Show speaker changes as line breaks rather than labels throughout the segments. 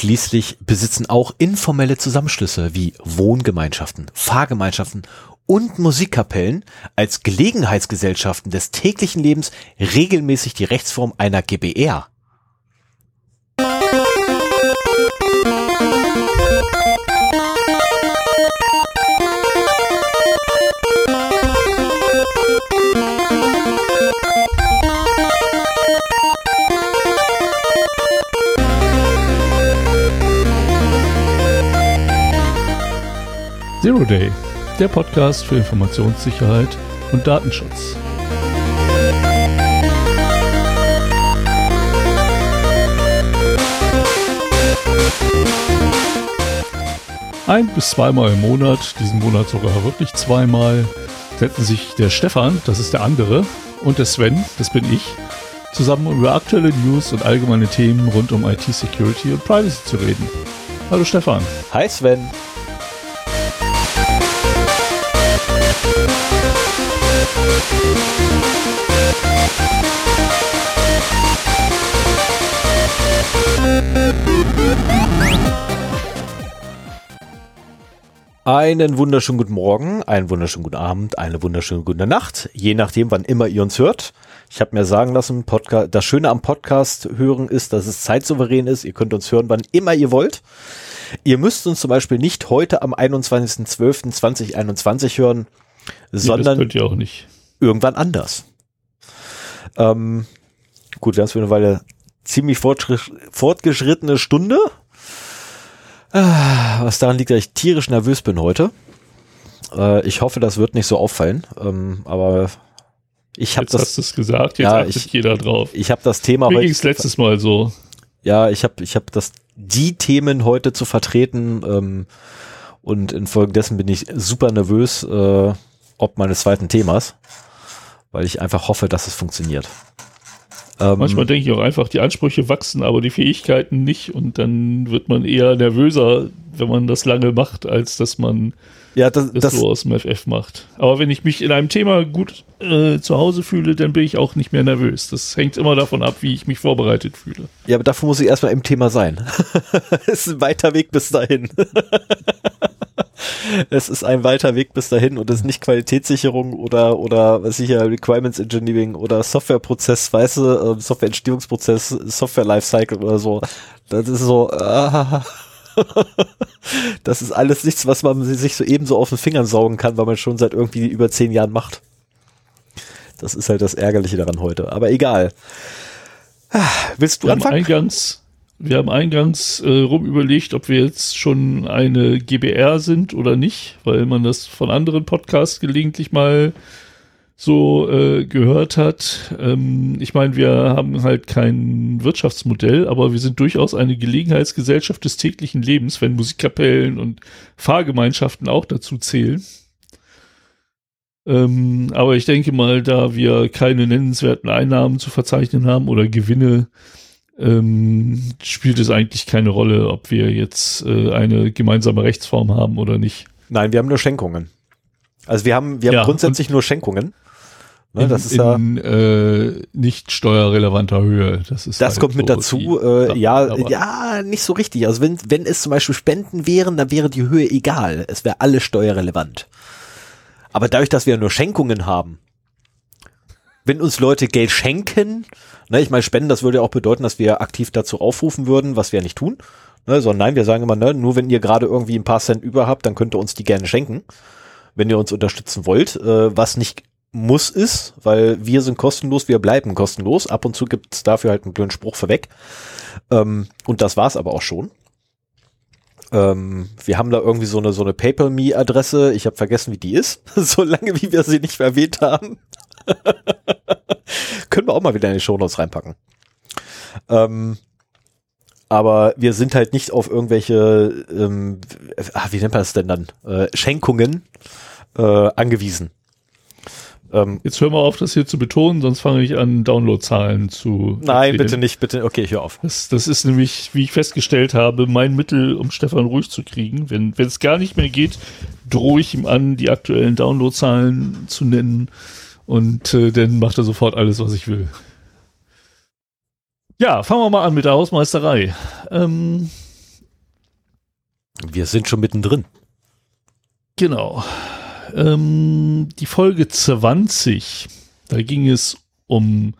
Schließlich besitzen auch informelle Zusammenschlüsse wie Wohngemeinschaften, Fahrgemeinschaften und Musikkapellen als Gelegenheitsgesellschaften des täglichen Lebens regelmäßig die Rechtsform einer GBR.
Zero Day, der Podcast für Informationssicherheit und Datenschutz. Ein bis zweimal im Monat, diesen Monat sogar wirklich zweimal, setzen sich der Stefan, das ist der andere, und der Sven, das bin ich, zusammen über aktuelle News und allgemeine Themen rund um IT-Security und Privacy zu reden. Hallo Stefan.
Hi Sven. Einen wunderschönen guten Morgen, einen wunderschönen guten Abend, eine wunderschöne gute Nacht, je nachdem, wann immer ihr uns hört. Ich habe mir sagen lassen, Podcast, das Schöne am Podcast hören ist, dass es zeitsouverän ist. Ihr könnt uns hören, wann immer ihr wollt. Ihr müsst uns zum Beispiel nicht heute am 21.12.2021 hören, nee, sondern
könnt ihr auch nicht.
irgendwann anders. Ähm, gut, wir haben es für eine Weile ziemlich fortgeschrittene Stunde. Ah, was daran liegt, dass ich tierisch nervös bin heute. Äh, ich hoffe, das wird nicht so auffallen. Ähm, aber ich habe das.
Hast du es gesagt? Jetzt
ja,
achtet
ich,
jeder drauf.
Ich habe das Thema
Mir ging letztes Mal so.
Ja, ich habe ich hab das die Themen heute zu vertreten ähm, und infolgedessen bin ich super nervös äh, ob meines zweiten Themas, weil ich einfach hoffe, dass es funktioniert.
Ähm, Manchmal denke ich auch einfach, die Ansprüche wachsen, aber die Fähigkeiten nicht und dann wird man eher nervöser, wenn man das lange macht, als dass man
ja, das,
das,
das
so aus dem FF macht. Aber wenn ich mich in einem Thema gut äh, zu Hause fühle, dann bin ich auch nicht mehr nervös. Das hängt immer davon ab, wie ich mich vorbereitet fühle.
Ja, aber dafür muss ich erstmal im Thema sein. Es ist ein weiter Weg bis dahin. es ist ein weiter Weg bis dahin und es ist nicht Qualitätssicherung oder oder was ich ja Requirements Engineering oder Softwareprozess, weißt du, äh, Softwareentstehungsprozess, Software Lifecycle oder so. Das ist so ah, das ist alles nichts, was man sich so ebenso auf den Fingern saugen kann, weil man schon seit irgendwie über zehn Jahren macht. Das ist halt das Ärgerliche daran heute. Aber egal. Willst du
wir
anfangen?
Eingangs, wir haben eingangs äh, rum überlegt, ob wir jetzt schon eine GBR sind oder nicht, weil man das von anderen Podcasts gelegentlich mal so äh, gehört hat. Ähm, ich meine, wir haben halt kein Wirtschaftsmodell, aber wir sind durchaus eine Gelegenheitsgesellschaft des täglichen Lebens, wenn Musikkapellen und Fahrgemeinschaften auch dazu zählen. Ähm, aber ich denke mal, da wir keine nennenswerten Einnahmen zu verzeichnen haben oder Gewinne, ähm, spielt es eigentlich keine Rolle, ob wir jetzt äh, eine gemeinsame Rechtsform haben oder nicht.
Nein, wir haben nur Schenkungen. Also wir haben, wir haben
Ja,
grundsätzlich nur Schenkungen. Ne,
in,
das ist ja,
in äh, nicht steuerrelevanter Höhe. Das ist
das
halt
kommt mit
so
dazu.
die
Äh, ja, ja, nicht so richtig. Also wenn, wenn es zum Beispiel Spenden wären, dann wäre die Höhe egal. Es wäre alles steuerrelevant. Aber dadurch, dass wir nur Schenkungen haben, wenn uns Leute Geld schenken, ne, ich meine, Spenden, das würde ja auch bedeuten, dass wir aktiv dazu aufrufen würden, was wir nicht tun. Ne, sondern nein, wir sagen immer, ne, nur wenn ihr gerade irgendwie ein paar Cent über habt, dann könnt ihr uns die gerne schenken, wenn ihr uns unterstützen wollt, äh, was nicht muss ist, weil wir sind kostenlos, wir bleiben kostenlos. Ab und zu gibt's dafür halt einen blöden Spruch vorweg. Ähm, und das war's aber auch schon. Ähm, wir haben da irgendwie so eine so eine PayPal-Me-Adresse. Ich habe vergessen, wie die ist. so lange, wie wir sie nicht erwähnt haben. Können wir auch mal wieder in die Shownotes reinpacken. Ähm, aber wir sind halt nicht auf irgendwelche, ähm, ah, wie nennt man das denn dann, äh, Schenkungen äh, angewiesen. Ähm,
Jetzt hör mal auf, das hier zu betonen, sonst fange ich an, Downloadzahlen zu.
nein,
erzählen.
bitte nicht, bitte. Okay, ich hör auf.
Das, das ist nämlich, wie ich festgestellt habe, mein Mittel, um Stefan ruhig zu kriegen. Wenn wenn es gar nicht mehr geht, drohe ich ihm an, die aktuellen Downloadzahlen zu nennen. Und äh, dann macht er sofort alles, was ich will. Ja, fangen wir mal an mit der Hausmeisterei. Ähm,
Wir sind schon mittendrin.
Genau. Ähm, die Folge 20, da ging es um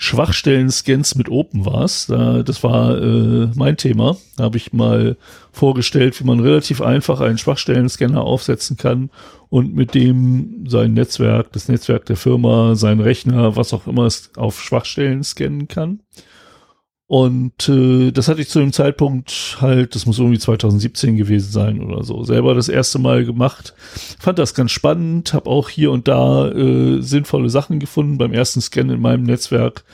Schwachstellen-Scans mit OpenVAS. Da, das war äh, mein Thema. Da habe ich mal vorgestellt, wie man relativ einfach einen Schwachstellen-Scanner aufsetzen kann und mit dem sein Netzwerk, das Netzwerk der Firma, sein Rechner, was auch immer es auf Schwachstellen scannen kann. Und äh, das hatte ich zu dem Zeitpunkt halt, das muss irgendwie 2017 gewesen sein oder so, selber das erste Mal gemacht. Fand das ganz spannend, habe auch hier und da äh, sinnvolle Sachen gefunden. Beim ersten Scan in meinem Netzwerk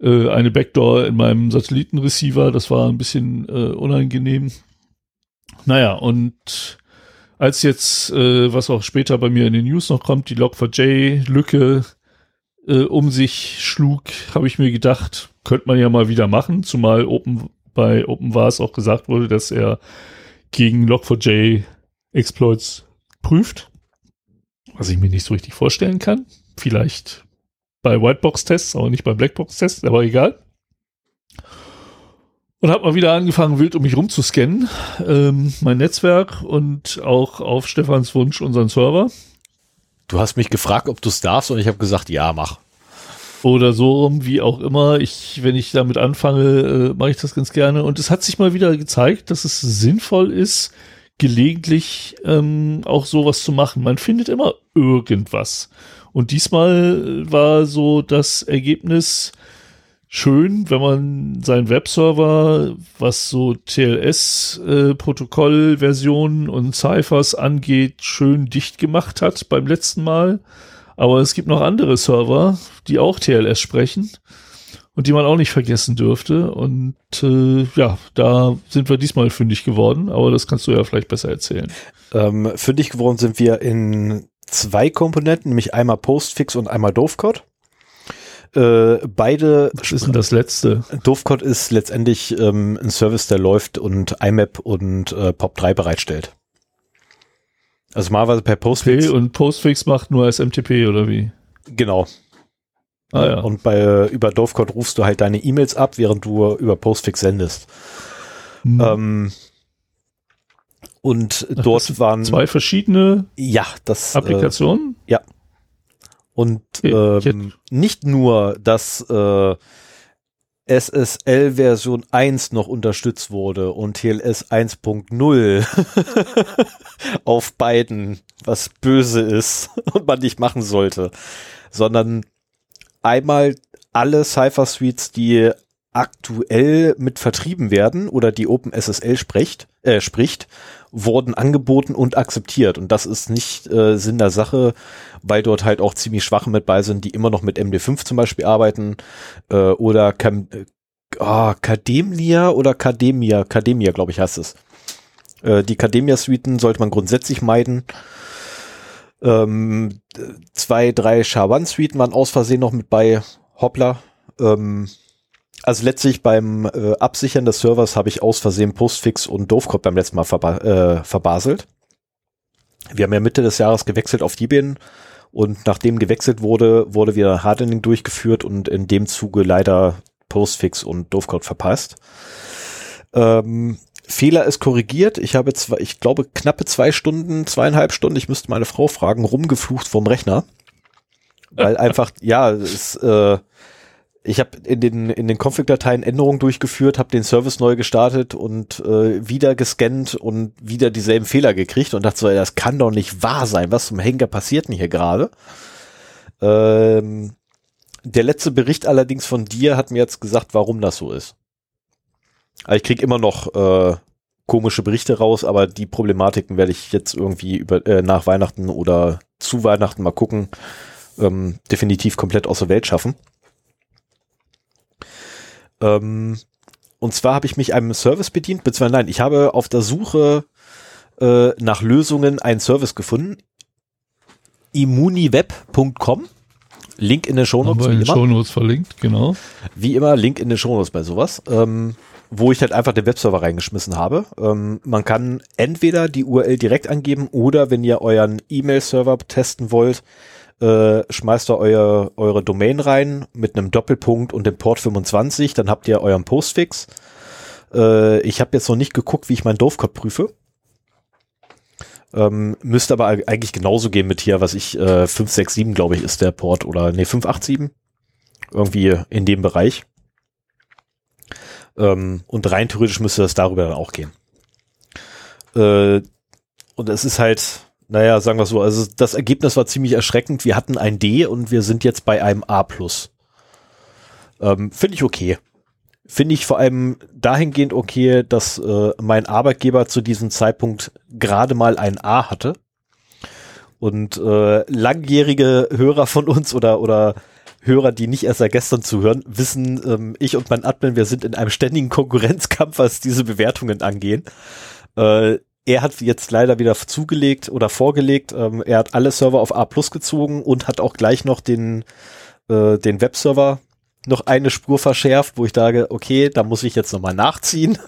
äh, eine Backdoor in meinem Satellitenreceiver, das war ein bisschen äh, unangenehm. Naja, und als jetzt, äh, was auch später bei mir in den News noch kommt, die Log4j-Lücke äh, um sich schlug, habe ich mir gedacht, könnte man ja mal wieder machen, zumal Open, bei OpenVAS auch gesagt wurde, dass er gegen Log4j Exploits prüft, was ich mir nicht so richtig vorstellen kann. Vielleicht bei Whitebox-Tests, aber nicht bei Blackbox-Tests, aber egal. Und habe mal wieder angefangen, wild um mich rumzuscannen, ähm, mein Netzwerk und auch auf Stefans Wunsch unseren Server.
Du hast mich gefragt, ob du es darfst und ich habe gesagt, ja, mach.
Oder so rum, wie auch immer. Ich, wenn ich damit anfange, äh, mache ich das ganz gerne. Und es hat sich mal wieder gezeigt, dass es sinnvoll ist, gelegentlich ähm, auch sowas zu machen. Man findet immer irgendwas. Und diesmal war so das Ergebnis schön, wenn man seinen Webserver, was so TLS-Protokollversionen äh, und Ciphers angeht, schön dicht gemacht hat beim letzten Mal. Aber es gibt noch andere Server, die auch TLS sprechen und die man auch nicht vergessen dürfte. Und äh, ja, da sind wir diesmal fündig geworden, aber das kannst du ja vielleicht besser erzählen.
Ähm, fündig geworden sind wir in zwei Komponenten, nämlich einmal Postfix und einmal Dovecode. Äh, beide.
Was ist denn das letzte?
Dovecode ist letztendlich ähm, ein Service, der läuft und IMAP und äh, POP3 bereitstellt. Also malweise per Postfix.
Okay, und Postfix macht nur SMTP oder wie?
Genau.
Ah, ja.
Und bei über Dovecode rufst du halt deine E-Mails ab, während du über Postfix sendest. Hm. Ähm, und Ach, dort waren
zwei verschiedene
ja, das,
äh, Applikationen.
Äh, ja. Und ähm, nicht nur, dass äh, SSL Version 1 noch unterstützt wurde und TLS 1.0 auf beiden, was böse ist und man nicht machen sollte, sondern einmal alle Cypher Suites, die aktuell mit vertrieben werden oder die OpenSSL spricht, äh, spricht, wurden angeboten und akzeptiert. Und das ist nicht äh, Sinn der Sache, weil dort halt auch ziemlich Schwache mit bei sind, die immer noch mit MD5 zum Beispiel arbeiten äh, oder Cam oh, Cademia oder Cademia, Cademia glaube ich heißt es. Äh, die Cademia-Suiten sollte man grundsätzlich meiden. Ähm, zwei, drei SHA-1-Suiten waren aus Versehen noch mit bei. Hoppla. Ähm, also letztlich beim äh, Absichern des Servers habe ich aus Versehen Postfix und Dovecode beim letzten Mal verba äh, verbaselt. Wir haben ja Mitte des Jahres gewechselt auf Debian und nachdem gewechselt wurde, wurde wieder Hardening durchgeführt und in dem Zuge leider Postfix und Dovecode verpasst. Ähm, Fehler ist korrigiert. Ich habe zwei, ich glaube, knappe zwei Stunden, zweieinhalb Stunden, ich müsste meine Frau fragen, rumgeflucht vom Rechner. Weil einfach, ja, es, äh, ich habe in den, in den Config-Dateien Änderungen durchgeführt, habe den Service neu gestartet und äh, wieder gescannt und wieder dieselben Fehler gekriegt und dachte so, das kann doch nicht wahr sein. Was zum Henker passiert denn hier gerade? Ähm, der letzte Bericht allerdings von dir hat mir jetzt gesagt, warum das so ist. Also ich krieg immer noch äh, komische Berichte raus, aber die Problematiken werde ich jetzt irgendwie über, äh, nach Weihnachten oder zu Weihnachten mal gucken, ähm, definitiv komplett aus der Welt schaffen. Ähm, und zwar habe ich mich einem Service bedient, beziehungsweise nein, ich habe auf der Suche äh, nach Lösungen einen Service gefunden. immuniweb.com Link in den Shownotes.
Haben wir in den Shownotes verlinkt, genau.
Wie immer, Link in den Shownotes bei sowas. Ähm, wo ich halt einfach den Webserver reingeschmissen habe. Ähm, man kann entweder die URL direkt angeben oder wenn ihr euren E-Mail-Server testen wollt, äh, schmeißt ihr euer, eure Domain rein mit einem Doppelpunkt und dem Port 25, dann habt ihr euren Postfix. Äh, ich habe jetzt noch nicht geguckt, wie ich meinen Dovecode prüfe. Ähm, müsste aber eigentlich genauso gehen mit hier, was ich, äh, 567, glaube ich, ist der Port oder nee, 587. Irgendwie in dem Bereich. Ähm, und rein theoretisch müsste das darüber dann auch gehen. Äh, und es ist halt, naja, sagen wir so, also das Ergebnis war ziemlich erschreckend. Wir hatten ein D und wir sind jetzt bei einem A+. Ähm, Finde ich okay. Finde ich vor allem dahingehend okay, dass äh, mein Arbeitgeber zu diesem Zeitpunkt gerade mal ein A hatte. Und äh, langjährige Hörer von uns oder, oder Hörer, die nicht erst seit gestern zuhören, wissen, ähm, ich und mein Admin, wir sind in einem ständigen Konkurrenzkampf, was diese Bewertungen angehen. Äh, er hat jetzt leider wieder zugelegt oder vorgelegt. Ähm, er hat alle Server auf A Plus gezogen und hat auch gleich noch den, äh, den Webserver noch eine Spur verschärft, wo ich sage, okay, da muss ich jetzt nochmal nachziehen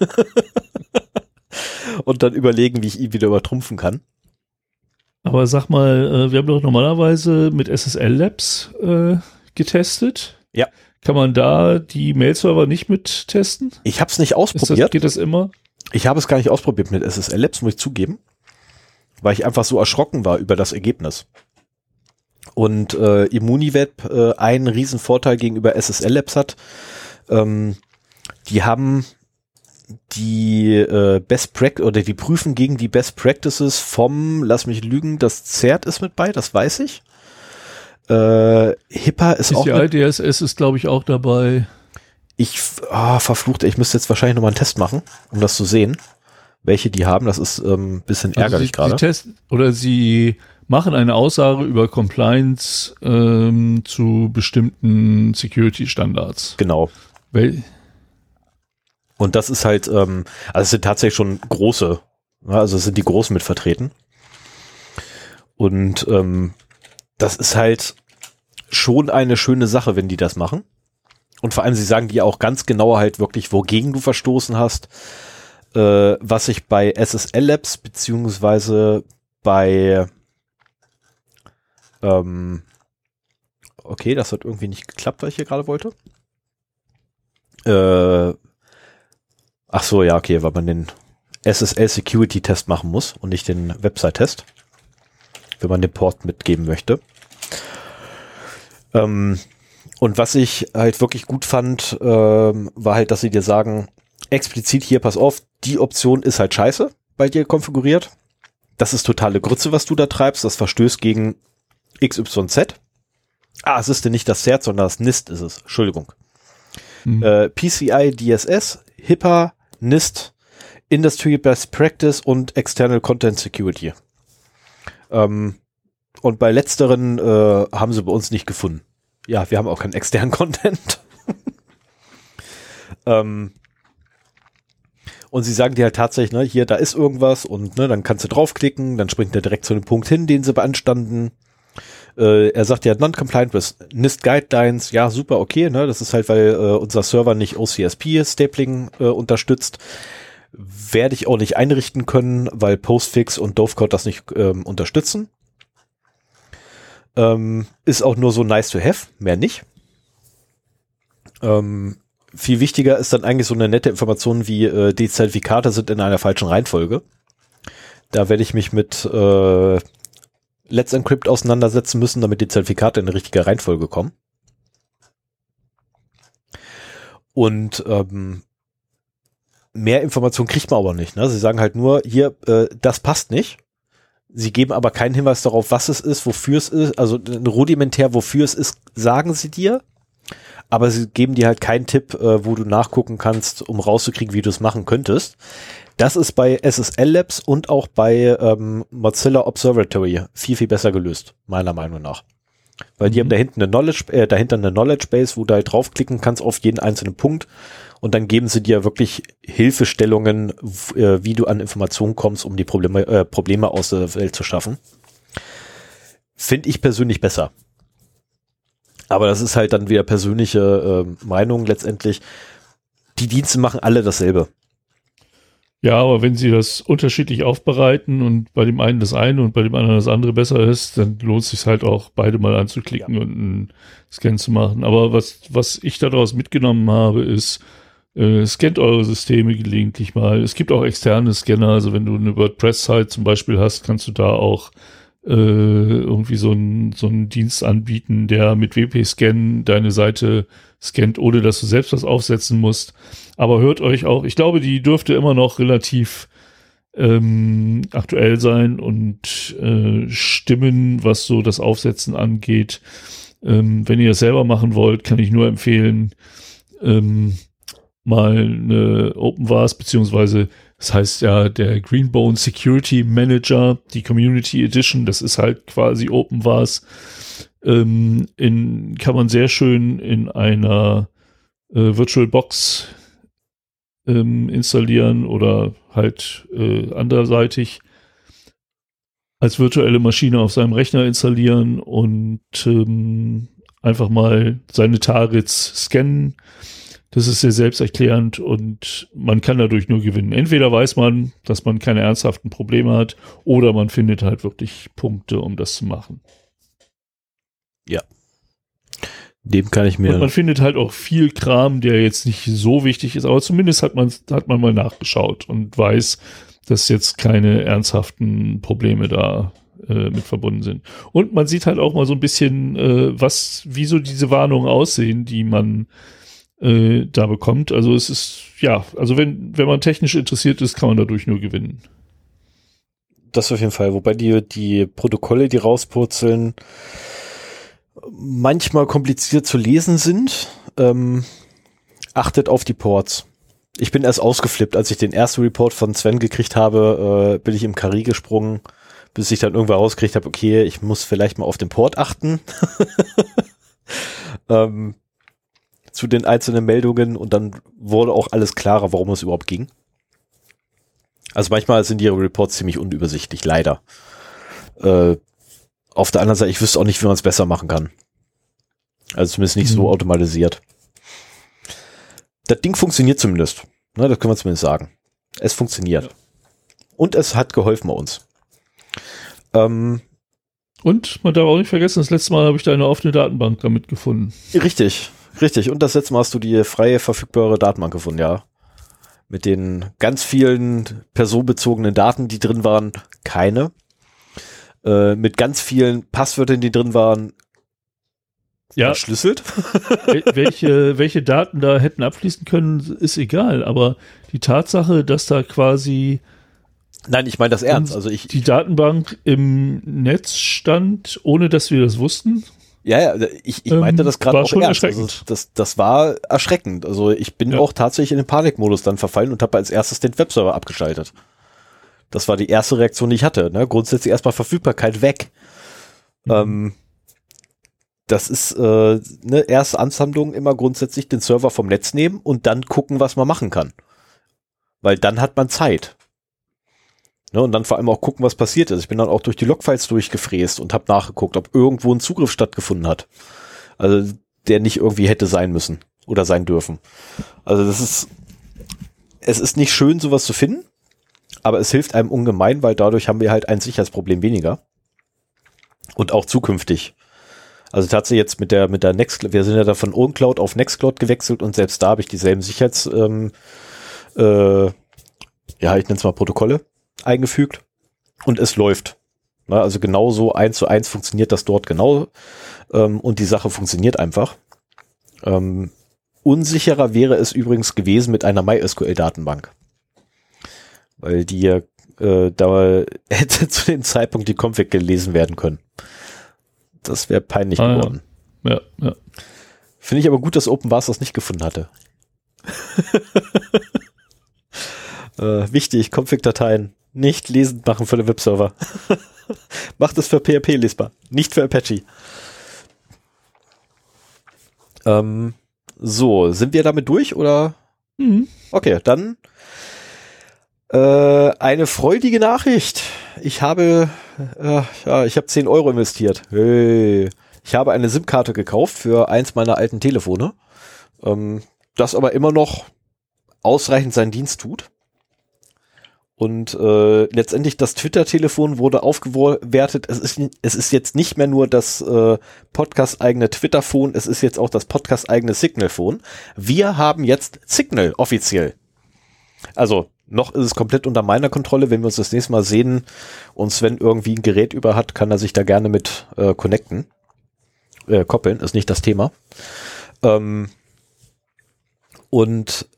und dann überlegen, wie ich ihn wieder übertrumpfen kann.
Aber sag mal, äh, wir haben doch normalerweise mit SSL Labs äh, getestet.
Ja.
Kann man da die Mail-Server nicht mit testen?
Ich habe es nicht ausprobiert.
Das, geht das immer?
Ich habe es gar nicht ausprobiert mit SSL Labs, muss ich zugeben, weil ich einfach so erschrocken war über das Ergebnis. Und äh, Immuniweb äh, einen riesen Vorteil gegenüber SSL Labs hat. Ähm, die haben die äh, Best Practice oder die prüfen gegen die Best Practices vom, lass mich lügen, das ZERT ist mit bei, das weiß ich. Äh, HIPAA ist
PCI
auch mit,
DSS ist glaube ich auch dabei.
Ich ah, verflucht, ich müsste jetzt wahrscheinlich nochmal einen Test machen, um das zu sehen, welche die haben. Das ist ähm, bisschen ärgerlich
also
gerade.
oder sie machen eine Aussage über Compliance ähm, zu bestimmten Security-Standards.
Genau.
Wel
Und das ist halt, ähm, also es sind tatsächlich schon große, ja, also es sind die Großen mit vertreten. Und ähm, das ist halt schon eine schöne Sache, wenn die das machen. Und vor allem, sie sagen dir auch ganz genau halt wirklich, wogegen du verstoßen hast. Äh, was ich bei SSL Labs beziehungsweise bei ähm, okay, das hat irgendwie nicht geklappt, was ich hier gerade wollte. Äh, ach so, ja, okay, weil man den SSL Security Test machen muss und nicht den Website Test, wenn man den Port mitgeben möchte. Ähm, und was ich halt wirklich gut fand, ähm, war halt, dass sie dir sagen, explizit hier, pass auf, die Option ist halt scheiße bei dir konfiguriert. Das ist totale Grütze, was du da treibst. Das verstößt gegen XYZ. Ah, es ist denn nicht das CERT, sondern das NIST ist es. Entschuldigung.
Mhm.
Äh, PCI DSS, HIPAA, NIST, Industry Best Practice und External Content Security. Ähm, und bei letzteren äh, haben sie bei uns nicht gefunden. Ja, wir haben auch keinen externen Content. ähm, und sie sagen dir halt tatsächlich, ne, hier, da ist irgendwas und ne, dann kannst du draufklicken, dann springt er direkt zu dem Punkt hin, den sie beanstanden. Äh, er sagt ja, non-compliant with NIST Guidelines, ja, super, okay, ne, das ist halt, weil äh, unser Server nicht OCSP-Stapling äh, unterstützt. Werde ich auch nicht einrichten können, weil Postfix und Dovecode das nicht ähm, unterstützen. Ähm, ist auch nur so nice to have, mehr nicht. Ähm, viel wichtiger ist dann eigentlich so eine nette Information wie äh, die Zertifikate sind in einer falschen Reihenfolge. Da werde ich mich mit äh, Let's Encrypt auseinandersetzen müssen, damit die Zertifikate in richtige Reihenfolge kommen. Und ähm, mehr Information kriegt man aber nicht. Ne? Sie sagen halt nur, hier, äh, das passt nicht. Sie geben aber keinen Hinweis darauf, was es ist, wofür es ist, also rudimentär, wofür es ist, sagen sie dir. Aber sie geben dir halt keinen Tipp, äh, wo du nachgucken kannst, um rauszukriegen, wie du es machen könntest. Das ist bei SSL Labs und auch bei ähm, Mozilla Observatory viel, viel besser gelöst, meiner Meinung nach. Weil die haben da hinten eine Knowledge, äh, dahinter eine Knowledge Base, wo du halt draufklicken kannst auf jeden einzelnen Punkt und dann geben sie dir wirklich Hilfestellungen, äh, wie du an Informationen kommst, um die Probleme, äh, Probleme aus der Welt zu schaffen. Finde ich persönlich besser. Aber das ist halt dann wieder persönliche äh, Meinung letztendlich. Die Dienste machen alle dasselbe.
Ja, aber wenn sie das unterschiedlich aufbereiten und bei dem einen das eine und bei dem anderen das andere besser ist, dann lohnt es sich halt auch, beide mal anzuklicken und einen Scan zu machen. Aber was, was ich daraus mitgenommen habe, ist, Äh, scannt eure Systeme gelegentlich mal. Es gibt auch externe Scanner, also wenn du eine WordPress-Site zum Beispiel hast, kannst du da auch äh, irgendwie so einen so Dienst anbieten, der mit WP-Scan deine Seite scannt, ohne dass du selbst was aufsetzen musst. Aber hört euch auch, ich glaube, die dürfte immer noch relativ ähm, aktuell sein und äh, stimmen, was so das Aufsetzen angeht. Ähm, wenn ihr es selber machen wollt, kann ich nur empfehlen, ähm, mal eine OpenVAS, beziehungsweise das heißt ja der Greenbone Security Manager, die Community Edition, das ist halt quasi OpenVAS, ähm, in, kann man sehr schön in einer äh, VirtualBox ähm, installieren oder halt äh, anderseitig als virtuelle Maschine auf seinem Rechner installieren und ähm, einfach mal seine Targets scannen. Das ist sehr selbsterklärend und man kann dadurch nur gewinnen. Entweder weiß man, dass man keine ernsthaften Probleme hat oder man findet halt wirklich Punkte, um das zu machen.
Ja. Dem kann ich mir.
Und man findet halt auch viel Kram, der jetzt nicht so wichtig ist, aber zumindest hat man, hat man mal nachgeschaut und weiß, dass jetzt keine ernsthaften Probleme da äh, mit verbunden sind. Und man sieht halt auch mal so ein bisschen, äh, was, wie so diese Warnungen aussehen, die man äh, da bekommt. Also es ist, ja, also wenn, wenn man technisch interessiert ist, kann man dadurch nur gewinnen.
Das auf jeden Fall. Wobei die, die Protokolle, die rauspurzeln, manchmal kompliziert zu lesen sind. Ähm, achtet auf die Ports. Ich bin erst ausgeflippt, als ich den ersten Report von Sven gekriegt habe, äh, bin ich im Karri gesprungen, bis ich dann irgendwann rausgekriegt habe, okay, ich muss vielleicht mal auf den Port achten. ähm, zu den einzelnen Meldungen und dann wurde auch alles klarer, warum es überhaupt ging. Also manchmal sind die Reports ziemlich unübersichtlich, leider. Äh, auf der anderen Seite, ich wüsste auch nicht, wie man es besser machen kann. Also zumindest nicht mhm. so automatisiert. Das Ding funktioniert zumindest. Ne, das können wir zumindest sagen. Es funktioniert. Ja. Und es hat geholfen bei uns.
Ähm, und man darf auch nicht vergessen, das letzte Mal habe ich da eine offene Datenbank damit gefunden.
Richtig, richtig. Und das letzte Mal hast du die freie verfügbare Datenbank gefunden, ja. Mit den ganz vielen personenbezogenen Daten, die drin waren, keine. Äh, mit ganz vielen Passwörtern, die drin waren,
ja. verschlüsselt. welche, welche Daten da hätten abfließen können, ist egal, aber die Tatsache, dass da quasi
Nein, ich meine das ernst. Also ich
die Datenbank im Netz stand, ohne dass wir das wussten.
Ja, ja, ich, ich meinte ähm, das gerade auch schon ernst. Also das, das war erschreckend. Also ich bin ja. auch tatsächlich in den Panikmodus dann verfallen und habe als erstes den Webserver abgeschaltet. Das war die erste Reaktion, die ich hatte. Ne? Grundsätzlich erstmal Verfügbarkeit weg. Mhm. Ähm, das ist äh, ne, erste Ansammlung immer grundsätzlich den Server vom Netz nehmen und dann gucken, was man machen kann. Weil dann hat man Zeit. Ne, und dann vor allem auch gucken, was passiert ist. Ich bin dann auch durch die Logfiles durchgefräst und habe nachgeguckt, ob irgendwo ein Zugriff stattgefunden hat. Also der nicht irgendwie hätte sein müssen oder sein dürfen. Also das ist, es ist nicht schön, sowas zu finden, aber es hilft einem ungemein, weil dadurch haben wir halt ein Sicherheitsproblem weniger. Und auch zukünftig. Also tatsächlich jetzt mit der, mit der Nextcloud, wir sind ja da von OwnCloud auf Nextcloud gewechselt und selbst da habe ich dieselben Sicherheits, ähm, äh, ja, ich nenne es mal Protokolle eingefügt und es läuft. Na, also genauso eins zu eins funktioniert das dort genau ähm, und die Sache funktioniert einfach. Ähm, unsicherer wäre es übrigens gewesen mit einer MySQL-Datenbank. Weil die äh, da hätte zu dem Zeitpunkt die Config gelesen werden können. Das wäre peinlich ah, geworden.
Ja, ja. ja.
Finde ich aber gut, dass OpenVAS das nicht gefunden hatte. äh, wichtig, Config-Dateien nicht lesend machen für den Webserver. Macht es für PHP lesbar, nicht für Apache. Ähm, so, sind wir damit durch oder? Mhm. Okay, dann äh, eine freudige Nachricht. Ich habe, äh, ja, ich habe 10 Euro investiert. Hey. Ich habe eine SIM-Karte gekauft für eins meiner alten Telefone, ähm, das aber immer noch ausreichend seinen Dienst tut. Und äh, letztendlich das Twitter-Telefon wurde aufgewertet. Es ist, es ist jetzt nicht mehr nur das äh, Podcast-eigene Twitter-Phone, es ist jetzt auch das Podcast-eigene Signal-Phone. Wir haben jetzt Signal offiziell. Also noch ist es komplett unter meiner Kontrolle. Wenn wir uns das nächste Mal sehen und Sven irgendwie ein Gerät über hat, kann er sich da gerne mit äh, connecten. Äh, koppeln, ist nicht das Thema. Ähm, und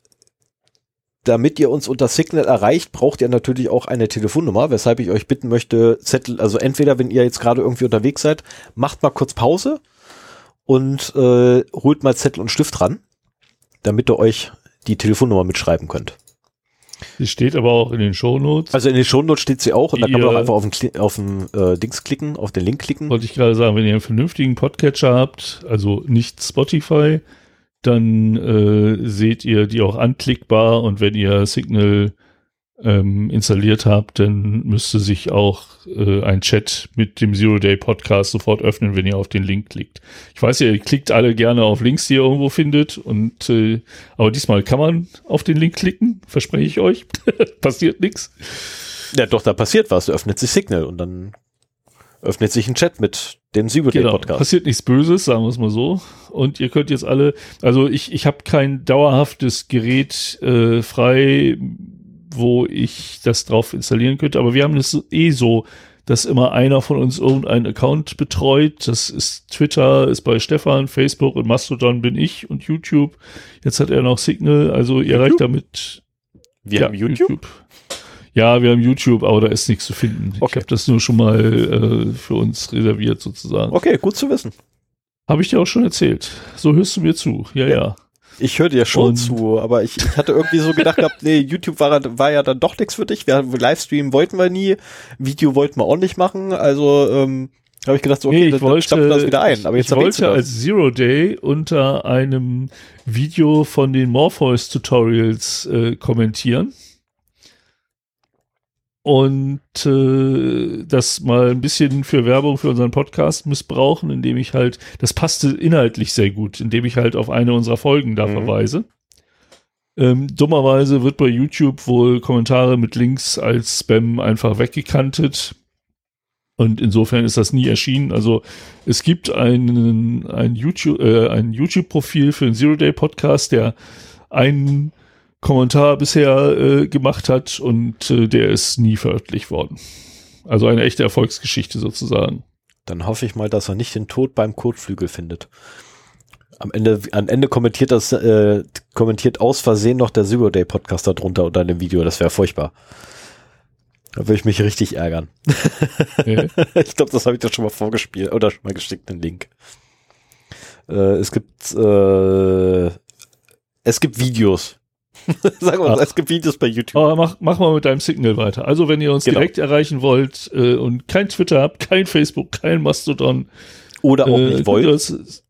damit ihr uns unter Signal erreicht, braucht ihr natürlich auch eine Telefonnummer, weshalb ich euch bitten möchte, Zettel, also entweder wenn ihr jetzt gerade irgendwie unterwegs seid, macht mal kurz Pause und äh, holt mal Zettel und Stift ran, damit ihr euch die Telefonnummer mitschreiben könnt.
Sie steht aber auch in den Shownotes.
Also in den Shownotes steht sie auch und da kann man auch einfach auf den, auf den äh, Dings klicken, auf den Link klicken.
Wollte ich gerade sagen, wenn ihr einen vernünftigen Podcatcher habt, also nicht Spotify, dann äh, seht ihr die auch anklickbar und wenn ihr Signal ähm, installiert habt, dann müsste sich auch äh, ein Chat mit dem Zero Day Podcast sofort öffnen, wenn ihr auf den Link klickt. Ich weiß ihr klickt alle gerne auf Links, die ihr irgendwo findet und äh, aber diesmal kann man auf den Link klicken, verspreche ich euch. Passiert nichts.
Ja, doch, da passiert was. Öffnet sich Signal und dann öffnet sich ein Chat mit dem Day
Genau, passiert nichts Böses, sagen wir es mal so. Und ihr könnt jetzt alle, also ich, ich habe kein dauerhaftes Gerät äh, frei, wo ich das drauf installieren könnte, aber wir haben es eh so, dass immer einer von uns irgendeinen Account betreut. Das ist Twitter, ist bei Stefan, Facebook und Mastodon bin ich und YouTube. Jetzt hat er noch Signal, also ihr
YouTube?
reicht damit.
Wir
Ja,
haben YouTube.
Ja, wir haben YouTube, aber da ist nichts zu finden. Ich
Okay.
habe das nur schon mal äh, für uns reserviert sozusagen.
Okay, gut zu wissen.
Habe ich dir auch schon erzählt. So hörst du mir zu. Ja, ja.
Ich höre dir schon
Und-
zu, aber ich, ich hatte irgendwie so gedacht gehabt, nee, YouTube war, war ja dann doch nichts für dich. Wir, Livestream wollten wir nie, Video wollten wir auch nicht machen. Also ähm, habe ich gedacht, so, okay,
Nee, ich
dann, dann
wollte,
wir das wieder ein. Aber jetzt
ich wollte als Zero Day unter einem Video von den Morpheus Tutorials äh, kommentieren und äh, das mal ein bisschen für Werbung für unseren Podcast missbrauchen, indem ich halt, das passte inhaltlich sehr gut, indem ich halt auf eine unserer Folgen da
Mhm.
verweise. Ähm, dummerweise wird bei YouTube wohl Kommentare mit Links als Spam einfach weggekantet. Und insofern ist das nie erschienen. Also es gibt einen, ein YouTube, äh, ein YouTube-Profil für den Zero Day Podcast, der einen Kommentar bisher äh, gemacht hat und äh, der ist nie veröffentlicht worden. Also eine echte Erfolgsgeschichte sozusagen.
Dann hoffe ich mal, dass er nicht den Tod beim Kotflügel findet. Am Ende, am Ende kommentiert das, äh, kommentiert aus Versehen noch der Zero Day Podcast darunter unter dem Video. Das wäre furchtbar. Da würde ich mich richtig ärgern.
Äh,
ich glaube, das habe ich dir schon mal vorgespielt oder schon mal geschickt, den Link. Äh, es gibt äh, es gibt Videos. Sagen wir mal, es gibt Videos bei YouTube.
aber mach, mach mal mit deinem Signal weiter. Also wenn ihr uns
Genau.
direkt erreichen wollt äh, und kein Twitter habt, kein Facebook, kein Mastodon,
Oder auch
äh,
nicht
könnt
wollt.
uns-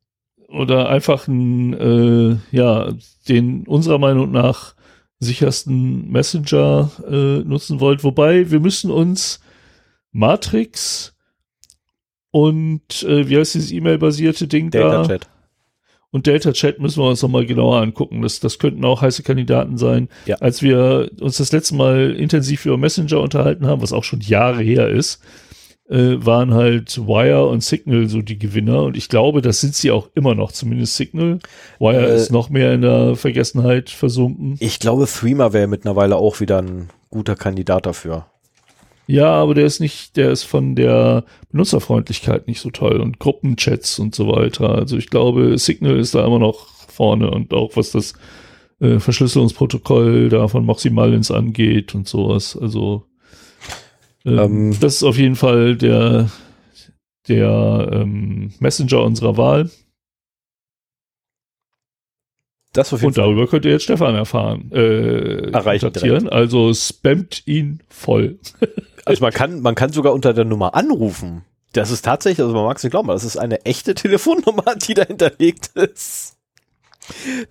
oder einfach ein, äh, ja, den unserer Meinung nach sichersten Messenger äh, nutzen wollt. Wobei wir müssen uns Matrix und äh, wie heißt dieses E-Mail-basierte Ding
Data
da?
Chat.
Und Delta Chat müssen wir uns nochmal genauer angucken. Das, das könnten auch heiße Kandidaten sein.
Ja.
Als wir uns das letzte Mal intensiv über Messenger unterhalten haben, was auch schon Jahre her ist, äh, waren halt Wire und Signal so die Gewinner. Und ich glaube, das sind sie auch immer noch, zumindest Signal. Wire
Äh,
ist noch mehr in der Vergessenheit versunken.
Ich glaube, Threema wäre mittlerweile auch wieder ein guter Kandidat dafür.
Ja, aber der ist nicht, der ist von der Benutzerfreundlichkeit nicht so toll und Gruppenchats und so weiter. Also ich glaube, Signal ist da immer noch vorne und auch was das äh, Verschlüsselungsprotokoll da von Moxie Mullins angeht und sowas. Also ähm,
Ähm.
das ist auf jeden Fall der der ähm, Messenger unserer Wahl.
Das auf jeden
Und darüber könnt ihr jetzt Stefan erfahren, äh,
Erreichen.
Also spammt ihn voll.
Also man kann, man kann sogar unter der Nummer anrufen. Das ist tatsächlich, also man mag es nicht glauben, aber das ist eine echte Telefonnummer, die da hinterlegt ist.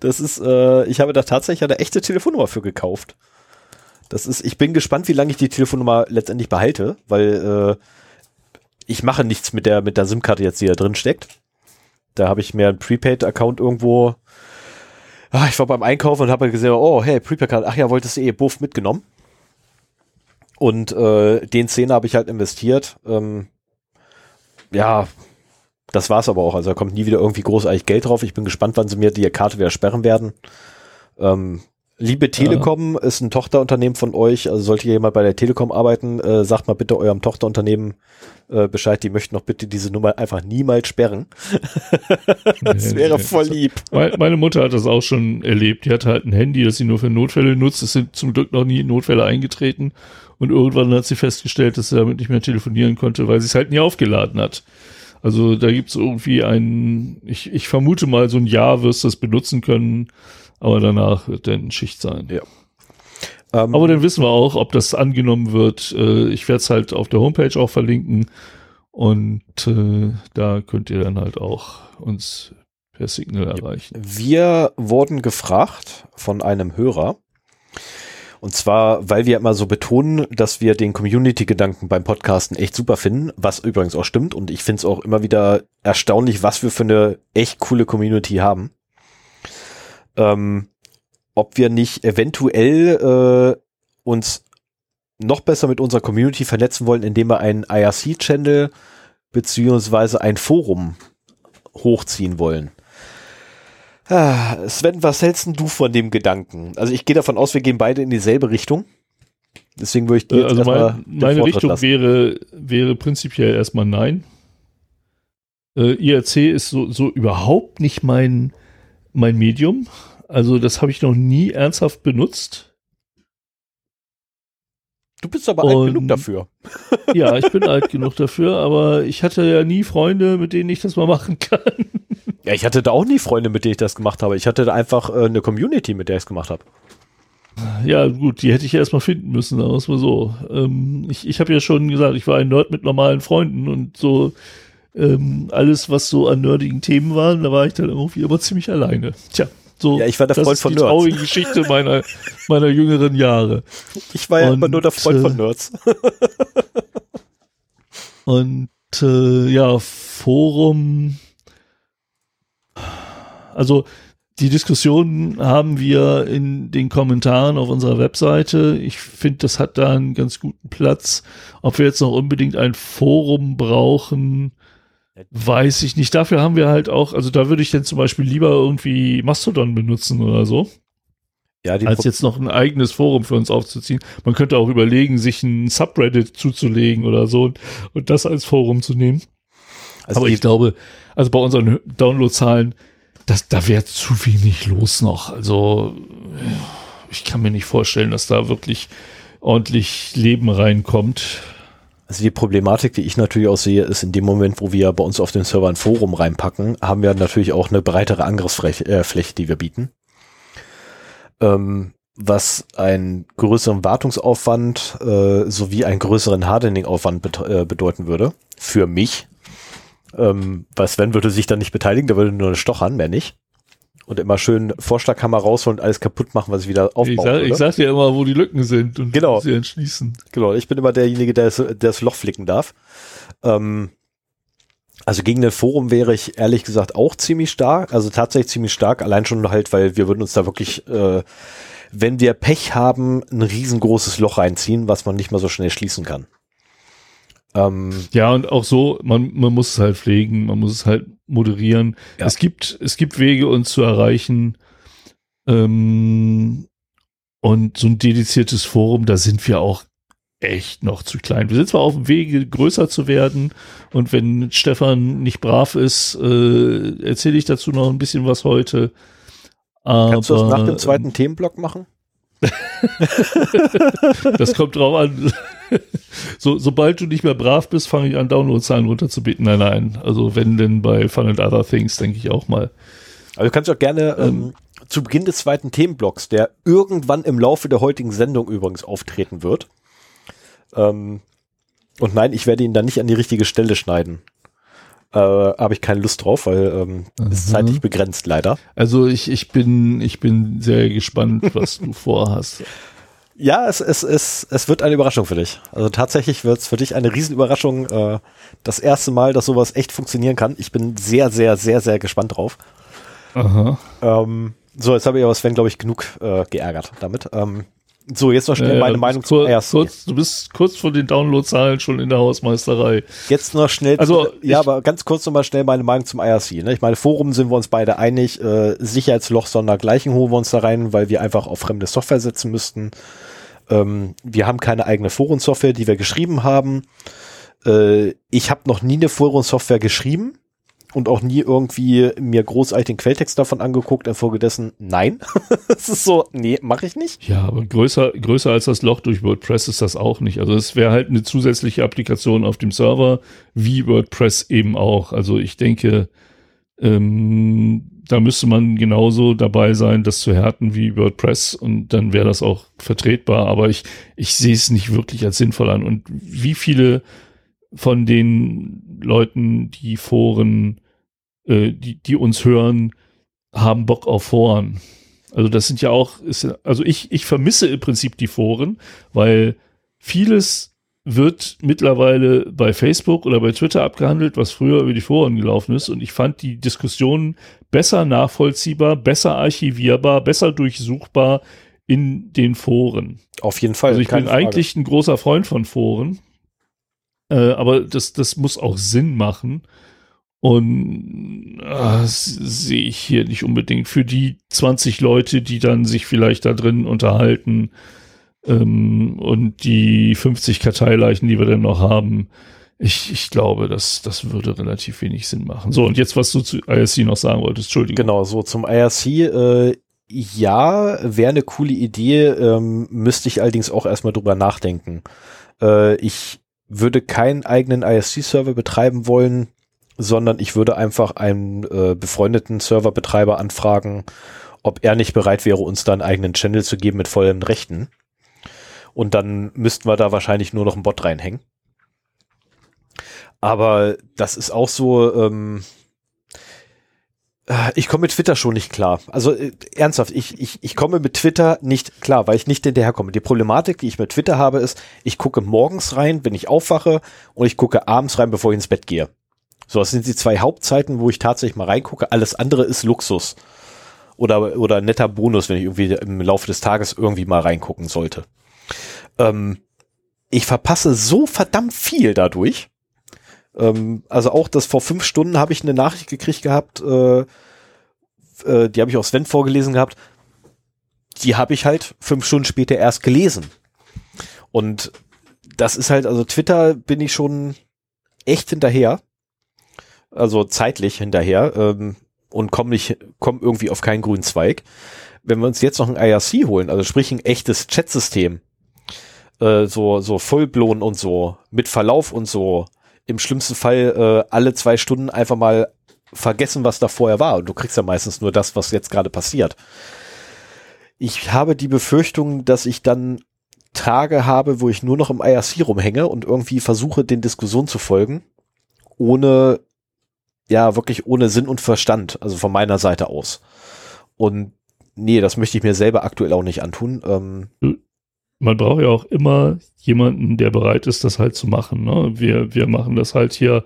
Das ist, äh, ich habe da tatsächlich eine echte Telefonnummer für gekauft. Das ist, ich bin gespannt, wie lange ich die Telefonnummer letztendlich behalte, weil äh, ich mache nichts mit der mit der SIM-Karte jetzt, die da drin steckt. Da habe ich mir einen Prepaid-Account irgendwo. Ah, ich war beim Einkaufen und habe gesehen, oh hey, Prepaid-Card, ach ja, wolltest du eh Buff mitgenommen. Und äh, den Zehner habe ich halt investiert. Ähm, ja, das war's aber auch. Also da kommt nie wieder irgendwie großartig Geld drauf. Ich bin gespannt, wann sie mir die Karte wieder sperren werden. Ähm, Liebe Telekom ja. ist ein Tochterunternehmen von euch. Also sollte jemand bei der Telekom arbeiten, äh, sagt mal bitte eurem Tochterunternehmen äh, Bescheid. Die möchten noch bitte diese Nummer einfach niemals sperren. das nee, wäre voll lieb.
Meine Mutter hat das auch schon erlebt. Die hat halt ein Handy, das sie nur für Notfälle nutzt. Es sind zum Glück noch nie Notfälle eingetreten. Und irgendwann hat sie festgestellt, dass sie damit nicht mehr telefonieren konnte, weil sie es halt nie aufgeladen hat. Also da gibt es irgendwie ein, ich, ich vermute mal, so ein Jahr wirst du es benutzen können aber danach wird dann Schicht sein.
Ja.
Ähm, aber dann wissen wir auch, ob das angenommen wird. Äh, ich werde es halt auf der Homepage auch verlinken. Und äh, da könnt ihr dann halt auch uns per Signal erreichen.
Wir wurden gefragt von einem Hörer. Und zwar, weil wir immer so betonen, dass wir den Community-Gedanken beim Podcasten echt super finden, was übrigens auch stimmt. Und ich finde es auch immer wieder erstaunlich, was wir für eine echt coole Community haben ähm, ob wir nicht eventuell äh, uns noch besser mit unserer Community vernetzen wollen, indem wir einen IRC-Channel beziehungsweise ein Forum hochziehen wollen. Ah, Sven, was hältst du von dem Gedanken? Also ich gehe davon aus, wir gehen beide in dieselbe Richtung. Deswegen würde ich dir
äh, also mein, meine Vortritt Richtung lassen. wäre wäre prinzipiell erstmal nein. Äh, IRC ist so, so überhaupt nicht mein mein Medium. Also das habe ich noch nie ernsthaft benutzt.
Du bist aber Und, alt genug dafür.
Ja, ich bin alt genug dafür, aber ich hatte ja nie Freunde, mit denen ich das mal machen kann.
Ja, ich hatte da auch nie Freunde, mit denen ich das gemacht habe. Ich hatte da einfach äh, eine Community, mit der ich es gemacht habe.
Ja, gut, die hätte ich erstmal finden müssen, sagen wir es mal so. Ähm, ich ich habe ja schon gesagt, ich war ein Nerd mit normalen Freunden und so ähm, alles, was so an nerdigen Themen war, da war ich dann irgendwie immer ziemlich alleine. Tja, so,
ja, ich war der Freund von
Nerds. Das ist die traurige Geschichte meiner, meiner jüngeren Jahre.
Ich war ja und, immer nur der Freund von Nerds.
und äh, ja, Forum. Also die Diskussion haben wir in den Kommentaren auf unserer Webseite. Ich finde, das hat da einen ganz guten Platz. Ob wir jetzt noch unbedingt ein Forum brauchen, Weiß ich nicht. Dafür haben wir halt auch, also da würde ich dann zum Beispiel lieber irgendwie Mastodon benutzen oder so. Ja, als Pro jetzt noch ein eigenes Forum für uns aufzuziehen. Man könnte auch überlegen, sich ein Subreddit zuzulegen oder so und, und das als Forum zu nehmen. Also Aber ich glaube, also bei unseren Downloadzahlen, das, da wäre zu wenig los noch. Also ich kann mir nicht vorstellen, dass da wirklich ordentlich Leben reinkommt.
Also die Problematik, die ich natürlich auch sehe, ist in dem Moment, wo wir bei uns auf den Server ein Forum reinpacken, haben wir natürlich auch eine breitere Angriffsfläche, äh, die wir bieten. Ähm, was einen größeren Wartungsaufwand äh, sowie einen größeren Hardening-Aufwand äh, bedeuten würde. Für mich. Ähm, weil Sven würde sich dann nicht beteiligen, der würde nur stochern, mehr nicht und immer schön Vorschlaghammer rausholen und alles kaputt machen, was ich wieder aufbaue.
Ich sag, ich sag dir immer, wo die Lücken sind und
genau.
sie entschließen.
Genau, ich bin immer derjenige, der das, der das Loch flicken darf. Ähm, also gegen ein Forum wäre ich ehrlich gesagt auch ziemlich stark, also tatsächlich ziemlich stark, allein schon halt, weil wir würden uns da wirklich, äh, wenn wir Pech haben, ein riesengroßes Loch reinziehen, was man nicht mal so schnell schließen kann.
Ähm, ja, und auch so, man, man muss es halt pflegen, man muss es halt moderieren. Ja. Es gibt, es gibt Wege, uns zu erreichen. Ähm, und so ein dediziertes Forum, da sind wir auch echt noch zu klein. Wir sind zwar auf dem Wege, größer zu werden. Und wenn Stefan nicht brav ist, äh, erzähle ich dazu noch ein bisschen was heute.
Aber, Kannst du das nach dem zweiten Themenblock machen?
das kommt drauf an. so, sobald du nicht mehr brav bist, fange ich an, Downloadzahlen runterzubitten. Nein, nein. Also wenn denn bei Fun and Other Things, denke ich auch mal.
Also du kannst auch gerne ähm, ähm, zu Beginn des zweiten Themenblocks, der irgendwann im Laufe der heutigen Sendung übrigens auftreten wird. Ähm, und nein, ich werde ihn dann nicht an die richtige Stelle schneiden. Äh, Habe ich keine Lust drauf, weil ähm, mhm. ist zeitlich begrenzt leider.
Also ich, ich bin ich bin sehr gespannt, was du vorhast.
Ja, es, es, es, es wird eine Überraschung für dich. Also tatsächlich wird es für dich eine Riesenüberraschung. Äh, das erste Mal, dass sowas echt funktionieren kann. Ich bin sehr, sehr, sehr, sehr gespannt drauf.
Aha.
Ähm, so, jetzt habe ich aber Sven, glaube ich, genug äh, geärgert damit. Ähm, So, jetzt noch schnell
Ja,
meine Meinung
bist
zum
kur-
IRC.
kurz, Du bist kurz vor den Downloadzahlen schon in der Hausmeisterei.
Jetzt noch schnell,
Also,
ja,
ich-
aber ganz kurz nochmal schnell meine Meinung zum IRC. Ne? Ich meine, Forum sind wir uns beide einig, äh, Sicherheitsloch sondergleichen holen wir uns da rein, weil wir einfach auf fremde Software setzen müssten. Ähm, wir haben keine eigene Forensoftware, die wir geschrieben haben. Äh, ich habe noch nie eine Forensoftware geschrieben und auch nie irgendwie mir großartig den Quelltext davon angeguckt. Infolgedessen, nein. Es ist so, nee, mache ich nicht.
Ja, aber größer, größer als das Loch durch WordPress ist das auch nicht. Also es wäre halt eine zusätzliche Applikation auf dem Server, wie WordPress eben auch. Also ich denke, ähm, da müsste man genauso dabei sein, das zu härten wie WordPress und dann wäre das auch vertretbar. Aber ich, ich sehe es nicht wirklich als sinnvoll an. Und wie viele von den Leuten, die Foren, äh, die, die uns hören, haben Bock auf Foren? Also das sind ja auch, ist, also ich, ich vermisse im Prinzip die Foren, weil vieles wird mittlerweile bei Facebook oder bei Twitter abgehandelt, was früher über die Foren gelaufen ist. Und ich fand die Diskussionen besser nachvollziehbar, besser archivierbar, besser durchsuchbar in den Foren.
Auf jeden Fall.
Also ich bin
Frage.
eigentlich ein großer Freund von Foren. Äh, aber das, das muss auch Sinn machen. Und das sehe ich hier nicht unbedingt. Für die 20 Leute, die dann sich vielleicht da drin unterhalten ähm, und die 50 Karteileichen, die wir dann noch haben, ich, ich glaube, das, das würde relativ wenig Sinn machen. So, und jetzt, was du zu ISC noch sagen wolltest, Entschuldigung.
Genau, so zum IRC, äh, ja, wäre eine coole Idee, ähm, müsste ich allerdings auch erstmal drüber nachdenken. Äh, ich würde keinen eigenen IRC-Server betreiben wollen, sondern ich würde einfach einen äh, befreundeten Serverbetreiber anfragen, ob er nicht bereit wäre, uns da einen eigenen Channel zu geben mit vollen Rechten. Und dann müssten wir da wahrscheinlich nur noch einen Bot reinhängen. Aber das ist auch so, ähm, äh, ich komme mit Twitter schon nicht klar. Also äh, ernsthaft, ich, ich, ich komme mit Twitter nicht klar, weil ich nicht hinterherkomme. Die Problematik, die ich mit Twitter habe, ist, ich gucke morgens rein, wenn ich aufwache und ich gucke abends rein, bevor ich ins Bett gehe. So, das sind die zwei Hauptzeiten, wo ich tatsächlich mal reingucke. Alles andere ist Luxus. Oder, oder netter Bonus, wenn ich irgendwie im Laufe des Tages irgendwie mal reingucken sollte. Ähm, ich verpasse so verdammt viel dadurch. Ähm, also auch das vor fünf Stunden habe ich eine Nachricht gekriegt gehabt, äh, äh, die habe ich auch Sven vorgelesen gehabt. Die habe ich halt fünf Stunden später erst gelesen. Und das ist halt, also Twitter bin ich schon echt hinterher. Also zeitlich hinterher ähm, und komme nicht, komm irgendwie auf keinen grünen Zweig. Wenn wir uns jetzt noch ein IRC holen, also sprich ein echtes Chatsystem, äh, so, so Vollblown und so, mit Verlauf und so, im schlimmsten Fall äh, alle zwei Stunden einfach mal vergessen, was da vorher war. Und du kriegst ja meistens nur das, was jetzt gerade passiert. Ich habe die Befürchtung, dass ich dann Tage habe, wo ich nur noch im IRC rumhänge und irgendwie versuche, den Diskussionen zu folgen, ohne, ja, wirklich ohne Sinn und Verstand, also von meiner Seite aus. Und nee, das möchte ich mir selber aktuell auch nicht antun. Ähm,
man braucht ja auch immer jemanden, der bereit ist, das halt zu machen. Ne? Wir, wir machen das halt hier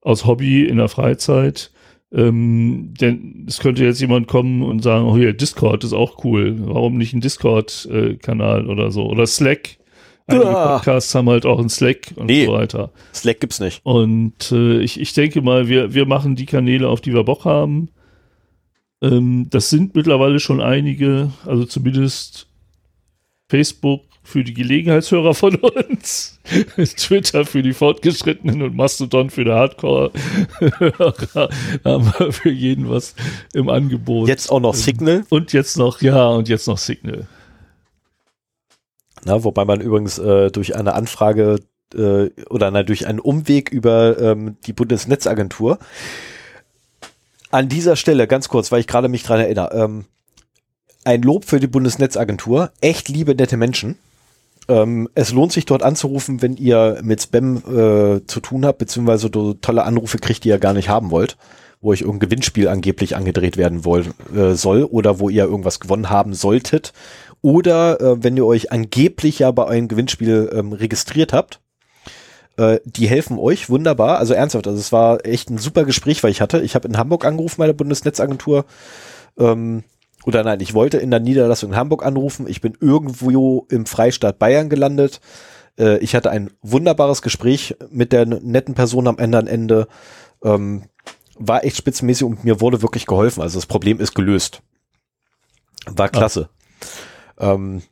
aus Hobby in der Freizeit. Ähm, denn es könnte jetzt jemand kommen und sagen, oh hier, Discord ist auch cool. Warum nicht ein Discord-Kanal oder so? Oder Slack. Einige
Ah.
Podcasts haben halt auch einen Slack und
Nee.
so weiter.
Slack gibt's nicht.
Und äh, ich, ich denke mal, wir, wir machen die Kanäle, auf die wir Bock haben. Ähm, das sind mittlerweile schon einige, also zumindest Facebook für die Gelegenheitshörer von uns, Twitter für die Fortgeschrittenen und Mastodon für die Hardcore-Hörer. Haben wir für jeden was im Angebot.
Jetzt auch noch Signal.
Und jetzt noch, ja, und jetzt noch Signal.
Na, wobei man übrigens äh, durch eine Anfrage äh, oder na, durch einen Umweg über ähm, die Bundesnetzagentur. An dieser Stelle ganz kurz, weil ich gerade mich dran erinnere, ähm, ein Lob für die Bundesnetzagentur, echt liebe nette Menschen. Ähm, es lohnt sich dort anzurufen, wenn ihr mit Spam äh, zu tun habt, beziehungsweise so tolle Anrufe kriegt, die ihr gar nicht haben wollt, wo euch irgendein Gewinnspiel angeblich angedreht werden woll, äh, soll oder wo ihr irgendwas gewonnen haben solltet oder äh, wenn ihr euch angeblich ja bei einem Gewinnspiel ähm, registriert habt. Äh, die helfen euch wunderbar, also ernsthaft. Also es war echt ein super Gespräch, weil ich hatte. Ich habe in Hamburg angerufen bei der Bundesnetzagentur. Ähm, oder nein, ich wollte in der Niederlassung in Hamburg anrufen. Ich bin irgendwo im Freistaat Bayern gelandet. Äh, ich hatte ein wunderbares Gespräch mit der netten Person am Ende. An Ende ähm, war echt spitzenmäßig und mir wurde wirklich geholfen. Also das Problem ist gelöst. War klasse. Ah. Ähm,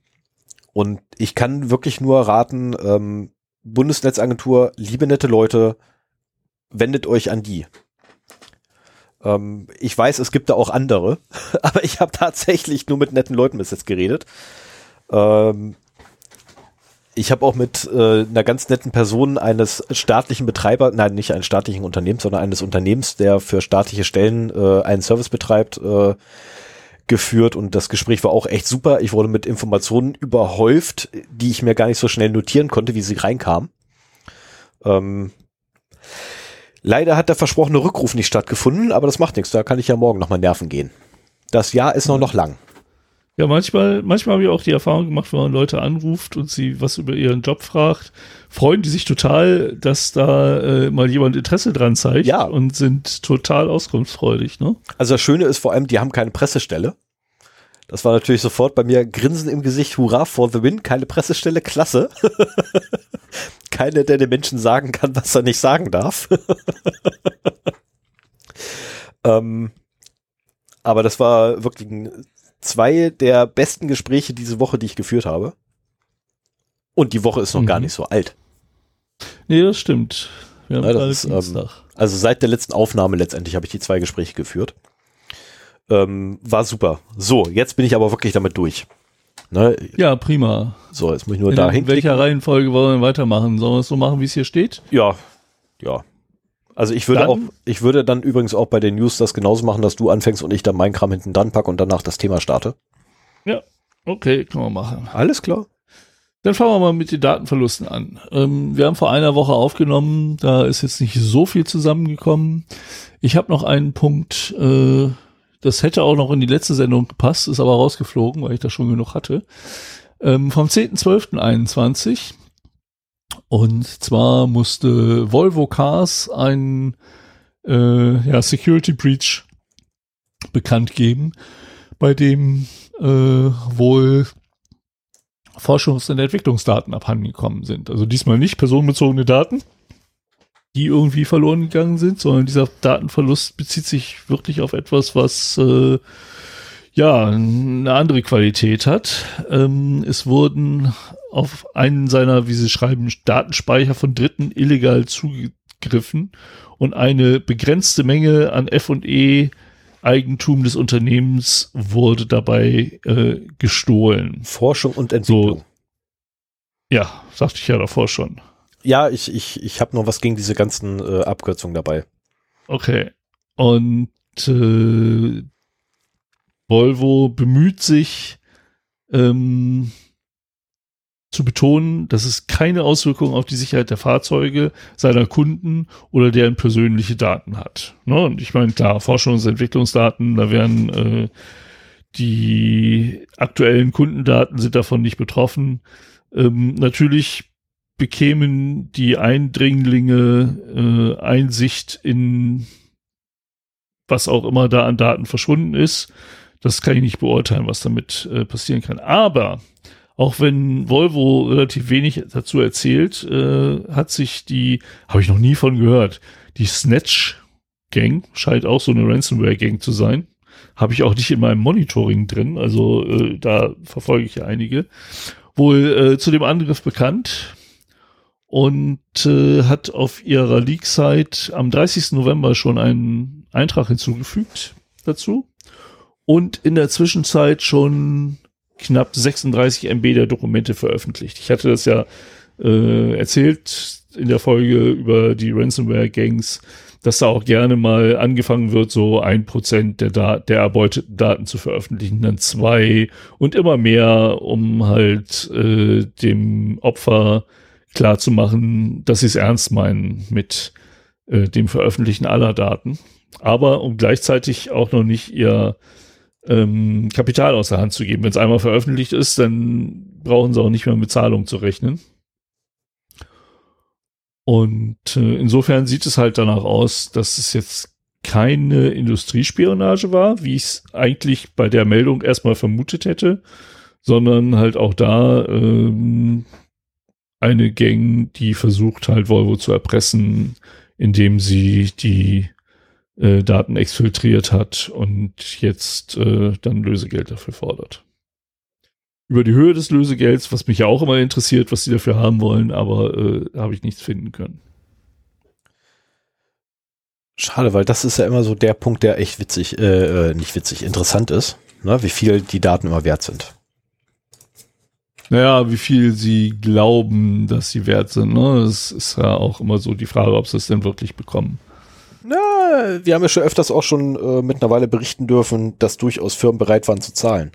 und ich kann wirklich nur raten, ähm, Bundesnetzagentur, liebe nette Leute, wendet euch an die. Ähm, ich weiß, es gibt da auch andere, aber ich habe tatsächlich nur mit netten Leuten bis jetzt geredet. Ähm, ich habe auch mit äh, einer ganz netten Person eines staatlichen Betreiber, nein, nicht eines staatlichen Unternehmens, sondern eines Unternehmens, der für staatliche Stellen äh, einen Service betreibt, äh, geführt und das Gespräch war auch echt super. Ich wurde mit Informationen überhäuft, die ich mir gar nicht so schnell notieren konnte, wie sie reinkamen. Ähm, leider hat der versprochene Rückruf nicht stattgefunden, aber das macht nichts. Da kann ich ja morgen nochmal nerven gehen. Das Jahr ist noch noch lang.
Ja, manchmal, manchmal habe ich auch die Erfahrung gemacht, wenn man Leute anruft und sie was über ihren Job fragt, freuen die sich total, dass da äh, mal jemand Interesse dran zeigt
ja.
und sind total auskunftsfreudig. Ne?
Also das Schöne ist vor allem, die haben keine Pressestelle. Das war natürlich sofort bei mir Grinsen im Gesicht, hurra for the win, keine Pressestelle, klasse. Keiner, der den Menschen sagen kann, was er nicht sagen darf. ähm, aber das war wirklich ein zwei der besten Gespräche diese Woche, die ich geführt habe. Und die Woche ist noch mhm. gar nicht so alt.
Nee, das stimmt.
Wir haben ja, das ist, ähm, also seit der letzten Aufnahme letztendlich habe ich die zwei Gespräche geführt. Ähm, war super. So, jetzt bin ich aber wirklich damit durch.
Ne? Ja, prima.
So, jetzt muss ich nur da
In welcher Reihenfolge wollen wir weitermachen? Sollen wir es so machen, wie es hier steht?
Ja, ja. Also ich würde dann, auch, ich würde dann übrigens auch bei den News das genauso machen, dass du anfängst und ich dann meinen Kram hinten dran packe und danach das Thema starte.
Ja, okay, können wir machen.
Alles klar.
Dann fangen wir mal mit den Datenverlusten an. Ähm, wir haben vor einer Woche aufgenommen, da ist jetzt nicht so viel zusammengekommen. Ich habe noch einen Punkt, äh, das hätte auch noch in die letzte Sendung gepasst, ist aber rausgeflogen, weil ich das schon genug hatte. Ähm, vom 10.12.21 und zwar musste Volvo Cars ein äh, ja, Security Breach bekannt geben, bei dem äh, wohl Forschungs- und Entwicklungsdaten abhandengekommen sind. Also diesmal nicht personenbezogene Daten, die irgendwie verloren gegangen sind, sondern dieser Datenverlust bezieht sich wirklich auf etwas, was äh, ja eine andere Qualität hat. Ähm, es wurden auf einen seiner, wie sie schreiben, Datenspeicher von Dritten illegal zugegriffen und eine begrenzte Menge an F&E Eigentum des Unternehmens wurde dabei äh, gestohlen.
Forschung und Entwicklung. So,
ja, sagte ich ja davor schon.
Ja, ich, ich, ich habe noch was gegen diese ganzen äh, Abkürzungen dabei.
Okay. Und äh, Volvo bemüht sich, ähm, zu betonen, dass es keine Auswirkungen auf die Sicherheit der Fahrzeuge seiner Kunden oder deren persönliche Daten hat. Ne? Und ich meine, klar, Forschungs- und Entwicklungsdaten, da werden äh, die aktuellen Kundendaten sind davon nicht betroffen. Ähm, natürlich bekämen die Eindringlinge äh, Einsicht in was auch immer da an Daten verschwunden ist. Das kann ich nicht beurteilen, was damit äh, passieren kann. Aber auch wenn Volvo relativ wenig dazu erzählt, äh, hat sich die, habe ich noch nie von gehört, die Snatch Gang scheint auch so eine Ransomware Gang zu sein. Habe ich auch nicht in meinem Monitoring drin, also äh, da verfolge ich ja einige. Wohl äh, zu dem Angriff bekannt und äh, hat auf ihrer Leak-Site am 30. November schon einen Eintrag hinzugefügt dazu und in der Zwischenzeit schon knapp 36 MB der Dokumente veröffentlicht. Ich hatte das ja äh, erzählt in der Folge über die Ransomware-Gangs, dass da auch gerne mal angefangen wird, so ein Prozent der, da der erbeuteten Daten zu veröffentlichen, dann zwei und immer mehr, um halt äh, dem Opfer klar zu machen, dass sie es ernst meinen mit äh, dem Veröffentlichen aller Daten, aber um gleichzeitig auch noch nicht ihr ähm, Kapital aus der Hand zu geben. Wenn es einmal veröffentlicht ist, dann brauchen sie auch nicht mehr mit Zahlung zu rechnen. Und äh, insofern sieht es halt danach aus, dass es jetzt keine Industriespionage war, wie ich es eigentlich bei der Meldung erstmal vermutet hätte, sondern halt auch da ähm, eine Gang, die versucht halt Volvo zu erpressen, indem sie die äh, Daten exfiltriert hat und jetzt äh, dann Lösegeld dafür fordert. Über die Höhe des Lösegelds, was mich ja auch immer interessiert, was sie dafür haben wollen, aber äh, habe ich nichts finden können.
Schade, weil das ist ja immer so der Punkt, der echt witzig, äh, äh nicht witzig, interessant ist, ne? wie viel die Daten immer wert sind.
Naja, wie viel sie glauben, dass sie wert sind. Ne? Das ist ja auch immer so die Frage, ob sie es denn wirklich bekommen.
Na, wir haben ja schon öfters auch schon äh, mit einer Weile berichten dürfen, dass durchaus Firmen bereit waren zu zahlen.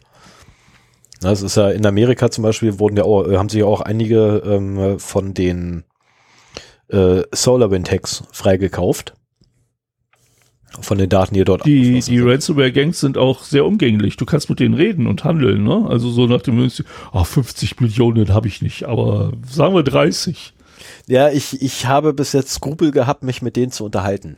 Das ist ja in Amerika zum Beispiel wurden ja auch, äh, haben sich ja auch einige ähm, von den äh, SolarWind Hacks freigekauft von den Daten, die dort
Die, die Ransomware-Gangs sind auch sehr umgänglich. Du kannst mit denen reden und handeln, ne? Also so nach dem Münzen, oh, 50 Millionen habe ich nicht, aber sagen wir 30.
Ja, ich, ich habe bis jetzt Skrupel gehabt, mich mit denen zu unterhalten.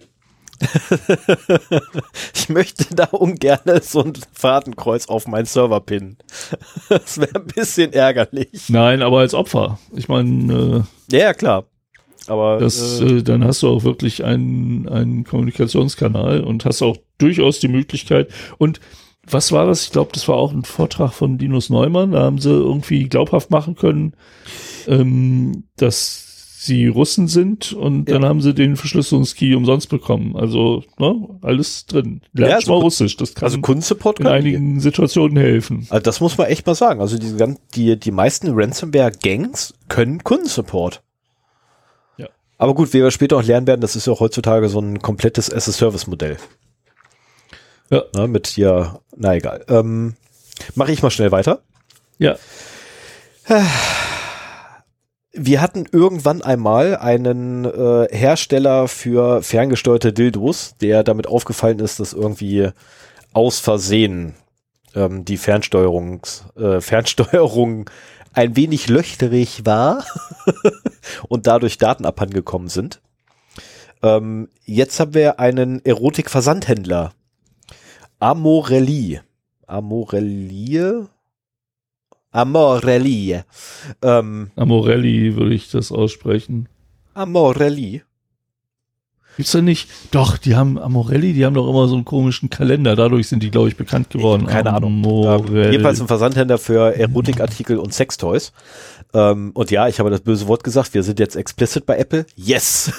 ich möchte da ungern so ein Fadenkreuz auf meinen Server pinnen. das wäre ein bisschen ärgerlich.
Nein, aber als Opfer. Ich meine.
Äh, ja, klar. Aber
das, äh, äh, dann hast du auch wirklich einen, einen Kommunikationskanal und hast auch durchaus die Möglichkeit. Und was war das? Ich glaube, das war auch ein Vortrag von Linus Neumann. Da haben sie irgendwie glaubhaft machen können, ähm, dass sie Russen sind und ja. dann haben sie den Verschlüsselungskey umsonst bekommen. Also ne, alles drin. Lernt ja, also, mal Russisch. Das kann
also Kundensupport
in einigen die. Situationen helfen.
Also das muss man echt mal sagen. Also die, die, die meisten Ransomware-Gangs können Kundensupport. Aber gut, wie wir später auch lernen werden, das ist ja auch heutzutage so ein komplettes as-a-Service-Modell. Ja. Na, mit, ja, na egal. Ähm, Mache ich mal schnell weiter.
Ja.
Wir hatten irgendwann einmal einen äh, Hersteller für ferngesteuerte Dildos, der damit aufgefallen ist, dass irgendwie aus Versehen ähm, die Fernsteuerungs, äh, Fernsteuerung ein wenig löchrig war und dadurch Daten abhandengekommen sind. Ähm, jetzt haben wir einen Erotik-Versandhändler. Amorelli. Amorelli? Amorelli.
Ähm, Amorelli würde ich das aussprechen.
Amorelli.
Gibt's da nicht? Doch, die haben Amorelli, die haben doch immer so einen komischen Kalender. Dadurch sind die, glaube ich, bekannt geworden.
Keine Ahnung. Ähm, jedenfalls ein Versandhändler für Erotikartikel und Sextoys. Ähm, und ja, ich habe das böse Wort gesagt. Wir sind jetzt explicit bei Apple. Yes.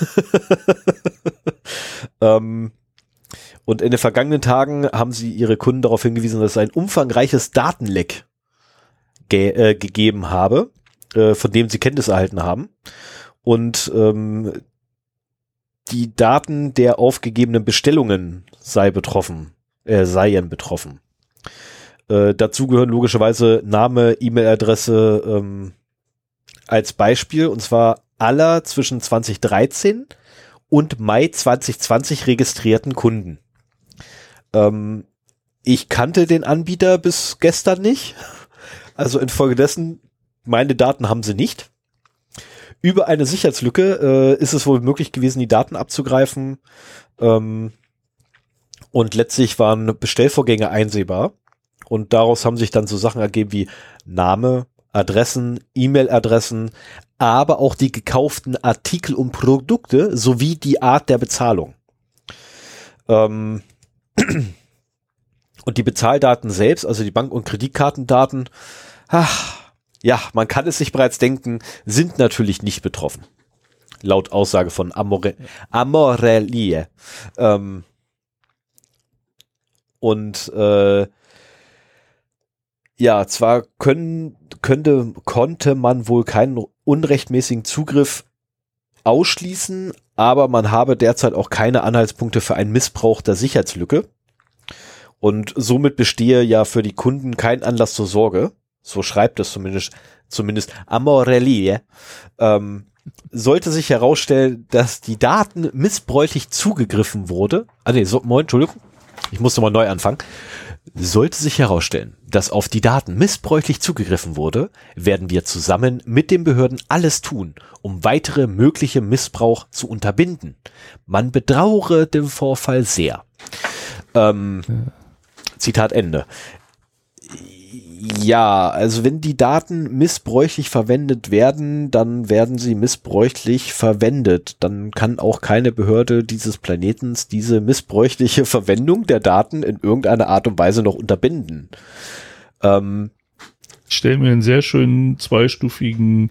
ähm, und in den vergangenen Tagen haben sie ihre Kunden darauf hingewiesen, dass es ein umfangreiches Datenleck ge äh, gegeben habe, äh, von dem sie Kenntnis erhalten haben. Und ähm, die Daten der aufgegebenen Bestellungen sei betroffen, äh, seien betroffen. Äh, dazu gehören logischerweise Name, E-Mail-Adresse ähm, als Beispiel, und zwar aller zwischen 2013 und Mai 2020 registrierten Kunden. Ähm, ich kannte den Anbieter bis gestern nicht. Also infolgedessen, meine Daten haben sie nicht über eine Sicherheitslücke äh, ist es wohl möglich gewesen, die Daten abzugreifen. Ähm, und letztlich waren Bestellvorgänge einsehbar. Und daraus haben sich dann so Sachen ergeben wie Name, Adressen, E-Mail-Adressen, aber auch die gekauften Artikel und Produkte sowie die Art der Bezahlung. Ähm und die Bezahldaten selbst, also die Bank- und Kreditkartendaten, ach, ja, man kann es sich bereits denken, sind natürlich nicht betroffen. Laut Aussage von Amore, Amorelie. Ähm, und äh, ja, zwar können, könnte, konnte man wohl keinen unrechtmäßigen Zugriff ausschließen, aber man habe derzeit auch keine Anhaltspunkte für einen Missbrauch der Sicherheitslücke. Und somit bestehe ja für die Kunden kein Anlass zur Sorge so schreibt es zumindest, zumindest Amorelli, ähm, sollte sich herausstellen, dass die Daten missbräuchlich zugegriffen wurde. Ah nee, so, moin, Entschuldigung, ich musste mal neu anfangen. Sollte sich herausstellen, dass auf die Daten missbräuchlich zugegriffen wurde, werden wir zusammen mit den Behörden alles tun, um weitere mögliche Missbrauch zu unterbinden. Man betrauere den Vorfall sehr. Ähm. Zitat Ende. Ja, also wenn die Daten missbräuchlich verwendet werden, dann werden sie missbräuchlich verwendet. Dann kann auch keine Behörde dieses Planetens diese missbräuchliche Verwendung der Daten in irgendeiner Art und Weise noch unterbinden.
Ähm, ich stelle mir einen sehr schönen zweistufigen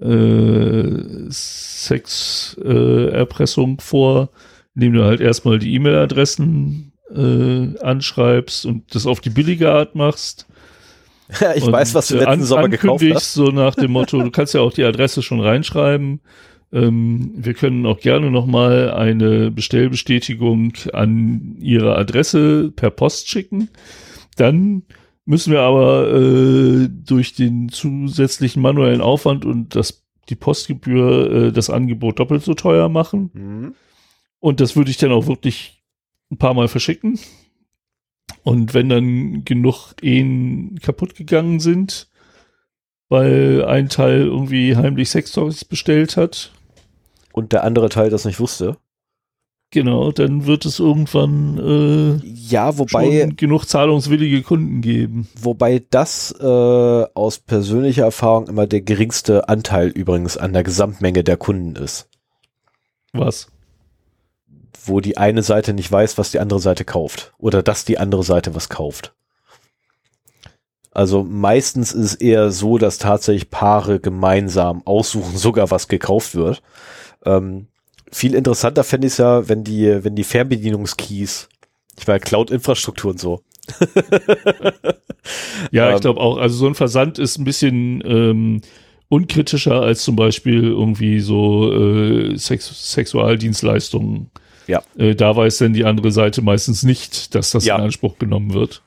äh, Sexerpressung äh, vor, indem du halt erstmal die E-Mail-Adressen äh, anschreibst und das auf die billige Art machst
ich und weiß, was du letzten an, Sommer gekauft hast.
so nach dem Motto, du kannst ja auch die Adresse schon reinschreiben. Ähm, wir können auch gerne nochmal eine Bestellbestätigung an Ihre Adresse per Post schicken. Dann müssen wir aber äh, durch den zusätzlichen manuellen Aufwand und das, die Postgebühr äh, das Angebot doppelt so teuer machen. Mhm. Und das würde ich dann auch wirklich ein paar Mal verschicken. Und wenn dann genug Ehen kaputt gegangen sind, weil ein Teil irgendwie heimlich Sextoys bestellt hat.
Und der andere Teil das nicht wusste.
Genau, dann wird es irgendwann
äh, ja, wobei
genug zahlungswillige Kunden geben.
Wobei das äh, aus persönlicher Erfahrung immer der geringste Anteil übrigens an der Gesamtmenge der Kunden ist.
Was?
Wo die eine Seite nicht weiß, was die andere Seite kauft. Oder dass die andere Seite was kauft. Also meistens ist es eher so, dass tatsächlich Paare gemeinsam aussuchen, sogar was gekauft wird. Ähm, viel interessanter fände ich es ja, wenn die, wenn die Fernbedienungskeys, ich meine Cloud-Infrastruktur und so.
ja, ich ähm, glaube auch, also so ein Versand ist ein bisschen ähm, unkritischer als zum Beispiel irgendwie so äh, Sex Sexualdienstleistungen.
Ja.
Äh, da weiß dann die andere Seite meistens nicht, dass das ja. in Anspruch genommen wird.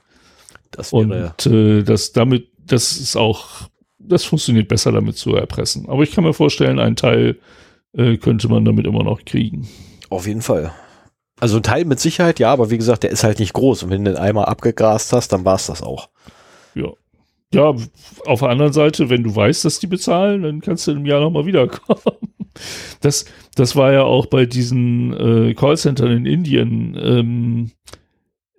Das
wäre, Und äh, das damit, das ist auch, das funktioniert besser damit zu erpressen. Aber ich kann mir vorstellen, einen Teil äh, könnte man damit immer noch kriegen.
Auf jeden Fall. Also ein Teil mit Sicherheit, ja, aber wie gesagt, der ist halt nicht groß. Und wenn du den einmal abgegrast hast, dann war es das auch.
Ja. Ja, auf der anderen Seite, wenn du weißt, dass die bezahlen, dann kannst du im Jahr nochmal wiederkommen. Das, das war ja auch bei diesen äh, Callcentern in Indien ähm,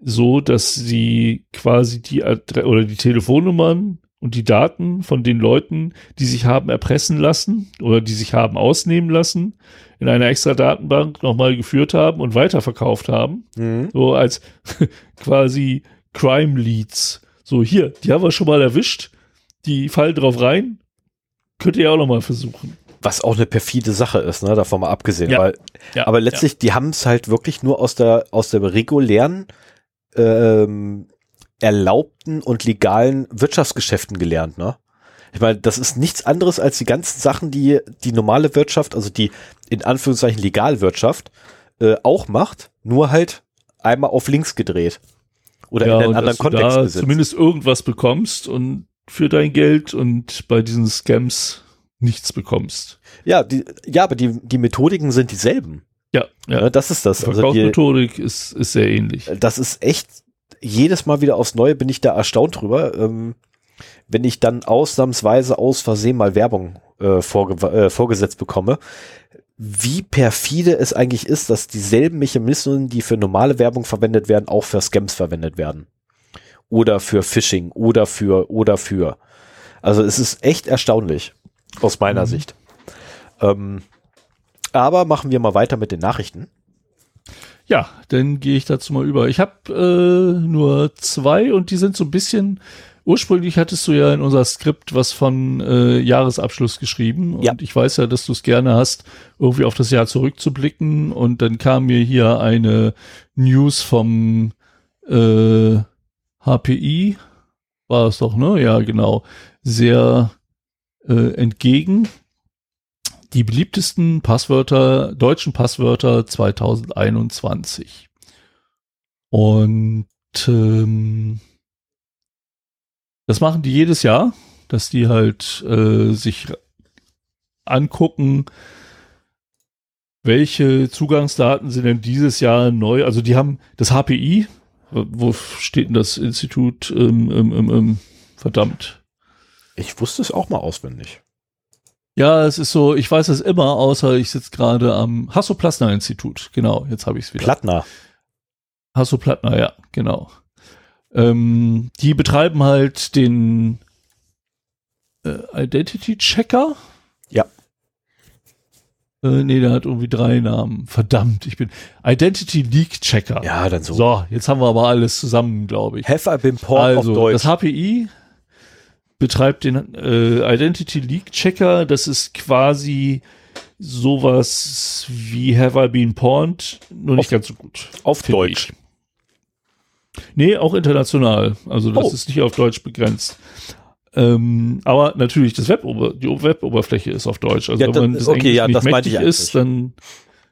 so, dass sie quasi die Adre oder die Telefonnummern und die Daten von den Leuten, die sich haben erpressen lassen oder die sich haben ausnehmen lassen, in einer extra Datenbank nochmal geführt haben und weiterverkauft haben. Mhm. So als quasi Crime Leads. So, hier, die haben wir schon mal erwischt, die fallen drauf rein, könnt ihr auch nochmal versuchen.
Was auch eine perfide Sache ist, ne, davon mal abgesehen.
Ja.
Weil,
ja.
Aber letztlich, ja. die haben es halt wirklich nur aus der, aus der regulären, ähm, erlaubten und legalen Wirtschaftsgeschäften gelernt, ne? Ich meine, das ist nichts anderes als die ganzen Sachen, die die normale Wirtschaft, also die in Anführungszeichen Legalwirtschaft, äh, auch macht, nur halt einmal auf links gedreht. Oder
ja, in einen anderen Kontext gesetzt. zumindest irgendwas bekommst und für dein Geld und bei diesen Scams nichts bekommst.
Ja, die, ja, aber die, die Methodiken sind dieselben.
Ja, ja.
das ist das.
Die Verkaufsmethodik also ist, ist sehr ähnlich.
Das ist echt, jedes Mal wieder aufs Neue bin ich da erstaunt drüber, ähm, wenn ich dann ausnahmsweise aus Versehen mal Werbung äh, vorge äh, vorgesetzt bekomme, wie perfide es eigentlich ist, dass dieselben Mechanismen, die für normale Werbung verwendet werden, auch für Scams verwendet werden. Oder für Phishing oder für oder für. Also es ist echt erstaunlich aus meiner mhm. Sicht. Ähm, aber machen wir mal weiter mit den Nachrichten.
Ja, dann gehe ich dazu mal über. Ich habe äh, nur zwei und die sind so ein bisschen. Ursprünglich hattest du ja in unser Skript was von äh, Jahresabschluss geschrieben und
ja.
ich weiß ja, dass du es gerne hast, irgendwie auf das Jahr zurückzublicken und dann kam mir hier eine News vom äh, HPI, war es doch, ne? Ja, genau. Sehr äh, entgegen. Die beliebtesten Passwörter, deutschen Passwörter 2021. Und ähm, das machen die jedes Jahr, dass die halt äh, sich angucken, welche Zugangsdaten sind denn dieses Jahr neu. Also die haben das HPI, Wo steht denn das Institut? Ähm, ähm, ähm, ähm, verdammt.
Ich wusste es auch mal auswendig.
Ja, es ist so, ich weiß es immer, außer ich sitze gerade am Hasso-Plattner-Institut. Genau, jetzt habe ich es wieder.
Plattner.
Hasso-Plattner, ja, genau. Ähm, die betreiben halt den äh, Identity Checker.
Ja.
Äh, nee, der hat irgendwie drei Namen. Verdammt, ich bin Identity Leak Checker.
Ja, dann so.
So, jetzt haben wir aber alles zusammen, glaube ich.
Have I been porn
also,
auf Deutsch?
das HPI betreibt den äh, Identity Leak Checker. Das ist quasi sowas wie Have I Been Porned, nur nicht
Auf-
ganz so gut.
auf Deutsch.
ich. Nee, auch international. Also das
Oh.
ist nicht auf Deutsch begrenzt. Ähm, aber natürlich, das Web die Web-Oberfläche ist auf Deutsch. Also
Ja,
wenn man das
okay,
Englisch
ja,
nicht
das
mächtig ist, dann,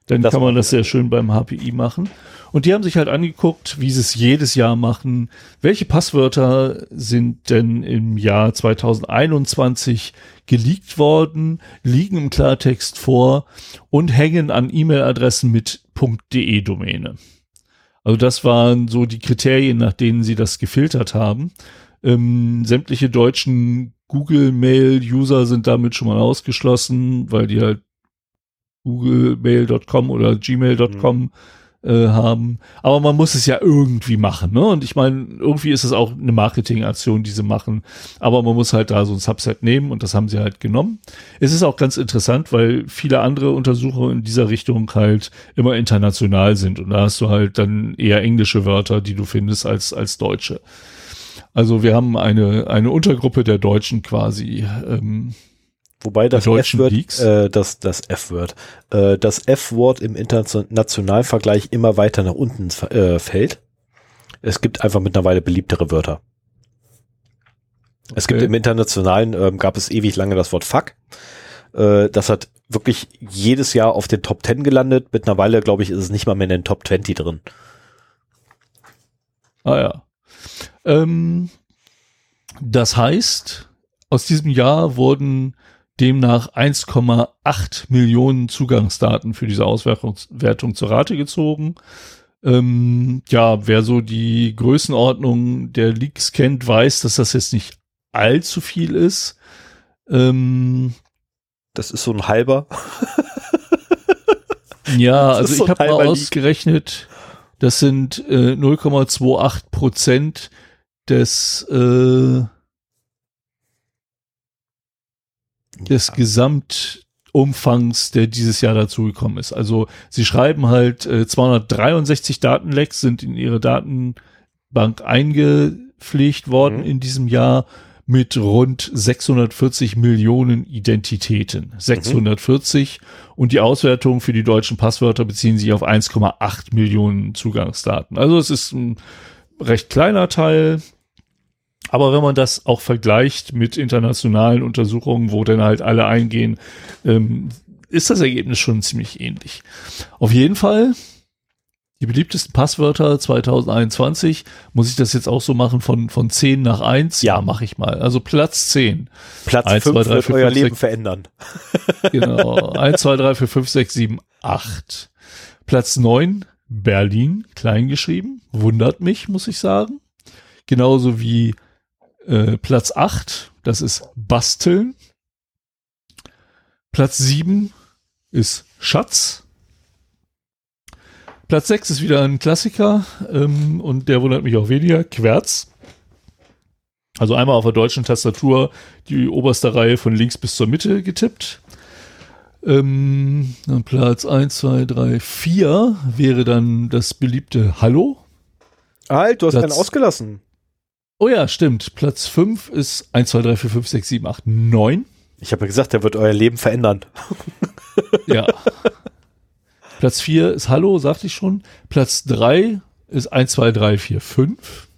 dann
Das
kann man das sehr schön beim HPI machen. Und die haben sich halt angeguckt, wie sie es jedes Jahr machen. Welche Passwörter sind denn im Jahr 2021 geleakt worden, liegen im Klartext vor und hängen an E-Mail-Adressen mit .de-Domäne. Also das waren so die Kriterien, nach denen sie das gefiltert haben. Ähm, sämtliche deutschen Google-Mail-User sind damit schon mal ausgeschlossen, weil die halt googlemail.com oder gmail.com äh, haben. Aber man muss es ja irgendwie machen, ne? Und ich meine, irgendwie ist es auch eine Marketingaktion, die sie machen. Aber man muss halt da so ein Subset nehmen und das haben sie halt genommen. Es ist auch ganz interessant, weil viele andere Untersuchungen in dieser Richtung halt immer international sind. Und da hast du halt dann eher englische Wörter, die du findest, als, als deutsche. Also wir haben eine, eine Untergruppe der Deutschen quasi. Ähm,
Wobei das F-Word, äh, das, das F-Word, äh, das F-Wort im internationalen Vergleich immer weiter nach unten äh, fällt. Es gibt einfach mittlerweile beliebtere Wörter. Es gibt
Okay.
im internationalen, ähm, gab es ewig lange das Wort Fuck. Äh, das hat wirklich jedes Jahr auf den Top 10 gelandet. Mittlerweile, glaube ich, ist es nicht mal mehr in den Top 20 drin.
Ah ja. Ähm, das heißt, aus diesem Jahr wurden demnach 1,8 Millionen Zugangsdaten für diese Auswertung Wertung zur Rate gezogen. Ähm, ja, wer so die Größenordnung der Leaks kennt, weiß, dass das jetzt nicht allzu viel ist. Ähm,
Das ist so ein halber.
Ja,
Das
also
so
ich habe mal
Leak.
ausgerechnet, das sind äh, 0,28 Prozent des, äh, des Gesamtumfangs, der dieses Jahr dazugekommen ist. Also sie schreiben halt, äh, 263 Datenlecks sind in ihre Datenbank eingepflegt worden
Mhm.
in diesem Jahr mit rund 640 Millionen Identitäten. 640 und die Auswertungen für die deutschen Passwörter beziehen sich auf 1,8 Millionen Zugangsdaten. Also es ist ein recht kleiner Teil. Aber wenn man das auch vergleicht mit internationalen Untersuchungen, wo dann halt alle eingehen, ähm, ist das Ergebnis schon ziemlich ähnlich. Auf jeden Fall, die beliebtesten Passwörter 2021, muss ich das jetzt auch so machen von, von 10 nach 1?
Ja.
mache ich mal. Also Platz 10.
Platz
Eins,
5
zwei, drei,
wird
vier,
euer
fünf,
Leben
sechs.
verändern.
Genau. 1, 2, 3, 4, 5, 6, 7, 8. Platz 9, Berlin, klein geschrieben. Wundert mich, muss ich sagen. Genauso wie äh, Platz 8, das ist Basteln. Platz 7 ist Schatz. Platz 6 ist wieder ein Klassiker ähm, und der wundert mich auch weniger. Querz. Also einmal auf der deutschen Tastatur die oberste Reihe von links bis zur Mitte getippt. Ähm, Platz 1, 2, 3, 4 wäre dann das beliebte Hallo.
Halt, du hast
Platz-
einen ausgelassen.
Oh ja, stimmt. Platz 5 ist 1, 2, 3, 4, 5, 6, 7, 8, 9.
Ich habe ja gesagt, der wird euer Leben verändern.
Ja. Platz 4 ist Hallo, sagte ich schon. Platz 3 ist 1, 2, 3, 4, 5.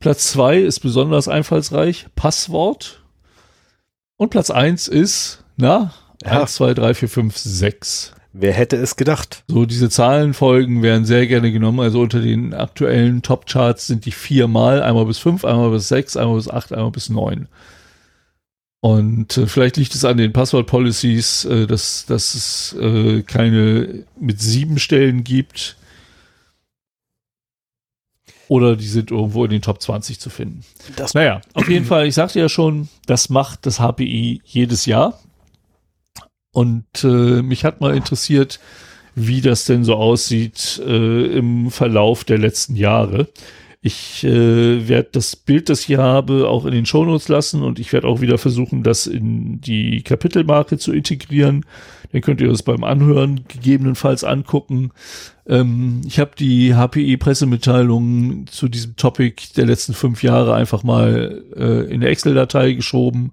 Platz 2 ist besonders einfallsreich, Passwort. Und Platz 1 ist, na,
Ja.
1, 2, 3, 4, 5, 6.
Wer hätte es gedacht?
So, diese Zahlenfolgen werden sehr gerne genommen. Also unter den aktuellen Top-Charts sind die viermal, einmal bis fünf, einmal bis sechs, einmal bis acht, einmal bis neun. Und äh, vielleicht liegt es an den Passwort-Policies, äh, dass, dass es äh, keine mit sieben Stellen gibt. oder die sind irgendwo in den Top 20 zu finden.
Das
Naja, auf jeden Fall, ich sagte ja schon, das macht das HPI jedes Jahr. Und äh, mich hat mal interessiert, wie das denn so aussieht äh, im Verlauf der letzten Jahre. Ich äh, werde das Bild, das ich habe, auch in den Shownotes lassen und ich werde auch wieder versuchen, das in die Kapitelmarke zu integrieren. Dann könnt ihr das beim Anhören gegebenenfalls angucken. Ähm, ich habe die HPI-Pressemitteilungen zu diesem Topic der letzten fünf Jahre einfach mal äh, in der Excel-Datei geschoben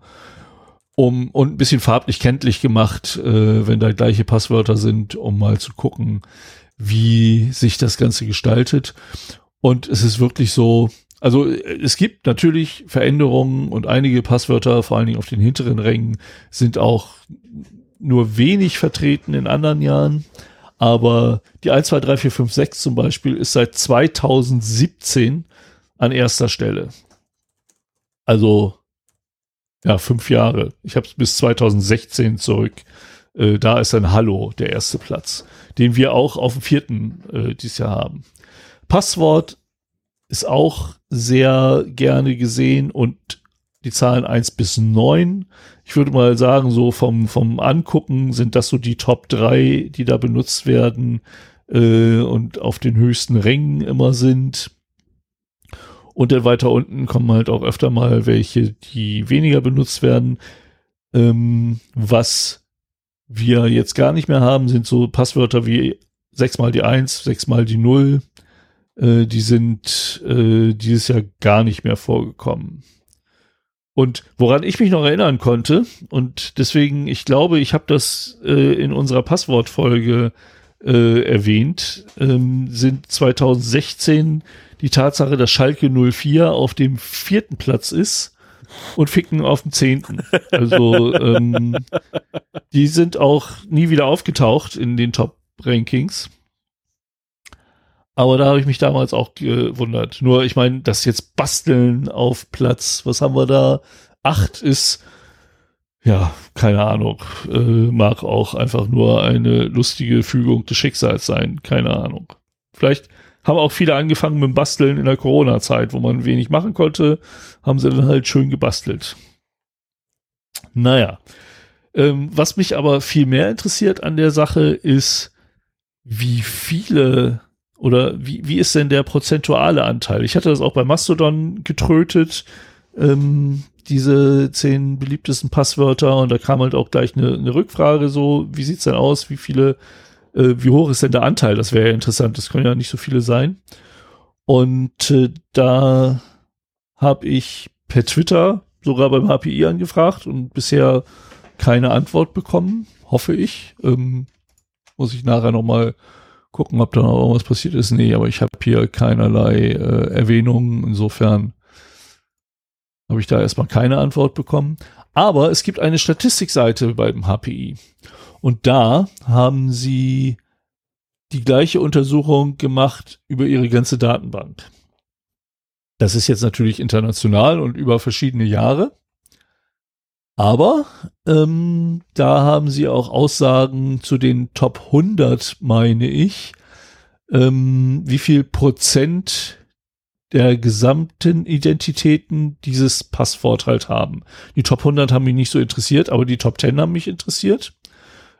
um und ein bisschen farblich kenntlich gemacht, äh, wenn da gleiche Passwörter sind, um mal zu gucken, wie sich das Ganze gestaltet. Und es ist wirklich so, also es gibt natürlich Veränderungen und einige Passwörter, vor allen Dingen auf den hinteren Rängen, sind auch nur wenig vertreten in anderen Jahren. Aber die 1, 2, 3, 4, 5, 6 zum Beispiel ist seit 2017 an erster Stelle. Also ja, fünf Jahre. Ich habe es bis 2016 zurück. Äh, da ist ein Hallo der erste Platz, den wir auch auf dem vierten äh, dieses Jahr haben. Passwort ist auch sehr gerne gesehen und die Zahlen eins bis neun. Ich würde mal sagen, so vom, vom Angucken sind das so die Top drei, die da benutzt werden äh, und auf den höchsten Rängen immer sind. Und dann weiter unten kommen halt auch öfter mal welche, die weniger benutzt werden. Ähm, was wir jetzt gar nicht mehr haben, sind so Passwörter wie sechsmal die eins, sechsmal die null. Äh, die sind äh, dieses Jahr gar nicht mehr vorgekommen. Und woran ich mich noch erinnern konnte, und deswegen, ich glaube, ich habe das äh, in unserer Passwortfolge äh, erwähnt, ähm, sind 2016 die Tatsache, dass Schalke 04 auf dem vierten Platz ist und Ficken auf dem zehnten. Also ähm, die sind auch nie wieder aufgetaucht in den Top-Rankings. Aber da habe ich mich damals auch gewundert. Nur, ich meine, das jetzt Basteln auf Platz, was haben wir da? Acht ist, ja, keine Ahnung, äh, mag auch einfach nur eine lustige Fügung des Schicksals sein. Keine Ahnung. Vielleicht haben auch viele angefangen mit dem Basteln in der Corona-Zeit, wo man wenig machen konnte, haben sie dann halt schön gebastelt. Naja. Ähm, was mich aber viel mehr interessiert an der Sache ist, wie viele oder wie, wie ist denn der prozentuale Anteil? Ich hatte das auch bei Mastodon getrötet, ähm, diese zehn beliebtesten Passwörter und da kam halt auch gleich eine, eine Rückfrage so, wie sieht's denn aus, wie viele äh, wie hoch ist denn der Anteil? Das wäre ja interessant. Das können ja nicht so viele sein. Und äh, da habe ich per Twitter sogar beim HPI angefragt und bisher keine Antwort bekommen, hoffe ich. Ähm, muss ich nachher nochmal gucken, ob da noch irgendwas passiert ist. Nee, aber ich habe hier keinerlei äh, Erwähnungen. Insofern habe ich da erstmal keine Antwort bekommen. Aber es gibt eine Statistikseite beim HPI. Und da haben sie die gleiche Untersuchung gemacht über ihre ganze Datenbank. Das ist jetzt natürlich international und über verschiedene Jahre. Aber ähm, da haben sie auch Aussagen zu den Top 100, meine ich, ähm, wie viel Prozent der gesamten Identitäten dieses Passwort halt haben. Die Top 100 haben mich nicht so interessiert, aber die Top 10 haben mich interessiert.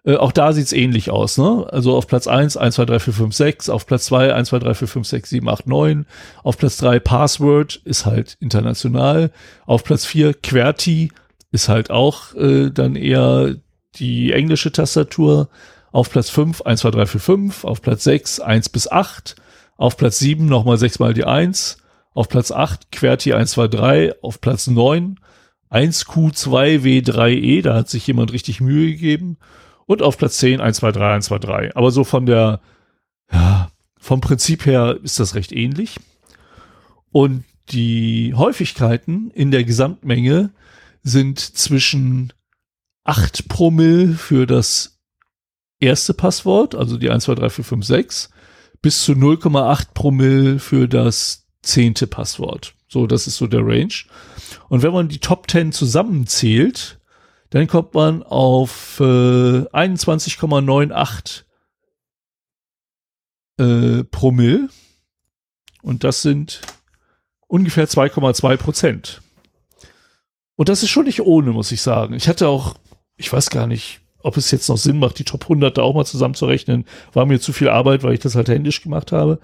Äh, auch da sieht's ähnlich aus, ne? Also auf Platz 1, 1, 2, 3, 4, 5, 6, auf Platz 2, 1, 2, 3, 4, 5, 6, 7, 8, 9, auf Platz 3 Password ist halt international, auf Platz 4 QWERTY ist halt auch äh, dann eher die englische Tastatur, auf Platz 5 1, 2, 3, 4, 5, auf Platz 6 1 bis 8, auf Platz 7 nochmal 6 mal die 1, auf Platz 8 QWERTY 1, 2, 3, auf Platz 9 1Q2W3E, da hat sich jemand richtig Mühe gegeben und auf Platz 10 1, 2, 3, 1, 2, 3. Aber so von der, ja, vom Prinzip her ist das recht ähnlich. Und die Häufigkeiten in der Gesamtmenge sind zwischen 8 Promille für das erste Passwort, also die 1, 2, 3, 4, 5, 6, bis zu 0,8 Promille für das zehnte Passwort. So, das ist so der Range. Und wenn man die Top 10 zusammenzählt, dann kommt man auf äh, 21,98 äh, Promille. Und das sind ungefähr 2,2 Prozent. Und das ist schon nicht ohne, muss ich sagen. Ich hatte auch, ich weiß gar nicht, ob es jetzt noch Sinn macht, die Top 100 da auch mal zusammenzurechnen. War mir zu viel Arbeit, weil ich das halt händisch gemacht habe.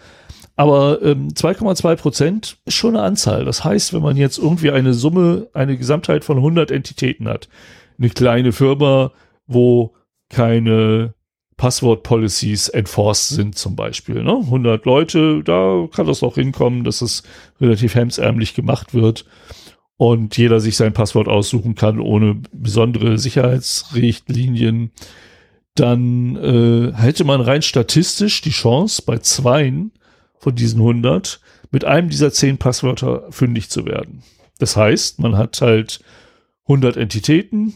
Aber ähm, 2,2 Prozent ist schon eine Anzahl. Das heißt, wenn man jetzt irgendwie eine Summe, eine Gesamtheit von 100 Entitäten hat, eine kleine Firma, wo keine Passwort-Policies enforced sind zum Beispiel. Ne? 100 Leute, da kann das auch hinkommen, dass es relativ hemsärmlich gemacht wird und jeder sich sein Passwort aussuchen kann ohne besondere Sicherheitsrichtlinien. Dann äh, hätte man rein statistisch die Chance, bei zweien von diesen 100 mit einem dieser zehn Passwörter fündig zu werden. Das heißt, man hat halt 100 Entitäten,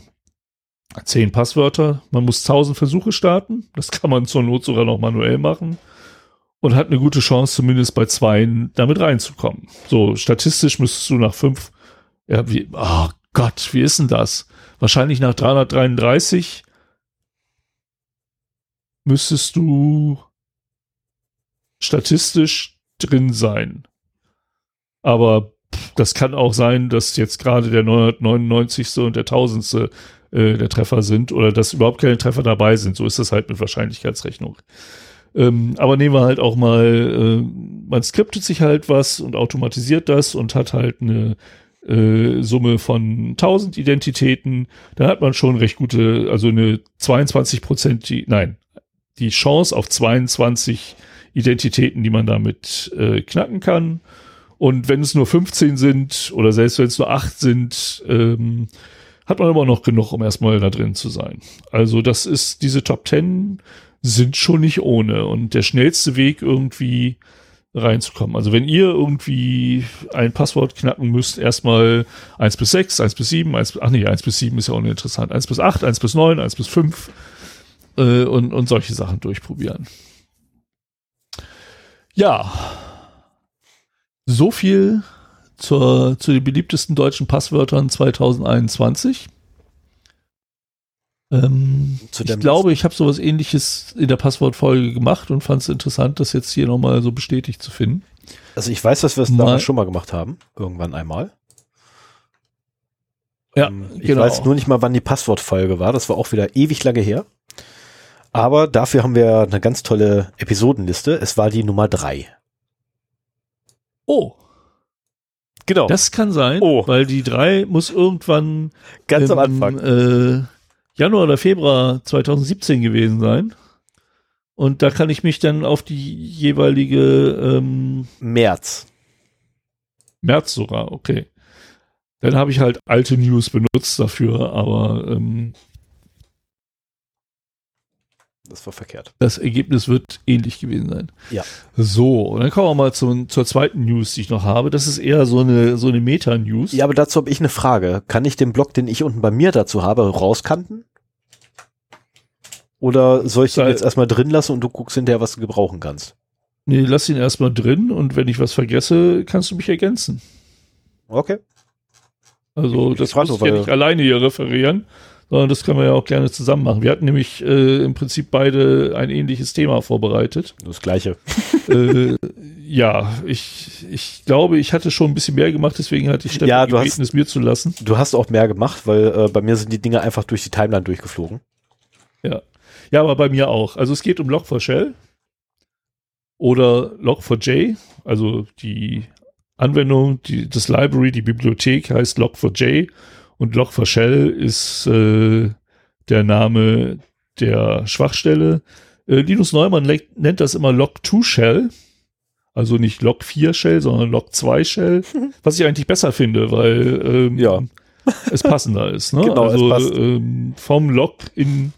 zehn Passwörter, man muss 1000 Versuche starten, das kann man zur Not sogar noch manuell machen und hat eine gute Chance, zumindest bei zweien damit reinzukommen. So, statistisch müsstest du nach fünf, ja, wie, oh Gott, wie ist denn das? Wahrscheinlich nach 333 müsstest du statistisch drin sein. Aber das kann auch sein, dass jetzt gerade der 999. und der 1000 äh, der Treffer sind oder dass überhaupt keine Treffer dabei sind. So ist das halt mit Wahrscheinlichkeitsrechnung. Ähm, aber nehmen wir halt auch mal, äh, man skriptet sich halt was und automatisiert das und hat halt eine äh, Summe von 1000 Identitäten. Da hat man schon recht gute, also eine 22 Prozent, nein, die Chance auf 22 Identitäten, die man damit äh, knacken kann. Und wenn es nur 15 sind oder selbst wenn es nur 8 sind, ähm, hat man immer noch genug, um erstmal da drin zu sein. Also das ist, diese Top 10 sind schon nicht ohne und der schnellste Weg irgendwie reinzukommen. Also wenn ihr irgendwie ein Passwort knacken müsst, erstmal 1 bis 6, 1 bis 7, 1 bis, ach nee, 1 bis 7 ist ja auch nicht interessant, 1 bis 8, 1 bis 9, 1 bis 5 äh, und, und solche Sachen durchprobieren. Ja, so viel zur, zu den beliebtesten deutschen Passwörtern 2021. Ähm, ich glaube, ich habe sowas ähnliches in der Passwortfolge gemacht und fand es interessant, das jetzt hier nochmal so bestätigt zu finden.
Also ich weiß, dass wir es damals schon mal gemacht haben, irgendwann einmal. Ja, ähm, ich genau. weiß nur nicht mal, wann die Passwortfolge war. Das war auch wieder ewig lange her. Aber dafür haben wir eine ganz tolle Episodenliste. Es war die Nummer drei.
Oh. Genau. Das kann sein, oh. weil die drei muss irgendwann
ganz im, am Anfang
äh, Januar oder Februar 2017 gewesen sein. Und da kann ich mich dann auf die jeweilige ähm,
März.
März sogar, okay. Dann habe ich halt alte News benutzt dafür, aber ähm,
das war verkehrt.
Das Ergebnis wird ähnlich gewesen sein.
Ja.
So, und dann kommen wir mal zum, zur zweiten News, die ich noch habe. Das ist eher so eine, so eine Meta-News.
Ja, aber dazu habe ich eine Frage. Kann ich den Blog, den ich unten bei mir dazu habe, rauskanten? Oder soll ich den jetzt erstmal drin lassen und du guckst hinterher, was du gebrauchen kannst?
Nee, lass ihn erstmal drin und wenn ich was vergesse, kannst du mich ergänzen.
Okay.
Also, ich das muss ich ja nicht alleine hier referieren sondern das können wir ja auch gerne zusammen machen. Wir hatten nämlich äh, im Prinzip beide ein ähnliches Thema vorbereitet.
Das gleiche.
äh, ja, ich, ich glaube, ich hatte schon ein bisschen mehr gemacht, deswegen hatte ich
Stefan ja, gebeten,
hast, es mir zu lassen.
Du hast auch mehr gemacht, weil äh, bei mir sind die Dinge einfach durch die Timeline durchgeflogen.
Ja. Ja, aber bei mir auch. Also es geht um Log4Shell oder Log4j, also die Anwendung, die, das Library, die Bibliothek heißt Log4j und Log4Shell ist äh, der Name der Schwachstelle. Äh, Linus Neumann nennt das immer Log2Shell. Also nicht Log4Shell, sondern Log2Shell. Was ich eigentlich besser finde, weil ähm, ja. es passender ist. Ne?
Genau,
also ähm, vom Log in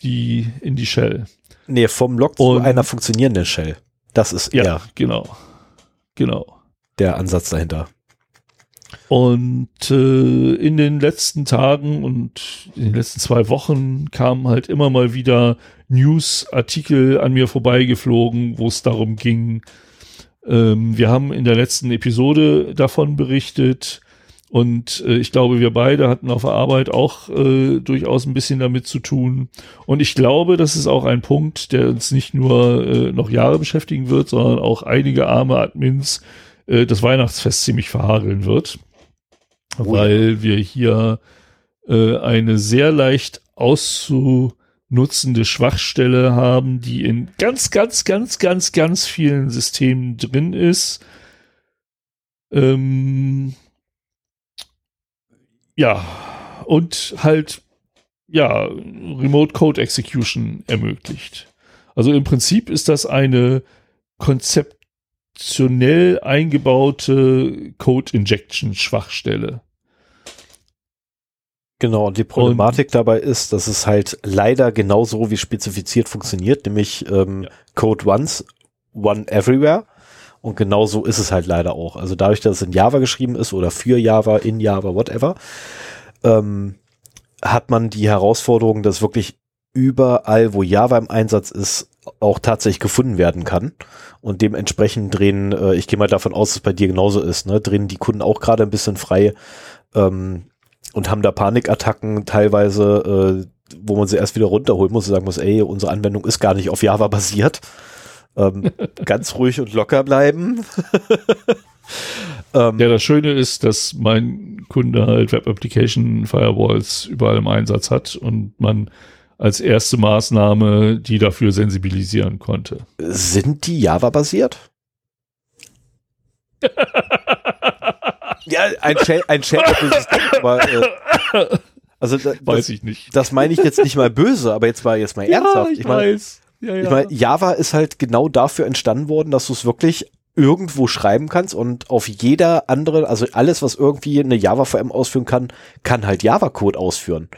die, in die Shell.
Nee, vom Log zu einer funktionierenden Shell. Das ist ja, eher
genau. Genau.
Der Ansatz dahinter.
Und äh, in den letzten Tagen und in den letzten zwei Wochen kamen halt immer mal wieder News-Artikel an mir vorbeigeflogen, wo es darum ging. Ähm, wir haben in der letzten Episode davon berichtet Und äh, ich glaube, wir beide hatten auf der Arbeit auch äh, durchaus ein bisschen damit zu tun. Und ich glaube, das ist auch ein Punkt, der uns nicht nur äh, noch Jahre beschäftigen wird, sondern auch einige arme Admins das Weihnachtsfest ziemlich verhageln wird. Oh weil wir hier äh, eine sehr leicht auszunutzende Schwachstelle haben, die in ganz, ganz, ganz, ganz, ganz vielen Systemen drin ist. Ähm, ja, und halt, ja, Remote Code Execution ermöglicht. Also im Prinzip ist das eine konzeptionell eingebaute Code Injection Schwachstelle.
Genau, und die Problematik und, dabei ist, dass es halt leider genauso wie spezifiziert funktioniert, nämlich ähm, ja. Code once, one everywhere. Und genau so ist es halt leider auch. Also dadurch, dass es in Java geschrieben ist oder für Java, in Java, whatever, ähm, hat man die Herausforderung, dass wirklich überall, wo Java im Einsatz ist, auch tatsächlich gefunden werden kann. Und dementsprechend drehen, äh, ich gehe mal davon aus, dass es bei dir genauso ist, ne, drehen die Kunden auch gerade ein bisschen frei ähm, und haben da Panikattacken teilweise, äh, wo man sie erst wieder runterholen muss und sagen muss, ey, unsere Anwendung ist gar nicht auf Java basiert. Ähm, ganz ruhig und locker bleiben.
ähm, ja, das Schöne ist, dass mein Kunde halt Web Application Firewalls überall im Einsatz hat und man als erste Maßnahme die dafür sensibilisieren konnte.
Sind die Java-basiert? ja, ein Shell, ein Shell aber äh, also da,
weiß ich nicht.
Das meine ich jetzt nicht mal böse, aber jetzt mal jetzt mal ja, ernsthaft. Ich, ich weiß. Ja, ja. Ich meine, Java ist halt genau dafür entstanden worden, dass du es wirklich irgendwo schreiben kannst und auf jeder andere, also alles, was irgendwie eine Java-VM ausführen kann, kann halt Java-Code ausführen.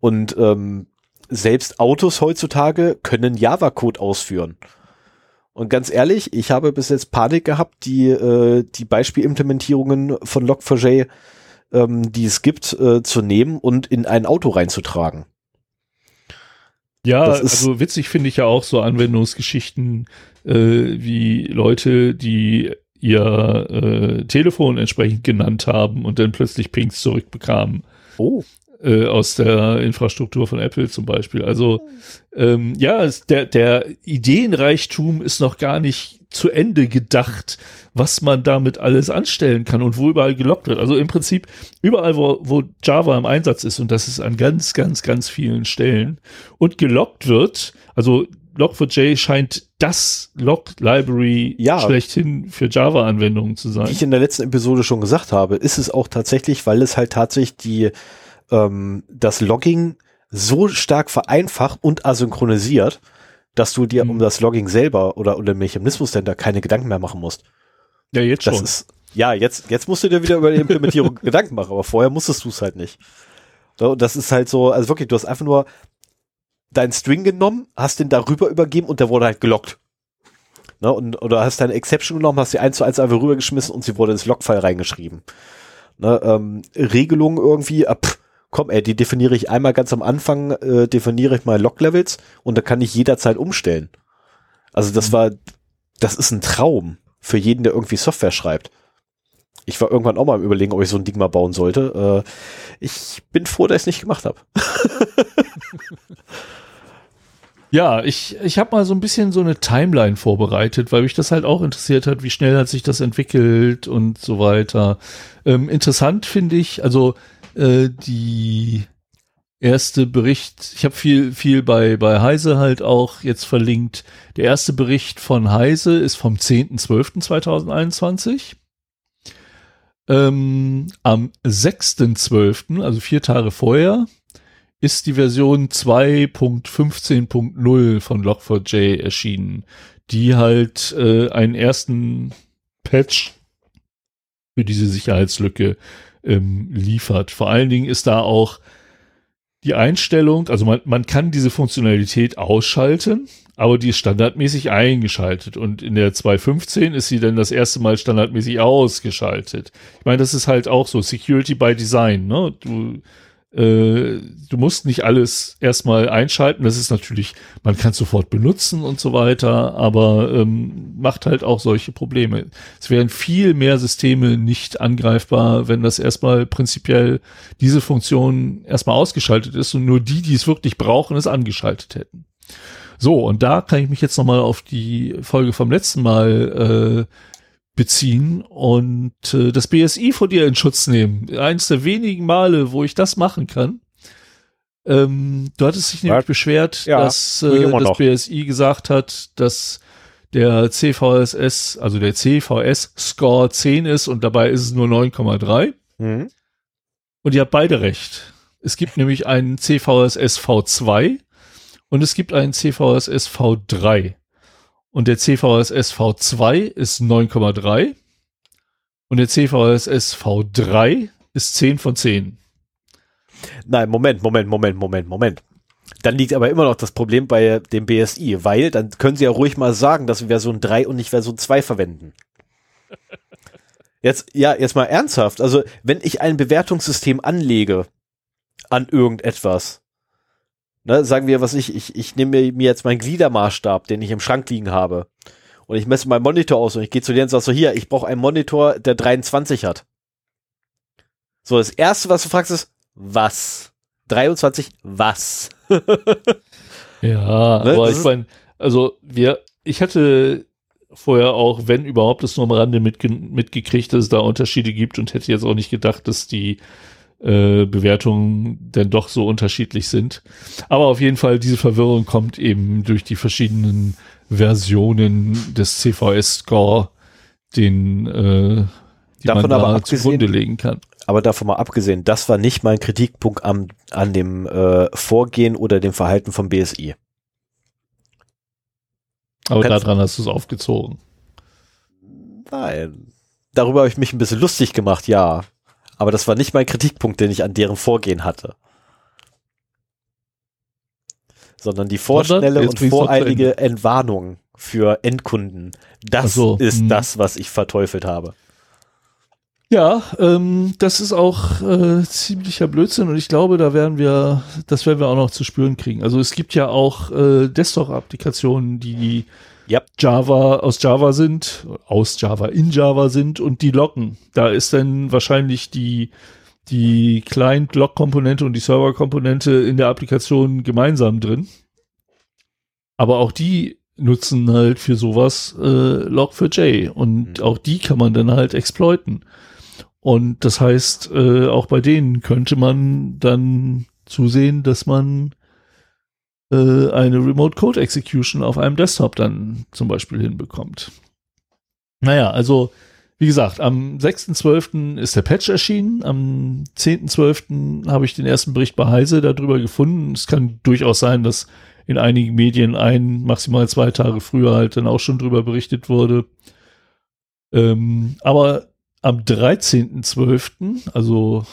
Und ähm, selbst Autos heutzutage können Java-Code ausführen. Und ganz ehrlich, ich habe bis jetzt Panik gehabt, die, äh, die Beispielimplementierungen von Log4j, ähm, die es gibt, äh, zu nehmen und in ein Auto reinzutragen.
Ja, also witzig finde ich ja auch so Anwendungsgeschichten äh, wie Leute, die ihr äh, Telefon entsprechend genannt haben und dann plötzlich Pings zurückbekamen.
Oh.
Äh, aus der Infrastruktur von Apple zum Beispiel. Also ähm, ja, es, der, der Ideenreichtum ist noch gar nicht zu Ende gedacht, was man damit alles anstellen kann und wo überall gelockt wird. Also im Prinzip überall, wo, wo Java im Einsatz ist, und das ist an ganz, ganz, ganz vielen Stellen, und gelockt wird, also Log4j scheint das Log-Library ja, schlechthin für Java-Anwendungen zu sein.
Wie ich in der letzten Episode schon gesagt habe, ist es auch tatsächlich, weil es halt tatsächlich die, ähm, das Logging so stark vereinfacht und asynchronisiert, dass du dir mhm. um das Logging selber oder um den Mechanismus denn da keine Gedanken mehr machen musst.
Ja, jetzt
das
schon.
Ist, ja, jetzt, jetzt musst du dir wieder über die Implementierung Gedanken machen, aber vorher musstest du es halt nicht. So, das ist halt so, also wirklich, du hast einfach nur deinen String genommen, hast den darüber übergeben und der wurde halt gelockt. Ne, und, oder hast deine Exception genommen, hast die eins zu eins einfach rübergeschmissen und sie wurde ins Logfile reingeschrieben. Ne, ähm, Regelungen irgendwie, äh, pff, komm, ey, die definiere ich einmal ganz am Anfang, äh, definiere ich mal Log-Levels und da kann ich jederzeit umstellen. Also das mhm. war, das ist ein Traum für jeden, der irgendwie Software schreibt. Ich war irgendwann auch mal im Überlegen, ob ich so ein Ding mal bauen sollte. Äh, ich bin froh, dass ich es nicht gemacht habe.
Ja, ich, ich habe mal so ein bisschen so eine Timeline vorbereitet, weil mich das halt auch interessiert hat, wie schnell hat sich das entwickelt und so weiter. Ähm, interessant finde ich, also äh, die erste Bericht, ich habe viel, viel bei, bei Heise halt auch jetzt verlinkt. Der erste Bericht von Heise ist vom 10.12.2021. Ähm, am 6.12., also vier Tage vorher, ist die Version 2.15.0 von Log4j erschienen, die halt äh, einen ersten Patch für diese Sicherheitslücke ähm, liefert. Vor allen Dingen ist da auch die Einstellung, also man, man kann diese Funktionalität ausschalten, aber die ist standardmäßig eingeschaltet und in der 2.15 ist sie dann das erste Mal standardmäßig ausgeschaltet. Ich meine, das ist halt auch so Security by Design, ne? Du äh, du musst nicht alles erstmal einschalten. Das ist natürlich, man kann es sofort benutzen und so weiter, aber ähm, macht halt auch solche Probleme. Es wären viel mehr Systeme nicht angreifbar, wenn das erstmal prinzipiell diese Funktion erstmal ausgeschaltet ist und nur die, die es wirklich brauchen, es angeschaltet hätten. So, und da kann ich mich jetzt nochmal auf die Folge vom letzten Mal äh, beziehen und äh, das BSI vor dir in Schutz nehmen. Eins der wenigen Male, wo ich das machen kann. Ähm, du hattest dich nämlich ja. beschwert, ja, dass äh, das noch. BSI gesagt hat, dass der CVSS, also der CVS-Score 10 ist und dabei ist es nur 9,3. Mhm. Und ihr habt beide recht. Es gibt nämlich einen CVSS V2 und es gibt einen CVSS V3. Und der CVSS V2 ist 9,3 und der CVSS V3 ist 10 von 10.
Nein, Moment, Moment, Moment, Moment, Moment. Dann liegt aber immer noch das Problem bei dem BSI, weil dann können Sie ja ruhig mal sagen, dass wir Version 3 und nicht Version 2 verwenden. Jetzt, ja, jetzt mal ernsthaft. Also, wenn ich ein Bewertungssystem anlege an irgendetwas, ne, sagen wir, was ich, ich, ich nehme mir jetzt meinen Gliedermaßstab, den ich im Schrank liegen habe. Und ich messe meinen Monitor aus und ich gehe zu dir und sage so, hier, ich brauche einen Monitor, der 23 hat. So, das erste, was du fragst, ist, was? 23, was?
ja, ne? aber ich meine, also wir, ich hatte vorher auch, wenn überhaupt, es nur am Rande mitge mitgekriegt, dass es da Unterschiede gibt und hätte jetzt auch nicht gedacht, dass die äh, Bewertungen denn doch so unterschiedlich sind. Aber auf jeden Fall, diese Verwirrung kommt eben durch die verschiedenen Versionen des CVS-Score, den äh, die davon man da zugrunde legen kann.
Aber davon mal abgesehen, das war nicht mein Kritikpunkt am, an dem äh, Vorgehen oder dem Verhalten vom BSI.
Aber daran hast du es aufgezogen.
Nein. Darüber habe ich mich ein bisschen lustig gemacht, ja. Aber das war nicht mein Kritikpunkt, den ich an deren Vorgehen hatte. Sondern die vorschnelle und voreilige Entwarnung für Endkunden. Das so, ist mh. das, was ich verteufelt habe.
Ja, ähm, das ist auch äh, ziemlicher Blödsinn und ich glaube, da werden wir, das werden wir auch noch zu spüren kriegen. Also es gibt ja auch äh, Desktop-Applikationen, die yep. Java aus Java sind, aus Java in Java sind und die locken. Da ist dann wahrscheinlich die die Client-Log-Komponente und die Server-Komponente in der Applikation gemeinsam drin. Aber auch die nutzen halt für sowas äh, Log4j und mhm. auch die kann man dann halt exploiten. Und das heißt, äh, auch bei denen könnte man dann zusehen, dass man äh, eine Remote Code Execution auf einem Desktop dann zum Beispiel hinbekommt. Naja, also wie gesagt, am 6.12. ist der Patch erschienen. Am 10.12. habe ich den ersten Bericht bei Heise darüber gefunden. Es kann durchaus sein, dass in einigen Medien ein, maximal zwei Tage früher halt dann auch schon drüber berichtet wurde. Ähm, aber am 13.12., also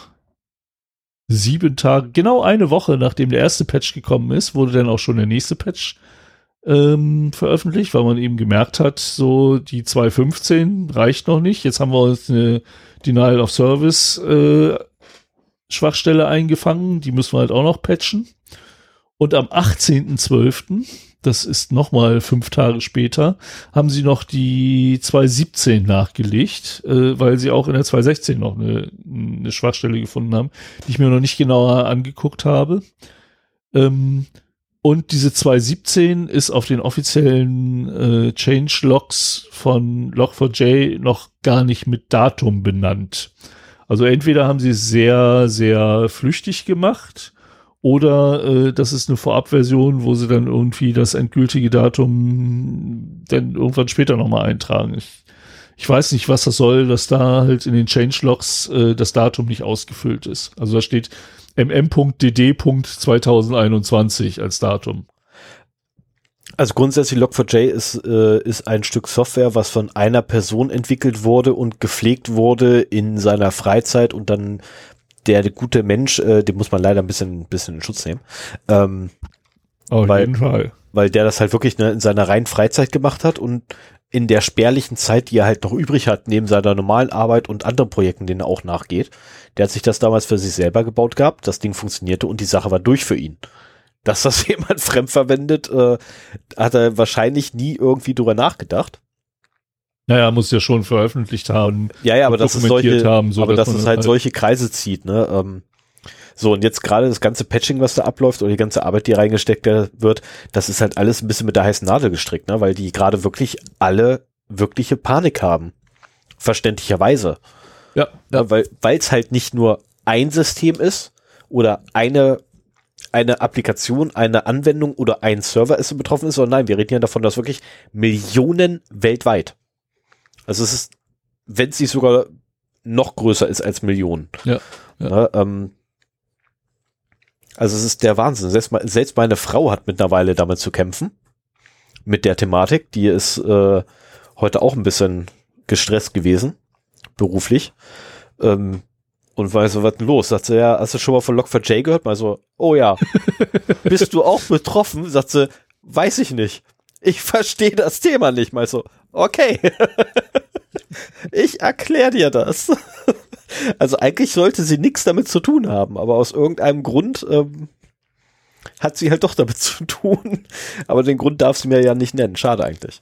sieben Tage, genau eine Woche nachdem der erste Patch gekommen ist, wurde dann auch schon der nächste Patch ähm, veröffentlicht, weil man eben gemerkt hat, so die 2.15 reicht noch nicht. Jetzt haben wir uns eine Denial of Service äh, Schwachstelle eingefangen, die müssen wir halt auch noch patchen. Und am 18.12., das ist nochmal fünf Tage später, haben sie noch die 2.17 nachgelegt, äh, weil sie auch in der 2.16 noch eine, eine Schwachstelle gefunden haben, die ich mir noch nicht genauer angeguckt habe. Ähm, und diese 2.17 ist auf den offiziellen äh, Change-Logs von Log4j noch gar nicht mit Datum benannt. Also entweder haben sie es sehr, sehr flüchtig gemacht oder äh, das ist eine Vorabversion, wo sie dann irgendwie das endgültige Datum dann irgendwann später nochmal eintragen. Ich, ich weiß nicht, was das soll, dass da halt in den Changelogs äh, das Datum nicht ausgefüllt ist. Also da steht mm.dd.2021 als Datum.
Also grundsätzlich Log4j ist, äh, ist ein Stück Software, was von einer Person entwickelt wurde und gepflegt wurde in seiner Freizeit und dann der gute Mensch, äh, den muss man leider ein bisschen, bisschen in Schutz nehmen. Ähm,
Auf
weil,
jeden Fall.
Weil der das halt wirklich ne, in seiner reinen Freizeit gemacht hat und in der spärlichen Zeit, die er halt noch übrig hat, neben seiner normalen Arbeit und anderen Projekten, denen er auch nachgeht, der hat sich das damals für sich selber gebaut gehabt, das Ding funktionierte und die Sache war durch für ihn. Dass das jemand fremd verwendet, äh, hat er wahrscheinlich nie irgendwie drüber nachgedacht.
Naja, muss ja schon veröffentlicht haben.
Ja, ja, aber dass es solche,
haben, so,
aber dass,
man
es halt solche Kreise zieht, ne? Ähm, so, und jetzt gerade das ganze Patching, was da abläuft, oder die ganze Arbeit, die reingesteckt wird, das ist halt alles ein bisschen mit der heißen Nadel gestrickt, ne? Weil die gerade wirklich alle wirkliche Panik haben. Verständlicherweise.
Ja.
ja. Weil es halt nicht nur ein System ist oder eine eine Applikation, eine Anwendung oder ein Server ist betroffen ist, sondern nein, wir reden ja davon, dass wirklich Millionen weltweit also es ist, wenn es nicht sogar noch größer ist als Millionen.
Ja.
ja. ja ähm, also es ist der Wahnsinn. Selbst, selbst meine Frau hat mittlerweile damit zu kämpfen. Mit der Thematik. Die ist äh, heute auch ein bisschen gestresst gewesen. Beruflich. Ähm, und war so, was denn los? Sagt sie, ja, hast du schon mal von Log4j gehört? Mal so, oh ja. Bist du auch betroffen? Sagt sie, weiß ich nicht. Ich verstehe das Thema nicht. Mal so, okay. ich erkläre dir das. Also eigentlich sollte sie nichts damit zu tun haben, aber aus irgendeinem Grund ähm, hat sie halt doch damit zu tun. Aber den Grund darf sie mir ja nicht nennen. Schade eigentlich.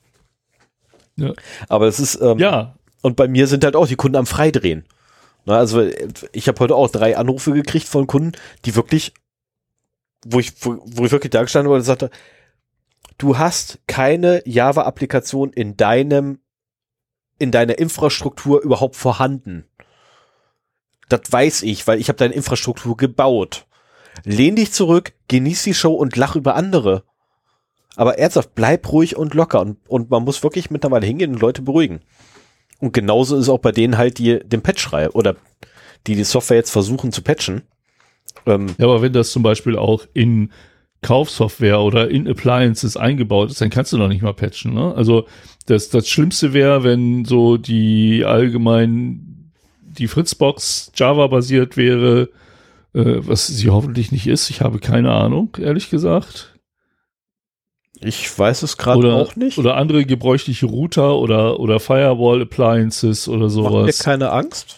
Ja. Aber es ist ähm,
ja.
Und bei mir sind halt auch die Kunden am Freidrehen. Na, also ich habe heute auch drei Anrufe gekriegt von Kunden, die wirklich, wo ich, wo, wo ich wirklich da gestanden wurde und sagte, du hast keine Java-Applikation in deinem, in deiner Infrastruktur überhaupt vorhanden. Das weiß ich, weil ich habe deine Infrastruktur gebaut. Lehn dich zurück, genieß die Show und lach über andere. Aber ernsthaft, bleib ruhig und locker und, und man muss wirklich mittlerweile hingehen und Leute beruhigen. Und genauso ist auch bei denen halt, die den Patch schreiben oder die die Software jetzt versuchen zu patchen.
Ähm, ja, aber wenn das zum Beispiel auch in Kaufsoftware oder in Appliances eingebaut ist, dann kannst du noch nicht mal patchen. Ne? Also das, das Schlimmste wäre, wenn so die allgemein die Fritzbox Java basiert wäre, äh, was sie hoffentlich nicht ist. Ich habe keine Ahnung, ehrlich gesagt.
Ich weiß es gerade auch nicht.
Oder andere gebräuchliche Router oder, oder Firewall Appliances oder sowas. Macht
mir keine Angst.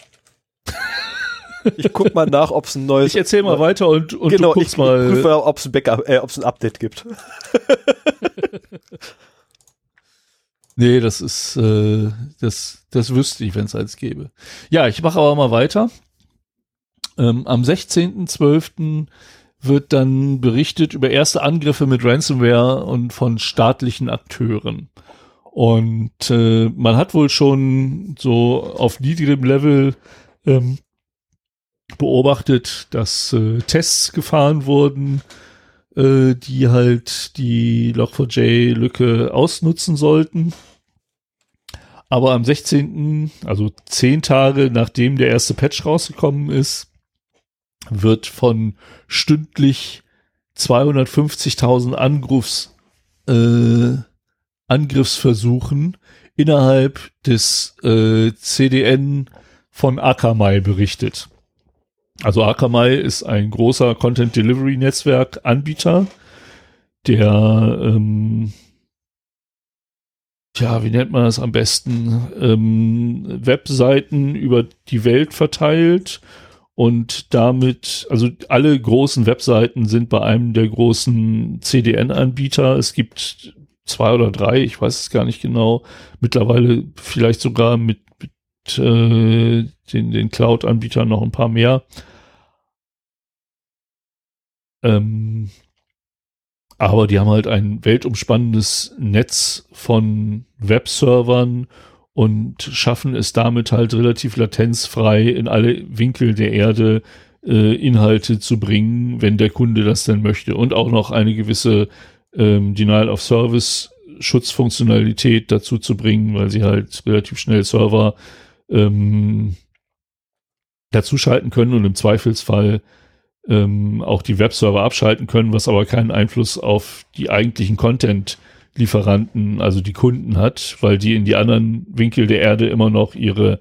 Ich guck mal nach, ob es ein neues.
Ich erzähl mal weiter und, und
genau,
du
guckst ich, mal. Ich prüfe, ob es ein Backup, äh, ob es ein Update gibt.
nee, das ist, äh, das, das wüsste ich, wenn es eins gäbe. Ja, ich mache aber mal weiter. Ähm, am 16.12. wird dann berichtet über erste Angriffe mit Ransomware und von staatlichen Akteuren. Und äh, man hat wohl schon so auf niedrigem Level ähm, beobachtet, dass äh, Tests gefahren wurden, äh, die halt die Log4j-Lücke ausnutzen sollten. Aber am 16., also zehn Tage nachdem der erste Patch rausgekommen ist, wird von stündlich 250.000 Angriffs, äh, Angriffsversuchen innerhalb des äh, CDN von Akamai berichtet. Also Akamai ist ein großer Content Delivery Netzwerk Anbieter, der ähm, ja, wie nennt man das am besten, ähm, Webseiten über die Welt verteilt und damit, also alle großen Webseiten sind bei einem der großen CDN-Anbieter. Es gibt zwei oder drei, ich weiß es gar nicht genau, mittlerweile vielleicht sogar mit, mit äh, den, den Cloud-Anbietern noch ein paar mehr. Ähm, aber die haben halt ein weltumspannendes Netz von Webservern und schaffen es damit halt relativ latenzfrei in alle Winkel der Erde äh, Inhalte zu bringen, wenn der Kunde das denn möchte. Und auch noch eine gewisse ähm, Denial of Service Schutzfunktionalität dazu zu bringen, weil sie halt relativ schnell Server ähm, dazu schalten können und im Zweifelsfall ähm, auch die Webserver abschalten können, was aber keinen Einfluss auf die eigentlichen Content-Lieferanten, also die Kunden hat, weil die in die anderen Winkel der Erde immer noch ihre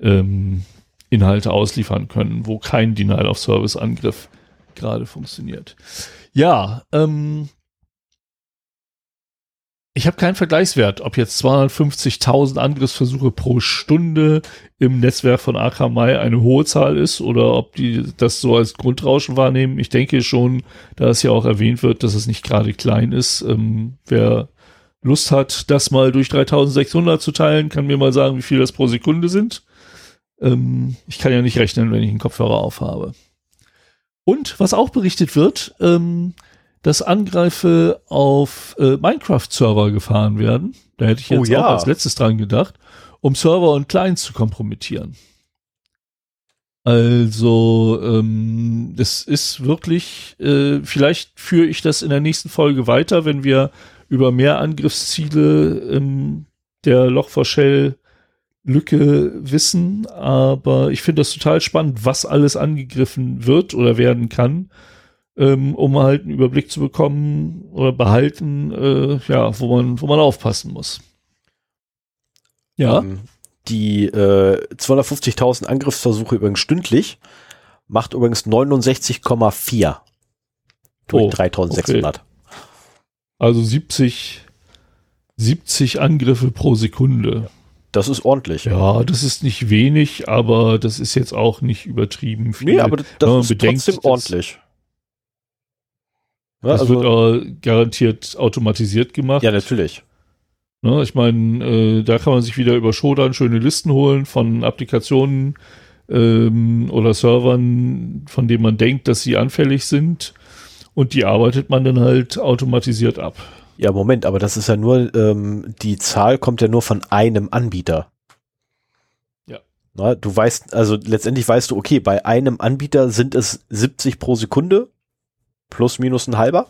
ähm, Inhalte ausliefern können, wo kein Denial-of-Service-Angriff halt, äh, gerade funktioniert. Ja, ähm, ich habe keinen Vergleichswert, ob jetzt 250.000 Angriffsversuche pro Stunde im Netzwerk von Akamai eine hohe Zahl ist oder ob die das so als Grundrauschen wahrnehmen. Ich denke schon, da es ja auch erwähnt wird, dass es nicht gerade klein ist. Ähm, wer Lust hat, das mal durch 3600 zu teilen, kann mir mal sagen, wie viel das pro Sekunde sind. Ähm, ich kann ja nicht rechnen, wenn ich einen Kopfhörer aufhabe. Und was auch berichtet wird, ähm, dass Angreife auf äh, Minecraft-Server gefahren werden. Da hätte ich jetzt oh, ja. auch als letztes dran gedacht, um Server und Clients zu kompromittieren. Also, ähm, das ist wirklich, äh, vielleicht führe ich das in der nächsten Folge weiter, wenn wir über mehr Angriffsziele ähm, der Log4Shell Lücke wissen, aber ich finde das total spannend, was alles angegriffen wird oder werden kann ähm, um halt einen Überblick zu bekommen oder behalten, äh, ja, wo man, wo man aufpassen muss.
Ja. Ähm, die äh, 250.000 Angriffsversuche übrigens stündlich macht übrigens 69,4 durch oh, 3600. Okay.
Also 70, 70 Angriffe pro Sekunde.
Das ist ordentlich.
Ja, das ist nicht wenig, aber das ist jetzt auch nicht übertrieben
viel. Nee, aber das, das ist bedenkt, trotzdem ordentlich.
Ja, das also, wird äh, garantiert automatisiert gemacht.
Ja, natürlich.
Ne, ich meine, äh, da kann man sich wieder über Shodan schöne Listen holen von Applikationen ähm, oder Servern, von denen man denkt, dass sie anfällig sind. Und die arbeitet man dann halt automatisiert ab.
Ja, Moment, aber das ist ja nur, ähm, die Zahl kommt ja nur von einem Anbieter.
Ja.
Na, du weißt, also letztendlich weißt du, okay, bei einem Anbieter sind es 70 pro Sekunde plus minus ein halber.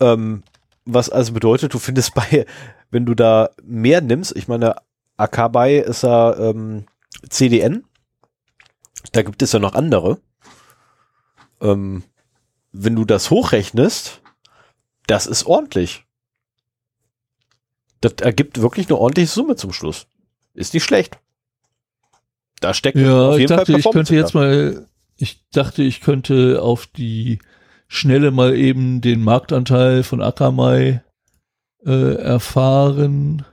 Ähm, was also bedeutet, du findest bei, wenn du da mehr nimmst, ich meine, Akabai ist ja ähm, CDN, da gibt es ja noch andere. Ähm, wenn du das hochrechnest, das ist ordentlich. Das ergibt wirklich eine ordentliche Summe zum Schluss. Ist nicht schlecht.
Da steckt ja, auf jeden ich dachte, Fall ich könnte jetzt mal ich dachte, ich könnte auf die Schnelle mal eben den Marktanteil von Akamai äh, erfahren.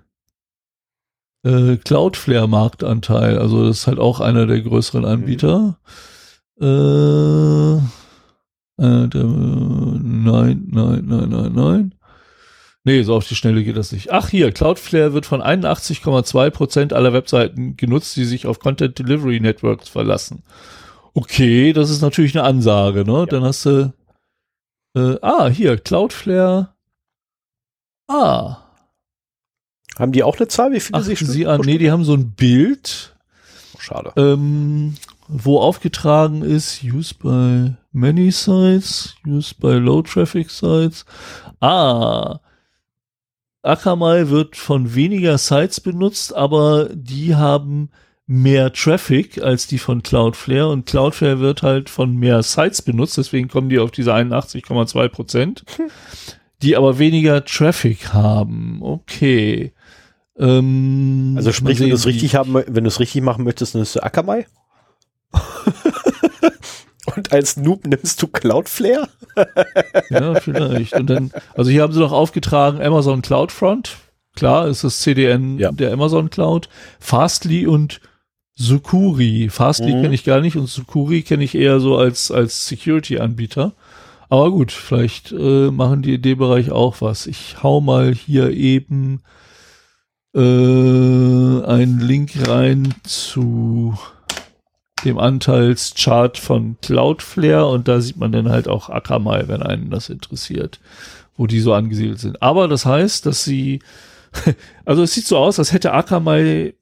Äh, Cloudflare Marktanteil, also das ist halt auch einer der größeren mhm. Anbieter. Mhm. Äh, äh, der, nein, nein, nein, nein, nein. Nee, so auf die Schnelle geht das nicht. Ach hier, Cloudflare wird von 81,2 Prozent aller Webseiten genutzt, die sich auf Content Delivery Networks verlassen. Okay, das ist natürlich eine Ansage, ne? Ja. Dann hast du, äh, ah, hier, Cloudflare. Ah.
Haben die auch eine Zahl? Wie viele
Ach, sich sie an? Nee, die haben so ein Bild.
Oh, schade.
Ähm, wo aufgetragen ist, used by many sites, used by low traffic sites. Ah. Akamai wird von weniger Sites benutzt, aber die haben mehr Traffic als die von Cloudflare und Cloudflare wird halt von mehr Sites benutzt, deswegen kommen die auf diese 81,2 Prozent, die aber weniger Traffic haben. Okay.
Ähm, also sprich, wenn du es richtig haben, wenn du es richtig machen möchtest, nimmst du Akamai? Und als Noob nimmst du Cloudflare?
ja, vielleicht. Und dann, also hier haben sie noch aufgetragen Amazon CloudFront. Klar, ist das CDN ja. der Amazon Cloud. Fastly und Sukuri. Fastly mhm. kenne ich gar nicht und Sukuri kenne ich eher so als, als Security-Anbieter. Aber gut, vielleicht äh, machen die in dem Bereich auch was. Ich hau mal hier eben äh, einen Link rein zu dem Anteilschart von Cloudflare und da sieht man dann halt auch Akamai, wenn einen das interessiert, wo die so angesiedelt sind. Aber das heißt, dass sie, also es sieht so aus, als hätte Akamai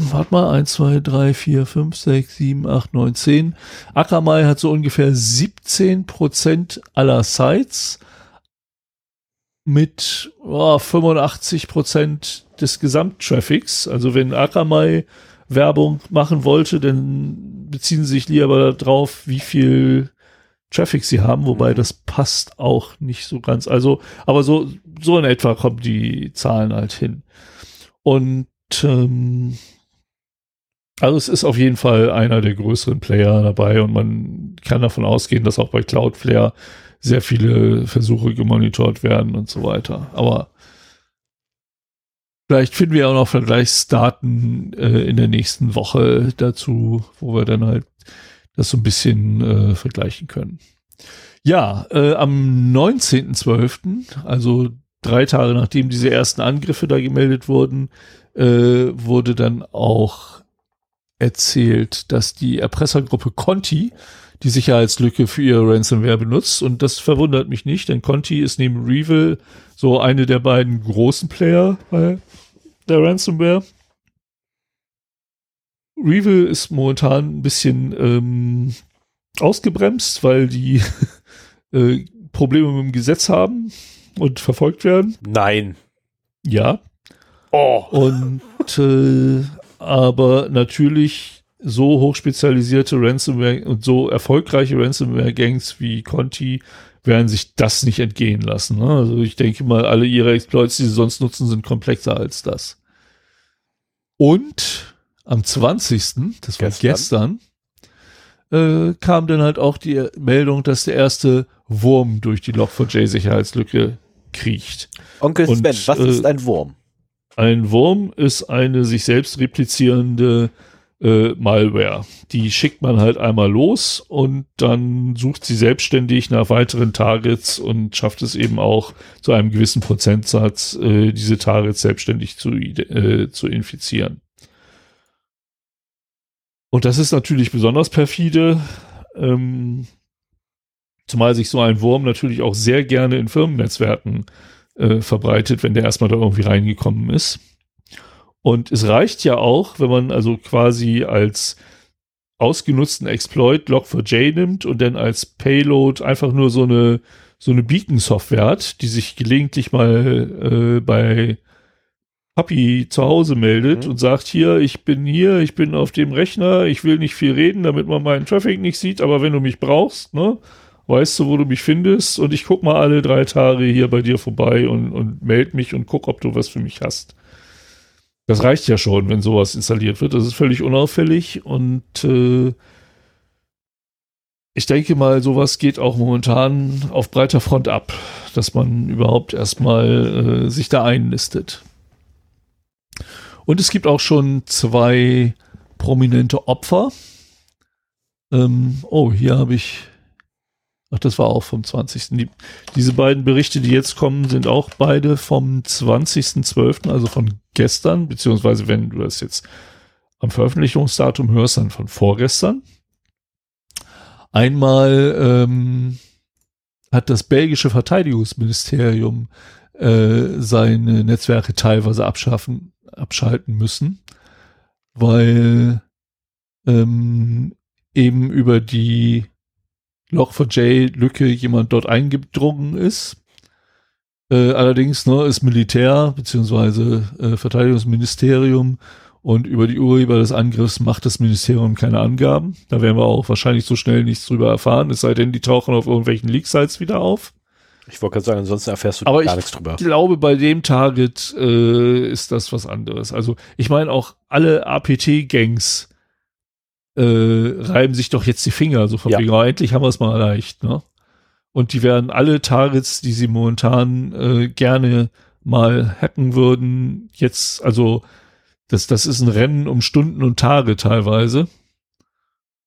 Warte mal, 1, 2, 3, 4, 5, 6, 7, 8, 9, 10. Akamai hat so ungefähr 17 Prozent aller Sites mit oh, 85 Prozent des Gesamttraffics. Also wenn Akamai Werbung machen wollte, dann beziehen sie sich lieber darauf, wie viel Traffic sie haben, wobei mhm. das passt auch nicht so ganz. Also, aber so, so in etwa kommen die Zahlen halt hin. Und ähm, also es ist auf jeden Fall einer der größeren Player dabei und man kann davon ausgehen, dass auch bei Cloudflare sehr viele Versuche gemonitort werden und so weiter. Aber vielleicht finden wir auch noch Vergleichsdaten äh, in der nächsten Woche dazu, wo wir dann halt das so ein bisschen äh, vergleichen können. Ja, äh, am 19.12., also drei Tage nachdem diese ersten Angriffe da gemeldet wurden, äh, wurde dann auch erzählt, dass die Erpressergruppe Conti die Sicherheitslücke für ihre Ransomware benutzt. Und das verwundert mich nicht, denn Conti ist neben Revil so eine der beiden großen Player bei der Ransomware. Revil ist momentan ein bisschen ähm, ausgebremst, weil die äh, Probleme mit dem Gesetz haben und verfolgt werden.
Nein.
Ja.
Oh.
Und äh, aber natürlich so hochspezialisierte Ransomware und so erfolgreiche Ransomware-Gangs wie Conti werden sich das nicht entgehen lassen. Ne? Also ich denke mal, alle ihre Exploits, die sie sonst nutzen, sind komplexer als das. Und am 20., das war gestern, gestern äh, kam dann halt auch die Meldung, dass der erste Wurm durch die Log4j-Sicherheitslücke kriecht.
Onkel Sven, Und, was äh, ist ein Wurm?
Ein Wurm ist eine sich selbst replizierende äh, Malware. Die schickt man halt einmal los und dann sucht sie selbstständig nach weiteren Targets und schafft es eben auch zu einem gewissen Prozentsatz, äh, diese Targets selbstständig zu, äh, zu infizieren. Und das ist natürlich besonders perfide, ähm, zumal sich so ein Wurm natürlich auch sehr gerne in Firmennetzwerken äh, verbreitet, wenn der erstmal da irgendwie reingekommen ist. Und es reicht ja auch, wenn man also quasi als ausgenutzten Exploit Log4j nimmt und dann als Payload einfach nur so eine so eine Beacon-Software hat, die sich gelegentlich mal äh, bei Papi zu Hause meldet mhm. und sagt, hier, ich bin hier, ich bin auf dem Rechner, ich will nicht viel reden, damit man meinen Traffic nicht sieht, aber wenn du mich brauchst, ne, weißt du, wo du mich findest und ich guck mal alle drei Tage hier bei dir vorbei und, und melde mich und guck, ob du was für mich hast. Das reicht ja schon, wenn sowas installiert wird. Das ist völlig unauffällig und äh, ich denke mal, sowas geht auch momentan auf breiter Front ab, dass man überhaupt erstmal äh, sich da einlistet. Und es gibt auch schon zwei prominente Opfer. Ähm, oh, hier habe ich Ach, das war auch vom 20. Die, diese beiden Berichte, die jetzt kommen, sind auch beide vom 20.12., also von gestern, beziehungsweise wenn du das jetzt am Veröffentlichungsdatum hörst, dann von vorgestern. Einmal ähm, hat das belgische Verteidigungsministerium äh, seine Netzwerke teilweise abschaffen, abschalten müssen, weil ähm, eben über die Log4j-Lücke jemand dort eingedrungen ist. Äh, allerdings ne, ist Militär bzw. Äh, Verteidigungsministerium und über die Urheber des Angriffs macht das Ministerium keine Angaben. Da werden wir auch wahrscheinlich so schnell nichts drüber erfahren, es sei denn, die tauchen auf irgendwelchen Leak-Sites wieder auf.
Ich wollte gerade sagen, ansonsten erfährst du
Aber
gar nichts drüber.
Ich glaube, bei dem Target äh, ist das was anderes. Also ich meine auch alle APT-Gangs äh, reiben sich doch jetzt die Finger, so von ja. wegen, oh, endlich haben wir es mal erreicht, ne? Und die werden alle Targets, die sie momentan äh, gerne mal hacken würden, jetzt, also das, das ist ein Rennen um Stunden und Tage teilweise.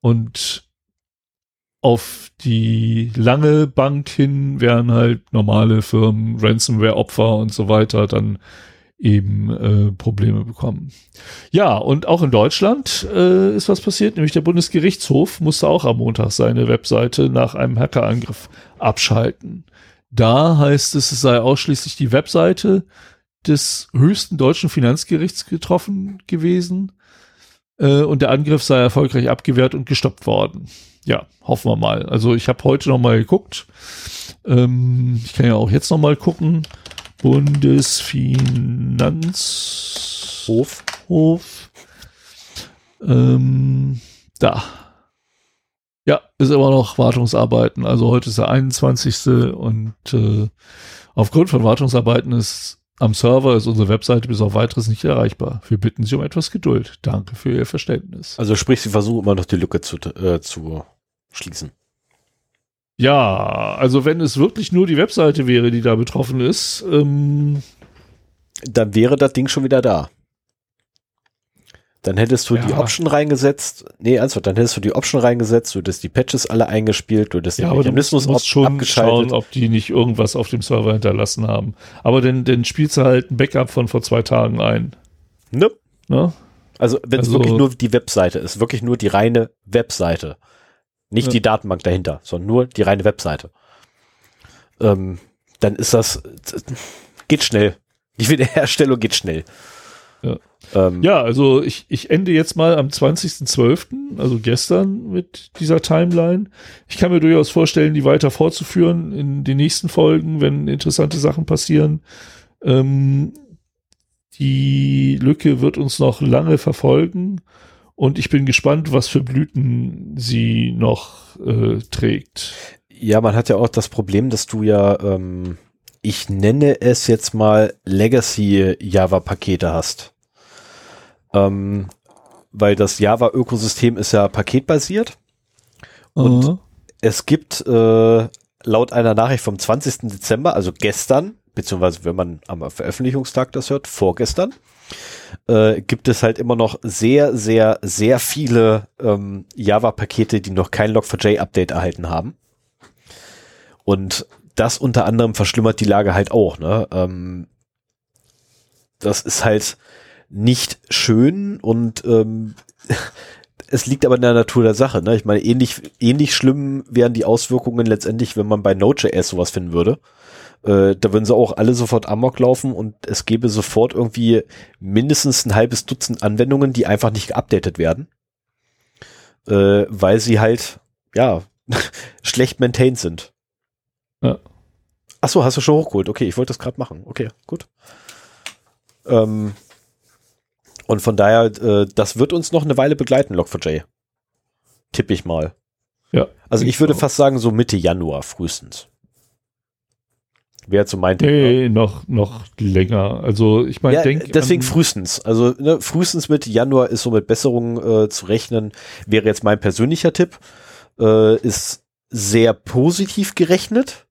Und auf die lange Bank hin werden halt normale Firmen, Ransomware-Opfer und so weiter dann eben äh, Probleme bekommen. Ja, und auch in Deutschland äh, ist was passiert, nämlich der Bundesgerichtshof musste auch am Montag seine Webseite nach einem Hackerangriff abschalten. Da heißt es, es sei ausschließlich die Webseite des höchsten deutschen Finanzgerichts getroffen gewesen äh, und der Angriff sei erfolgreich abgewehrt und gestoppt worden. Ja, hoffen wir mal. Also ich habe heute noch mal geguckt. Ähm, ich kann ja auch jetzt noch mal gucken. Bundesfinanzhof. Hof. Ähm, da. Ja, ist immer noch Wartungsarbeiten. Also heute ist der 21. und äh, aufgrund von Wartungsarbeiten ist am Server ist unsere Webseite bis auf weiteres nicht erreichbar. Wir bitten Sie um etwas Geduld. Danke für Ihr Verständnis.
Also sprich, Sie versuchen immer noch die Lücke zu, äh, zu schließen.
Ja, also wenn es wirklich nur die Webseite wäre, die da betroffen ist, ähm,
dann wäre das Ding schon wieder da. Dann hättest du
Ja.
die Option reingesetzt. Nee, ernsthaft, dann hättest du die Option reingesetzt, du hättest die Patches alle eingespielt, du hättest
ja,
den
aber du musst,
Mechanismus
schon
abgeschaltet.
schauen, ob die nicht irgendwas auf dem Server hinterlassen haben. Aber dann, dann spielst du halt ein Backup von vor zwei Tagen ein.
Ne?
Ne?
Also wenn es
Also-
wirklich nur die Webseite ist, wirklich nur die reine Webseite. Nicht
Ja.
die Datenbank dahinter, sondern nur die reine Webseite. Ähm, dann ist das, geht schnell. Die Wiederherstellung geht schnell.
Ja.
Ähm,
Ja, also ich, ich ende jetzt mal am 20.12., also gestern mit dieser Timeline. Ich kann mir durchaus vorstellen, die weiter fortzuführen in den nächsten Folgen, wenn interessante Sachen passieren. Ähm, die Lücke wird uns noch lange verfolgen und ich bin gespannt, was für Blüten sie noch äh, trägt.
Ja, man hat ja auch das Problem, dass du ja, ähm, ich nenne es jetzt mal Legacy Java-Pakete hast. Ähm, weil das Java-Ökosystem ist ja paketbasiert. Und
Aha.
Es gibt äh, laut einer Nachricht vom 20. Dezember, also gestern, beziehungsweise wenn man am Veröffentlichungstag das hört, vorgestern, äh, gibt es halt immer noch sehr, sehr, sehr viele ähm, Java-Pakete, die noch kein Log4j-Update erhalten haben. Und das unter anderem verschlimmert die Lage halt auch. Ne? Ähm, das ist halt nicht schön und ähm, es liegt aber in der Natur der Sache. Ne? Ich meine, ähnlich, ähnlich schlimm wären die Auswirkungen letztendlich, wenn man bei Node.js sowas finden würde. Äh, da würden sie auch alle sofort amok laufen und es gäbe sofort irgendwie mindestens ein halbes Dutzend Anwendungen, die einfach nicht geupdatet werden. Äh, weil sie halt, ja, schlecht maintained sind.
Ja.
Ach so, hast du schon hochgeholt. Okay, ich wollte das gerade machen. Okay, gut. Ähm, und von daher, äh, das wird uns noch eine Weile begleiten, Log4j. Tippe ich mal.
Ja.
Also ich würde fast sagen, so Mitte Januar frühestens. Wäre so mein Tipp. ne?
Nee, noch, noch länger. Also ich meine,
Ja,
denk
deswegen frühestens. Also ne, frühestens Mitte Januar ist so mit Besserungen äh, zu rechnen. Wäre jetzt mein persönlicher Tipp. Äh, ist sehr positiv gerechnet.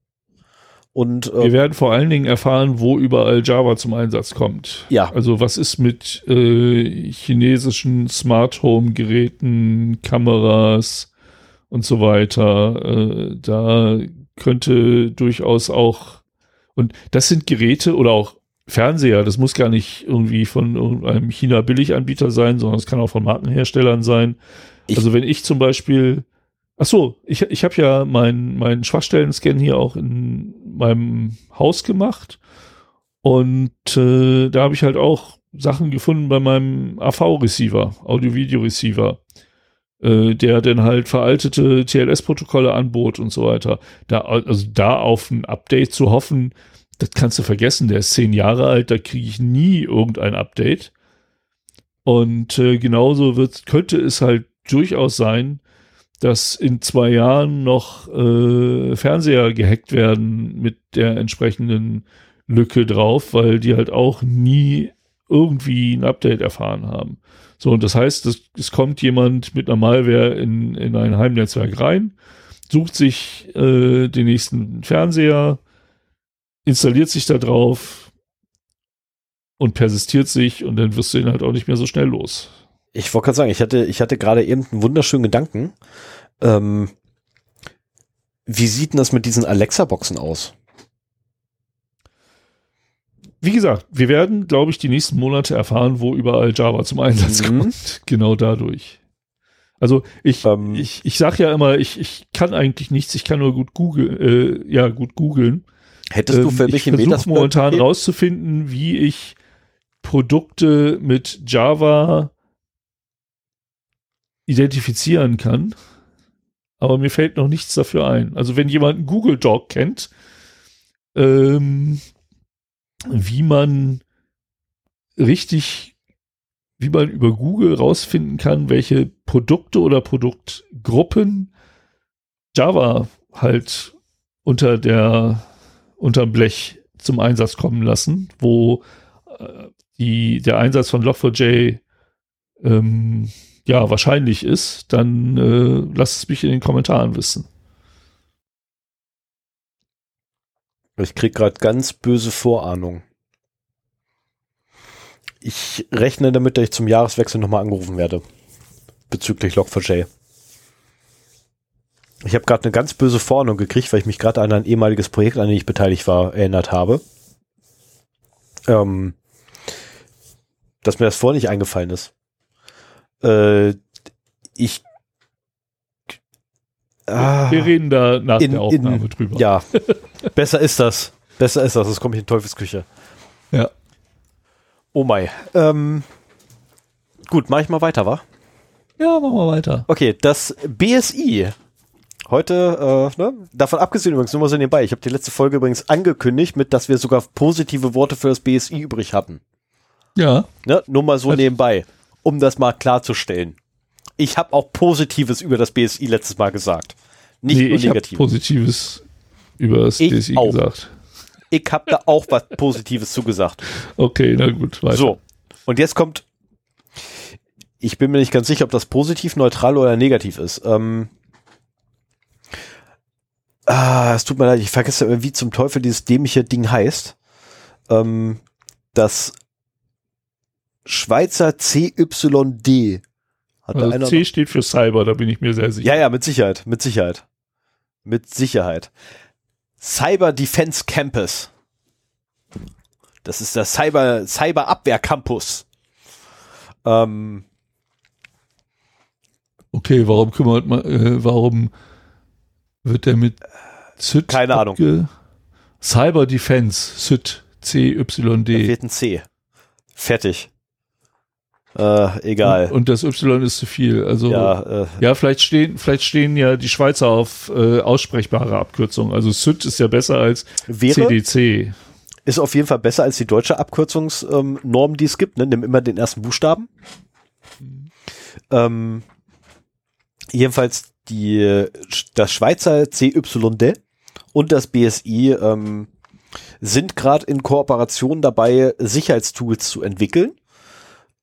Und
Wir
äh,
werden vor allen Dingen erfahren, wo überall Java zum Einsatz kommt.
Ja.
Also was ist mit äh, chinesischen Smart Home Geräten, Kameras und so weiter. Äh, da könnte durchaus auch und das sind Geräte oder auch Fernseher. Das muss gar nicht irgendwie von irgendeinem China Billiganbieter sein, sondern es kann auch von Markenherstellern sein.
Ich-
also wenn ich zum Beispiel Ach so, ich, ich habe ja meinen mein Schwachstellen-Scan hier auch in meinem Haus gemacht. Und äh, da habe ich halt auch Sachen gefunden bei meinem AV-Receiver, Audio-Video-Receiver, äh, der dann halt veraltete TLS-Protokolle anbot und so weiter. Da, also da auf ein Update zu hoffen, das kannst du vergessen. Der ist zehn Jahre alt, da kriege ich nie irgendein Update. Und äh, genauso wird, könnte es halt durchaus sein, dass in zwei Jahren noch äh, Fernseher gehackt werden mit der entsprechenden Lücke drauf, weil die halt auch nie irgendwie ein Update erfahren haben. So, und das heißt, es, es kommt jemand mit einer Malware in, in ein Heimnetzwerk rein, sucht sich äh, den nächsten Fernseher, installiert sich da drauf und persistiert sich und dann wirst du ihn halt auch nicht mehr so schnell los.
ich wollte gerade sagen, ich hatte, ich hatte gerade eben einen wunderschönen Gedanken. Ähm, wie sieht denn das mit diesen Alexa-Boxen aus?
Wie gesagt, wir werden, glaube ich, die nächsten Monate erfahren, wo überall Java zum Einsatz
Mhm.
kommt. Genau dadurch. Also ich,
Ähm.
ich, ich sage ja immer, ich, ich kann eigentlich nichts, ich kann nur gut googeln, äh, ja, gut googeln.
Hättest du
Ähm,
für
ich
mich
versuche momentan
raus.
rauszufinden, wie ich Produkte mit Java identifizieren kann. Aber mir fällt noch nichts dafür ein. Also wenn jemand einen Google Doc kennt, ähm, wie man richtig, wie man über Google rausfinden kann, welche Produkte oder Produktgruppen Java halt unter der unterm Blech zum Einsatz kommen lassen, wo äh, die, der Einsatz von Log4j ähm, ja wahrscheinlich ist, dann äh, lasst es mich in den Kommentaren wissen.
Ich krieg gerade ganz böse Vorahnung. Ich rechne damit, dass ich zum Jahreswechsel nochmal angerufen werde. Bezüglich Log4j. Ich habe gerade eine ganz böse Vorahnung gekriegt, weil ich mich gerade an ein ehemaliges Projekt, an dem ich beteiligt war, erinnert habe. Ähm, dass mir das vorher nicht eingefallen ist. Äh, ich
Ah, Wir reden da nach
in,
der Aufnahme
in,
drüber.
Ja, besser ist das. Besser ist das, sonst komme ich in Teufelsküche.
Ja.
Oh mein. Ähm, gut, mach ich mal weiter, wa?
Ja, machen wir weiter.
Okay, das BSI. Heute, äh, ne? davon abgesehen übrigens, nur mal so nebenbei, ich habe die letzte Folge übrigens angekündigt, mit, dass wir sogar positive Worte für das BSI übrig hatten.
Ja.
Ne? Nur mal so
Also-
nebenbei, um das mal klarzustellen. Ich habe auch Positives über das BSI letztes Mal gesagt. Nicht
nee,
nur
ich habe
negativ.
Positives über das
Ich
DSI
auch.
gesagt.
Ich habe da auch was Positives zugesagt.
Okay, na gut, weiter.
So, und jetzt kommt, ich bin mir nicht ganz sicher, ob das positiv, neutral oder negativ ist. Ähm, ah, es tut mir leid, ich vergesse immer, wie zum Teufel dieses dämliche Ding heißt. Ähm, das Schweizer CYD. Hat
Also
einer
C steht für Cyber, da bin ich mir sehr sicher.
ja, ja, mit Sicherheit, mit Sicherheit. Mit Sicherheit. Cyber Defense Campus. Das ist der Cyber, Cyber Abwehr Campus. Ähm,
Okay, warum kümmert man, äh, warum wird der mit CYD
Keine Ahnung.
Cyber Defense, CYD,
da
C-Y-D.
fehlt ein C. Fertig. Äh, egal.
Und, und das Y ist zu viel. Also ja,
ja, äh,
vielleicht stehen, vielleicht stehen ja die Schweizer auf äh, aussprechbare Abkürzungen. Also CYD ist ja besser als
wäre,
CDC.
ist auf jeden Fall besser als die deutsche Abkürzungsnorm, ähm, die es gibt. Ne? Nimm immer den ersten Buchstaben. Ähm, jedenfalls die, das Schweizer CYD und das BSI ähm, sind gerade in Kooperation dabei, Sicherheitstools zu entwickeln.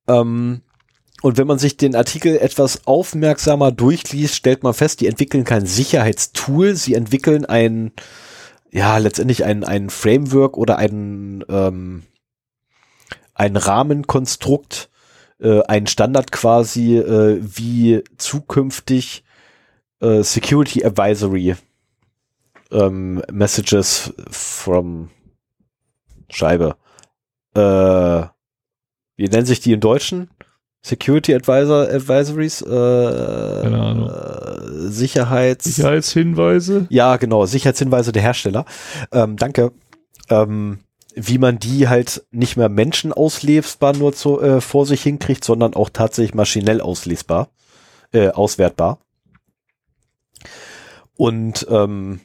Ähm, und wenn man sich den Artikel etwas aufmerksamer durchliest, stellt man fest, die entwickeln kein Sicherheitstool, sie entwickeln ein, ja, letztendlich ein, ein Framework oder ein, ähm, ein Rahmenkonstrukt, äh, ein Standard quasi, äh, wie zukünftig äh, Security Advisory ähm, Messages from Scheibe. Äh, wie nennen sich die im Deutschen? Security Advisor Advisories? Äh,
Keine Ahnung.
Äh, Sicherheits
Sicherheitshinweise.
ja, genau, Sicherheitshinweise der Hersteller. Ähm, danke. Ähm, wie man die halt nicht mehr menschenauslesbar nur zu, äh, vor sich hinkriegt, sondern auch tatsächlich maschinell auslesbar, äh, auswertbar. Und ähm,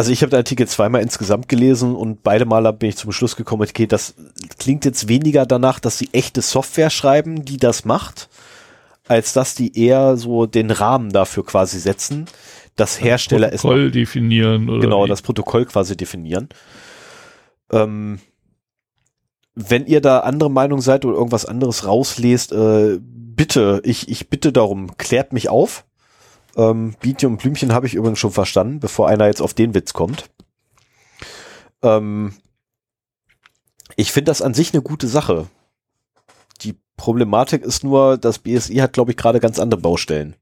also ich habe den Artikel zweimal insgesamt gelesen und beide Male bin ich zum Schluss gekommen, okay, das klingt jetzt weniger danach, dass sie echte Software schreiben, die das macht, als dass die eher so den Rahmen dafür quasi setzen, dass Hersteller es
Protokoll definieren oder
genau
wie?
das Protokoll quasi definieren. Ähm, wenn ihr da andere Meinung seid oder irgendwas anderes rauslest, äh, bitte, ich, ich bitte darum, klärt mich auf. Ähm, Bietje und Blümchen habe ich übrigens schon verstanden, bevor einer jetzt auf den Witz kommt. Ähm, ich finde das an sich eine gute Sache. Die Problematik ist nur, das BSI hat, glaube ich, gerade ganz andere Baustellen,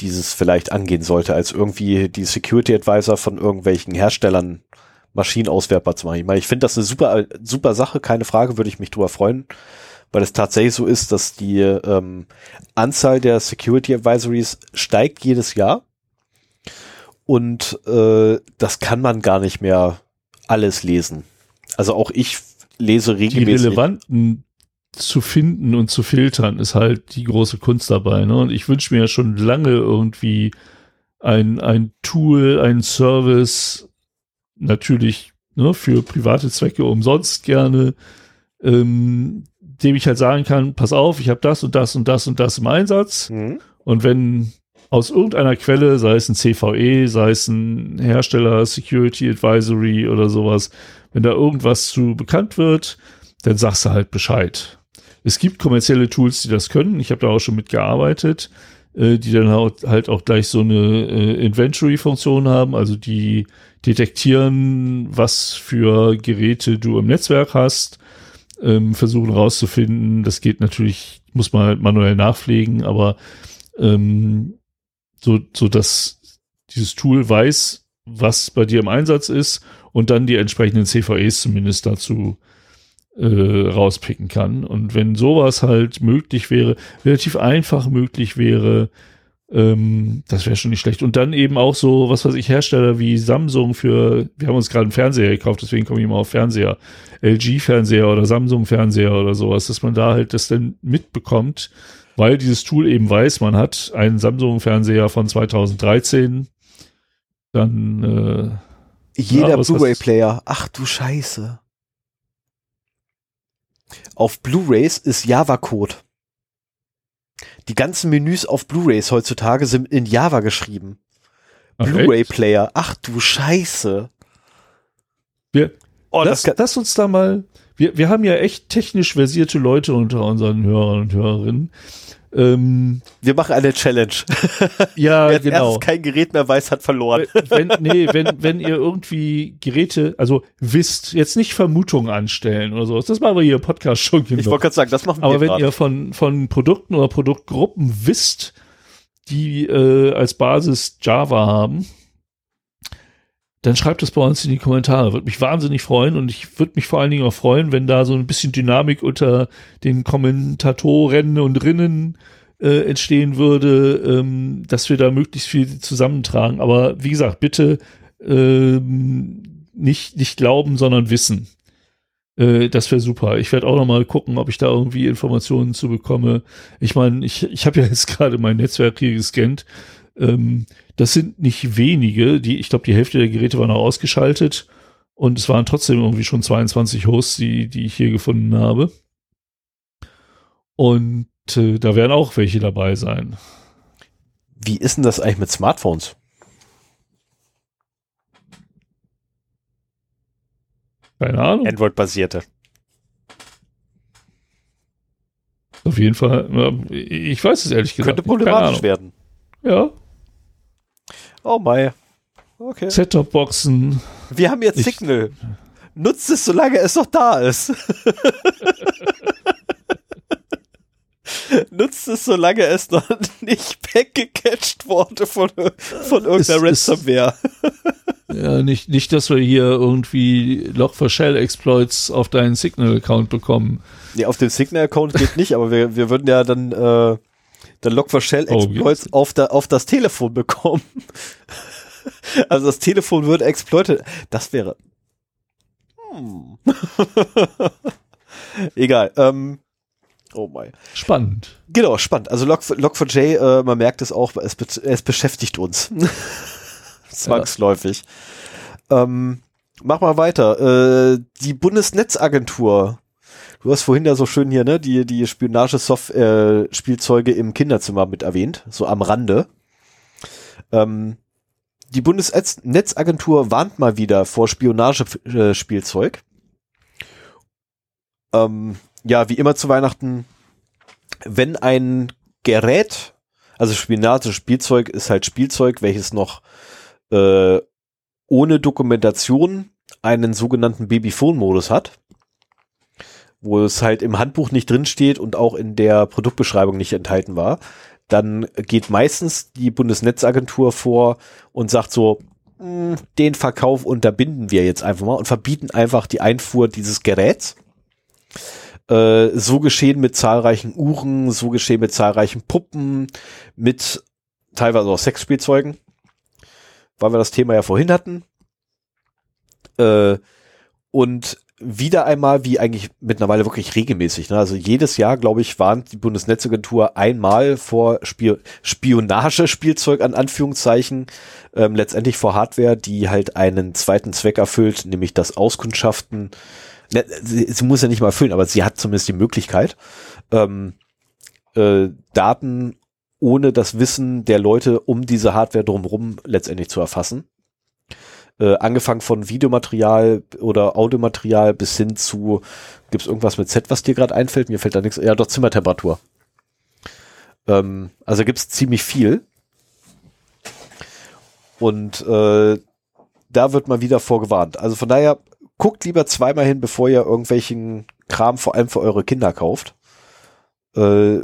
dieses vielleicht angehen sollte, als irgendwie die Security Advisor von irgendwelchen Herstellern Maschinen auswertbar zu machen. Ich meine, ich finde das eine super, super Sache, keine Frage, würde ich mich drüber freuen, weil es tatsächlich so ist, dass die ähm, Anzahl der Security Advisories steigt jedes Jahr und äh, das kann man gar nicht mehr alles lesen. Also auch ich lese
die
regelmäßig.
relevanten zu finden und zu filtern, ist halt die große Kunst dabei. Ne? Und ich wünsche mir ja schon lange irgendwie ein, ein Tool, ein Service, natürlich ne, für private Zwecke umsonst gerne, ähm, dem ich halt sagen kann, pass auf, ich habe das und das und das und das im Einsatz.
Mhm.
Und wenn aus irgendeiner Quelle, sei es ein CVE, sei es ein Hersteller, Security Advisory oder sowas, wenn da irgendwas zu bekannt wird, dann sagst du halt Bescheid. Es gibt kommerzielle Tools, die das können. Ich habe da auch schon mitgearbeitet, äh, die dann halt, auch gleich so eine äh, Inventory-Funktion haben, also die detektieren, was für Geräte du im Netzwerk hast, ähm, versuchen rauszufinden. Das geht natürlich, muss man halt manuell nachpflegen, aber ähm, so, so dass dieses Tool weiß, was bei dir im Einsatz ist und dann die entsprechenden CVEs zumindest dazu äh, rauspicken kann. Und wenn sowas halt möglich wäre, relativ einfach möglich wäre, ähm, das wäre schon nicht schlecht. Und dann eben auch so, was weiß ich, Hersteller wie Samsung für, wir haben uns gerade einen Fernseher gekauft, deswegen komme ich mal auf Fernseher, LG-Fernseher oder Samsung-Fernseher oder sowas, dass man da halt das dann mitbekommt, weil dieses Tool eben weiß, man hat einen Samsung-Fernseher von 2013, dann
äh, jeder ja, Blu-ray-Player. Ach du Scheiße. Auf Blu-rays ist Java-Code. Die ganzen Menüs auf Blu-rays heutzutage sind in Java geschrieben. Blu-ray-Player. Ach du Scheiße.
Wir, oh, lass, das lass uns da mal. Wir, wir haben ja echt technisch versierte Leute unter unseren Hörern und Hörerinnen.
Ähm, wir machen eine Challenge.
Ja, Wer genau.
kein Gerät mehr weiß, hat verloren.
Wenn, nee, wenn, wenn ihr irgendwie Geräte, also wisst, jetzt nicht Vermutungen anstellen oder sowas. Das machen wir hier im Podcast schon
genug. Ich wollte gerade sagen, das machen wir
Aber wenn grad. ihr von, von Produkten oder Produktgruppen wisst, die äh, als Basis Java haben, dann schreibt es bei uns in die Kommentare. Würde mich wahnsinnig freuen und ich würde mich vor allen Dingen auch freuen, wenn da so ein bisschen Dynamik unter den Kommentatoren und Rinnen äh, entstehen würde, ähm, dass wir da möglichst viel zusammentragen. Aber wie gesagt, bitte ähm, nicht, nicht glauben, sondern wissen. Äh, das wäre super. Ich werde auch noch mal gucken, ob ich da irgendwie Informationen zu bekomme. Ich meine, ich, ich habe ja jetzt gerade mein Netzwerk hier gescannt. Ähm, das sind nicht wenige, die, ich glaube, die Hälfte der Geräte war noch ausgeschaltet und es waren trotzdem irgendwie schon 22 Hosts, die, die ich hier gefunden habe. Und äh, da werden auch welche dabei sein.
Wie ist denn das eigentlich mit Smartphones?
Keine Ahnung.
Android-basierte.
Auf jeden Fall. Ich weiß es ehrlich gesagt.
Könnte problematisch werden.
Ja.
Oh my. Okay.
Set-Top-Boxen.
Wir haben jetzt Signal. Nutzt es, solange es noch da ist. Nutzt es, solange es noch nicht weggecatcht wurde von, von irgendeiner Ransomware.
ja, nicht, nicht, dass wir hier irgendwie Log4Shell-Exploits auf deinen Signal-Account bekommen.
Nee, auf dem Signal-Account geht nicht, aber wir, wir würden ja dann äh, dann Log4Shell-Exploits oh, auf, auf das Telefon bekommen. also das Telefon würde exploited. Das wäre. Hm. Egal. Ähm, oh mein.
Spannend.
Genau, spannend. Also Log, Log4j, äh, man merkt es auch, es, es beschäftigt uns. Zwangsläufig. Ja. Ähm, mach mal weiter. Äh, die Bundesnetzagentur Du hast vorhin ja so schön hier, ne, die, die Spionage-Spielzeuge äh, im Kinderzimmer mit erwähnt, so am Rande. Ähm, die Bundesnetzagentur warnt mal wieder vor Spionagespielzeug. Ähm, ja, wie immer zu Weihnachten, wenn ein Gerät, also Spionage-Spielzeug ist halt Spielzeug, welches noch äh, ohne Dokumentation einen sogenannten Babyphone-Modus hat wo es halt im Handbuch nicht drin steht und auch in der Produktbeschreibung nicht enthalten war, dann geht meistens die Bundesnetzagentur vor und sagt so, hm, den Verkauf unterbinden wir jetzt einfach mal und verbieten einfach die Einfuhr dieses Geräts. Äh, so geschehen mit zahlreichen Uhren, so geschehen mit zahlreichen Puppen, mit teilweise auch Sexspielzeugen, weil wir das Thema ja vorhin hatten. Äh, und wieder einmal, wie eigentlich mittlerweile wirklich regelmäßig, ne? also jedes Jahr, glaube ich, warnt die Bundesnetzagentur einmal vor Spio Spionage-Spielzeug an Anführungszeichen, ähm, letztendlich vor Hardware, die halt einen zweiten Zweck erfüllt, nämlich das Auskundschaften. Ne, sie, sie, muss ja nicht mal erfüllen, aber sie hat zumindest die Möglichkeit, ähm, äh, Daten ohne das Wissen der Leute um diese Hardware drumherum letztendlich zu erfassen äh, angefangen von Videomaterial oder Audiomaterial bis hin zu, gibt's irgendwas mit Z, was dir gerade einfällt? Mir fällt da nichts, ja doch Zimmertemperatur. Ähm, also gibt's ziemlich viel. Und äh, da wird mal wieder vorgewarnt. Also von daher, guckt lieber zweimal hin, bevor ihr irgendwelchen Kram vor allem für eure Kinder kauft. Äh,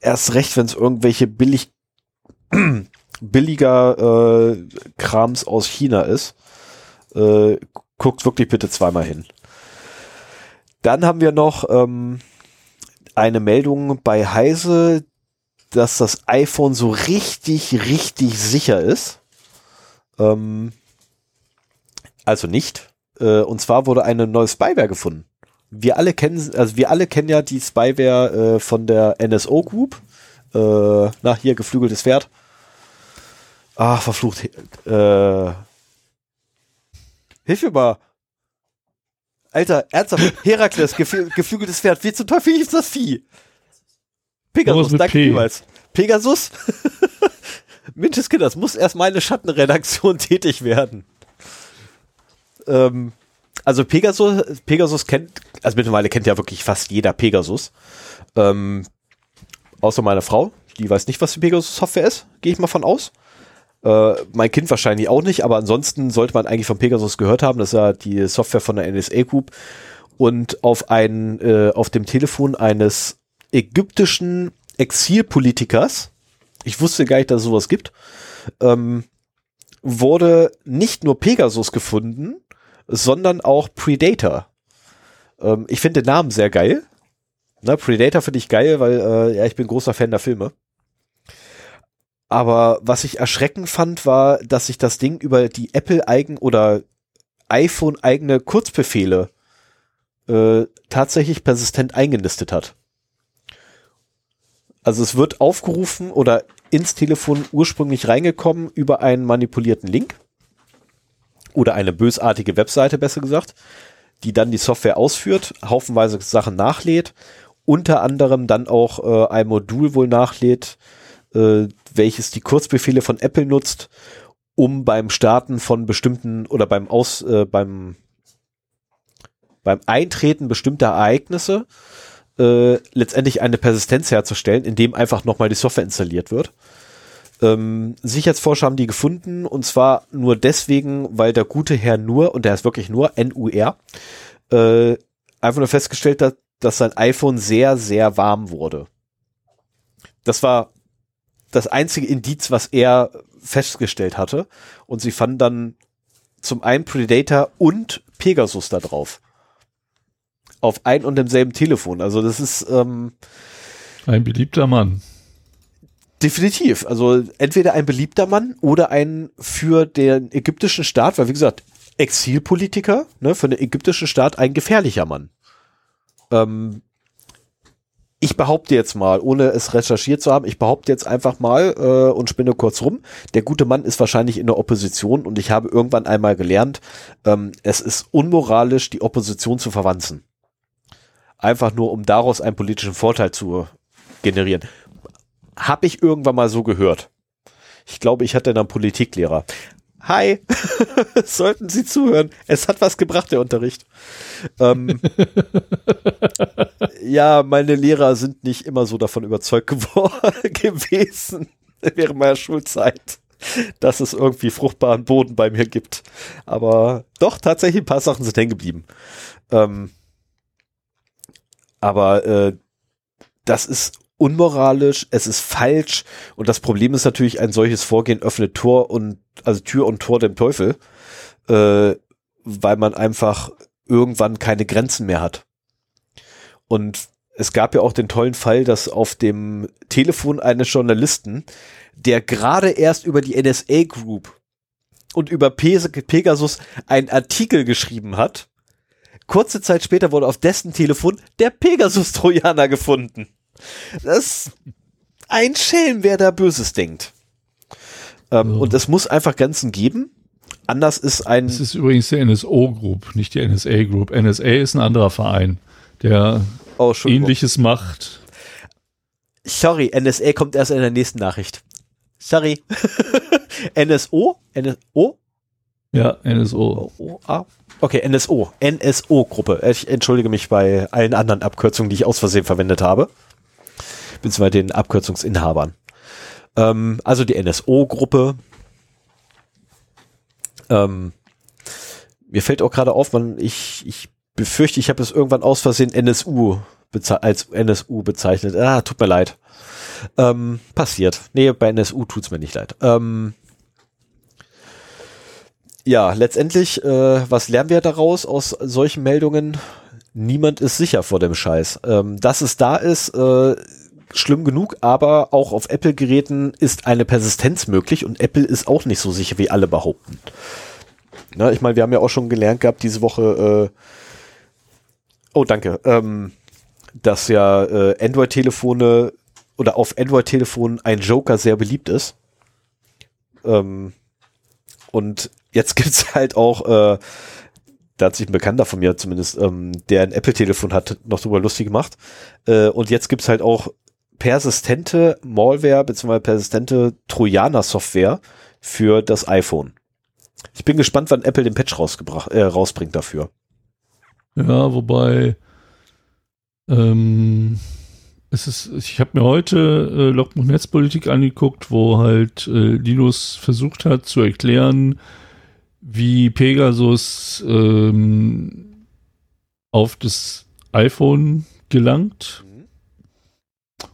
erst recht, wenn es irgendwelche billig billiger äh, Krams aus China ist. Äh, guckt wirklich bitte zweimal hin. Dann haben wir noch ähm, eine Meldung bei Heise, dass das iPhone so richtig, richtig sicher ist. Ähm, also nicht. Äh, und zwar wurde eine neue Spyware gefunden. Wir alle kennen, also wir alle kennen ja die Spyware äh, von der NSO Group. Äh, nach hier geflügeltes Pferd. Ah, verflucht. Äh, hilf mir mal. Alter, ernsthaft, Herakles, geflü geflügeltes Pferd. Wie zum Teufel hieß das Vieh? Pegasus, danke P. vielmals. Pegasus? Mensch, das muss erst meine Schattenredaktion tätig werden. Ähm, also Pegasus, Pegasus kennt, also mittlerweile kennt ja wirklich fast jeder Pegasus. Ähm, außer meine Frau, die weiß nicht, was die Pegasus-Software ist, gehe ich mal von aus. Äh, mein Kind wahrscheinlich auch nicht, aber ansonsten sollte man eigentlich von Pegasus gehört haben. Das ist ja die Software von der NSA Group. Und auf ein, äh, auf dem Telefon eines ägyptischen Exilpolitikers, ich wusste gar nicht, dass es sowas gibt, ähm, wurde nicht nur Pegasus gefunden, sondern auch Predator. Ähm, ich finde den Namen sehr geil. Na, Predator finde ich geil, weil äh, ja, ich bin großer Fan der Filme. Aber was ich erschreckend fand, war, dass sich das Ding über die Apple-eigen oder iPhone-eigene Kurzbefehle äh, tatsächlich persistent eingenistet hat. Also es wird aufgerufen oder ins Telefon ursprünglich reingekommen über einen manipulierten Link oder eine bösartige Webseite, besser gesagt, die dann die Software ausführt, haufenweise Sachen nachlädt, unter anderem dann auch äh, ein Modul wohl nachlädt, äh, welches die Kurzbefehle von Apple nutzt, um beim Starten von bestimmten oder beim Aus, äh, beim beim Eintreten bestimmter Ereignisse äh, letztendlich eine Persistenz herzustellen, indem einfach nochmal die Software installiert wird. Ähm, Sicherheitsforscher haben die gefunden und zwar nur deswegen, weil der gute Herr Nur, und der ist wirklich nur N-U-R, äh, einfach nur festgestellt hat, dass sein iPhone sehr, sehr warm wurde. Das war das einzige Indiz, was er festgestellt hatte. Und sie fanden dann zum einen Predator und Pegasus da drauf. Auf ein und demselben Telefon. Also das ist ähm,
ein beliebter Mann.
Definitiv. Also entweder ein beliebter Mann oder ein für den ägyptischen Staat, weil wie gesagt, Exilpolitiker, ne, für den ägyptischen Staat ein gefährlicher Mann. Ähm, ich behaupte jetzt mal, ohne es recherchiert zu haben, ich behaupte jetzt einfach mal äh, und spinne kurz rum, der gute Mann ist wahrscheinlich in der Opposition und ich habe irgendwann einmal gelernt, ähm, es ist unmoralisch, die Opposition zu verwanzen. Einfach nur, um daraus einen politischen Vorteil zu generieren. Hab ich irgendwann mal so gehört. Ich glaube, ich hatte dann Politiklehrer. Hi, sollten Sie zuhören. Es hat was gebracht, der Unterricht. Ähm, ja, meine Lehrer sind nicht immer so davon überzeugt gewesen während meiner Schulzeit, dass es irgendwie fruchtbaren Boden bei mir gibt. Aber doch, tatsächlich ein paar Sachen sind hängen geblieben. Ähm, aber äh, das ist unmoralisch, es ist falsch und das Problem ist natürlich, ein solches Vorgehen öffnet Tor und also Tür und Tor dem Teufel, äh, weil man einfach irgendwann keine Grenzen mehr hat. Und es gab ja auch den tollen Fall, dass auf dem Telefon eines Journalisten, der gerade erst über die NSA Group und über Pegasus einen Artikel geschrieben hat, kurze Zeit später wurde auf dessen Telefon der Pegasus-Trojaner gefunden. Das ist ein Schelm, wer da Böses denkt. Ähm, oh. Und es muss einfach Grenzen geben. Anders ist ein.
Das ist übrigens der NSO Group, nicht die NSA Group. NSA ist ein anderer Verein, der oh, ähnliches macht.
Sorry, NSA kommt erst in der nächsten Nachricht. Sorry. NSO? NSO?
Ja, NSO.
Okay, NSO. NSO-Gruppe. Ich entschuldige mich bei allen anderen Abkürzungen, die ich aus Versehen verwendet habe beziehungsweise den Abkürzungsinhabern. Ähm, also die NSO-Gruppe Ähm, mir fällt auch gerade auf, man, ich, ich befürchte, ich habe es irgendwann aus Versehen NSU als NSU bezeichnet. Ah, tut mir leid. Ähm, passiert. Nee, bei NSU tut's mir nicht leid. Ähm, ja, letztendlich, äh, was lernen wir daraus aus solchen Meldungen? Niemand ist sicher vor dem Scheiß. Ähm, dass es da ist, äh, schlimm genug, aber auch auf Apple-Geräten ist eine Persistenz möglich und Apple ist auch nicht so sicher, wie alle behaupten. Na, ich meine, wir haben ja auch schon gelernt gehabt diese Woche, äh, oh danke, ähm, dass ja äh, Android-Telefone oder auf Android-Telefonen ein Joker sehr beliebt ist. Ähm, und jetzt gibt's halt auch, äh, da hat sich ein Bekannter von mir zumindest, ähm, der ein Apple-Telefon hat, noch drüber lustig gemacht. Äh, und jetzt gibt's halt auch persistente Malware bzw. persistente Trojaner-Software für das iPhone. Ich bin gespannt, wann Apple den Patch rausgebracht, äh, rausbringt dafür.
Ja, wobei ähm, es ist, ich habe mir heute äh, Logbuch Netzpolitik angeguckt, wo halt äh, Linus versucht hat zu erklären, wie Pegasus ähm, auf das iPhone gelangt.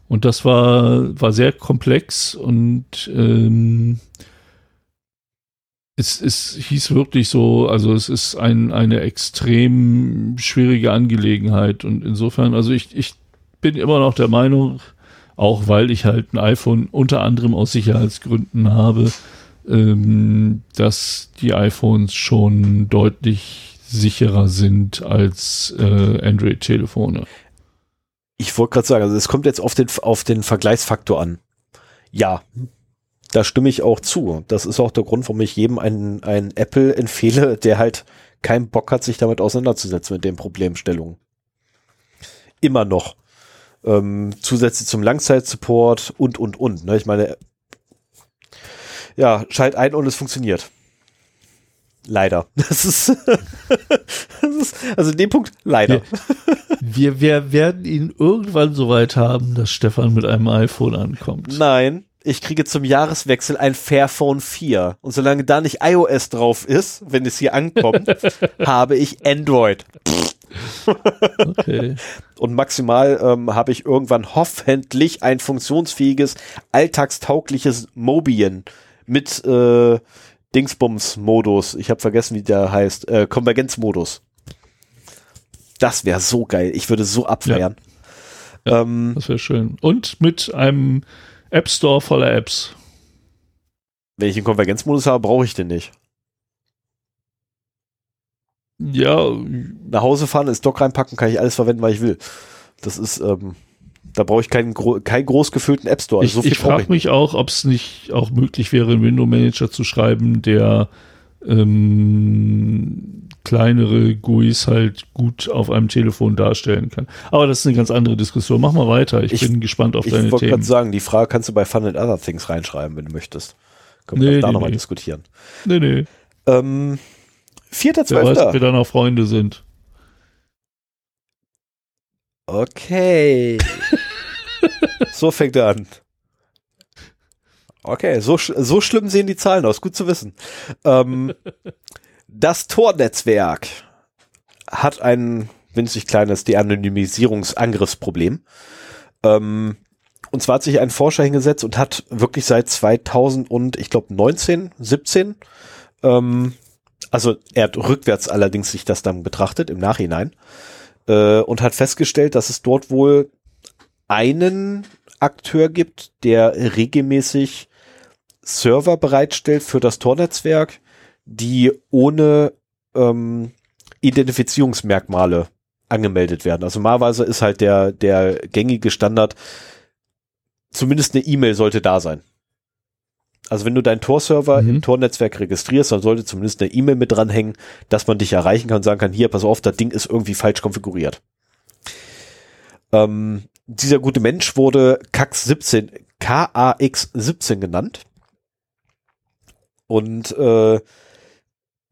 Und das war, war sehr komplex und ähm, es, es hieß wirklich so, also es ist ein, eine extrem schwierige Angelegenheit und insofern, also ich, ich bin immer noch der Meinung, auch weil ich halt ein iPhone unter anderem aus Sicherheitsgründen habe, ähm, dass die iPhones schon deutlich sicherer sind als äh, Android-Telefone.
Ich wollte gerade sagen, also es kommt jetzt auf den, auf den Vergleichsfaktor an. Ja, da stimme ich auch zu. Das ist auch der Grund, warum ich jedem einen, einen Apple empfehle, der halt keinen Bock hat, sich damit auseinanderzusetzen mit den Problemstellungen. Immer noch. Ähm, zusätzlich zum Langzeitsupport und, und, und. Ne? Ich meine, ja, schalt ein und es funktioniert. Leider. Das ist, das ist also in dem Punkt leider.
Wir, wir, wir werden ihn irgendwann so weit haben, dass Stefan mit einem iPhone ankommt.
Nein, ich kriege zum Jahreswechsel ein Fairphone 4. Und solange da nicht iOS drauf ist, wenn es hier ankommt, habe ich Android. okay. Und maximal ähm, habe ich irgendwann hoffentlich ein funktionsfähiges, alltagstaugliches Mobian mit äh, Dingsbums-Modus. Ich habe vergessen, wie der heißt. Äh, Konvergenzmodus. Das wäre so geil. Ich würde so abfeiern.
Ja. ja ähm, das wäre schön. Und mit einem App Store voller Apps.
Wenn ich einen Konvergenzmodus habe, brauche ich den nicht.
Ja.
Nach Hause fahren, ins Dock reinpacken, kann ich alles verwenden, was ich will. Das ist, ähm, da brauche ich keinen, keinen groß gefüllten App Store.
Also ich so ich frage mich auch, ob es nicht auch möglich wäre, einen Window Manager zu schreiben, der ähm, kleinere GUIs halt gut auf einem Telefon darstellen kann. Aber das ist eine ganz andere Diskussion. Mach mal weiter. Ich, ich bin gespannt auf deine Themen. Ich wollte gerade
sagen, die Frage kannst du bei Fun and Other Things reinschreiben, wenn du möchtest. Können wir nee, da nee, nochmal nee. diskutieren.
Nee, nee.
Ähm, vierter.
Wer weiß, ob wir dann auch Freunde sind.
Okay. so fängt er an. Okay, so, so schlimm sehen die Zahlen aus. Gut zu wissen. Ähm, das Tor-Netzwerk hat ein winzig kleines De-Anonymisierungsangriffsproblem. Ähm, und zwar hat sich ein Forscher hingesetzt und hat wirklich seit 2000 und ich glaube 19, 17, ähm, also er hat rückwärts allerdings sich das dann betrachtet im Nachhinein äh, und hat festgestellt, dass es dort wohl einen Akteur gibt, der regelmäßig Server bereitstellt für das Tor-Netzwerk, die ohne ähm, Identifizierungsmerkmale angemeldet werden. Also normalerweise ist halt der, der gängige Standard, zumindest eine E-Mail sollte da sein. Also wenn du deinen Tor-Server mhm. im Tor-Netzwerk registrierst, dann sollte zumindest eine E-Mail mit dranhängen, dass man dich erreichen kann und sagen kann, hier, pass auf, das Ding ist irgendwie falsch konfiguriert. Ähm, dieser gute Mensch wurde KAX 17, KAX 17 genannt und äh,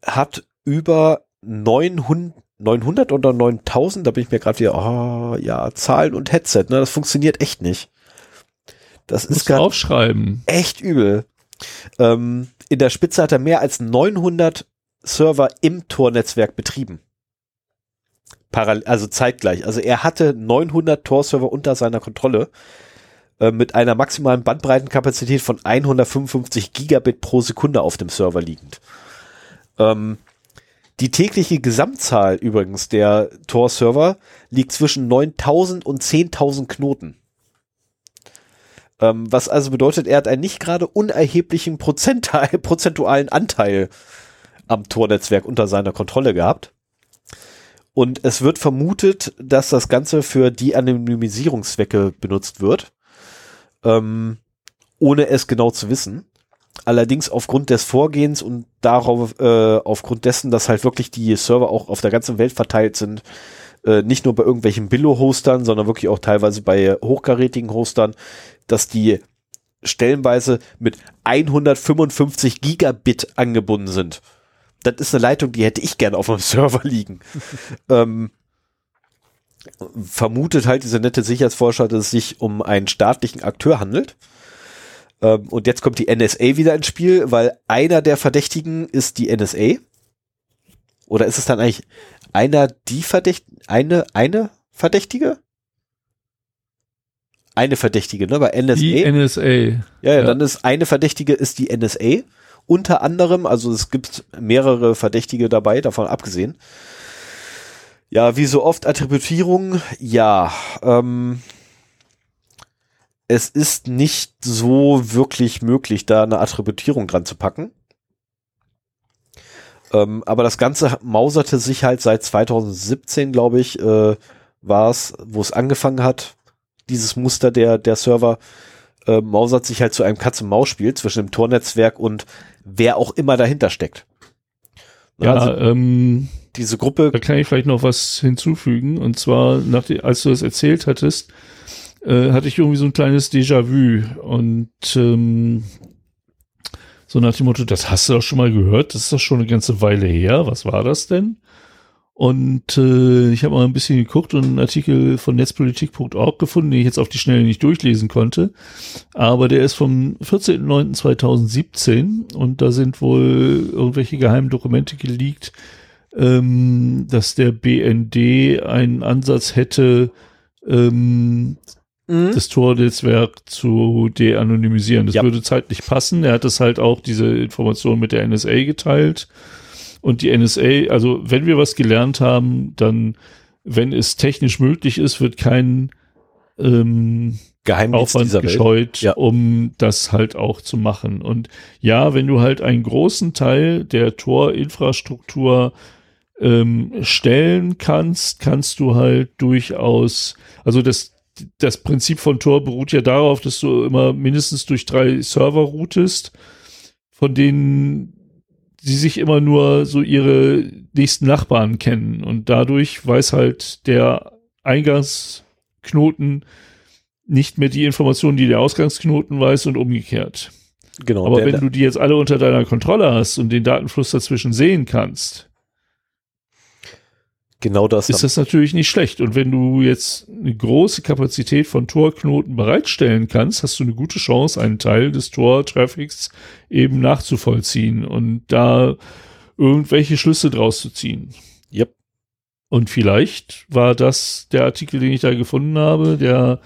hat über 900, 900 oder 9000, da bin ich mir gerade wieder, oh, ja, Zahlen und Headset, ne, das funktioniert echt nicht. Das ist
gerade
echt übel. Ähm, in der Spitze hat er mehr als 900 Server im Tor-Netzwerk betrieben. Parallel, also zeitgleich. Also er hatte 900 Tor-Server unter seiner Kontrolle äh, mit einer maximalen Bandbreitenkapazität von 155 Gigabit pro Sekunde auf dem Server liegend. Ähm, die tägliche Gesamtzahl übrigens der Tor-Server liegt zwischen 9000 und 10.000 Knoten. Ähm, was also bedeutet, er hat einen nicht gerade unerheblichen Prozentteil, prozentualen Anteil am Tornetzwerk unter seiner Kontrolle gehabt. Und es wird vermutet, dass das Ganze für die Anonymisierungszwecke benutzt wird, ähm, ohne es genau zu wissen. Allerdings aufgrund des Vorgehens und darauf, äh, aufgrund dessen, dass halt wirklich die Server auch auf der ganzen Welt verteilt sind, äh, nicht nur bei irgendwelchen Billo-Hostern, sondern wirklich auch teilweise bei hochkarätigen Hostern, dass die stellenweise mit 155 Gigabit angebunden sind. Das ist eine Leitung, die hätte ich gerne auf einem Server liegen. ähm, vermutet halt dieser nette Sicherheitsforscher, dass es sich um einen staatlichen Akteur handelt. Ähm, und jetzt kommt die NSA wieder ins Spiel, weil einer der Verdächtigen ist die NSA. Oder ist es dann eigentlich einer die Verdächtige, eine, eine Verdächtige? Eine Verdächtige, ne? Bei NSA.
Die NSA.
Ja, ja, ja, dann ist eine Verdächtige ist die NSA. Unter anderem, also es gibt mehrere Verdächtige dabei, davon abgesehen. Ja, wie so oft Attributierung, ja. Ähm, es ist nicht so wirklich möglich, da eine Attributierung dran zu packen. Ähm, aber das Ganze mauserte sich halt seit 2017, glaube ich, äh, war es, wo es angefangen hat, dieses Muster der, der Server, äh, mausert sich halt zu einem Katz-und-Maus-Spiel zwischen dem Tornetzwerk und wer auch immer dahinter steckt.
Ja, also, ähm,
diese Gruppe.
Da kann ich vielleicht noch was hinzufügen. Und zwar, nachdem, als du das erzählt hattest, äh, hatte ich irgendwie so ein kleines Déjà-vu. Und ähm, so nach dem Motto, das hast du doch schon mal gehört, das ist doch schon eine ganze Weile her. Was war das denn? Und äh, ich habe mal ein bisschen geguckt und einen Artikel von netzpolitik.org gefunden, den ich jetzt auf die Schnelle nicht durchlesen konnte. Aber der ist vom 14.09.2017 und da sind wohl irgendwelche geheimen Dokumente geleakt, ähm, dass der BND einen Ansatz hätte, ähm, mhm. das Tornetzwerk zu de-anonymisieren. Das ja. würde zeitlich passen. Er hat das halt auch diese Information mit der NSA geteilt. Und die NSA, also wenn wir was gelernt haben, dann, wenn es technisch möglich ist, wird kein ähm,
Geheimdienst
Aufwand gescheut, ja. um das halt auch zu machen. Und ja, wenn du halt einen großen Teil der Tor-Infrastruktur ähm, stellen kannst, kannst du halt durchaus, also das, das Prinzip von Tor beruht ja darauf, dass du immer mindestens durch drei Server routest, von denen sie sich immer nur so ihre nächsten Nachbarn kennen und dadurch weiß halt der Eingangsknoten nicht mehr die Informationen, die der Ausgangsknoten weiß und umgekehrt. Genau. Aber wenn du die jetzt alle unter deiner Kontrolle hast und den Datenfluss dazwischen sehen kannst,
genau das.
Ist das natürlich nicht schlecht. Und wenn du jetzt eine große Kapazität von Torknoten bereitstellen kannst, hast du eine gute Chance, einen Teil des Tor-Traffics eben nachzuvollziehen und da irgendwelche Schlüsse draus zu ziehen.
Yep.
Und vielleicht war das der Artikel, den ich da gefunden habe, der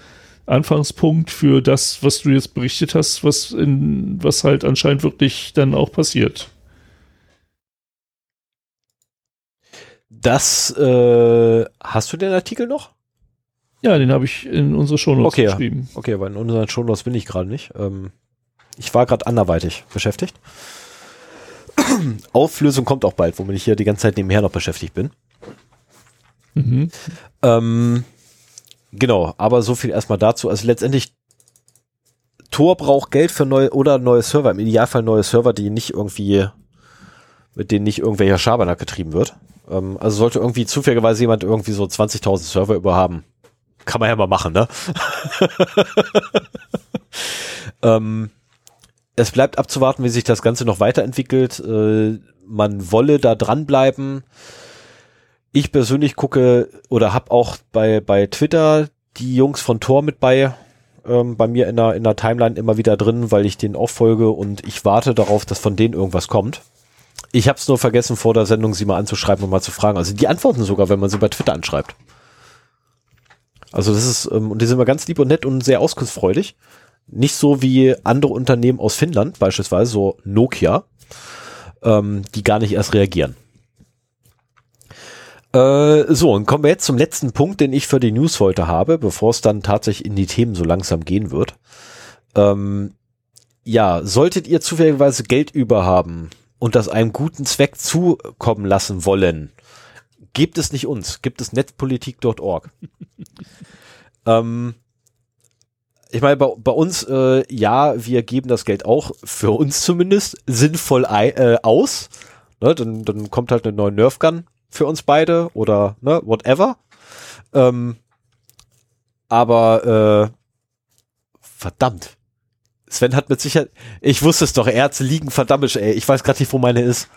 Anfangspunkt für das, was du jetzt berichtet hast, was in, was halt anscheinend wirklich dann auch passiert.
Das, äh, hast du den Artikel noch?
Ja, den habe ich in unsere Shownotes
okay,
geschrieben.
Okay, aber in unseren Shownotes bin ich gerade nicht. Ähm, ich war gerade anderweitig beschäftigt. Auflösung kommt auch bald, womit ich hier die ganze Zeit nebenher noch beschäftigt bin. Mhm. Ähm, genau, aber so viel erstmal dazu. Also letztendlich, Tor braucht Geld für neue oder neue Server, im Idealfall neue Server, die nicht irgendwie, mit denen nicht irgendwelcher Schabernack getrieben wird. Ähm, also sollte irgendwie zufälligerweise jemand irgendwie so 20.000 Server überhaben. Kann man ja mal machen, ne? ähm, es bleibt abzuwarten, wie sich das Ganze noch weiterentwickelt. Äh, man wolle da dranbleiben. Ich persönlich gucke oder habe auch bei, bei Twitter die Jungs von Tor mit bei, ähm, bei mir in der, in der Timeline immer wieder drin, weil ich denen auch folge und ich warte darauf, dass von denen irgendwas kommt. Ich habe es nur vergessen, vor der Sendung sie mal anzuschreiben und mal zu fragen. Also die antworten sogar, wenn man sie bei Twitter anschreibt. Also das ist, ähm, und die sind immer ganz lieb und nett und sehr auskunftsfreudig. Nicht so wie andere Unternehmen aus Finnland, beispielsweise so Nokia, ähm, die gar nicht erst reagieren. Äh, so, und kommen wir jetzt zum letzten Punkt, den ich für die News heute habe, bevor es dann tatsächlich in die Themen so langsam gehen wird. Ähm, ja, solltet ihr zufälligerweise Geld über haben und das einem guten Zweck zukommen lassen wollen, gebt es nicht uns, gibt es netzpolitik.org. ähm, ich meine, bei, bei uns, äh, ja, wir geben das Geld auch für uns zumindest sinnvoll äh, aus. Ne, dann, dann kommt halt eine neue Nerfgun für uns beide oder ne, whatever. Ähm, aber äh, verdammt. Sven hat mit Sicherheit. Ich wusste es doch, Ärzte liegen verdammt, ey. Ich weiß gerade nicht, wo meine ist.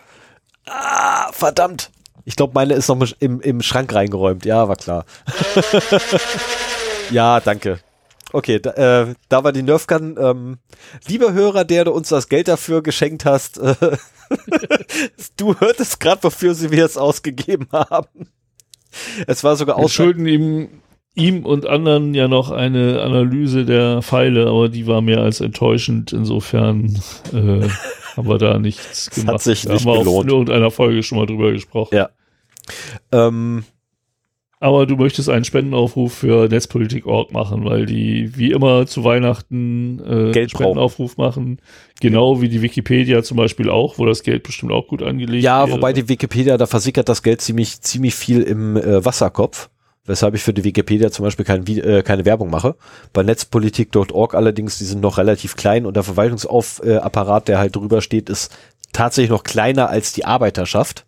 Ah, verdammt. Ich glaube, meine ist noch im, im Schrank reingeräumt. Ja, war klar. ja, danke. Okay, da, äh, da war die Nerfgun. Ähm, lieber Hörer, der du uns das Geld dafür geschenkt hast, äh, du hörtest gerade, wofür wir es ausgegeben haben. Es war sogar
Wir schulden ihm, ihm und anderen ja noch eine Analyse der Pfeile, aber die war mehr als enttäuschend. Insofern äh, haben wir da nichts gemacht.
Hat sich
da
nicht
haben wir
gelohnt.
in irgendeiner Folge schon mal drüber gesprochen.
Ja. Ähm,
Aber du möchtest einen Spendenaufruf für Netzpolitik.org machen, weil die wie immer zu Weihnachten äh,
Geld
Spendenaufruf machen. Genau wie die Wikipedia zum Beispiel auch, wo das Geld bestimmt auch gut angelegt
ja,
wäre.
wobei die Wikipedia, da versickert das Geld ziemlich, ziemlich viel im äh, Wasserkopf. Weshalb ich für die Wikipedia zum Beispiel kein, äh, keine Werbung mache. Bei netzpolitik.org allerdings, die sind noch relativ klein und der Verwaltungsapparat, der halt drüber steht, ist tatsächlich noch kleiner als die Arbeiterschaft.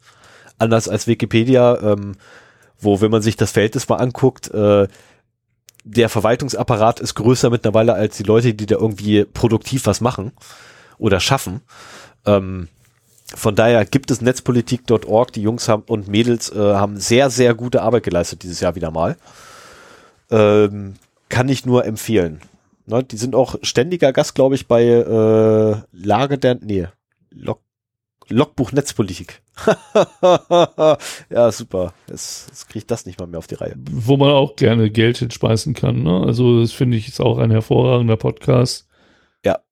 Anders als Wikipedia, ähm, wo, wenn man sich das Verhältnis mal anguckt, äh, der Verwaltungsapparat ist größer mittlerweile als die Leute, die da irgendwie produktiv was machen oder schaffen. Ähm, von daher gibt es netzpolitik.org, die Jungs haben und Mädels äh, haben sehr, sehr gute Arbeit geleistet dieses Jahr wieder mal. Ähm, kann ich nur empfehlen. Ne, die sind auch ständiger Gast, glaube ich, bei äh, Lage der, nee, Log, Logbuch Netzpolitik. ja, super. Jetzt, jetzt kriege ich das nicht mal mehr auf die Reihe.
wo man auch gerne Geld hinspeisen kann. Ne? Also das finde ich ist auch ein hervorragender Podcast.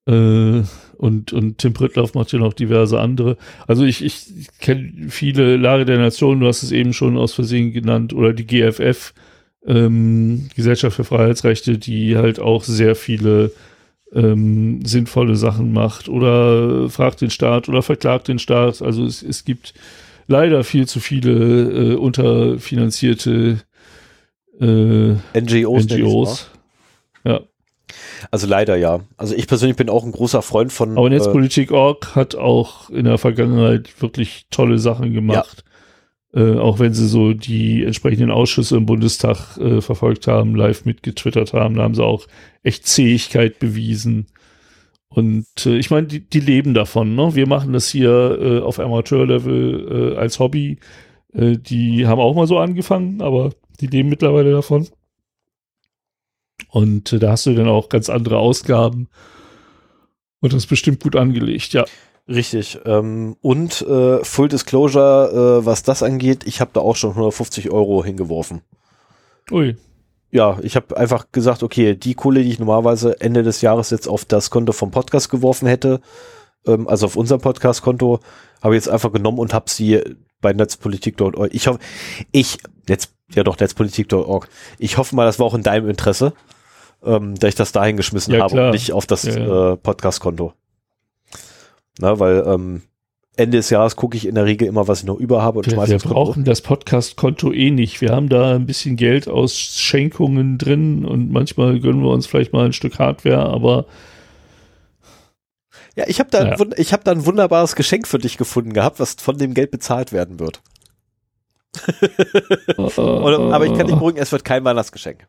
Äh, und, und Tim Prittlaff macht ja noch diverse andere. Also ich, ich kenne viele Lage der Nation, du hast es eben schon aus Versehen genannt, oder die GFF, ähm, Gesellschaft für Freiheitsrechte, die halt auch sehr viele ähm, sinnvolle Sachen macht oder fragt den Staat oder verklagt den Staat. Also es, es gibt leider viel zu viele äh, unterfinanzierte äh,
NGOs.
NGOs. Ja,
Also leider ja. Also ich persönlich bin auch ein großer Freund von.
aber
äh,
Netzpolitik.org hat auch in der Vergangenheit wirklich tolle Sachen gemacht. Äh, auch wenn sie so die entsprechenden Ausschüsse im Bundestag äh, verfolgt haben, live mitgetwittert haben, da haben sie auch echt Zähigkeit bewiesen. Und äh, ich meine, die, die leben davon. Ne? Wir machen das hier äh, auf Amateurlevel äh, als Hobby. Äh, die haben auch mal so angefangen, aber die leben mittlerweile davon. Und äh, da hast du dann auch ganz andere Ausgaben. Und das ist bestimmt gut angelegt, ja.
Richtig. Ähm, und äh, Full Disclosure, äh, was das angeht, ich habe da auch schon 150 Euro hingeworfen.
Ui.
Ja, ich habe einfach gesagt, okay, die Kohle, die ich normalerweise Ende des Jahres jetzt auf das Konto vom Podcast geworfen hätte, ähm, also auf unser Podcast-Konto, habe ich jetzt einfach genommen und habe sie bei netzpolitik.org. Ich hoffe, ich, Netz, ja doch, netzpolitik.org. Ich hoffe mal, das war auch in deinem Interesse, ähm, dass ich das dahin geschmissen
Ja,
habe
klar.
und nicht auf das
Ja, ja.
Äh, Podcast-Konto. Na, weil ähm, Ende des Jahres gucke ich in der Regel immer, was ich noch über habe und
Wir,
schmeiße
wir brauchen das Podcast-Konto eh nicht. Wir haben da ein bisschen Geld aus Schenkungen drin und manchmal gönnen wir uns vielleicht mal ein Stück Hardware, aber
Ja, ich habe da,
Ja.
ich hab da ein wunderbares Geschenk für dich gefunden gehabt, was von dem Geld bezahlt werden wird. Oder, aber ich kann dich beruhigen, es wird kein Weihnachtsgeschenk.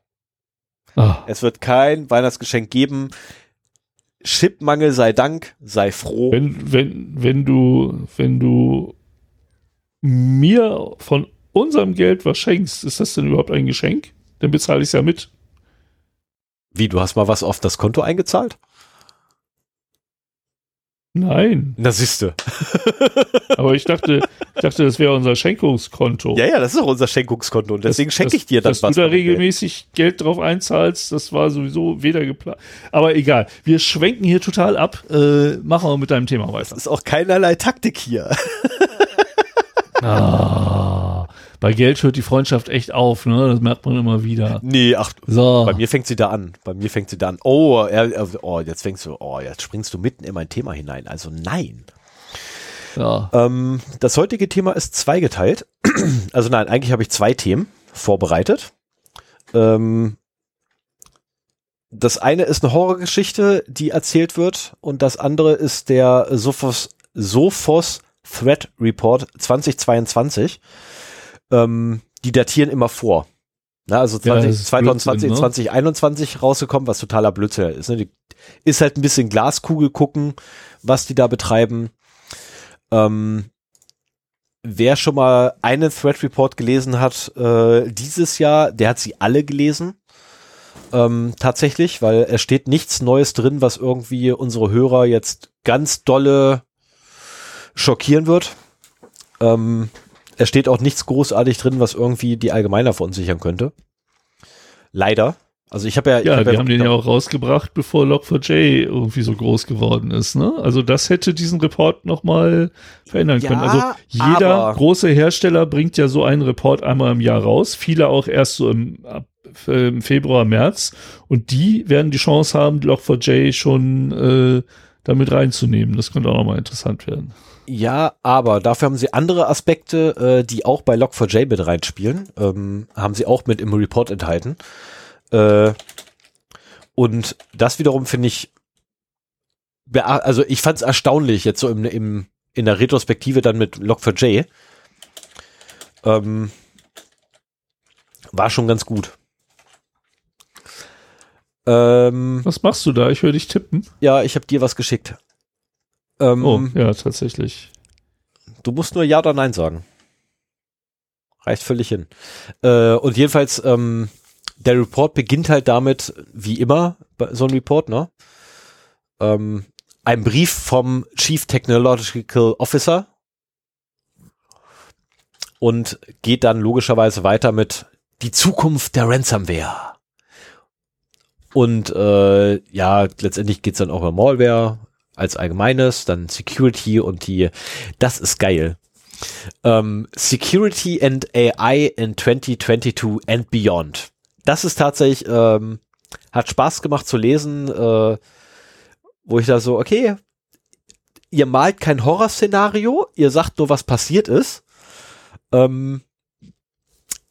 Ah,
Es wird kein Weihnachtsgeschenk geben. Chipmangel sei Dank, sei froh.
wenn, wenn, wenn du, wenn du mir von unserem Geld was schenkst, ist das denn überhaupt ein Geschenk? Dann bezahle ich es ja mit.
Wie, du hast mal was auf das Konto eingezahlt?
Nein.
Na siehste.
Aber ich dachte, ich dachte, das wäre unser Schenkungskonto.
Ja, ja, das ist auch unser Schenkungskonto und deswegen schenke ich dir dann
dass
was.
du da
dem Geld.
regelmäßig Geld drauf einzahlst, das war sowieso weder geplant. Aber egal, wir schwenken hier total ab. Äh, machen wir mit deinem Thema weiter.
Das ist auch keinerlei Taktik hier.
Ah, bei Geld hört die Freundschaft echt auf, ne? Das merkt man immer wieder.
Nee, ach,
So.
bei mir fängt sie da an. Bei mir fängt sie da an. Oh, er, oh, jetzt fängst du, oh, jetzt springst du mitten in mein Thema hinein. Also nein.
ja.
Ähm, das heutige Thema ist zweigeteilt. Also nein, eigentlich habe ich zwei Themen vorbereitet. Ähm, das eine ist eine Horrorgeschichte, die erzählt wird, und das andere ist der Sophos, Sophos Threat Report 2022. Ähm, die datieren immer vor. Na, also
Ja,
20,
das ist
2020,
Blödsinn, ne?
2021 rausgekommen, was totaler Blödsinn ist. Ne? Die, ist halt ein bisschen Glaskugel gucken, was die da betreiben. Ähm, wer schon mal einen Thread Report gelesen hat äh, dieses Jahr, der hat sie alle gelesen. Ähm, tatsächlich, weil es steht nichts Neues drin, was irgendwie unsere Hörer jetzt ganz dolle schockieren wird. Ähm, es steht auch nichts großartig drin, was irgendwie die Allgemeiner verunsichern könnte. Leider. Also ich habe ja,
Ja,
hab
wir haben den ja auch rausgebracht, bevor Log4j irgendwie so groß geworden ist. Ne? Also das hätte diesen Report nochmal verändern
Ja,
können. Also jeder große Hersteller bringt ja so einen Report einmal im Jahr raus. Viele auch erst so im, im Februar, März. Und die werden die Chance haben, Log4j schon äh, damit reinzunehmen. Das könnte auch nochmal interessant werden.
Ja, aber dafür haben sie andere Aspekte, äh, die auch bei Log4j mit reinspielen. Ähm, haben sie auch mit im Report enthalten. Äh, und das wiederum finde ich, also ich fand es erstaunlich, jetzt so im, im, in der Retrospektive dann mit Log4j. Ähm, war schon ganz gut. Ähm,
Was machst du da? Ich höre dich tippen.
ja, ich habe dir was geschickt. Ähm,
Oh, ja, tatsächlich.
Du musst nur Ja oder Nein sagen. Reicht völlig hin. Äh, und jedenfalls, ähm, der Report beginnt halt damit, wie immer, bei so ein Report, ne? Ähm, ein Brief vom Chief Technological Officer und geht dann logischerweise weiter mit die Zukunft der Ransomware. Und äh, ja, letztendlich geht's dann auch um Malware als allgemeines, dann Security und die, das ist geil. Ähm, Security and AI in 2022 and beyond. Das ist tatsächlich, ähm, hat Spaß gemacht zu lesen, äh, wo ich da so, okay, ihr malt kein Horrorszenario, ihr sagt nur, was passiert ist. Ähm,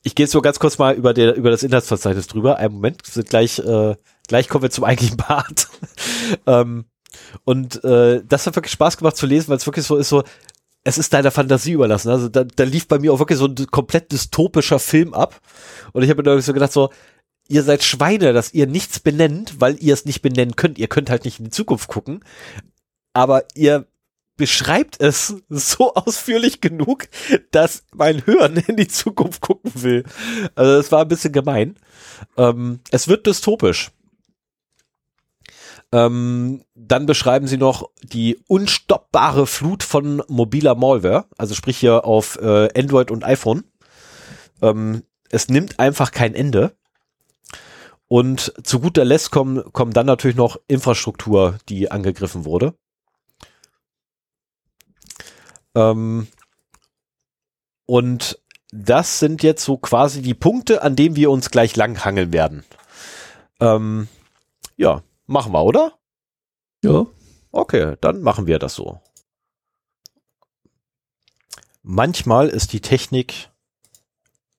ich gehe so ganz kurz mal über, der, über das Inhaltsverzeichnis drüber. Einen Moment, gleich, äh, gleich kommen wir zum eigentlichen Part. ähm, und äh, das hat wirklich Spaß gemacht zu lesen, weil es wirklich so ist, so, es ist deiner Fantasie überlassen. Also da, da lief bei mir auch wirklich so ein komplett dystopischer Film ab. Und ich habe mir da so gedacht, so, ihr seid Schweine, dass ihr nichts benennt, weil ihr es nicht benennen könnt. Ihr könnt halt nicht in die Zukunft gucken. Aber ihr beschreibt es so ausführlich genug, dass mein Hören in die Zukunft gucken will. Also das war ein bisschen gemein. Ähm, es wird dystopisch. Ähm, dann beschreiben sie noch die unstoppbare Flut von mobiler Malware, also sprich hier auf äh, Android und iPhone. Ähm, es nimmt einfach kein Ende. Und zu guter Letzt kommen, kommen dann natürlich noch Infrastruktur, die angegriffen wurde. Ähm, und das sind jetzt so quasi die Punkte, an denen wir uns gleich langhangeln werden. Ähm, ja, machen wir, oder?
Ja.
Okay, dann machen wir das so. Manchmal ist die Technik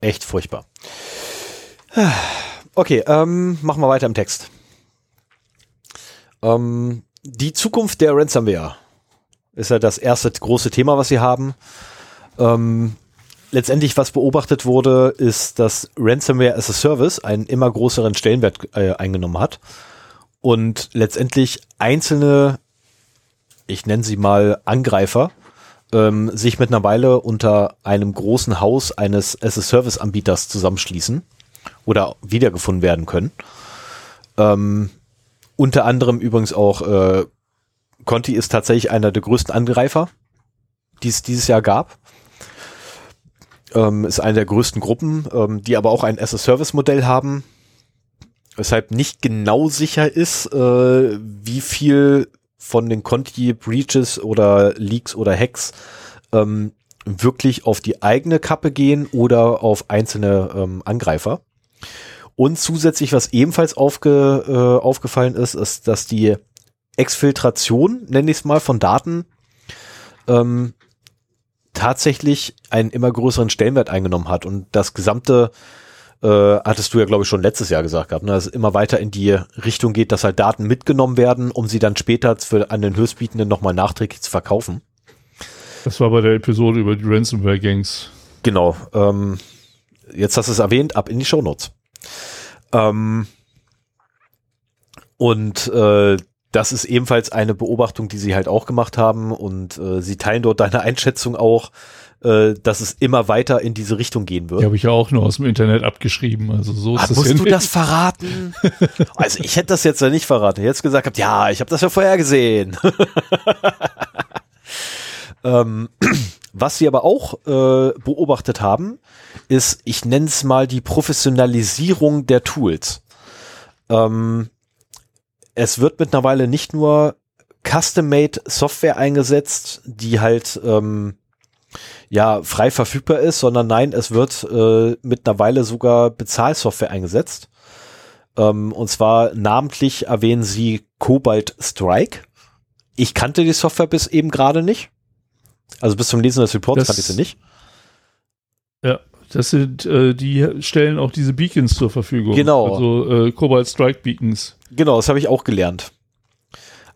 echt furchtbar. Okay, ähm, machen wir weiter im Text. Ähm, die Zukunft der Ransomware ist ja das erste große Thema, was sie haben. Ähm, letztendlich, was beobachtet wurde, ist, dass Ransomware as a Service einen immer größeren Stellenwert äh, eingenommen hat und letztendlich einzelne, ich nenne sie mal Angreifer, ähm, sich mittlerweile unter einem großen Haus eines as-a-Service-Anbieters zusammenschließen oder wiedergefunden werden können. Ähm, unter anderem übrigens auch äh, Conti ist tatsächlich einer der größten Angreifer, die es dieses Jahr gab. Ähm, ist eine der größten Gruppen, ähm, die aber auch ein as-a-Service-Modell haben, weshalb nicht genau sicher ist, äh, wie viel von den Conti Breaches oder Leaks oder Hacks ähm, wirklich auf die eigene Kappe gehen oder auf einzelne ähm, Angreifer. Und zusätzlich, was ebenfalls aufge, äh, aufgefallen ist, ist, dass die Exfiltration, nenne ich es mal, von Daten ähm, tatsächlich einen immer größeren Stellenwert eingenommen hat und das gesamte äh, hattest du ja, glaube ich, schon letztes Jahr gesagt gehabt, ne, dass es immer weiter in die Richtung geht, dass halt Daten mitgenommen werden, um sie dann später für, an den Höchstbietenden nochmal nachträglich zu verkaufen.
Das war bei der Episode über die Ransomware-Gangs.
Genau. Ähm, jetzt hast du es erwähnt, ab in die Shownotes. Ähm, und äh, das ist ebenfalls eine Beobachtung, die sie halt auch gemacht haben und äh, sie teilen dort deine Einschätzung auch, äh, dass es immer weiter in diese Richtung gehen wird.
Die habe ich ja auch nur aus dem Internet abgeschrieben. Also so ist
ah,
das
musst
ja
du das verraten? also ich hätte das jetzt ja nicht verraten. Jetzt gesagt habt, ja, ich habe das ja vorher gesehen. ähm, was sie aber auch äh, beobachtet haben, ist, ich nenne es mal die Professionalisierung der Tools. Ähm, es wird mittlerweile nicht nur custom-made Software eingesetzt, die halt ähm, ja frei verfügbar ist, sondern nein, es wird äh, mittlerweile sogar Bezahlsoftware eingesetzt. Ähm, und zwar namentlich erwähnen sie Cobalt Strike. Ich kannte die Software bis eben gerade nicht. Also bis zum Lesen des Reports
Das-
kannte ich sie nicht.
Ja, das sind, äh, die stellen auch diese Beacons zur Verfügung.
Genau.
Also äh, Cobalt Strike Beacons.
Genau, das habe ich auch gelernt.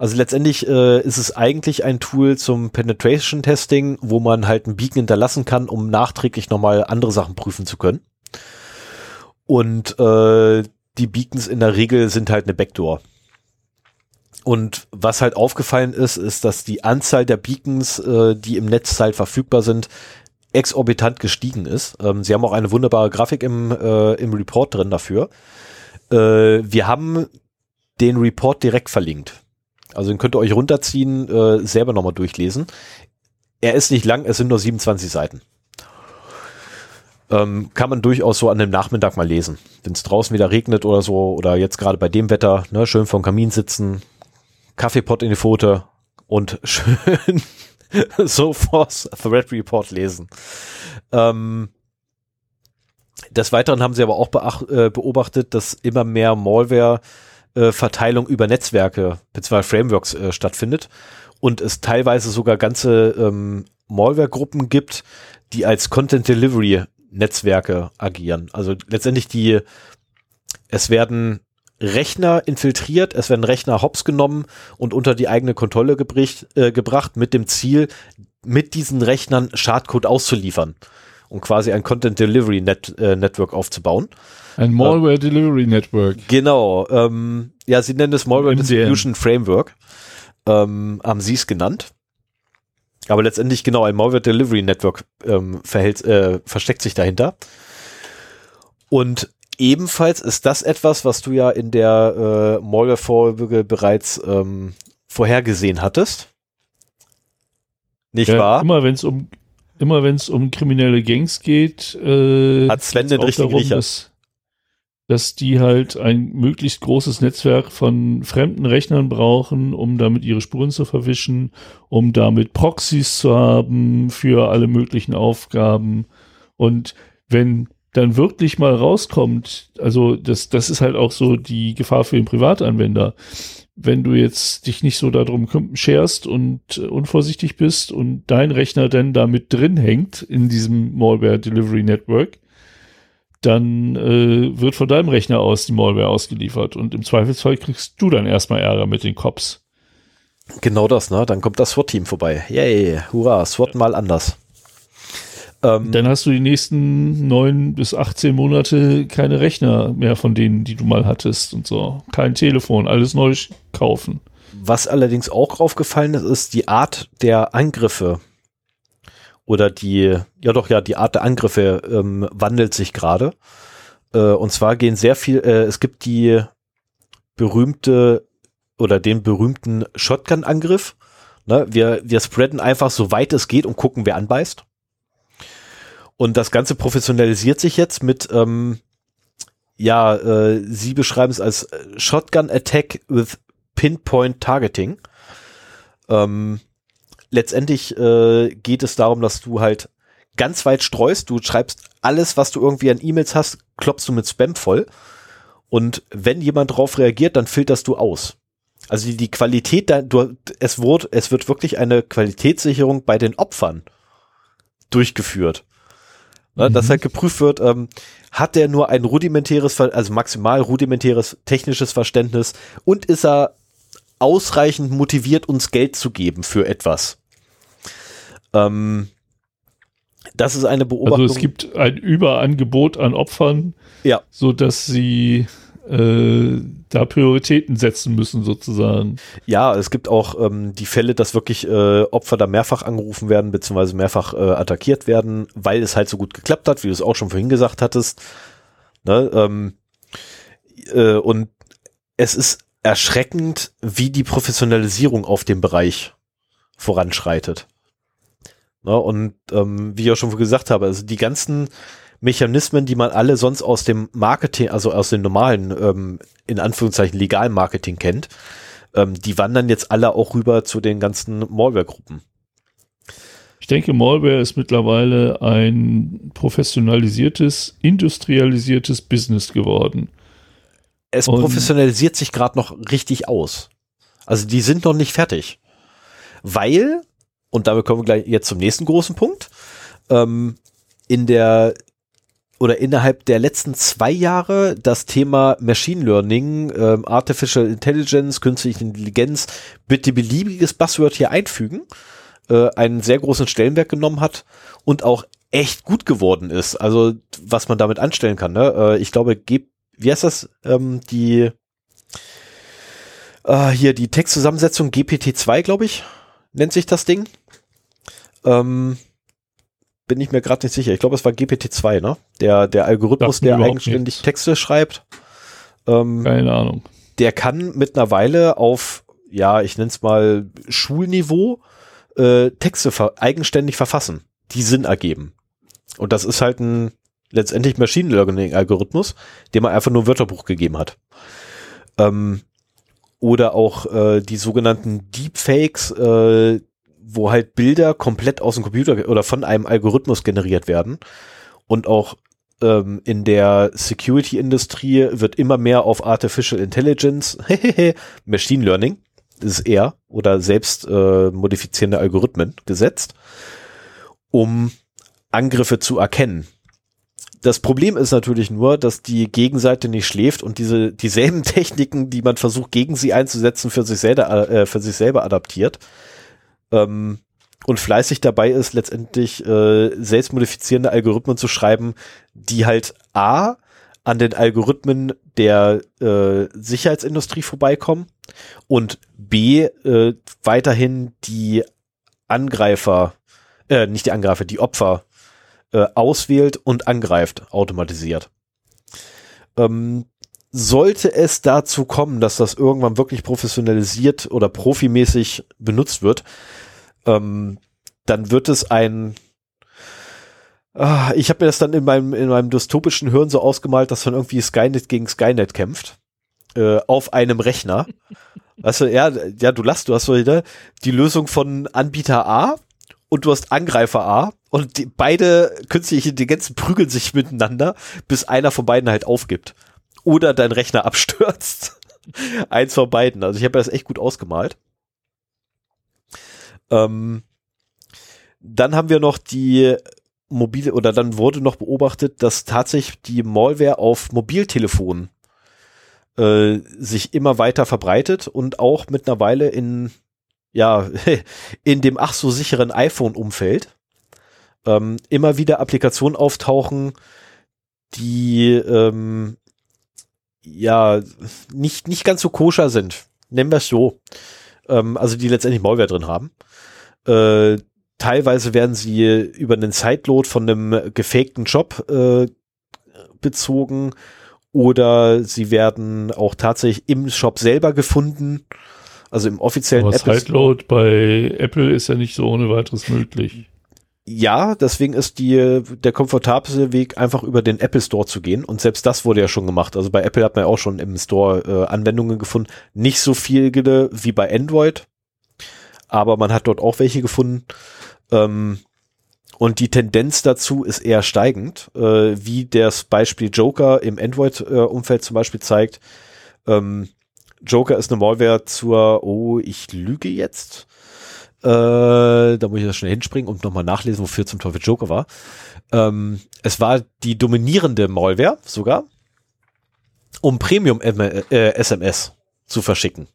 Also letztendlich äh, ist es eigentlich ein Tool zum Penetration Testing, wo man halt ein Beacon hinterlassen kann, um nachträglich nochmal andere Sachen prüfen zu können. Und äh, die Beacons in der Regel sind halt eine Backdoor. Und was halt aufgefallen ist, ist, dass die Anzahl der Beacons, äh, die im Netz halt verfügbar sind, exorbitant gestiegen ist. Ähm, sie haben auch eine wunderbare Grafik im, äh, im Report drin dafür. Äh, wir haben den Report direkt verlinkt. Also den könnt ihr euch runterziehen, äh, selber nochmal durchlesen. Er ist nicht lang, es sind nur 27 Seiten. Ähm, kann man durchaus so an dem Nachmittag mal lesen. Wenn es draußen wieder regnet oder so, oder jetzt gerade bei dem Wetter, ne, schön vorm Kamin sitzen, Kaffeepot in die Pfote und schön sofort Thread Report lesen. Ähm, des Weiteren haben sie aber auch äh, beobachtet, dass immer mehr Malware äh, Verteilung über Netzwerke bzw. Frameworks äh, stattfindet und es teilweise sogar ganze ähm, Malware-Gruppen gibt, die als Content Delivery Netzwerke agieren. Also letztendlich die, es werden Rechner infiltriert, es werden Rechner hops genommen und unter die eigene Kontrolle gebricht, äh, gebracht mit dem Ziel, mit diesen Rechnern Schadcode auszuliefern und quasi ein Content Delivery Net, äh, Network aufzubauen.
Ein Malware Delivery Network.
Genau, ähm, ja, sie nennen es Malware. Distribution Framework, ähm, haben sie es genannt. Aber letztendlich genau ein Malware Delivery Network ähm, verhält, äh, versteckt sich dahinter. Und ebenfalls ist das etwas, was du ja in der äh, Malware-Folge bereits ähm, vorhergesehen hattest. Nicht
Ja,
wahr?
Immer wenn es um immer wenn es um kriminelle Gangs geht, äh,
Hat Sven den richtigen
darum,
Riecher?
dass, dass die halt ein möglichst großes Netzwerk von fremden Rechnern brauchen, um damit ihre Spuren zu verwischen, um damit Proxys zu haben für alle möglichen Aufgaben. Und wenn dann wirklich mal rauskommt, also das, das ist halt auch so die Gefahr für den Privatanwender. Wenn du jetzt dich nicht so darum scherst und äh, unvorsichtig bist und dein Rechner dann da mit drin hängt in diesem Malware Delivery Network, dann äh, wird von deinem Rechner aus die Malware ausgeliefert und im Zweifelsfall kriegst du dann erstmal Ärger mit den Cops.
Genau das, ne? Dann kommt das SWAT-Team vorbei. Yay, hurra, SWAT mal anders. Ähm,
Dann hast du die nächsten neun bis 18 Monate keine Rechner mehr von denen, die du mal hattest und so. Kein Telefon, alles neu kaufen.
Was allerdings auch aufgefallen ist, ist die Art der Angriffe oder die, ja doch, ja, die Art der Angriffe ähm, wandelt sich gerade. Äh, und zwar gehen sehr viel, äh, es gibt die berühmte oder den berühmten Shotgun-Angriff. Ne, wir, wir spreaden einfach so weit es geht und gucken, wer anbeißt. Und das Ganze professionalisiert sich jetzt mit, ähm, ja, äh, sie beschreiben es als Shotgun Attack with Pinpoint Targeting. Ähm, letztendlich äh, geht es darum, dass du halt ganz weit streust. Du schreibst alles, was du irgendwie an E-Mails hast, klopfst du mit Spam voll. Und wenn jemand darauf reagiert, dann filterst du aus. Also die, die Qualität, da, du, es wird, es wird wirklich eine Qualitätssicherung bei den Opfern durchgeführt. Ne, mhm. Dass halt geprüft wird, ähm, hat der nur ein rudimentäres, also maximal rudimentäres technisches Verständnis und ist er ausreichend motiviert, uns Geld zu geben für etwas. Ähm, das ist eine Beobachtung.
Also es gibt ein Überangebot an Opfern,
ja.
so dass sie äh, da Prioritäten setzen müssen sozusagen.
Ja, es gibt auch ähm, die Fälle, dass wirklich äh, Opfer da mehrfach angerufen werden beziehungsweise mehrfach äh, attackiert werden, weil es halt so gut geklappt hat, wie du es auch schon vorhin gesagt hattest. Ne, ähm, äh, und es ist erschreckend, wie die Professionalisierung auf dem Bereich voranschreitet. Ne, und ähm, wie ich auch schon gesagt habe, also die ganzen Mechanismen, die man alle sonst aus dem Marketing, also aus dem normalen, ähm, in Anführungszeichen legalen Marketing kennt, ähm, die wandern jetzt alle auch rüber zu den ganzen Malware-Gruppen.
Ich denke, Malware ist mittlerweile ein professionalisiertes, industrialisiertes Business geworden.
Es Und professionalisiert sich gerade noch richtig aus. Also die sind noch nicht fertig. Weil und damit kommen wir gleich jetzt zum nächsten großen Punkt. Ähm, in der oder innerhalb der letzten zwei Jahre das Thema Machine Learning, ähm, Artificial Intelligence, künstliche Intelligenz, bitte beliebiges Buzzword hier einfügen, äh, einen sehr großen Stellenwert genommen hat und auch echt gut geworden ist. Also was man damit anstellen kann. Ne? Äh, ich glaube, wie heißt das? Ähm, die äh, hier die Textzusammensetzung GPT-2, glaube ich, nennt sich das Ding. Ähm, bin ich mir gerade nicht sicher. Ich glaube, es war GPT-2, ne? Der, der Algorithmus, der eigenständig nichts. Texte schreibt.
Ähm, Keine Ahnung.
Der kann mittlerweile auf, ja, ich nenne es mal Schulniveau, äh, Texte ver eigenständig verfassen, die Sinn ergeben. Und das ist halt ein letztendlich Machine Learning-Algorithmus, dem man einfach nur ein Wörterbuch gegeben hat. Ähm, oder auch äh, die sogenannten Deepfakes, äh, wo halt Bilder komplett aus dem Computer oder von einem Algorithmus generiert werden und auch ähm, in der Security-Industrie wird immer mehr auf Artificial Intelligence, Machine Learning, ist eher, oder selbst äh, modifizierende Algorithmen gesetzt, um Angriffe zu erkennen. Das Problem ist natürlich nur, dass die Gegenseite nicht schläft und diese dieselben Techniken, die man versucht gegen sie einzusetzen, für sich selber, äh, für sich selber adaptiert ähm, und fleißig dabei ist, letztendlich äh, selbstmodifizierende Algorithmen zu schreiben, die halt A an den Algorithmen der äh, Sicherheitsindustrie vorbeikommen und B äh, weiterhin die Angreifer, äh, nicht die Angreifer, die Opfer äh, auswählt und angreift, automatisiert. Ähm, sollte es dazu kommen, dass das irgendwann wirklich professionalisiert oder profimäßig benutzt wird, ähm, dann wird es ein ah, ich habe mir das dann in meinem, in meinem dystopischen Hirn so ausgemalt, dass man irgendwie Skynet gegen Skynet kämpft. Äh, auf einem Rechner. Weißt du, ja, ja, du lachst, du hast so wieder die Lösung von Anbieter A und du hast Angreifer A und die, beide künstliche Intelligenzen prügeln sich miteinander, bis einer von beiden halt aufgibt. Oder dein Rechner abstürzt. Eins von beiden. Also ich habe das echt gut ausgemalt. Ähm, dann haben wir noch die mobile, oder dann wurde noch beobachtet, dass tatsächlich die Malware auf Mobiltelefonen äh, sich immer weiter verbreitet und auch mittlerweile in, ja, in dem ach so sicheren iPhone-Umfeld ähm, immer wieder Applikationen auftauchen, die ähm, ja nicht, nicht ganz so koscher sind. Nennen wir es so. Ähm, also die letztendlich Malware drin haben. Äh, teilweise werden sie über einen Sideload von einem gefakten Job äh, bezogen oder sie werden auch tatsächlich im Shop selber gefunden, also im offiziellen
Aber
Apple
Sideload bei Apple ist ja nicht so ohne weiteres möglich.
Ja, deswegen ist die, der komfortabelste Weg, einfach über den Apple Store zu gehen. Und selbst das wurde ja schon gemacht. Also bei Apple hat man ja auch schon im Store äh, Anwendungen gefunden. Nicht so viele wie bei Android, aber man hat dort auch welche gefunden. Ähm, und die Tendenz dazu ist eher steigend, äh, wie das Beispiel Joker im Android-Umfeld zum Beispiel zeigt. Ähm, Joker ist eine Malware zur, oh, ich lüge jetzt. Äh, da muss ich das schnell hinspringen und nochmal nachlesen, wofür zum Teufel Joker war. Ähm, es war die dominierende Malware sogar, um Premium äh, SMS zu verschicken.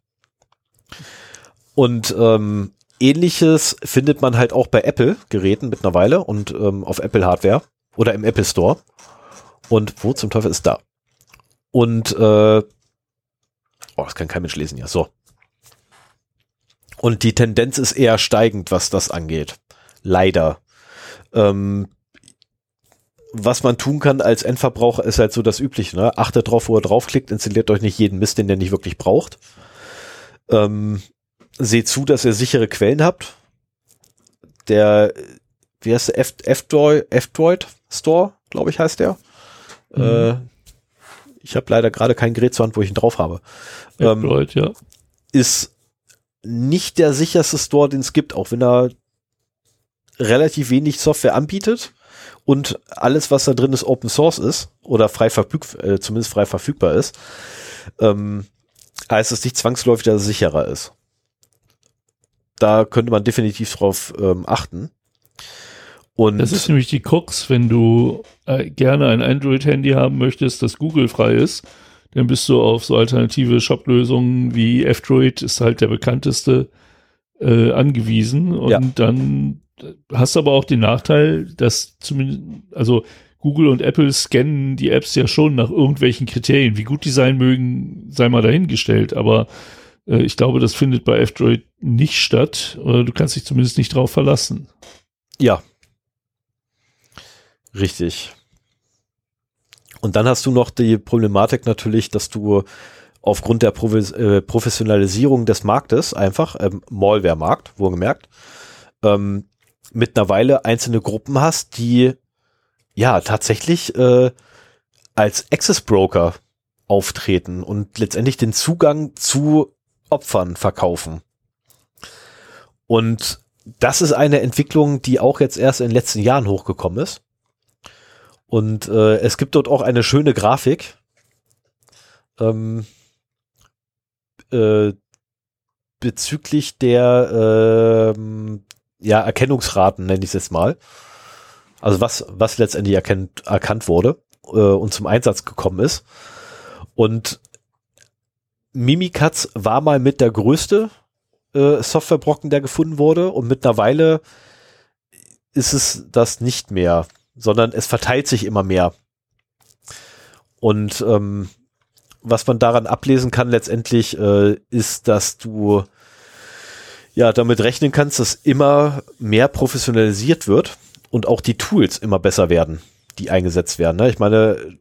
Und ähm, ähnliches findet man halt auch bei Apple-Geräten mittlerweile und ähm, auf Apple-Hardware oder im Apple Store. Und wo zum Teufel ist da? Und äh, oh, das kann kein Mensch lesen ja. So. Und die Tendenz ist eher steigend, was das angeht. Leider. Ähm, was man tun kann als Endverbraucher ist halt so das Übliche. Ne? Achtet drauf, wo ihr draufklickt, installiert euch nicht jeden Mist, den ihr nicht wirklich braucht. Ähm, seht zu, dass ihr sichere Quellen habt. Der, wie heißt der, F-Droid, F-Droid Store, glaube ich, heißt der. Mhm. Äh, ich habe leider gerade kein Gerät zur Hand, wo ich ihn drauf habe.
F-Droid, ähm, ja.
Ist nicht der sicherste Store, den es gibt, auch wenn er relativ wenig Software anbietet und alles, was da drin ist, Open Source ist oder frei verfügbar, äh, zumindest frei verfügbar ist, ähm, heißt es nicht zwangsläufig, dass es sicherer ist. Da könnte man definitiv drauf ähm, achten.
Und das ist nämlich die Krux, wenn du äh, gerne ein Android-Handy haben möchtest, das Google-frei ist, dann bist du auf so alternative Shop-Lösungen wie F-Droid, ist halt der bekannteste, äh, angewiesen. Und ja. dann hast du aber auch den Nachteil, dass zumindest, also Google und Apple scannen die Apps ja schon nach irgendwelchen Kriterien. Wie gut die sein mögen, sei mal dahingestellt. Aber äh, ich glaube, das findet bei F-Droid nicht statt. Oder du kannst dich zumindest nicht drauf verlassen.
Ja. Richtig. Und dann hast du noch die Problematik natürlich, dass du aufgrund der Provis äh, Professionalisierung des Marktes einfach, ähm, Malware-Markt, wohlgemerkt, ähm, mittlerweile einzelne Gruppen hast, die ja tatsächlich äh, als Access Broker auftreten und letztendlich den Zugang zu Opfern verkaufen. Und das ist eine Entwicklung, die auch jetzt erst in den letzten Jahren hochgekommen ist. Und äh, es gibt dort auch eine schöne Grafik. Ähm, äh, bezüglich der äh, ja, Erkennungsraten, nenne ich es jetzt mal. Also was, was letztendlich erkennt, erkannt wurde äh, und zum Einsatz gekommen ist. Und Mimikatz war mal mit der größte äh, Softwarebrocken, der gefunden wurde und mittlerweile ist es das nicht mehr sondern es verteilt sich immer mehr. Und ähm, was man daran ablesen kann letztendlich, äh, ist, dass du ja damit rechnen kannst, dass immer mehr professionalisiert wird und auch die Tools immer besser werden, die eingesetzt werden. Ne? Ich meine,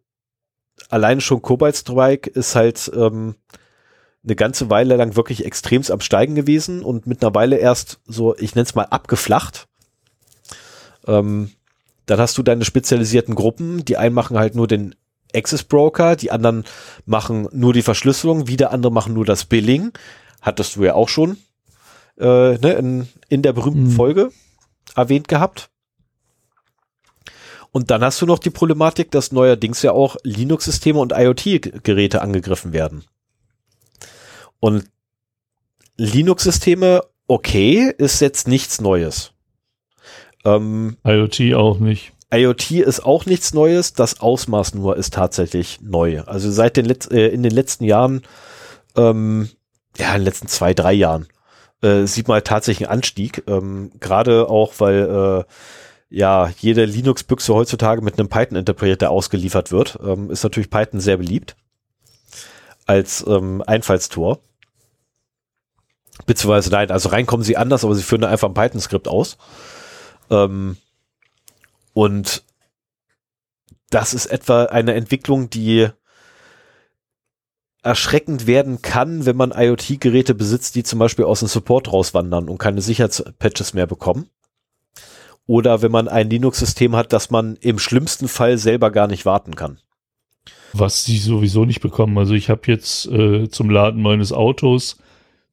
allein schon Cobalt Strike ist halt ähm, eine ganze Weile lang wirklich extremst am Steigen gewesen und mittlerweile erst so, ich nenne es mal abgeflacht. Ähm, dann hast du deine spezialisierten Gruppen, die einen machen halt nur den Access Broker, die anderen machen nur die Verschlüsselung, wieder andere machen nur das Billing. Hattest du ja auch schon äh, ne, in, in der berühmten mhm. Folge erwähnt gehabt. Und dann hast du noch die Problematik, dass neuerdings ja auch Linux-Systeme und IoT-Geräte angegriffen werden. Und Linux-Systeme, okay, ist jetzt nichts Neues.
Ähm, IoT auch nicht.
IoT ist auch nichts Neues, das Ausmaß nur ist tatsächlich neu. Also seit den Letz äh, in den letzten Jahren, ähm, ja, in den letzten zwei, drei Jahren, äh, sieht man halt tatsächlich einen Anstieg. Ähm, Gerade auch, weil äh, ja jede Linux-Büchse heutzutage mit einem Python-Interpreter ausgeliefert wird, ähm, ist natürlich Python sehr beliebt als ähm, Einfallstor. Beziehungsweise nein, also reinkommen sie anders, aber sie führen einfach ein Python-Skript aus. Ähm, und das ist etwa eine Entwicklung, die erschreckend werden kann, wenn man IoT-Geräte besitzt, die zum Beispiel aus dem Support rauswandern und keine Sicherheitspatches mehr bekommen. Oder wenn man ein Linux-System hat, das man im schlimmsten Fall selber gar nicht warten kann.
Was sie sowieso nicht bekommen. Also ich habe jetzt äh, zum Laden meines Autos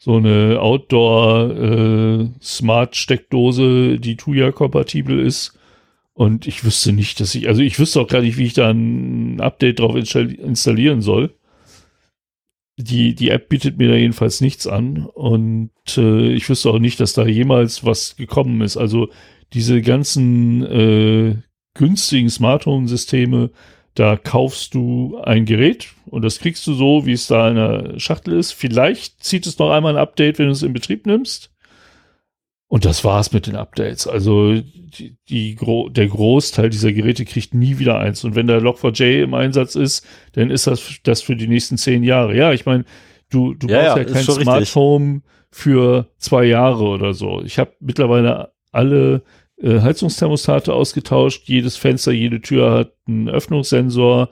so eine Outdoor-Smart-Steckdose, äh, die Tuya-kompatibel ist. Und ich wüsste nicht, dass ich, also ich wüsste auch gar nicht, wie ich da ein Update drauf installieren soll. Die, die App bietet mir da jedenfalls nichts an. Und äh, ich wüsste auch nicht, dass da jemals was gekommen ist. Also diese ganzen äh, günstigen Smart Home Systeme, da kaufst du ein Gerät und das kriegst du so, wie es da in der Schachtel ist. Vielleicht zieht es noch einmal ein Update, wenn du es in Betrieb nimmst. Und das war's mit den Updates. Also die, die Gro der Großteil dieser Geräte kriegt nie wieder eins. Und wenn der Log4j im Einsatz ist, dann ist das das für die nächsten zehn Jahre. Ja, ich meine, du, du
ja,
brauchst ja, ja kein Smart Home für zwei Jahre oder so. Ich habe mittlerweile alle äh, Heizungsthermostate ausgetauscht. Jedes Fenster, jede Tür hat einen Öffnungssensor.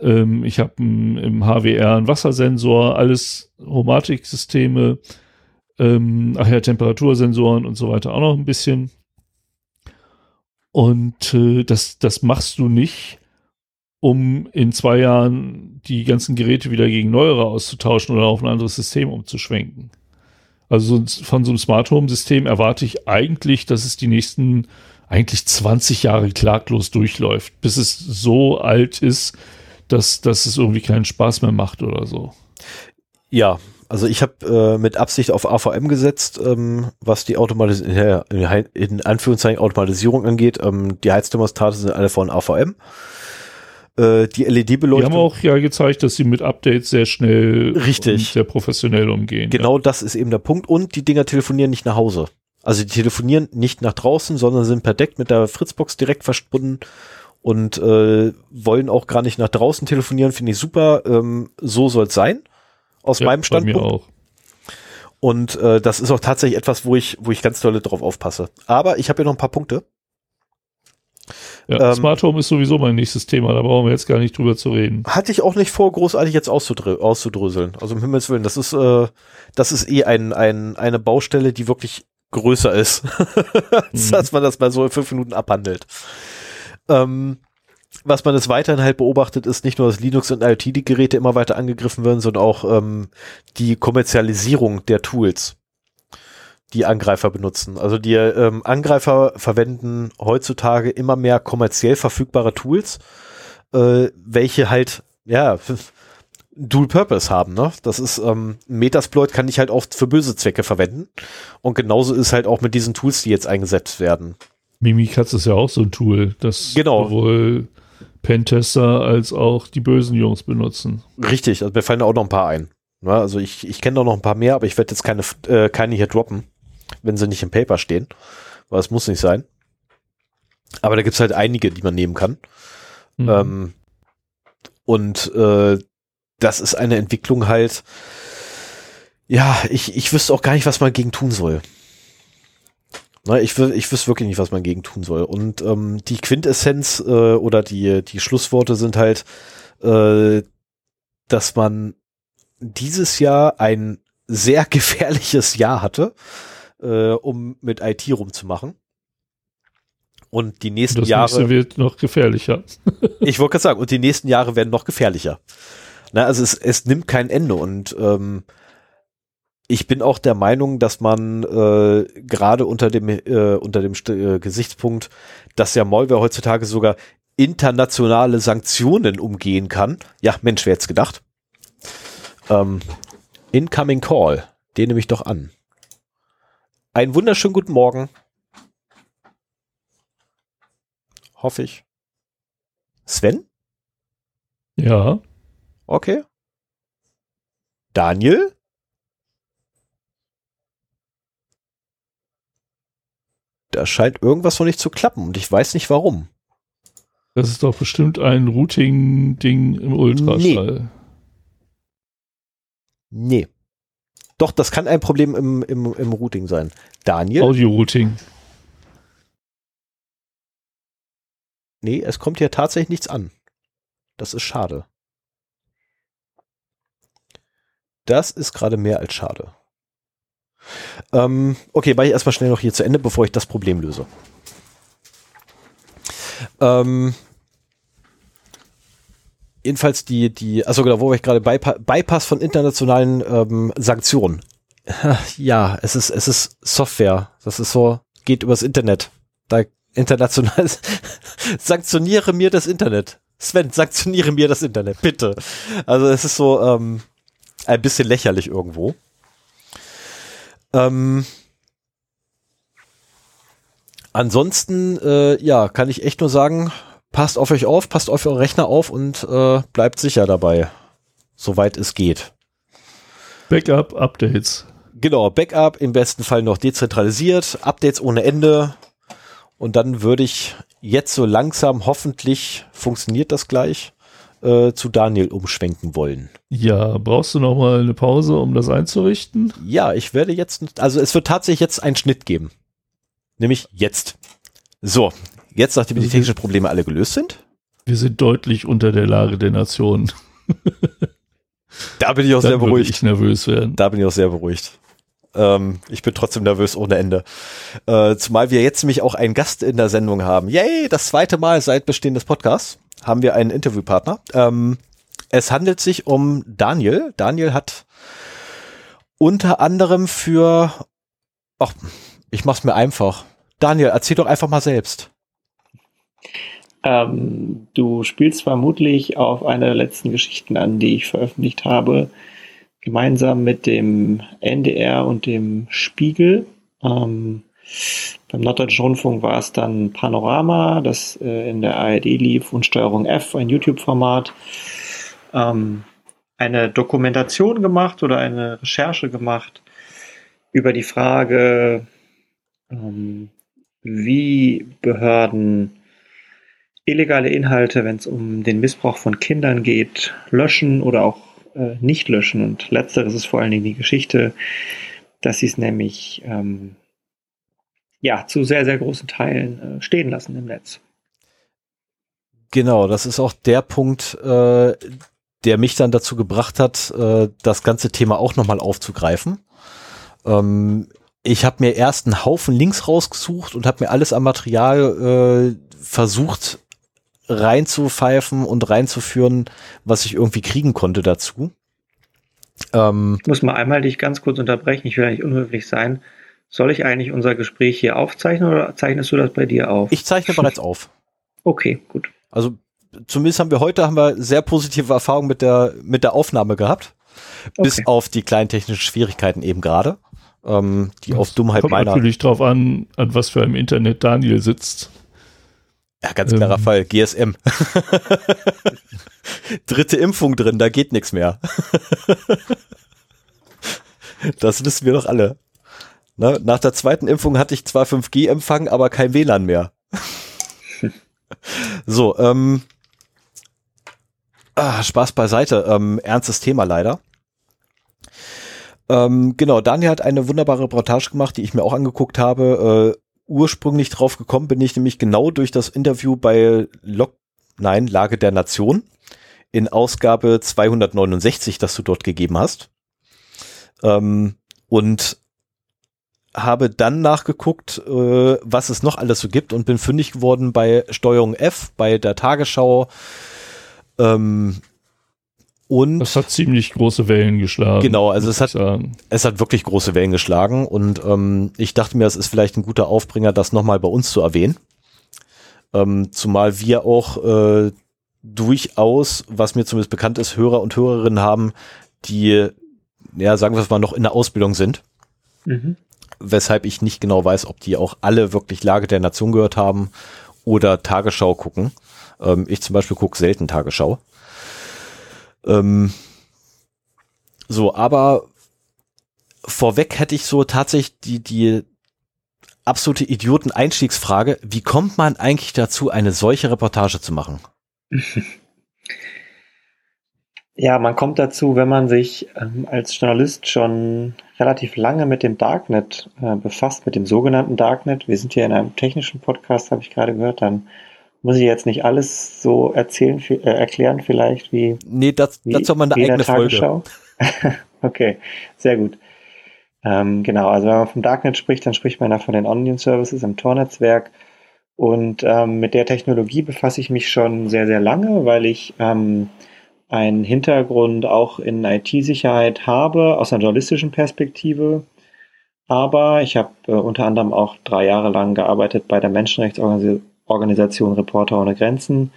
Ähm, ich habe im HWR einen Wassersensor, alles Homatik-Systeme. Ähm, ach ja, Temperatursensoren und so weiter auch noch ein bisschen. Und äh, das, das machst du nicht, um in zwei Jahren die ganzen Geräte wieder gegen neuere auszutauschen oder auf ein anderes System umzuschwenken. Also von so einem Smart Home System erwarte ich eigentlich, dass es die nächsten eigentlich 20 Jahre klaglos durchläuft, bis es so alt ist, dass, dass es irgendwie keinen Spaß mehr macht oder so.
Ja, also ich habe äh, mit Absicht auf AVM gesetzt, ähm, was die Automatis in, Anführungszeichen Automatisierung angeht. Ähm, die Heizthermostate sind alle von AVM. Äh, die LED-Beleuchtung.
Die haben auch ja gezeigt, dass sie mit Updates sehr schnell
richtig
sehr professionell umgehen.
Genau, ja. das ist eben der Punkt. Und die Dinger telefonieren nicht nach Hause. Also die telefonieren nicht nach draußen, sondern sind per Deck mit der Fritzbox direkt verbunden und äh, wollen auch gar nicht nach draußen telefonieren. Finde ich super. Ähm, so soll es sein aus ja, meinem Standpunkt. Bei mir auch. Und äh, das ist auch tatsächlich etwas, wo ich, wo ich ganz doll drauf aufpasse. Aber ich habe hier noch ein paar Punkte.
Ja, ähm, Smart Home ist sowieso mein nächstes Thema, da brauchen wir jetzt gar nicht drüber zu reden.
Hatte ich auch nicht vor, großartig jetzt auszudrö auszudröseln. Also um Himmels Willen, das ist, äh, das ist eh ein, ein, eine Baustelle, die wirklich größer ist, als mhm. dass man das mal so in fünf Minuten abhandelt. Ähm, was man jetzt weiterhin halt beobachtet, ist nicht nur, dass Linux und IoT-Geräte immer weiter angegriffen werden, sondern auch ähm, die Kommerzialisierung der Tools, die Angreifer benutzen. Also die ähm, Angreifer verwenden heutzutage immer mehr kommerziell verfügbare Tools, äh, welche halt, ja, Dual Purpose haben, ne? Das ist, ähm, Metasploit kann ich halt oft für böse Zwecke verwenden. Und genauso ist halt auch mit diesen Tools, die jetzt eingesetzt werden.
Mimikatz ist ja auch so ein Tool, das
genau.
sowohl Pentester als auch die bösen Jungs benutzen.
Richtig, also mir fallen da auch noch ein paar ein. Ja, also ich, ich kenne da noch ein paar mehr, aber ich werde jetzt keine, äh, keine hier droppen, wenn sie nicht im Paper stehen, weil es muss nicht sein. Aber da gibt's halt einige, die man nehmen kann. Mhm. Ähm, und äh, das ist eine Entwicklung halt, ja, ich, ich wüsste auch gar nicht, was man gegen tun soll. Na, ich, ich wüsste wirklich nicht, was man gegen tun soll. Und ähm, die Quintessenz äh, oder die, die Schlussworte sind halt, äh, dass man dieses Jahr ein sehr gefährliches Jahr hatte, äh, um mit IT rumzumachen. Und die nächsten das Jahre. Das
wird noch gefährlicher.
ich wollte gerade sagen, und die nächsten Jahre werden noch gefährlicher. Na, also es, es nimmt kein Ende und ähm, ich bin auch der Meinung, dass man äh, gerade unter dem äh, unter dem äh, Gesichtspunkt, dass ja Malware heutzutage sogar internationale Sanktionen umgehen kann. Ja, Mensch, wer jetzt gedacht? Ähm, Incoming Call, den nehme ich doch an. Einen wunderschönen guten Morgen. Hoffe ich. Sven?
Ja.
Okay. Daniel? da scheint irgendwas noch nicht zu klappen und ich weiß nicht warum.
Das ist doch bestimmt ein Routing-Ding im Ultraschall.
Nee. nee. Doch, das kann ein Problem im, im, im Routing sein. Daniel?
Audio-Routing.
Nee, es kommt hier tatsächlich nichts an. Das ist schade. Das ist gerade mehr als schade. Ähm, okay, mache ich erstmal schnell noch hier zu Ende, bevor ich das Problem löse. Ähm, jedenfalls die, die, also genau, wo war ich gerade, Bypa Bypass von internationalen ähm, Sanktionen. Ja, es ist, es ist Software. Das ist so, geht übers Internet. Da international sanktioniere mir das Internet. Sven, sanktioniere mir das Internet, bitte. Also es ist so ähm, ein bisschen lächerlich irgendwo. Ähm, ansonsten, äh, ja, kann ich echt nur sagen, passt auf euch auf, passt auf eure Rechner auf und äh, bleibt sicher dabei, soweit es geht.
Backup, Updates.
Genau, Backup im besten Fall noch dezentralisiert, Updates ohne Ende. Und dann würde ich jetzt so langsam, hoffentlich funktioniert das gleich, äh, zu Daniel umschwenken wollen.
Ja, brauchst du noch mal eine Pause, um das einzurichten?
Ja, ich werde jetzt, also es wird tatsächlich jetzt einen Schnitt geben. Nämlich jetzt. So, jetzt, nachdem die technischen Probleme alle gelöst sind.
Wir sind deutlich unter der Lage der Nation.
da bin ich auch Dann sehr beruhigt.
Ich nervös werden.
Da bin ich auch sehr beruhigt. Ähm, ich bin trotzdem nervös ohne Ende. Äh, zumal wir jetzt nämlich auch einen Gast in der Sendung haben. Yay, das zweite Mal seit Bestehen des Podcasts haben wir einen Interviewpartner. Ähm, es handelt sich um Daniel. Daniel hat unter anderem für, ach, ich mach's mir einfach. Daniel, erzähl doch einfach mal selbst.
Ähm, du spielst vermutlich auf eine der letzten Geschichten an, die ich veröffentlicht habe, gemeinsam mit dem NDR und dem Spiegel. Ähm, beim Norddeutschen Rundfunk war es dann Panorama, das äh, in der ARD lief und Steuerung F, ein YouTube-Format. Ähm, eine Dokumentation gemacht oder eine Recherche gemacht über die Frage, ähm, wie Behörden illegale Inhalte, wenn es um den Missbrauch von Kindern geht, löschen oder auch äh, nicht löschen. Und letzteres ist vor allen Dingen die Geschichte, dass sie es nämlich ähm, ja zu sehr, sehr großen Teilen äh, stehen lassen im Netz.
Genau, das ist auch der Punkt, äh, der mich dann dazu gebracht hat, äh, das ganze Thema auch nochmal aufzugreifen. Ähm, ich habe mir erst einen Haufen Links rausgesucht und habe mir alles am Material äh, versucht reinzupfeifen und reinzuführen, was ich irgendwie kriegen konnte dazu.
Ähm, ich muss mal einmal dich ganz kurz unterbrechen, ich will eigentlich unhöflich sein. Soll ich eigentlich unser Gespräch hier aufzeichnen oder zeichnest du das bei dir auf?
Ich zeichne bereits auf.
Okay, gut.
Also zumindest haben wir heute haben wir sehr positive Erfahrungen mit der mit der Aufnahme gehabt, okay. bis auf die kleinen technischen Schwierigkeiten eben gerade, ähm, die das auf Dummheit
kommt
meiner.
Kommt natürlich drauf an, an was für einem Internet Daniel sitzt.
Ja, ganz klarer ähm. Fall. GSM. Dritte Impfung drin, da geht nichts mehr. das wissen wir doch alle. Na, nach der zweiten Impfung hatte ich zwar 5G-Empfang, aber kein WLAN mehr. so, ähm, ah, Spaß beiseite. Ähm, ernstes Thema leider. Ähm, genau, Daniel hat eine wunderbare Reportage gemacht, die ich mir auch angeguckt habe. Äh, ursprünglich drauf gekommen bin ich nämlich genau durch das Interview bei Log, nein, Lage der Nation in Ausgabe 269, das du dort gegeben hast. Ähm, und habe dann nachgeguckt, äh, was es noch alles so gibt und bin fündig geworden bei Steuerung F, bei der Tagesschau. Ähm, und
das hat ziemlich große Wellen geschlagen.
Genau, also es hat, es hat wirklich große Wellen geschlagen und ähm, ich dachte mir, es ist vielleicht ein guter Aufbringer, das nochmal bei uns zu erwähnen. Ähm, zumal wir auch äh, durchaus, was mir zumindest bekannt ist, Hörer und Hörerinnen haben, die, ja, sagen wir es mal, noch in der Ausbildung sind. Mhm weshalb ich nicht genau weiß, ob die auch alle wirklich Lage der Nation gehört haben oder Tagesschau gucken. Ähm, ich zum Beispiel gucke selten Tagesschau. Ähm, so, aber vorweg hätte ich so tatsächlich die, die absolute Idioten-Einstiegsfrage, wie kommt man eigentlich dazu, eine solche Reportage zu machen?
Ja, man kommt dazu, wenn man sich ähm, als Journalist schon relativ lange mit dem Darknet äh, befasst, mit dem sogenannten Darknet. Wir sind hier in einem technischen Podcast, habe ich gerade gehört, dann muss ich jetzt nicht alles so erzählen, äh, erklären vielleicht wie.
Nee, das, wie, dazu haben wir eine eigene Tagesschau. Folge.
Okay, sehr gut. Ähm, genau, also wenn man vom Darknet spricht, dann spricht man da von den Onion Services im Tor-Netzwerk. Und ähm, mit der Technologie befasse ich mich schon sehr, sehr lange, weil ich ähm, einen Hintergrund auch in IT-Sicherheit habe, aus einer journalistischen Perspektive. Aber ich habe äh, unter anderem auch drei Jahre lang gearbeitet bei der Menschenrechtsorganisation Reporter ohne Grenzen,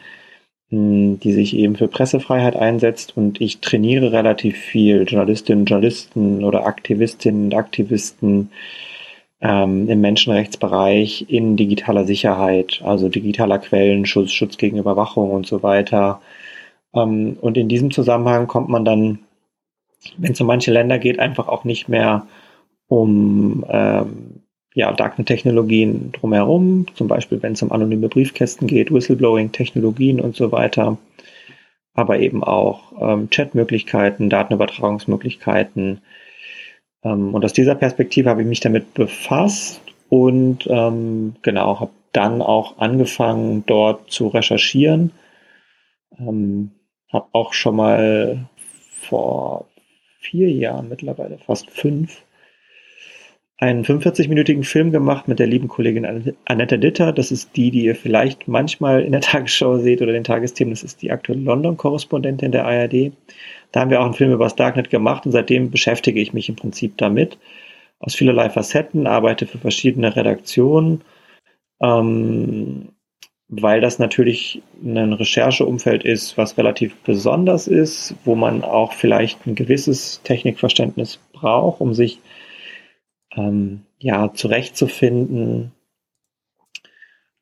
mh, die sich eben für Pressefreiheit einsetzt. Und ich trainiere relativ viel Journalistinnen, Journalisten oder Aktivistinnen und Aktivisten ähm, im Menschenrechtsbereich in digitaler Sicherheit, also digitaler Quellenschutz, Schutz gegen Überwachung und so weiter. Ähm, und in diesem Zusammenhang kommt man dann, wenn es um manche Länder geht, einfach auch nicht mehr um ähm, ja, Darknet-Technologien drumherum, zum Beispiel wenn es um anonyme Briefkästen geht, Whistleblowing-Technologien und so weiter, aber eben auch ähm, Chatmöglichkeiten, Datenübertragungsmöglichkeiten. Ähm, und aus dieser Perspektive habe ich mich damit befasst und ähm, genau, habe dann auch angefangen, dort zu recherchieren. Ähm, habe auch schon mal vor vier Jahren mittlerweile, fast fünf, einen 45-minütigen Film gemacht mit der lieben Kollegin Annette Ditter. Das ist die, die ihr vielleicht manchmal in der Tagesschau seht oder den Tagesthemen. Das ist die aktuelle London-Korrespondentin der ARD. Da haben wir auch einen Film über das Darknet gemacht und seitdem beschäftige ich mich im Prinzip damit. Aus vielerlei Facetten, arbeite für verschiedene Redaktionen. Ähm, weil das natürlich ein Rechercheumfeld ist, was relativ besonders ist, wo man auch vielleicht ein gewisses Technikverständnis braucht, um sich ähm, ja zurechtzufinden.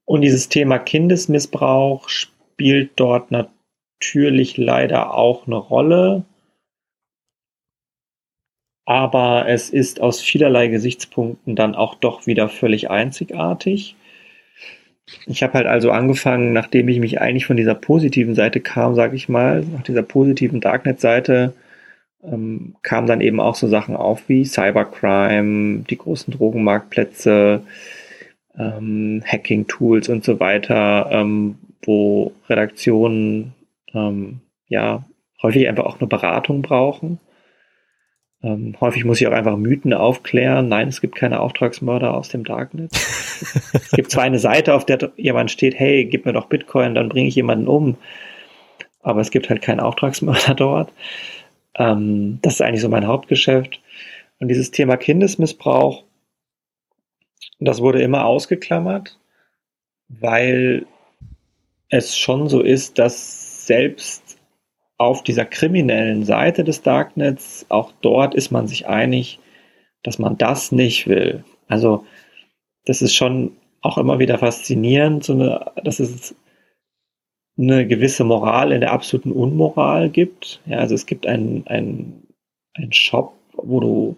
Und dieses Thema Kindesmissbrauch spielt dort natürlich leider auch eine Rolle. Aber es ist aus vielerlei Gesichtspunkten dann auch doch wieder völlig einzigartig. Ich habe halt also angefangen, nachdem ich mich eigentlich von dieser positiven Seite kam, sage ich mal, nach dieser positiven Darknet-Seite, ähm, kamen dann eben auch so Sachen auf wie Cybercrime, die großen Drogenmarktplätze, ähm, Hacking-Tools und so weiter, ähm, wo Redaktionen ähm, ja häufig einfach auch eine Beratung brauchen. Ähm, häufig muss ich auch einfach Mythen aufklären. Nein, es gibt keine Auftragsmörder aus dem Darknet. es gibt zwar eine Seite, auf der jemand steht, hey, gib mir doch Bitcoin, dann bringe ich jemanden um. Aber es gibt halt keinen Auftragsmörder dort. Ähm, das ist eigentlich so mein Hauptgeschäft. Und dieses Thema Kindesmissbrauch, das wurde immer ausgeklammert, weil es schon so ist, dass selbst auf dieser kriminellen Seite des Darknets, auch dort ist man sich einig, dass man das nicht will. Also das ist schon auch immer wieder faszinierend, so eine, dass es eine gewisse Moral in der absoluten Unmoral gibt. Ja, also es gibt einen, einen, einen Shop, wo du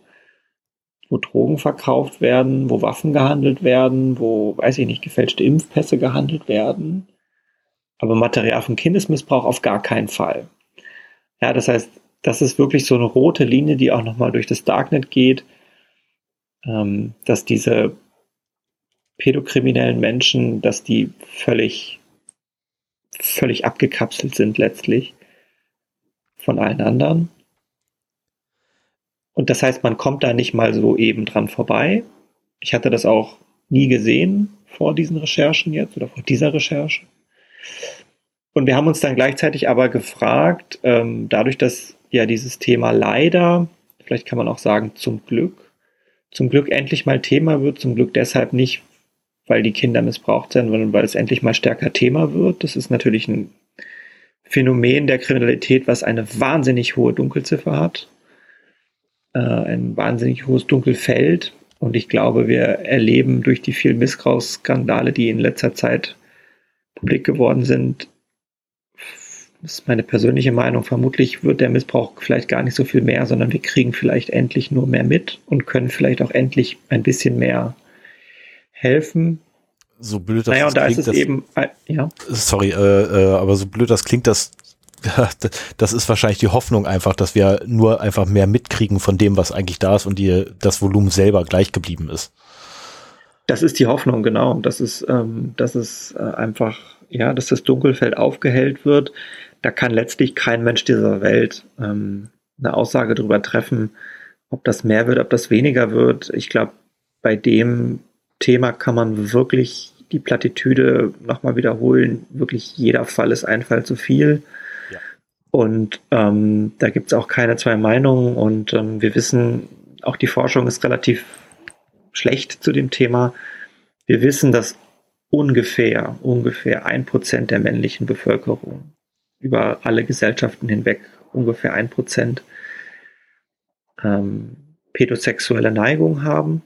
wo Drogen verkauft werden, wo Waffen gehandelt werden, wo, weiß ich nicht, gefälschte Impfpässe gehandelt werden. Aber Material von Kindesmissbrauch auf gar keinen Fall. Ja, das heißt, das ist wirklich so eine rote Linie, die auch nochmal durch das Darknet geht, ähm, dass diese pädokriminellen Menschen, dass die völlig, völlig abgekapselt sind letztlich von allen anderen. Und das heißt, man kommt da nicht mal so eben dran vorbei. Ich hatte das auch nie gesehen vor diesen Recherchen jetzt oder vor dieser Recherche. Und wir haben uns dann gleichzeitig aber gefragt, ähm, dadurch, dass ja dieses Thema leider, vielleicht kann man auch sagen zum Glück, zum Glück endlich mal Thema wird, zum Glück deshalb nicht, weil die Kinder missbraucht sind, sondern weil es endlich mal stärker Thema wird. Das ist natürlich ein Phänomen der Kriminalität, was eine wahnsinnig hohe Dunkelziffer hat, äh, ein wahnsinnig hohes Dunkelfeld. Und ich glaube, wir erleben durch die vielen Missbrauchsskandale, die in letzter Zeit publik geworden sind, das ist meine persönliche Meinung. Vermutlich wird der Missbrauch vielleicht gar nicht so viel mehr, sondern wir kriegen vielleicht endlich nur mehr mit und können vielleicht auch endlich ein bisschen mehr helfen.
So blöd das
naja, und da
klingt,
ist es
das,
eben, äh, ja.
Sorry, äh, äh, aber so blöd das klingt, das das ist wahrscheinlich die Hoffnung einfach, dass wir nur einfach mehr mitkriegen von dem, was eigentlich da ist und die, das Volumen selber gleich geblieben ist.
Das ist die Hoffnung, genau. Das ist, ähm, das ist äh, einfach, ja, dass das Dunkelfeld aufgehellt wird da kann letztlich kein Mensch dieser Welt ähm, eine Aussage darüber treffen, ob das mehr wird, ob das weniger wird. Ich glaube, bei dem Thema kann man wirklich die Plattitüde nochmal wiederholen. Wirklich jeder Fall ist ein Fall zu viel. Ja. Und ähm, da gibt es auch keine zwei Meinungen. Und ähm, wir wissen, auch die Forschung ist relativ schlecht zu dem Thema. Wir wissen, dass ungefähr, ungefähr ein Prozent der männlichen Bevölkerung über alle Gesellschaften hinweg, ungefähr ein Prozent, ähm, pädosexuelle Neigung haben.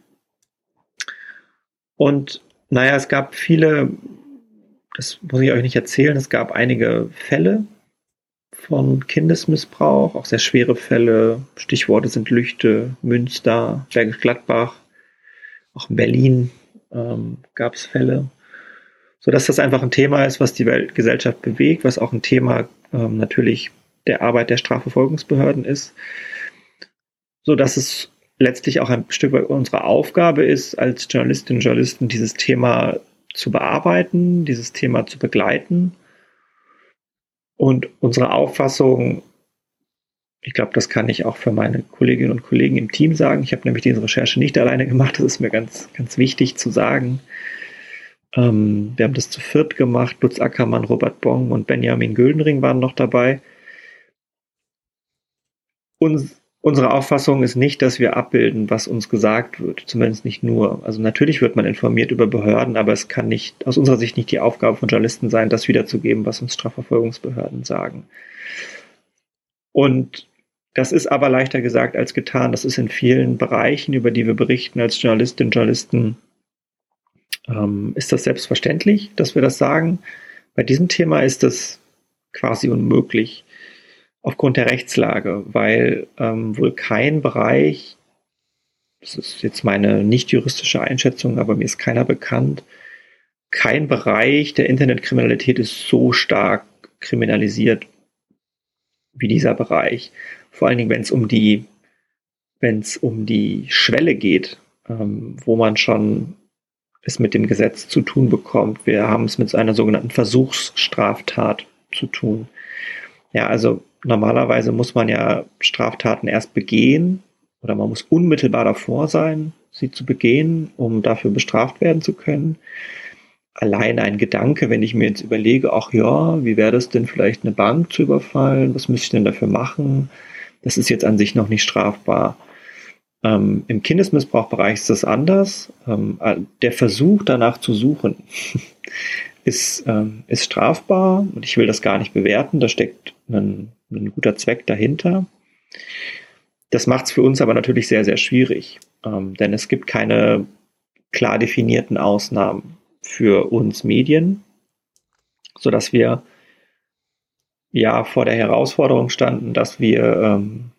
Und naja, es gab viele, das muss ich euch nicht erzählen, es gab einige Fälle von Kindesmissbrauch, auch sehr schwere Fälle. Stichworte sind Lüchte, Münster, Bergisch Gladbach, auch in Berlin ähm, gab es Fälle. So dass das einfach ein Thema ist, was die Weltgesellschaft bewegt, was auch ein Thema ähm, natürlich der Arbeit der Strafverfolgungsbehörden ist. So dass es letztlich auch ein Stück weit unsere Aufgabe ist, als Journalistinnen und Journalisten dieses Thema zu bearbeiten, dieses Thema zu begleiten. Und unsere Auffassung, ich glaube, das kann ich auch für meine Kolleginnen und Kollegen im Team sagen. Ich habe nämlich diese Recherche nicht alleine gemacht. Das ist mir ganz, ganz wichtig zu sagen. Ähm, wir haben das zu viert gemacht. Lutz Ackermann, Robert Bong und Benjamin Güldenring waren noch dabei. Uns, Unsere Auffassung ist nicht, dass wir abbilden, was uns gesagt wird. Zumindest nicht nur. Also natürlich wird man informiert über Behörden, aber es kann nicht, aus unserer Sicht nicht die Aufgabe von Journalisten sein, das wiederzugeben, was uns Strafverfolgungsbehörden sagen. Und das ist aber leichter gesagt als getan. Das ist in vielen Bereichen, über die wir berichten als Journalistinnen und Journalisten, ähm, ist das selbstverständlich, dass wir das sagen. Bei diesem Thema ist das quasi unmöglich aufgrund der Rechtslage, weil ähm, wohl kein Bereich, das ist jetzt meine nicht juristische Einschätzung, aber mir ist keiner bekannt, kein Bereich der Internetkriminalität ist so stark kriminalisiert wie dieser Bereich. Vor allen Dingen, wenn es um die, wenn es um die Schwelle geht, ähm, wo man schon es mit dem Gesetz zu tun bekommt. Wir haben es mit einer sogenannten Versuchsstraftat zu tun. Ja, also normalerweise muss man ja Straftaten erst begehen oder man muss unmittelbar davor sein, sie zu begehen, um dafür bestraft werden zu können. Allein ein Gedanke, wenn ich mir jetzt überlege, ach ja, wie wäre das denn vielleicht eine Bank zu überfallen? Was müsste ich denn dafür machen? Das ist jetzt an sich noch nicht strafbar. Ähm, Im Kindesmissbrauchbereich ist das anders. Ähm, der Versuch danach zu suchen ist, ähm, ist strafbar und ich will das gar nicht bewerten. Da steckt ein ein guter Zweck dahinter. Das macht es für uns aber natürlich sehr, sehr schwierig, ähm, denn es gibt keine klar definierten Ausnahmen für uns Medien, sodass wir ja vor der Herausforderung standen, dass wir, ähm,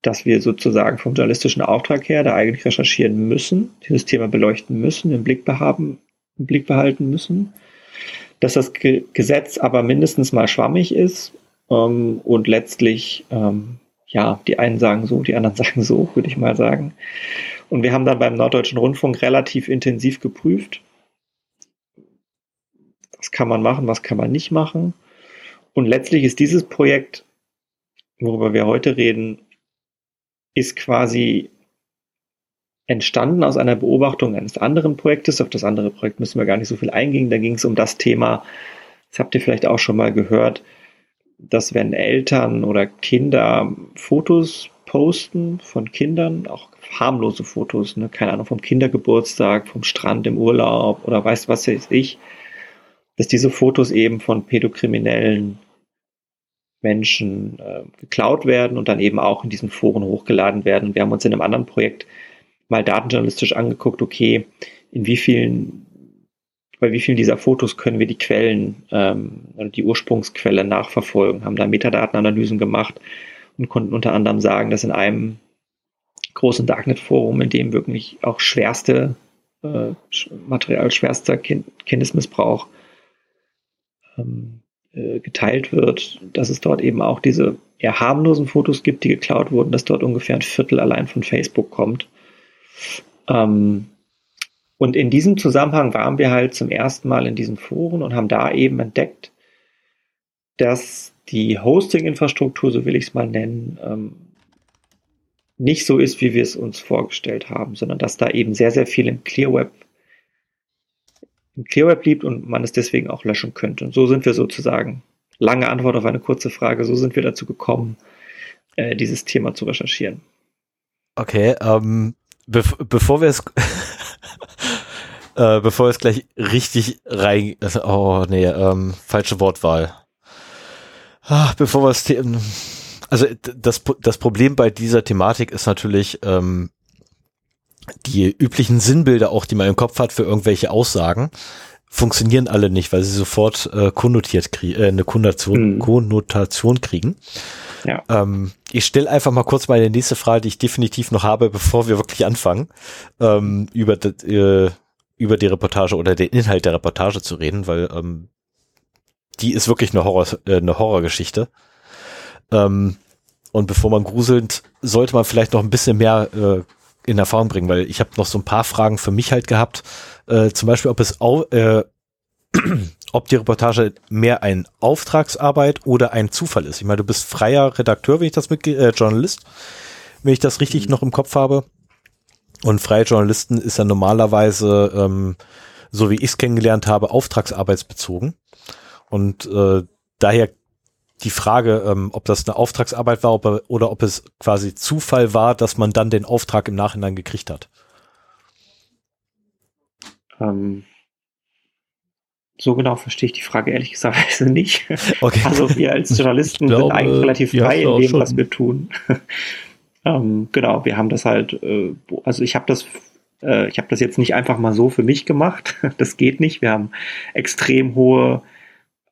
dass wir sozusagen vom journalistischen Auftrag her da eigentlich recherchieren müssen, dieses Thema beleuchten müssen, im Blick, behaben, im Blick behalten müssen dass das Ge Gesetz aber mindestens mal schwammig ist ähm, und letztlich, ähm, ja, die einen sagen so, die anderen sagen so, würde ich mal sagen. Und wir haben dann beim Norddeutschen Rundfunk relativ intensiv geprüft, was kann man machen, was kann man nicht machen. Und letztlich ist dieses Projekt, worüber wir heute reden, ist quasi entstanden aus einer Beobachtung eines anderen Projektes. Auf das andere Projekt müssen wir gar nicht so viel eingehen. Da ging es um das Thema, das habt ihr vielleicht auch schon mal gehört, dass wenn Eltern oder Kinder Fotos posten von Kindern, auch harmlose Fotos, ne, keine Ahnung, vom Kindergeburtstag, vom Strand im Urlaub oder weiß was weiß ich, dass diese Fotos eben von pädokriminellen Menschen äh, geklaut werden und dann eben auch in diesen Foren hochgeladen werden. Wir haben uns in einem anderen Projekt mal datenjournalistisch angeguckt, okay, in wie vielen, bei wie vielen dieser Fotos können wir die Quellen ähm, die Ursprungsquelle nachverfolgen, haben da Metadatenanalysen gemacht und konnten unter anderem sagen, dass in einem großen Darknet-Forum, in dem wirklich auch schwerste äh, Material, schwerster kind Kindesmissbrauch ähm, äh, geteilt wird, dass es dort eben auch diese eher harmlosen Fotos gibt, die geklaut wurden, dass dort ungefähr ein Viertel allein von Facebook kommt. Ähm, und in diesem Zusammenhang waren wir halt zum ersten Mal in diesen Foren und haben da eben entdeckt, dass die Hosting-Infrastruktur, so will ich es mal nennen, ähm, nicht so ist, wie wir es uns vorgestellt haben, sondern dass da eben sehr, sehr viel im Clearweb im Clearweb liegt und man es deswegen auch löschen könnte. Und so sind wir sozusagen, lange Antwort auf eine kurze Frage, so sind wir dazu gekommen, äh, dieses Thema zu recherchieren.
Okay, ähm, be bevor wir es äh, bevor wir es gleich richtig rein, also, oh nee, ähm, falsche Wortwahl. Ach, bevor wir es, also das, das Problem bei dieser Thematik ist natürlich, ähm, die üblichen Sinnbilder auch, die man im Kopf hat für irgendwelche Aussagen, funktionieren alle nicht, weil sie sofort äh, konnotiert kriegen, äh, eine Konnotation, mhm. Konnotation kriegen. Ähm, ich stelle einfach mal kurz meine nächste Frage, die ich definitiv noch habe, bevor wir wirklich anfangen, ähm, über, äh, über die Reportage oder den Inhalt der Reportage zu reden, weil ähm, die ist wirklich eine Horror, äh, eine Horrorgeschichte. Ähm, und bevor man gruselt, sollte man vielleicht noch ein bisschen mehr äh, in Erfahrung bringen, weil ich habe noch so ein paar Fragen für mich halt gehabt. Äh, zum Beispiel, ob es au äh, ob die Reportage mehr ein Auftragsarbeit oder ein Zufall ist. Ich meine, du bist freier Redakteur, wenn ich das mit äh, Journalist, wenn ich das richtig mhm. noch im Kopf habe. Und freie Journalisten ist ja normalerweise, ähm, so wie ich es kennengelernt habe, auftragsarbeitsbezogen. Und äh, daher die Frage, ähm, ob das eine Auftragsarbeit war ob, oder ob es quasi Zufall war, dass man dann den Auftrag im Nachhinein gekriegt hat.
Ähm, so genau verstehe ich die Frage ehrlich gesagt nicht. Okay. Also wir als Journalisten glaube, sind eigentlich relativ frei in dem, schon. was wir tun. ähm, genau, wir haben das halt, äh, also ich habe das äh, ich habe das jetzt nicht einfach mal so für mich gemacht. Das geht nicht. Wir haben extrem hohe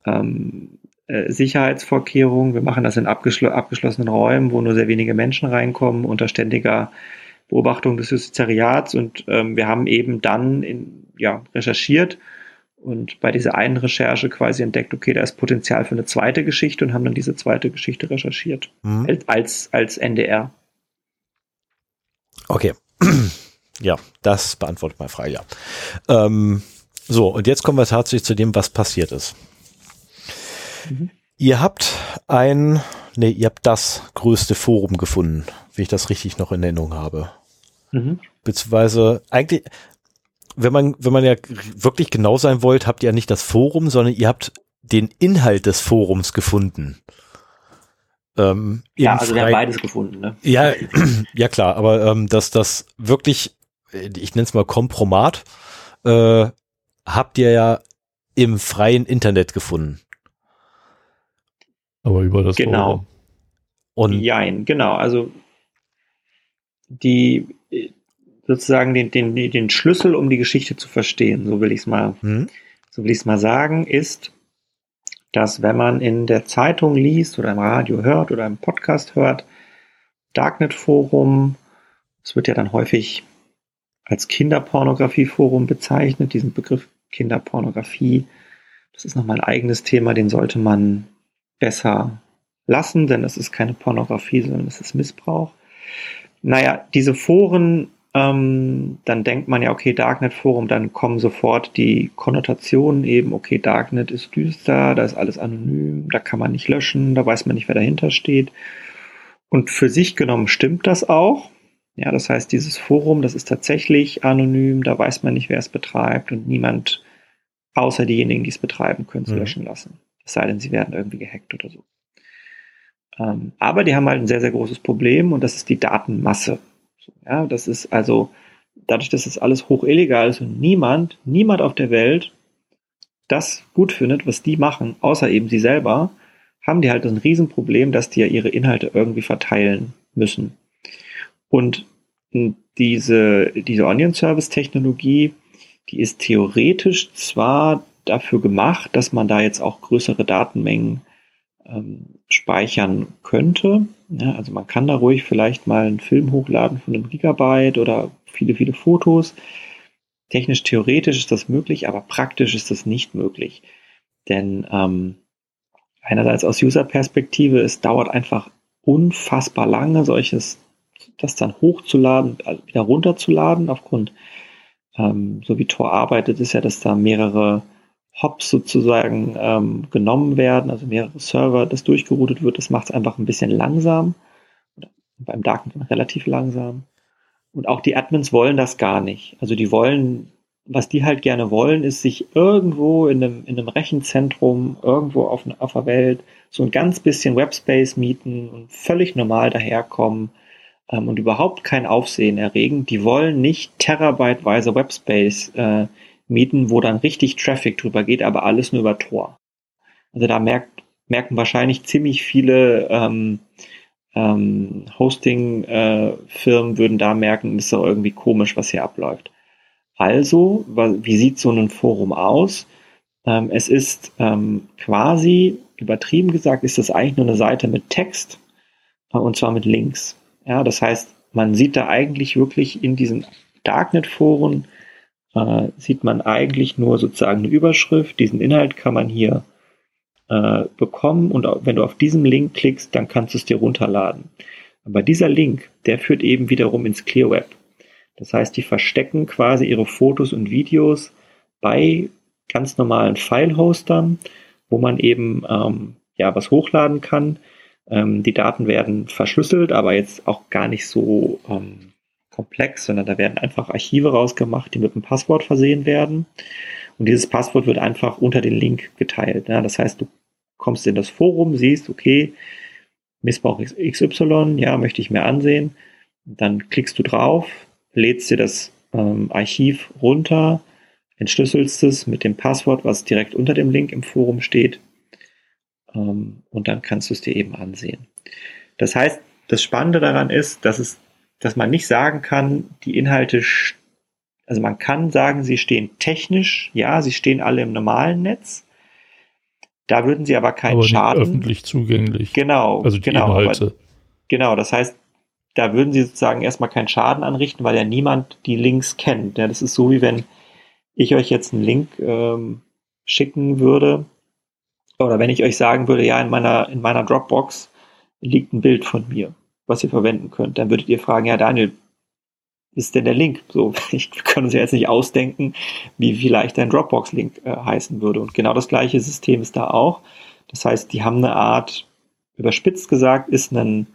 ähm, äh, Sicherheitsvorkehrungen. Wir machen das in abgeschl abgeschlossenen Räumen, wo nur sehr wenige Menschen reinkommen, unter ständiger Beobachtung des Justizariats. Und ähm, wir haben eben dann in, ja, recherchiert und bei dieser einen Recherche quasi entdeckt, okay, da ist Potenzial für eine zweite Geschichte und haben dann diese zweite Geschichte recherchiert. Mhm. Als, als NDR.
Okay. ja, das beantwortet meine Frage, ja. Ähm, so, und jetzt kommen wir tatsächlich zu dem, was passiert ist. Mhm. Ihr habt ein, nee, ihr habt das größte Forum gefunden, wie ich das richtig noch in Erinnerung habe. Mhm. Beziehungsweise eigentlich, wenn man, wenn man ja wirklich genau sein wollt, habt ihr ja nicht das Forum, sondern ihr habt den Inhalt des Forums gefunden.
Ähm, ja, also wir haben beides gefunden, ne?
Ja, ja klar, aber ähm, dass das wirklich, ich nenne es mal Kompromat, äh, habt ihr ja im freien Internet gefunden.
Aber über das
genau. Forum. Und Jein, genau. Also die sozusagen den, den, den Schlüssel, um die Geschichte zu verstehen, so will ich es mal, hm. so will ich es mal sagen, ist, dass wenn man in der Zeitung liest oder im Radio hört oder im Podcast hört, Darknet Forum, es wird ja dann häufig als Kinderpornografie-Forum bezeichnet, diesen Begriff Kinderpornografie. Das ist nochmal ein eigenes Thema, den sollte man besser lassen, denn es ist keine Pornografie, sondern es ist Missbrauch. Naja, diese Foren, ähm, dann denkt man ja, okay, Darknet Forum, dann kommen sofort die Konnotationen eben, okay, Darknet ist düster, da ist alles anonym, da kann man nicht löschen, da weiß man nicht, wer dahinter steht. Und für sich genommen stimmt das auch. Ja, das heißt, dieses Forum, das ist tatsächlich anonym, da weiß man nicht, wer es betreibt und niemand außer diejenigen, die es betreiben, können es mhm. löschen lassen. Es sei denn, sie werden irgendwie gehackt oder so. Ähm, aber die haben halt ein sehr, sehr großes Problem und das ist die Datenmasse. Ja, das ist also, dadurch, dass es das alles hoch illegal ist und niemand, niemand auf der Welt das gut findet, was die machen, außer eben sie selber, haben die halt ein Riesenproblem, dass die ja ihre Inhalte irgendwie verteilen müssen. Und diese, diese Onion Service Technologie, die ist theoretisch zwar dafür gemacht, dass man da jetzt auch größere Datenmengen ähm, speichern könnte. Ja, also man kann da ruhig vielleicht mal einen Film hochladen von einem Gigabyte oder viele, viele Fotos. Technisch, theoretisch ist das möglich, aber praktisch ist das nicht möglich. Denn ähm, einerseits aus User-Perspektive, es dauert einfach unfassbar lange, solches, das dann hochzuladen, also wieder runterzuladen, aufgrund, ähm, so wie Tor arbeitet, ist ja, dass da mehrere Hops sozusagen ähm, genommen werden, also mehrere Server, das durchgeroutet wird. Das macht es einfach ein bisschen langsam. Beim Darknet relativ langsam. Und auch die Admins wollen das gar nicht. Also die wollen, was die halt gerne wollen, ist sich irgendwo in einem, in einem Rechenzentrum, irgendwo auf, auf der Welt, so ein ganz bisschen Webspace mieten und völlig normal daherkommen ähm, und überhaupt kein Aufsehen erregen. Die wollen nicht terabyteweise Webspace äh, mieten, wo dann richtig Traffic drüber geht, aber alles nur über Tor. Also da merkt, merken wahrscheinlich ziemlich viele ähm, ähm, Hosting-Firmen äh, würden da merken, ist doch irgendwie komisch, was hier abläuft. Also, wie sieht so ein Forum aus? Ähm, es ist ähm, quasi, übertrieben gesagt, ist das eigentlich nur eine Seite mit Text äh, und zwar mit Links. Ja, das heißt, man sieht da eigentlich wirklich in diesen Darknet-Foren äh, sieht man eigentlich nur sozusagen eine Überschrift. Diesen Inhalt kann man hier äh, bekommen und wenn du auf diesen Link klickst, dann kannst du es dir runterladen. Aber dieser Link, der führt eben wiederum ins Clear Web. Das heißt, die verstecken quasi ihre Fotos und Videos bei ganz normalen File-Hostern, wo man eben ähm, ja was hochladen kann. Ähm, die Daten werden verschlüsselt, aber jetzt auch gar nicht so ähm, komplex, sondern da werden einfach Archive rausgemacht, die mit einem Passwort versehen werden. Und dieses Passwort wird einfach unter den Link geteilt. Ja, das heißt, du kommst in das Forum, siehst, okay, Missbrauch XY, ja, möchte ich mir ansehen. Dann klickst du drauf, lädst dir das ähm, Archiv runter, entschlüsselst es mit dem Passwort, was direkt unter dem Link im Forum steht. Ähm, und dann kannst du es dir eben ansehen. Das heißt, das Spannende daran ist, dass es dass man nicht sagen kann, die Inhalte, also man kann sagen, sie stehen technisch, ja, sie stehen alle im normalen Netz. Da würden sie aber keinen aber Schaden.
öffentlich zugänglich.
Genau.
Also die
genau,
Inhalte.
Aber, genau, das heißt, da würden sie sozusagen erstmal keinen Schaden anrichten, weil ja niemand die Links kennt. Ja, das ist so, wie wenn ich euch jetzt einen Link ähm, schicken würde, oder wenn ich euch sagen würde, ja, in meiner, in meiner Dropbox liegt ein Bild von mir was ihr verwenden könnt. Dann würdet ihr fragen, ja Daniel, ist denn der Link? So, ich kann uns ja jetzt nicht ausdenken, wie vielleicht ein Dropbox-Link äh, heißen würde. Und genau das gleiche System ist da auch. Das heißt, die haben eine Art, überspitzt gesagt, ist ein,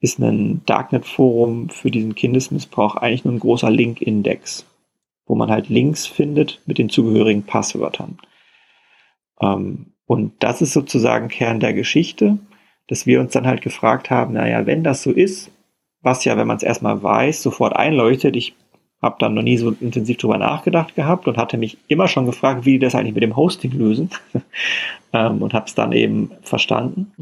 ist ein Darknet-Forum für diesen Kindesmissbrauch eigentlich nur ein großer Link-Index, wo man halt Links findet mit den zugehörigen Passwörtern. Ähm, und das ist sozusagen Kern der Geschichte dass wir uns dann halt gefragt haben, naja, wenn das so ist, was ja, wenn man es erstmal weiß, sofort einleuchtet, ich habe dann noch nie so intensiv drüber nachgedacht gehabt und hatte mich immer schon gefragt, wie die das eigentlich mit dem Hosting lösen ähm, und habe es dann eben verstanden.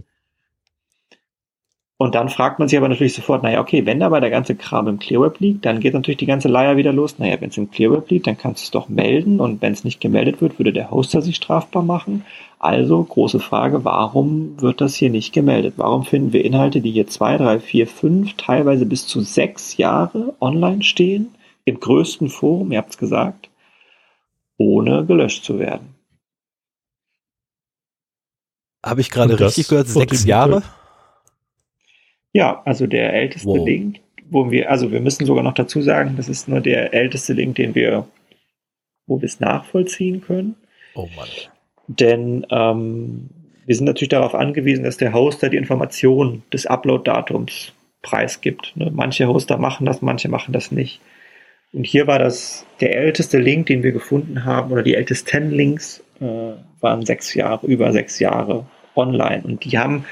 Und dann fragt man sich aber natürlich sofort, naja, okay, wenn aber der ganze Kram im ClearWeb liegt, dann geht natürlich die ganze Leier wieder los. Naja, wenn es im ClearWeb liegt, dann kannst du es doch melden und wenn es nicht gemeldet wird, würde der Hoster sich strafbar machen. Also große Frage, warum wird das hier nicht gemeldet? Warum finden wir Inhalte, die hier zwei, drei, vier, fünf, teilweise bis zu sechs Jahre online stehen, im größten Forum, ihr habt es gesagt, ohne gelöscht zu werden?
Habe ich gerade richtig gehört, sechs Jahre?
Ja, also der älteste wow. Link, wo wir, also wir müssen sogar noch dazu sagen, das ist nur der älteste Link, den wir, wo wir es nachvollziehen können.
Oh Mann.
Denn ähm, wir sind natürlich darauf angewiesen, dass der Hoster die Information des Upload-Datums preisgibt. Ne? Manche Hoster machen das, manche machen das nicht. Und hier war das der älteste Link, den wir gefunden haben, oder die ältesten Links äh, waren sechs Jahre, über sechs Jahre online. Und die haben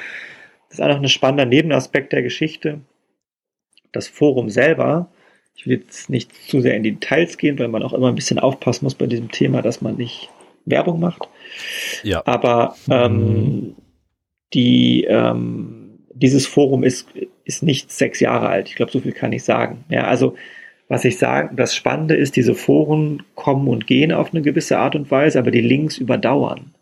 das ist auch noch ein spannender Nebenaspekt der Geschichte. Das Forum selber, ich will jetzt nicht zu sehr in die Details gehen, weil man auch immer ein bisschen aufpassen muss bei diesem Thema, dass man nicht Werbung macht.
Ja.
Aber ähm, die, ähm, dieses Forum ist, ist nicht sechs Jahre alt. Ich glaube, so viel kann ich sagen. Ja, also was ich sage, das Spannende ist, diese Foren kommen und gehen auf eine gewisse Art und Weise, aber die Links überdauern.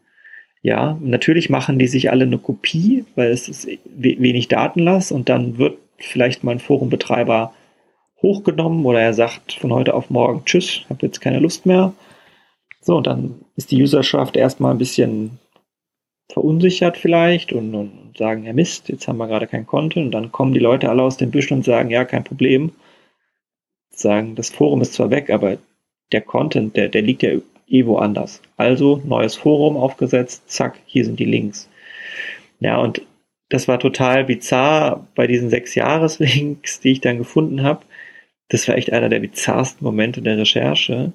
Ja, natürlich machen die sich alle eine Kopie, weil es ist wenig Datenlass und dann wird vielleicht mal ein Forumbetreiber hochgenommen oder er sagt von heute auf morgen Tschüss, habe jetzt keine Lust mehr. So, und dann ist die Userschaft erstmal ein bisschen verunsichert vielleicht und, und sagen, ja Mist, jetzt haben wir gerade kein Content und dann kommen die Leute alle aus den Büschen und sagen, ja, kein Problem. Sagen, das Forum ist zwar weg, aber der Content, der, der liegt ja eh woanders. Also neues Forum aufgesetzt, zack, hier sind die Links. Ja, und das war total bizarr bei diesen sechs Jahreslinks, die ich dann gefunden habe. Das war echt einer der bizarrsten Momente der Recherche,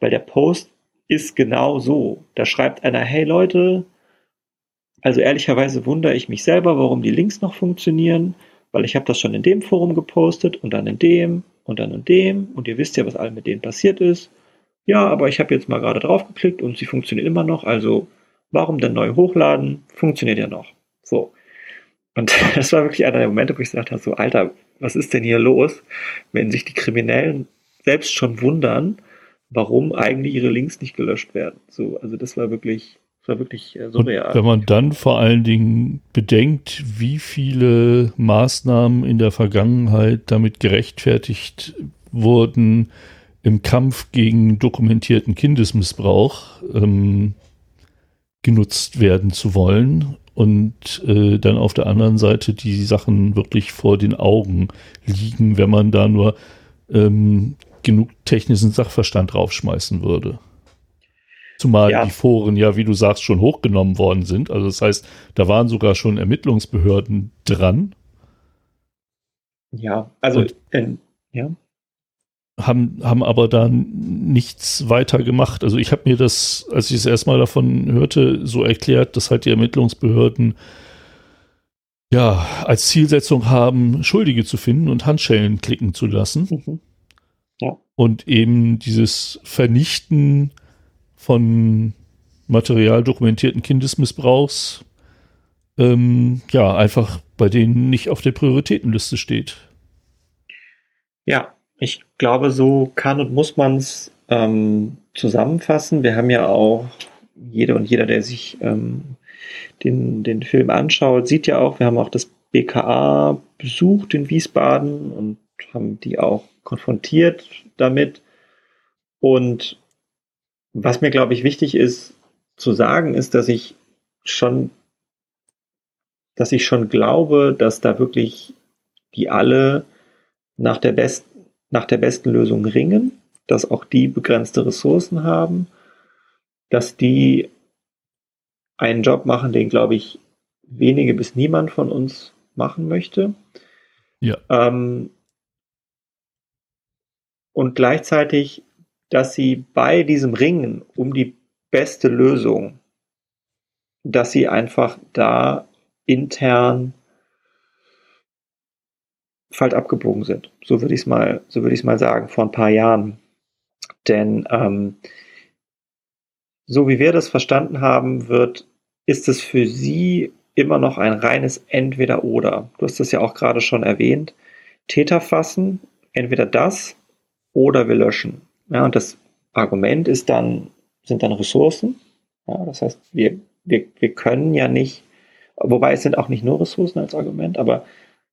weil der Post ist genau so. Da schreibt einer, hey Leute, also ehrlicherweise wundere ich mich selber, warum die Links noch funktionieren, weil ich habe das schon in dem Forum gepostet und dann in dem und dann in dem und ihr wisst ja, was allen mit denen passiert ist. Ja, aber ich habe jetzt mal gerade drauf geklickt und sie funktioniert immer noch, also warum denn neu hochladen? Funktioniert ja noch. So. Und das war wirklich einer der Momente, wo ich gesagt habe, so, Alter, was ist denn hier los, wenn sich die Kriminellen selbst schon wundern, warum eigentlich ihre Links nicht gelöscht werden. So, also das war wirklich, das war wirklich äh, surreal.
Und wenn man dann vor allen Dingen bedenkt, wie viele Maßnahmen in der Vergangenheit damit gerechtfertigt wurden im Kampf gegen dokumentierten Kindesmissbrauch ähm, genutzt werden zu wollen und äh, dann auf der anderen Seite die Sachen wirklich vor den Augen liegen, wenn man da nur ähm, genug technischen Sachverstand draufschmeißen würde. Zumal ja. die Foren ja, wie du sagst, schon hochgenommen worden sind. Also das heißt, da waren sogar schon Ermittlungsbehörden dran.
Ja, also und, äh, ja
haben, haben aber da nichts weiter gemacht. Also ich habe mir das, als ich es erstmal davon hörte, so erklärt, dass halt die Ermittlungsbehörden ja als Zielsetzung haben, Schuldige zu finden und Handschellen klicken zu lassen. Mhm. Ja. Und eben dieses Vernichten von Material dokumentierten Kindesmissbrauchs ähm, ja einfach bei denen nicht auf der Prioritätenliste steht.
Ja, ich glaube, so kann und muss man es ähm, zusammenfassen. Wir haben ja auch, jede und jeder, der sich ähm, den, den Film anschaut, sieht ja auch, wir haben auch das BKA besucht in Wiesbaden und haben die auch konfrontiert damit. Und was mir, glaube ich, wichtig ist zu sagen, ist, dass ich schon, dass ich schon glaube, dass da wirklich die alle nach der besten nach der besten Lösung ringen, dass auch die begrenzte Ressourcen haben, dass die einen Job machen, den, glaube ich, wenige bis niemand von uns machen möchte.
Ja.
Ähm, und gleichzeitig, dass sie bei diesem Ringen um die beste Lösung, dass sie einfach da intern falsch abgebogen sind. So würde ich es mal, so würde ich es mal sagen, vor ein paar Jahren. Denn ähm, so wie wir das verstanden haben, wird, ist es für sie immer noch ein reines Entweder-Oder. Du hast das ja auch gerade schon erwähnt. Täter fassen, entweder das oder wir löschen. Ja, und das Argument ist dann, sind dann Ressourcen. Ja, das heißt, wir, wir, wir können ja nicht, wobei es sind auch nicht nur Ressourcen als Argument, aber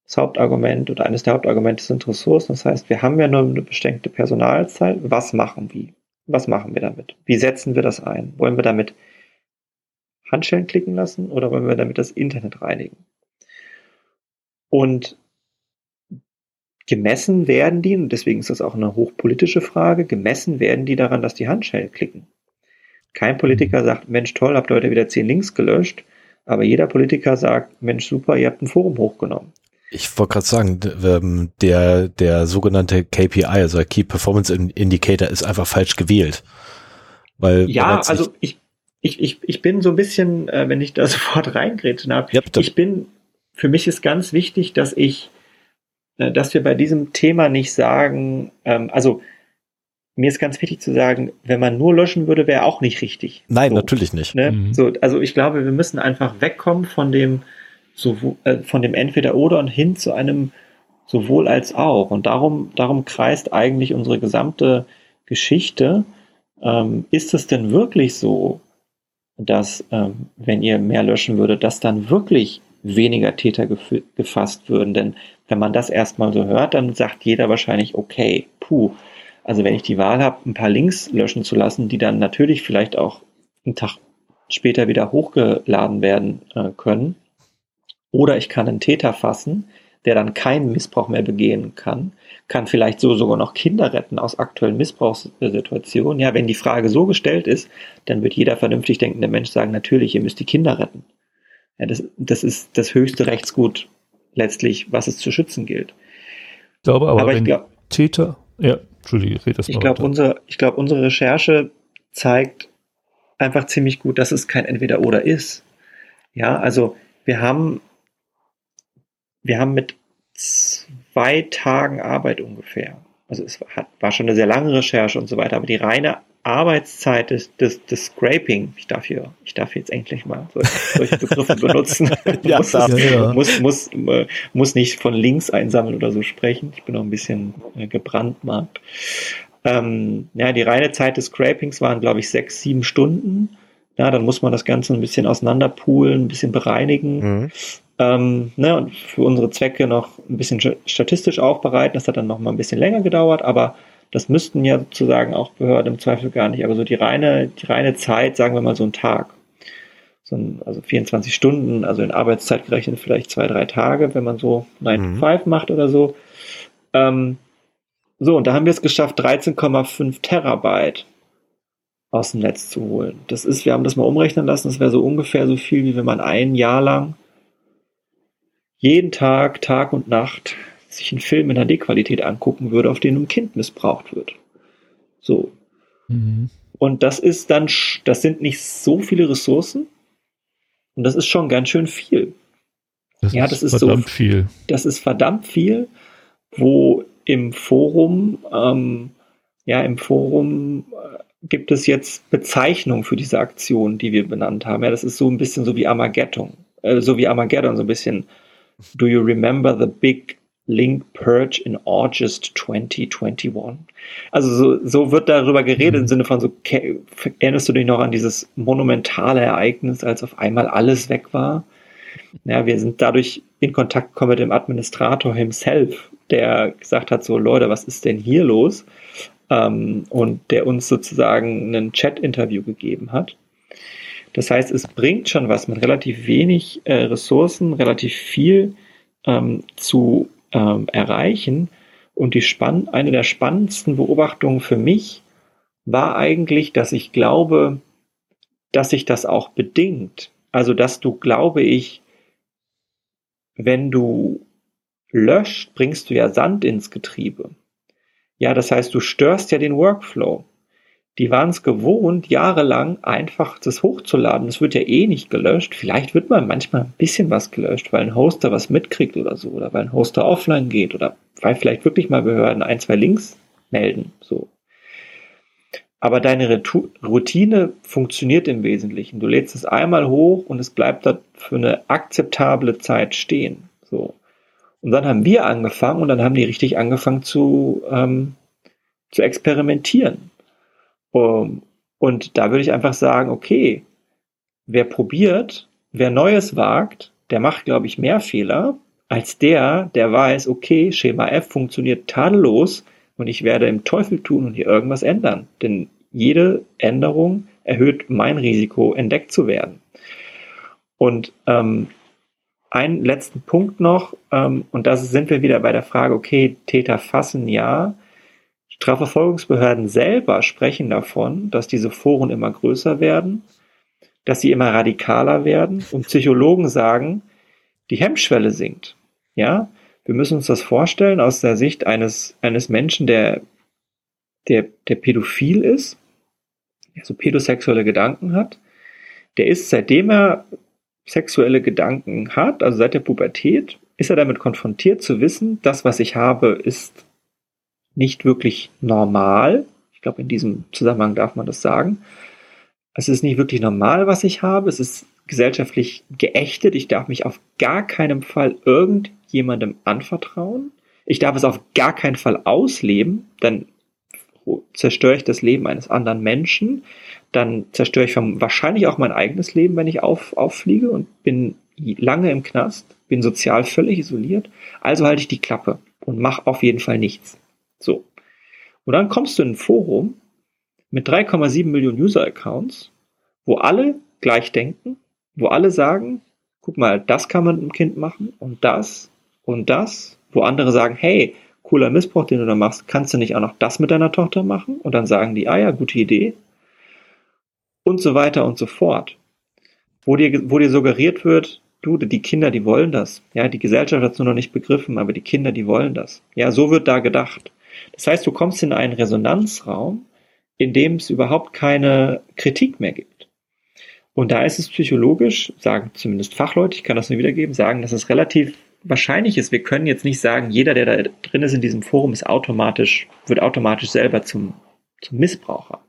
das Hauptargument oder eines der Hauptargumente sind Ressourcen. Das heißt, wir haben ja nur eine bestimmte Personalzahl. Was machen wir? Was machen wir damit? Wie setzen wir das ein? Wollen wir damit Handschellen klicken lassen oder wollen wir damit das Internet reinigen? Und gemessen werden die, und deswegen ist das auch eine hochpolitische Frage, gemessen werden die daran, dass die Handschellen klicken. Kein Politiker sagt, Mensch, toll, habt ihr heute wieder zehn Links gelöscht, aber jeder Politiker sagt, Mensch, super, ihr habt ein Forum hochgenommen.
Ich wollte gerade sagen, ähm, der, der sogenannte KPI, also Key Performance Indicator, ist einfach falsch gewählt. Weil
ja, also ich, ich, ich, ich bin so ein bisschen, äh, wenn ich da sofort reingrätschen habe, ja, ich bin, für mich ist ganz wichtig, dass ich, äh, dass wir bei diesem Thema nicht sagen, ähm, also mir ist ganz wichtig zu sagen, wenn man nur löschen würde, wäre auch nicht richtig.
Nein, so, natürlich nicht.
Ne? Mhm. So, also ich glaube, wir müssen einfach wegkommen von dem, so, äh, von dem Entweder-Oder und hin zu einem sowohl als auch. Und darum, darum kreist eigentlich unsere gesamte Geschichte. Ähm, ist es denn wirklich so, dass, ähm, wenn ihr mehr löschen würdet, dass dann wirklich weniger Täter gefasst würden? Denn wenn man das erstmal so hört, dann sagt jeder wahrscheinlich, okay, puh, also wenn ich die Wahl habe, ein paar Links löschen zu lassen, die dann natürlich vielleicht auch einen Tag später wieder hochgeladen werden äh, können, oder ich kann einen Täter fassen, der dann keinen Missbrauch mehr begehen kann, kann vielleicht so sogar noch Kinder retten aus aktuellen Missbrauchssituationen. Ja, wenn die Frage so gestellt ist, dann wird jeder vernünftig denkende Mensch sagen, natürlich, ihr müsst die Kinder retten. Ja, das, das ist das höchste Rechtsgut letztlich, was es zu schützen gilt.
Ich glaube aber, aber wenn glaub, Täter, ja, Entschuldige, red das
mal. Ich glaube, unser, ich glaube, unsere Recherche zeigt einfach ziemlich gut, dass es kein Entweder-Oder ist. Ja, also wir haben, wir haben mit zwei Tagen Arbeit ungefähr. Also es hat, war schon eine sehr lange Recherche und so weiter, aber die reine Arbeitszeit des, des, des Scraping, ich darf hier, ich darf jetzt endlich mal solche, solche Begriffe benutzen, ja, muss, ja, ja. muss, muss, äh, muss nicht von links einsammeln oder so sprechen. Ich bin noch ein bisschen äh, gebrandmarkt. Ähm, ja, die reine Zeit des Scrapings waren, glaube ich, sechs, sieben Stunden. Ja, dann muss man das Ganze ein bisschen auseinanderpoolen, ein bisschen bereinigen. Mhm. Ähm, ne, und für unsere Zwecke noch ein bisschen statistisch aufbereiten. Das hat dann noch mal ein bisschen länger gedauert, aber das müssten ja sozusagen auch Behörden im Zweifel gar nicht. Aber so die reine, die reine Zeit, sagen wir mal so ein Tag. So ein, also 24 Stunden, also in Arbeitszeit gerechnet vielleicht zwei, drei Tage, wenn man so 9 mhm. to 5 macht oder so. Ähm, so, und da haben wir es geschafft, 13,5 Terabyte aus dem Netz zu holen. Das ist, wir haben das mal umrechnen lassen, das wäre so ungefähr so viel, wie wenn man ein Jahr lang jeden Tag, Tag und Nacht sich einen Film in HD-Qualität angucken würde, auf den ein Kind missbraucht wird. So. Mhm. Und das ist dann, das sind nicht so viele Ressourcen. Und das ist schon ganz schön viel.
Das ja, das ist, ist verdammt so, viel.
Das ist verdammt viel, wo im Forum, ähm, ja, im Forum äh, gibt es jetzt Bezeichnungen für diese Aktion, die wir benannt haben. Ja, das ist so ein bisschen so wie Armageddon, äh, so wie Armageddon, so ein bisschen Do you remember the big Link Purge in August 2021? Also so, so wird darüber geredet mhm. im Sinne von so, erinnerst du dich noch an dieses monumentale Ereignis, als auf einmal alles weg war? Ja, wir sind dadurch in Kontakt gekommen mit dem Administrator himself, der gesagt hat, so Leute, was ist denn hier los? Ähm, und der uns sozusagen ein Chat-Interview gegeben hat. Das heißt, es bringt schon was mit relativ wenig äh, Ressourcen, relativ viel ähm, zu ähm, erreichen. Und die spann eine der spannendsten Beobachtungen für mich war eigentlich, dass ich glaube, dass sich das auch bedingt. Also, dass du, glaube ich, wenn du löscht, bringst du ja Sand ins Getriebe. Ja, das heißt, du störst ja den Workflow die waren es gewohnt, jahrelang einfach das hochzuladen. Es wird ja eh nicht gelöscht. Vielleicht wird mal manchmal ein bisschen was gelöscht, weil ein Hoster was mitkriegt oder so, oder weil ein Hoster offline geht, oder weil vielleicht wirklich mal Behörden ein, zwei Links melden, so. Aber deine Routine funktioniert im Wesentlichen. Du lädst es einmal hoch und es bleibt da für eine akzeptable Zeit stehen, so. Und dann haben wir angefangen und dann haben die richtig angefangen zu, ähm, zu experimentieren. Um, und da würde ich einfach sagen, okay, wer probiert, wer Neues wagt, der macht, glaube ich, mehr Fehler als der, der weiß, okay, Schema F funktioniert tadellos und ich werde im Teufel tun und hier irgendwas ändern. Denn jede Änderung erhöht mein Risiko, entdeckt zu werden. Und ähm, einen letzten Punkt noch, ähm, und da sind wir wieder bei der Frage, okay, Täter fassen ja, Strafverfolgungsbehörden selber sprechen davon, dass diese Foren immer größer werden, dass sie immer radikaler werden und Psychologen sagen, die Hemmschwelle sinkt. Ja, wir müssen uns das vorstellen aus der Sicht eines, eines Menschen, der, der, der pädophil ist, der so pädosexuelle Gedanken hat. Der ist, seitdem er sexuelle Gedanken hat, also seit der Pubertät, ist er damit konfrontiert zu wissen, das, was ich habe, ist nicht wirklich normal. Ich glaube, in diesem Zusammenhang darf man das sagen. Es ist nicht wirklich normal, was ich habe. Es ist gesellschaftlich geächtet. Ich darf mich auf gar keinen Fall irgendjemandem anvertrauen. Ich darf es auf gar keinen Fall ausleben, dann zerstöre ich das Leben eines anderen Menschen. Dann zerstöre ich wahrscheinlich auch mein eigenes Leben, wenn ich auf, auffliege und bin lange im Knast, bin sozial völlig isoliert. Also halte ich die Klappe und mache auf jeden Fall nichts. So. Und dann kommst du in ein Forum mit 3,7 Millionen User-Accounts, wo alle gleich denken, wo alle sagen, guck mal, das kann man mit dem Kind machen und das und das, wo andere sagen, hey, cooler Missbrauch, den du da machst, kannst du nicht auch noch das mit deiner Tochter machen? Und dann sagen die, ah ja, gute Idee. Und so weiter und so fort. Wo dir, wo dir suggeriert wird, du, die Kinder, die wollen das. Ja, die Gesellschaft hat es nur noch nicht begriffen, aber die Kinder, die wollen das. Ja, so wird da gedacht. Das heißt, du kommst in einen Resonanzraum, in dem es überhaupt keine Kritik mehr gibt. Und da ist es psychologisch, sagen zumindest Fachleute, ich kann das nur wiedergeben, sagen, dass es relativ wahrscheinlich ist. Wir können jetzt nicht sagen, jeder, der da drin ist in diesem Forum, ist automatisch, wird automatisch selber zum, zum Missbraucher.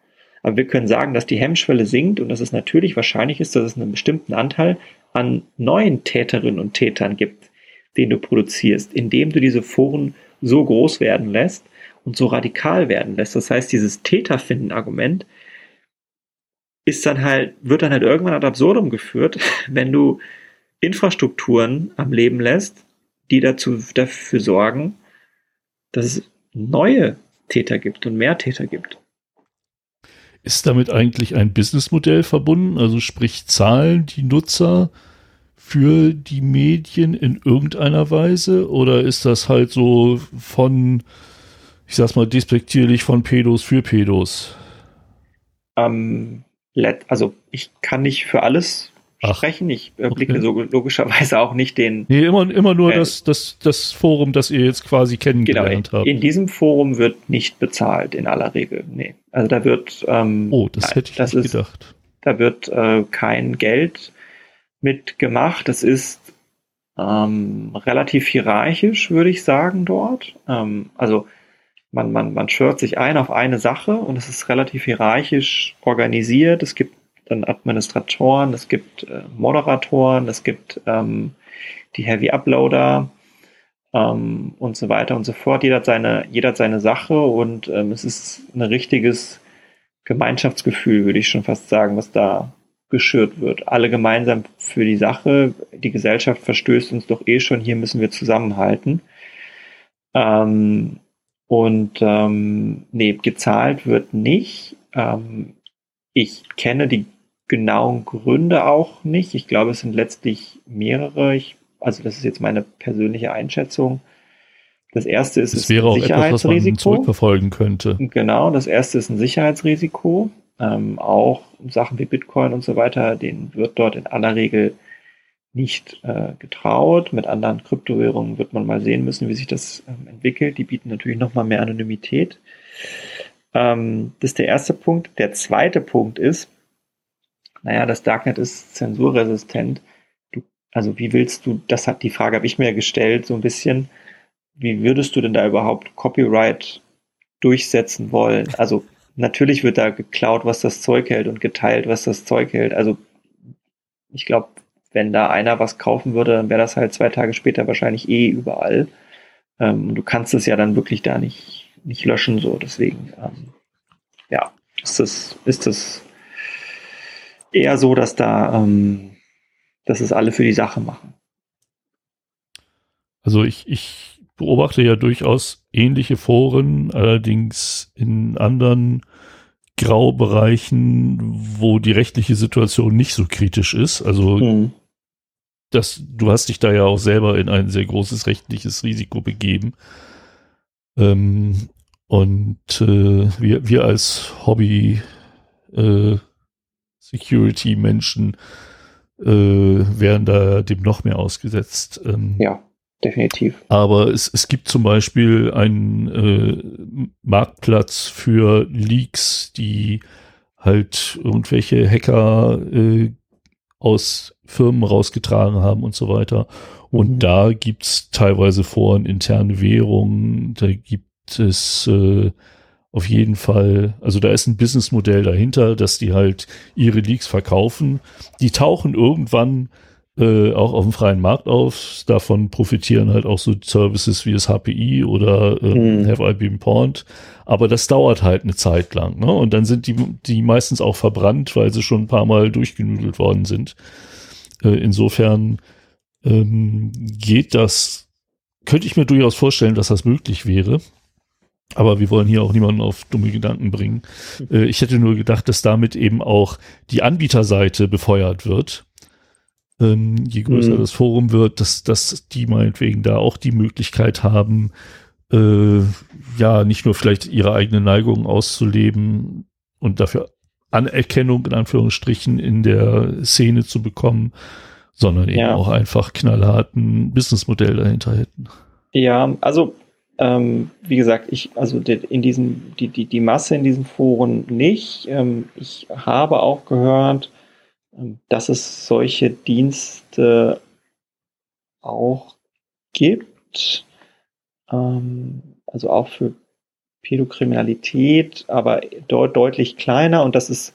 Aber wir können sagen, dass die Hemmschwelle sinkt und dass es natürlich wahrscheinlich ist, dass es einen bestimmten Anteil an neuen Täterinnen und Tätern gibt, den du produzierst, indem du diese Foren so groß werden lässt und so radikal werden lässt. Das heißt, dieses Täterfinden-Argument ist dann halt, wird dann halt irgendwann ad absurdum geführt, wenn du Infrastrukturen am Leben lässt, die dazu, dafür sorgen, dass es neue Täter gibt und mehr Täter gibt.
Ist damit eigentlich ein Businessmodell verbunden? Also sprich, zahlen die Nutzer für die Medien in irgendeiner Weise? Oder ist das halt so von, ich sag's mal despektierlich, von Pedos für Pedos?
Ähm, also ich kann nicht für alles Ach, sprechen. Ich äh, blicke okay. so logischerweise auch nicht den.
Nee, immer, immer nur äh, das, das, das Forum, das ihr jetzt quasi kennengelernt
genau,
habt.
In diesem Forum wird nicht bezahlt, in aller Regel. Nee. Also da wird. Ähm,
oh, das hätte ich das nicht ist, gedacht.
Da wird äh, kein Geld mitgemacht. Das ist ähm, relativ hierarchisch, würde ich sagen, dort. Ähm, also man, man, man schwört sich ein auf eine Sache und es ist relativ hierarchisch organisiert. Es gibt dann Administratoren, es gibt äh, Moderatoren, es gibt ähm, die Heavy Uploader ähm, und so weiter und so fort. Jeder hat seine, jeder hat seine Sache und ähm, es ist ein richtiges Gemeinschaftsgefühl, würde ich schon fast sagen, was da geschürt wird. Alle gemeinsam für die Sache. Die Gesellschaft verstößt uns doch eh schon, hier müssen wir zusammenhalten. Ähm, und ähm, nee, gezahlt wird nicht. Ähm, ich kenne die genauen Gründe auch nicht. Ich glaube, es sind letztlich mehrere. Ich, also das ist jetzt meine persönliche Einschätzung. Das erste ist
das wäre auch etwas, was man zurückverfolgen könnte.
Genau, das erste ist ein Sicherheitsrisiko. Ähm, auch Sachen wie Bitcoin und so weiter, denen wird dort in aller Regel nicht äh, getraut. Mit anderen Kryptowährungen wird man mal sehen müssen, wie sich das ähm, entwickelt. Die bieten natürlich nochmal mehr Anonymität. Ähm, das ist der erste Punkt. Der zweite Punkt ist, naja, das Darknet ist zensurresistent. Du, also wie willst du, das hat die Frage, habe ich mir gestellt, so ein bisschen, wie würdest du denn da überhaupt Copyright durchsetzen wollen? Also natürlich wird da geklaut, was das Zeug hält und geteilt, was das Zeug hält. Also ich glaube, wenn da einer was kaufen würde, dann wäre das halt zwei Tage später wahrscheinlich eh überall. Ähm, du kannst es ja dann wirklich da nicht, nicht löschen, so. Deswegen, ähm, ja, ist das, ist das eher so, dass da, ähm, dass es alle für die Sache machen.
Also ich, ich beobachte ja durchaus ähnliche Foren, allerdings in anderen Graubereichen, wo die rechtliche Situation nicht so kritisch ist. Also mhm. das, du hast dich da ja auch selber in ein sehr großes rechtliches Risiko begeben. Ähm, und äh, wir, wir als Hobby äh, Security-Menschen äh, wären da dem noch mehr ausgesetzt.
Ähm, ja, definitiv.
Aber es, es gibt zum Beispiel einen äh, Marktplatz für Leaks, die halt irgendwelche Hacker äh, aus Firmen rausgetragen haben und so weiter. Und mhm. da gibt's teilweise Foren interne Währungen, da gibt es äh, auf jeden Fall, also da ist ein Businessmodell dahinter, dass die halt ihre Leaks verkaufen. Die tauchen irgendwann äh, auch auf dem freien Markt auf. Davon profitieren halt auch so Services wie das HPI oder äh, hm. Have I Been Pawned. Aber das dauert halt eine Zeit lang. Ne? Und dann sind die, die meistens auch verbrannt, weil sie schon ein paar Mal durchgenudelt worden sind. Äh, insofern ähm, geht das, könnte ich mir durchaus vorstellen, dass das möglich wäre. Aber wir wollen hier auch niemanden auf dumme Gedanken bringen. Äh, ich hätte nur gedacht, dass damit eben auch die Anbieterseite befeuert wird. ähm, je größer mhm. das Forum wird, dass, dass die meinetwegen da auch die Möglichkeit haben, äh, ja, nicht nur vielleicht ihre eigene Neigung auszuleben und dafür Anerkennung in Anführungsstrichen in der Szene zu bekommen, sondern eben ja. auch einfach knallharten Businessmodell dahinter hätten.
Ja, also ähm, wie gesagt, ich, also in diesem, die, die, die Masse in diesen Foren nicht. Ähm, ich habe auch gehört, ähm, dass es solche Dienste auch gibt. Ähm, also auch für Pädokriminalität, aber dort deutlich kleiner. Und das ist,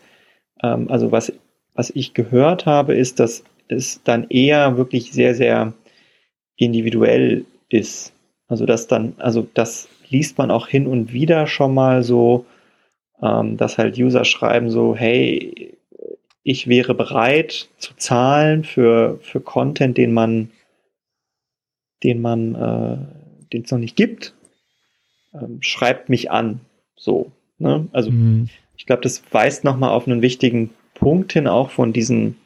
ähm, also was, was ich gehört habe, ist, dass es dann eher wirklich sehr, sehr individuell ist. Also das dann, also das liest man auch hin und wieder schon mal so, ähm, dass halt User schreiben so, hey, ich wäre bereit zu zahlen für, für Content, den man, den man, äh, den es noch nicht gibt. Ähm, schreibt mich an. So. Ne? Also mhm. ich glaube, das weist nochmal auf einen wichtigen Punkt hin, auch von diesen,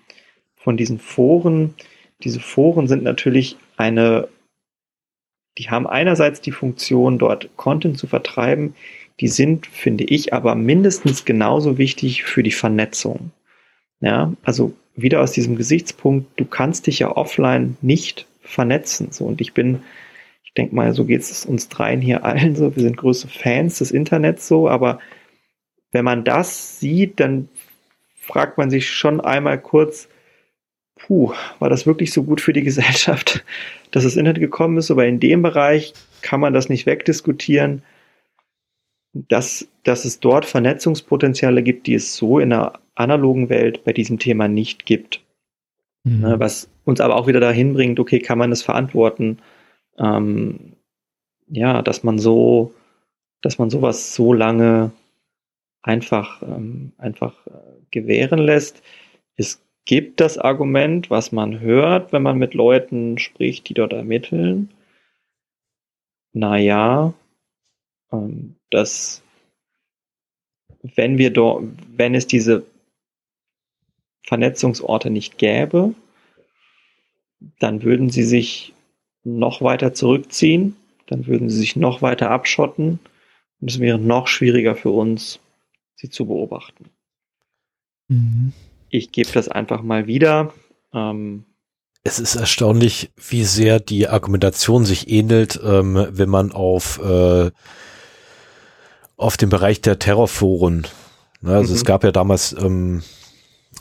von diesen Foren. Diese Foren sind natürlich eine, die haben einerseits die Funktion, dort Content zu vertreiben, die sind, finde ich, aber mindestens genauso wichtig für die Vernetzung. Ja, also wieder aus diesem Gesichtspunkt, du kannst dich ja offline nicht vernetzen. So, und ich bin, ich denke mal, so geht es uns dreien hier allen so. Wir sind große Fans des Internets so, aber wenn man das sieht, dann fragt man sich schon einmal kurz, puh, war das wirklich so gut für die Gesellschaft, dass das Internet gekommen ist? Aber in dem Bereich kann man das nicht wegdiskutieren, dass, dass es dort Vernetzungspotenziale gibt, die es so in der analogen Welt bei diesem Thema nicht gibt. Mhm. Ne, was uns aber auch wieder dahin bringt, okay, kann man es verantworten, ähm, ja, dass man so, dass man sowas so lange einfach, ähm, einfach äh, gewähren lässt. Es gibt das Argument, was man hört, wenn man mit Leuten spricht, die dort ermitteln. Naja, ähm, dass wenn wir dort, wenn es diese Vernetzungsorte nicht gäbe, dann würden sie sich noch weiter zurückziehen, dann würden sie sich noch weiter abschotten und es wäre noch schwieriger für uns, sie zu beobachten. Mhm. Ich gebe das einfach mal wieder. Ähm,
es ist erstaunlich, wie sehr die Argumentation sich ähnelt, ähm, wenn man auf, äh, auf den Bereich der Terrorforen, ne, also mhm. es gab ja damals ähm,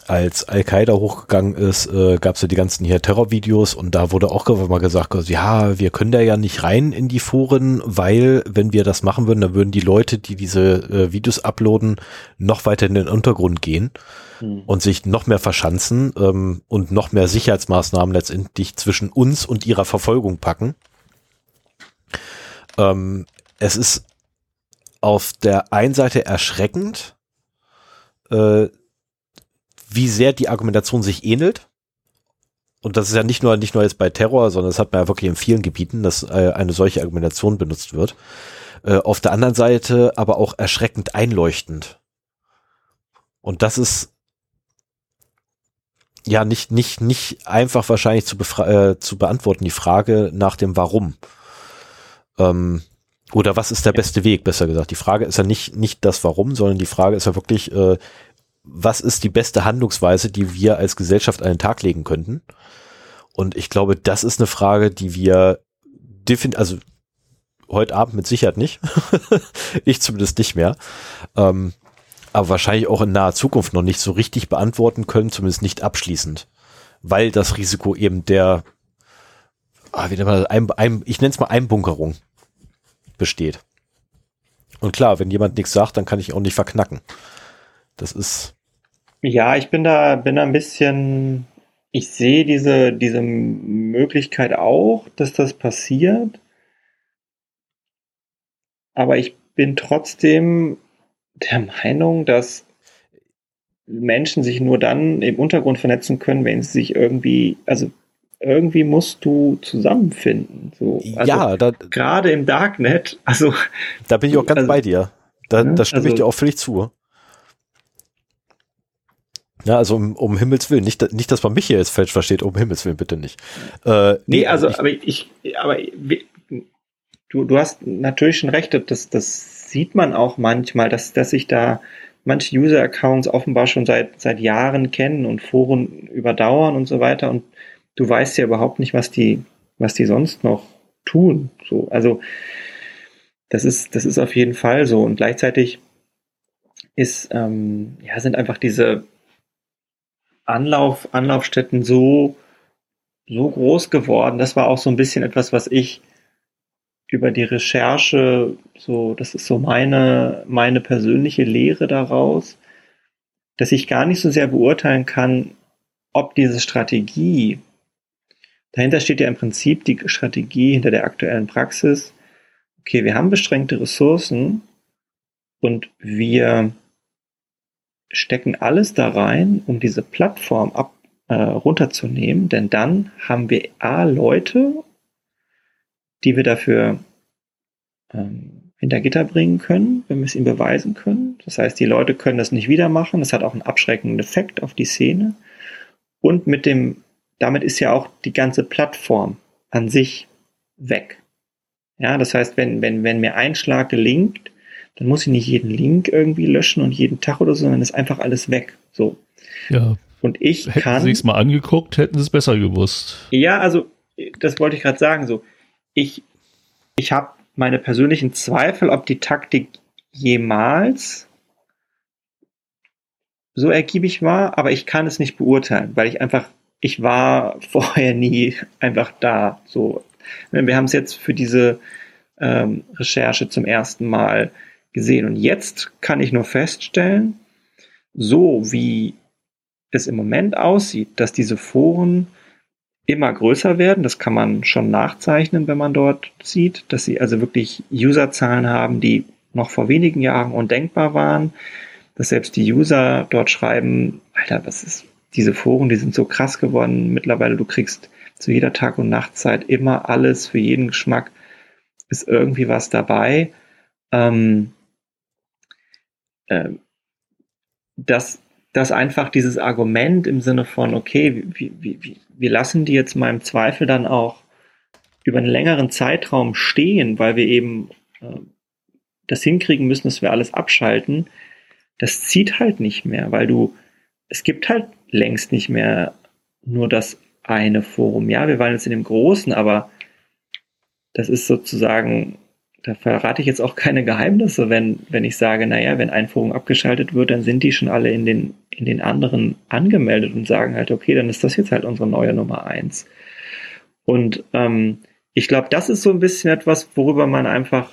als Al-Qaida hochgegangen ist, äh, gab es ja die ganzen hier Terrorvideos und da wurde auch mal gesagt, also, ja, wir können da ja nicht rein in die Foren, weil wenn wir das machen würden, dann würden die Leute, die diese äh, Videos uploaden, noch weiter in den Untergrund gehen hm. und sich noch mehr verschanzen ähm, und noch mehr Sicherheitsmaßnahmen letztendlich zwischen uns und ihrer Verfolgung packen. Ähm, es ist auf der einen Seite erschreckend, äh, wie sehr die Argumentation sich ähnelt. Und das ist ja nicht nur, nicht nur jetzt bei Terror, sondern das hat man ja wirklich in vielen Gebieten, dass äh, eine solche Argumentation benutzt wird. Äh, auf der anderen Seite aber auch erschreckend einleuchtend. Und das ist ja nicht, nicht, nicht einfach wahrscheinlich zu, äh, zu beantworten, die Frage nach dem Warum. Ähm, oder was ist der beste Weg, besser gesagt. Die Frage ist ja nicht, nicht das Warum, sondern die Frage ist ja wirklich, äh, was ist die beste Handlungsweise, die wir als Gesellschaft an den Tag legen könnten? Und ich glaube, das ist eine Frage, die wir definitiv, also heute Abend mit Sicherheit nicht. ich zumindest nicht mehr. Ähm, aber wahrscheinlich auch in naher Zukunft noch nicht so richtig beantworten können, zumindest nicht abschließend. Weil das Risiko eben der, ah, wie nennt man das, ein, ein, ich nenne es mal Einbunkerung besteht. Und klar, wenn jemand nichts sagt, dann kann ich auch nicht verknacken. Das ist.
Ja, ich bin da, bin da ein bisschen, ich sehe diese, diese Möglichkeit auch, dass das passiert. Aber ich bin trotzdem der Meinung, dass Menschen sich nur dann im Untergrund vernetzen können, wenn sie sich irgendwie, also irgendwie musst du zusammenfinden. So. Also
ja,
gerade im Darknet. Also
da bin ich auch ganz also, bei dir. Da, da stimme also, ich dir auch völlig zu. Ja, also um, um Himmels Willen, nicht, nicht, dass man mich hier jetzt falsch versteht, um Himmels Willen bitte nicht.
Äh, nee, also, ich, aber ich, aber du, du hast natürlich schon recht, das, das sieht man auch manchmal, dass, dass sich da manche User-Accounts offenbar schon seit, seit Jahren kennen und Foren überdauern und so weiter und du weißt ja überhaupt nicht, was die, was die sonst noch tun. So, also, das ist, das ist auf jeden Fall so und gleichzeitig ist, ähm, ja, sind einfach diese Anlauf, Anlaufstätten so, so groß geworden. Das war auch so ein bisschen etwas, was ich über die Recherche, so, das ist so meine, meine persönliche Lehre daraus, dass ich gar nicht so sehr beurteilen kann, ob diese Strategie, dahinter steht ja im Prinzip die Strategie hinter der aktuellen Praxis, okay, wir haben beschränkte Ressourcen und wir stecken alles da rein, um diese Plattform ab, äh, runterzunehmen, denn dann haben wir A Leute die wir dafür ähm, hinter Gitter bringen können, wenn wir es ihnen beweisen können. Das heißt, die Leute können das nicht wieder machen. Das hat auch einen abschreckenden Effekt auf die Szene. Und mit dem, damit ist ja auch die ganze Plattform an sich weg. Ja, das heißt, wenn, wenn, wenn mir ein Schlag gelingt, dann muss ich nicht jeden Link irgendwie löschen und jeden Tag oder so, sondern ist einfach alles weg. So.
Ja.
Und ich
hätten
kann.
Hätten sie es mal angeguckt, hätten sie es besser gewusst.
Ja, also, das wollte ich gerade sagen. So, ich, ich habe meine persönlichen Zweifel, ob die Taktik jemals so ergiebig war, aber ich kann es nicht beurteilen, weil ich einfach, ich war vorher nie einfach da. So, wir haben es jetzt für diese ähm, Recherche zum ersten Mal gesehen und jetzt kann ich nur feststellen, so wie es im Moment aussieht, dass diese Foren immer größer werden. Das kann man schon nachzeichnen, wenn man dort sieht, dass sie also wirklich Userzahlen haben, die noch vor wenigen Jahren undenkbar waren, dass selbst die User dort schreiben, Alter, was ist, diese Foren, die sind so krass geworden. Mittlerweile, du kriegst zu jeder Tag- und Nachtzeit immer alles für jeden Geschmack ist irgendwie was dabei. Ähm, äh, dass, dass einfach dieses Argument im Sinne von, okay, wie, wie, wie, wir lassen die jetzt mal im Zweifel dann auch über einen längeren Zeitraum stehen, weil wir eben äh, das hinkriegen müssen, dass wir alles abschalten, das zieht halt nicht mehr, weil du, es gibt halt längst nicht mehr nur das eine Forum. Ja, wir waren jetzt in dem Großen, aber das ist sozusagen, da verrate ich jetzt auch keine Geheimnisse, wenn, wenn ich sage, naja, wenn ein Forum abgeschaltet wird, dann sind die schon alle in den in den anderen angemeldet und sagen halt, okay, dann ist das jetzt halt unsere neue Nummer eins. Und ähm, ich glaube, das ist so ein bisschen etwas, worüber man einfach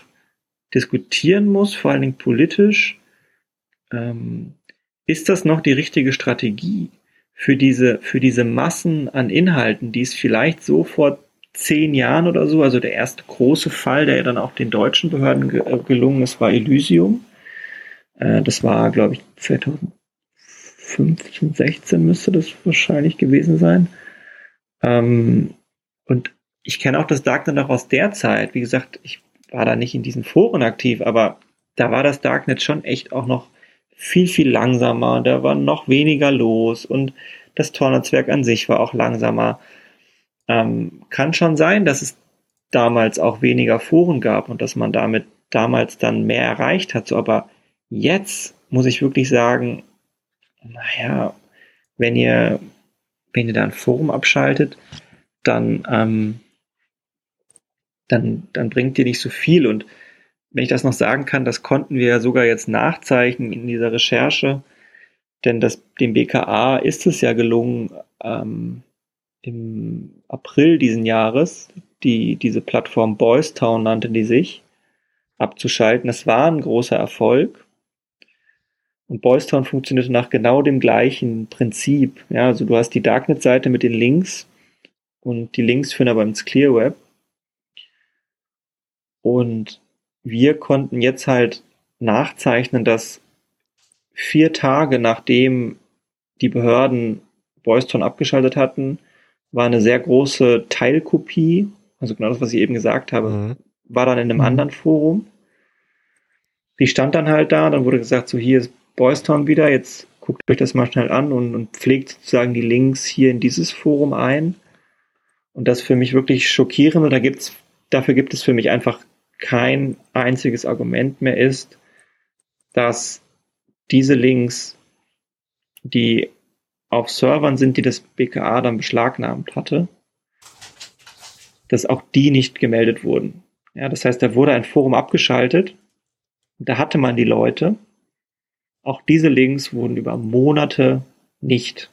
diskutieren muss, vor allen Dingen politisch. Ähm, ist das noch die richtige Strategie für diese, für diese Massen an Inhalten, die es vielleicht so vor zehn Jahren oder so, also der erste große Fall, der dann auch den deutschen Behörden ge äh, gelungen ist, war Elysium. Äh, das war, glaube ich, 2000, 15, 16 müsste das wahrscheinlich gewesen sein. Ähm, und ich kenne auch das Darknet noch aus der Zeit. Wie gesagt, ich war da nicht in diesen Foren aktiv, aber da war das Darknet schon echt auch noch viel, viel langsamer. Da war noch weniger los und das Tor-Netzwerk an sich war auch langsamer. Ähm, kann schon sein, dass es damals auch weniger Foren gab und dass man damit damals dann mehr erreicht hat. So, aber jetzt muss ich wirklich sagen, naja, wenn ihr, wenn ihr da ein Forum abschaltet, dann, ähm, dann, dann bringt ihr nicht so viel. Und wenn ich das noch sagen kann, das konnten wir ja sogar jetzt nachzeichnen in dieser Recherche, denn das, dem BKA ist es ja gelungen, ähm, im April diesen Jahres, die, diese Plattform Boys Town nannte die sich, abzuschalten. Das war ein großer Erfolg. Und Boys Town funktioniert nach genau dem gleichen Prinzip. Ja, also du hast die Darknet-Seite mit den Links und die Links führen aber ins Clear Web. Und wir konnten jetzt halt nachzeichnen, dass vier Tage nachdem die Behörden Boys Town abgeschaltet hatten, war eine sehr große Teilkopie, also genau das, was ich eben gesagt habe, mhm. war dann in einem mhm. anderen Forum. Die stand dann halt da, dann wurde gesagt, so hier ist Boys Town wieder, jetzt guckt euch das mal schnell an und, und pflegt sozusagen die Links hier in dieses Forum ein. Und das für mich wirklich schockierend. Und da gibt's, dafür gibt es für mich einfach kein einziges Argument mehr ist, dass diese Links, die auf Servern sind, die das BKA dann beschlagnahmt hatte, dass auch die nicht gemeldet wurden. Ja, das heißt, da wurde ein Forum abgeschaltet, da hatte man die Leute. Auch diese Links wurden über Monate nicht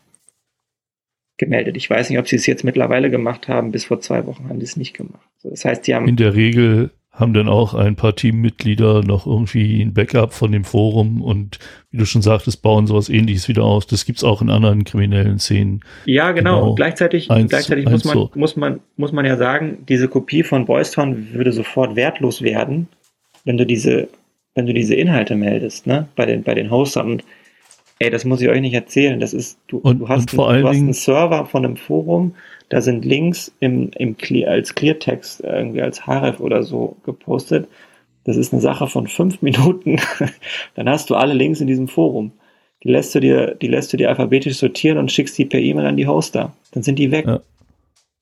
gemeldet. Ich weiß nicht, ob sie es jetzt mittlerweile gemacht haben. Bis vor zwei Wochen haben sie es nicht gemacht. Das heißt, die haben
in der Regel haben dann auch ein paar Teammitglieder noch irgendwie ein Backup von dem Forum und wie du schon sagtest, bauen sowas ähnliches wieder aus. Das gibt's auch in anderen kriminellen Szenen.
Ja, genau. genau. Und gleichzeitig, eins, gleichzeitig muss, man, so. muss, man, muss man ja sagen, diese Kopie von Boys Town würde sofort wertlos werden, wenn du diese, wenn du diese Inhalte meldest, ne, bei den, bei den Hostern. Und ey, das muss ich euch nicht erzählen. Das ist, du,
und,
du hast,
und vor ein, du hast
einen Server von einem Forum, da sind Links im, im Clear, als Cleartext irgendwie als href oder so gepostet. Das ist eine Sache von fünf Minuten. Dann hast du alle Links in diesem Forum. Die lässt du dir, die lässt du dir alphabetisch sortieren und schickst die per E-Mail an die Hoster. Dann sind die weg. Ja.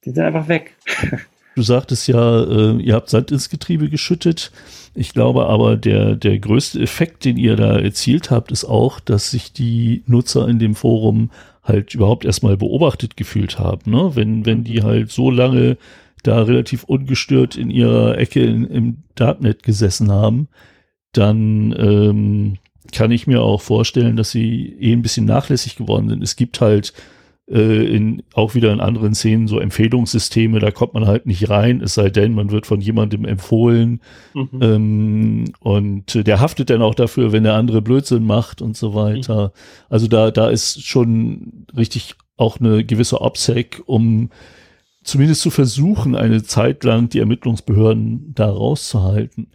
Die sind einfach weg.
Du sagtest ja, äh, ihr habt Sand ins Getriebe geschüttet. Ich glaube aber, der, der größte Effekt, den ihr da erzielt habt, ist auch, dass sich die Nutzer in dem Forum halt überhaupt erstmal beobachtet gefühlt haben. Ne? Wenn, wenn die halt so lange da relativ ungestört in ihrer Ecke in, im Darknet gesessen haben, dann ähm, kann ich mir auch vorstellen, dass sie eh ein bisschen nachlässig geworden sind. Es gibt halt äh, in, auch wieder in anderen Szenen so Empfehlungssysteme, da kommt man halt nicht rein, es sei denn, man wird von jemandem empfohlen mhm. ähm, und der haftet dann auch dafür, wenn der andere Blödsinn macht und so weiter. Mhm. Also da, da ist schon richtig auch eine gewisse OPSEC, um zumindest zu versuchen, eine Zeit lang die Ermittlungsbehörden da rauszuhalten.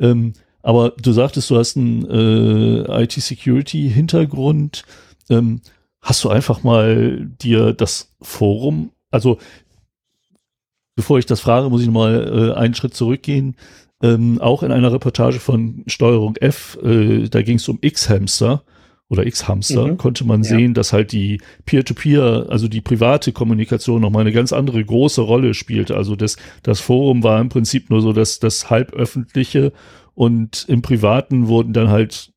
Ähm, aber du sagtest, du hast einen äh, IT-Security-Hintergrund. Ähm, hast du einfach mal dir das Forum, also bevor ich das frage, muss ich mal äh, einen Schritt zurückgehen. Ähm, auch in einer Reportage von Steuerung F, äh, da ging es um X-Hamster oder X-Hamster, mhm. konnte man ja. sehen, dass halt die Peer-to-Peer, -Peer, also die private Kommunikation nochmal eine ganz andere große Rolle spielte. Also das, das Forum war im Prinzip nur so das, das halböffentliche und im Privaten wurden dann halt,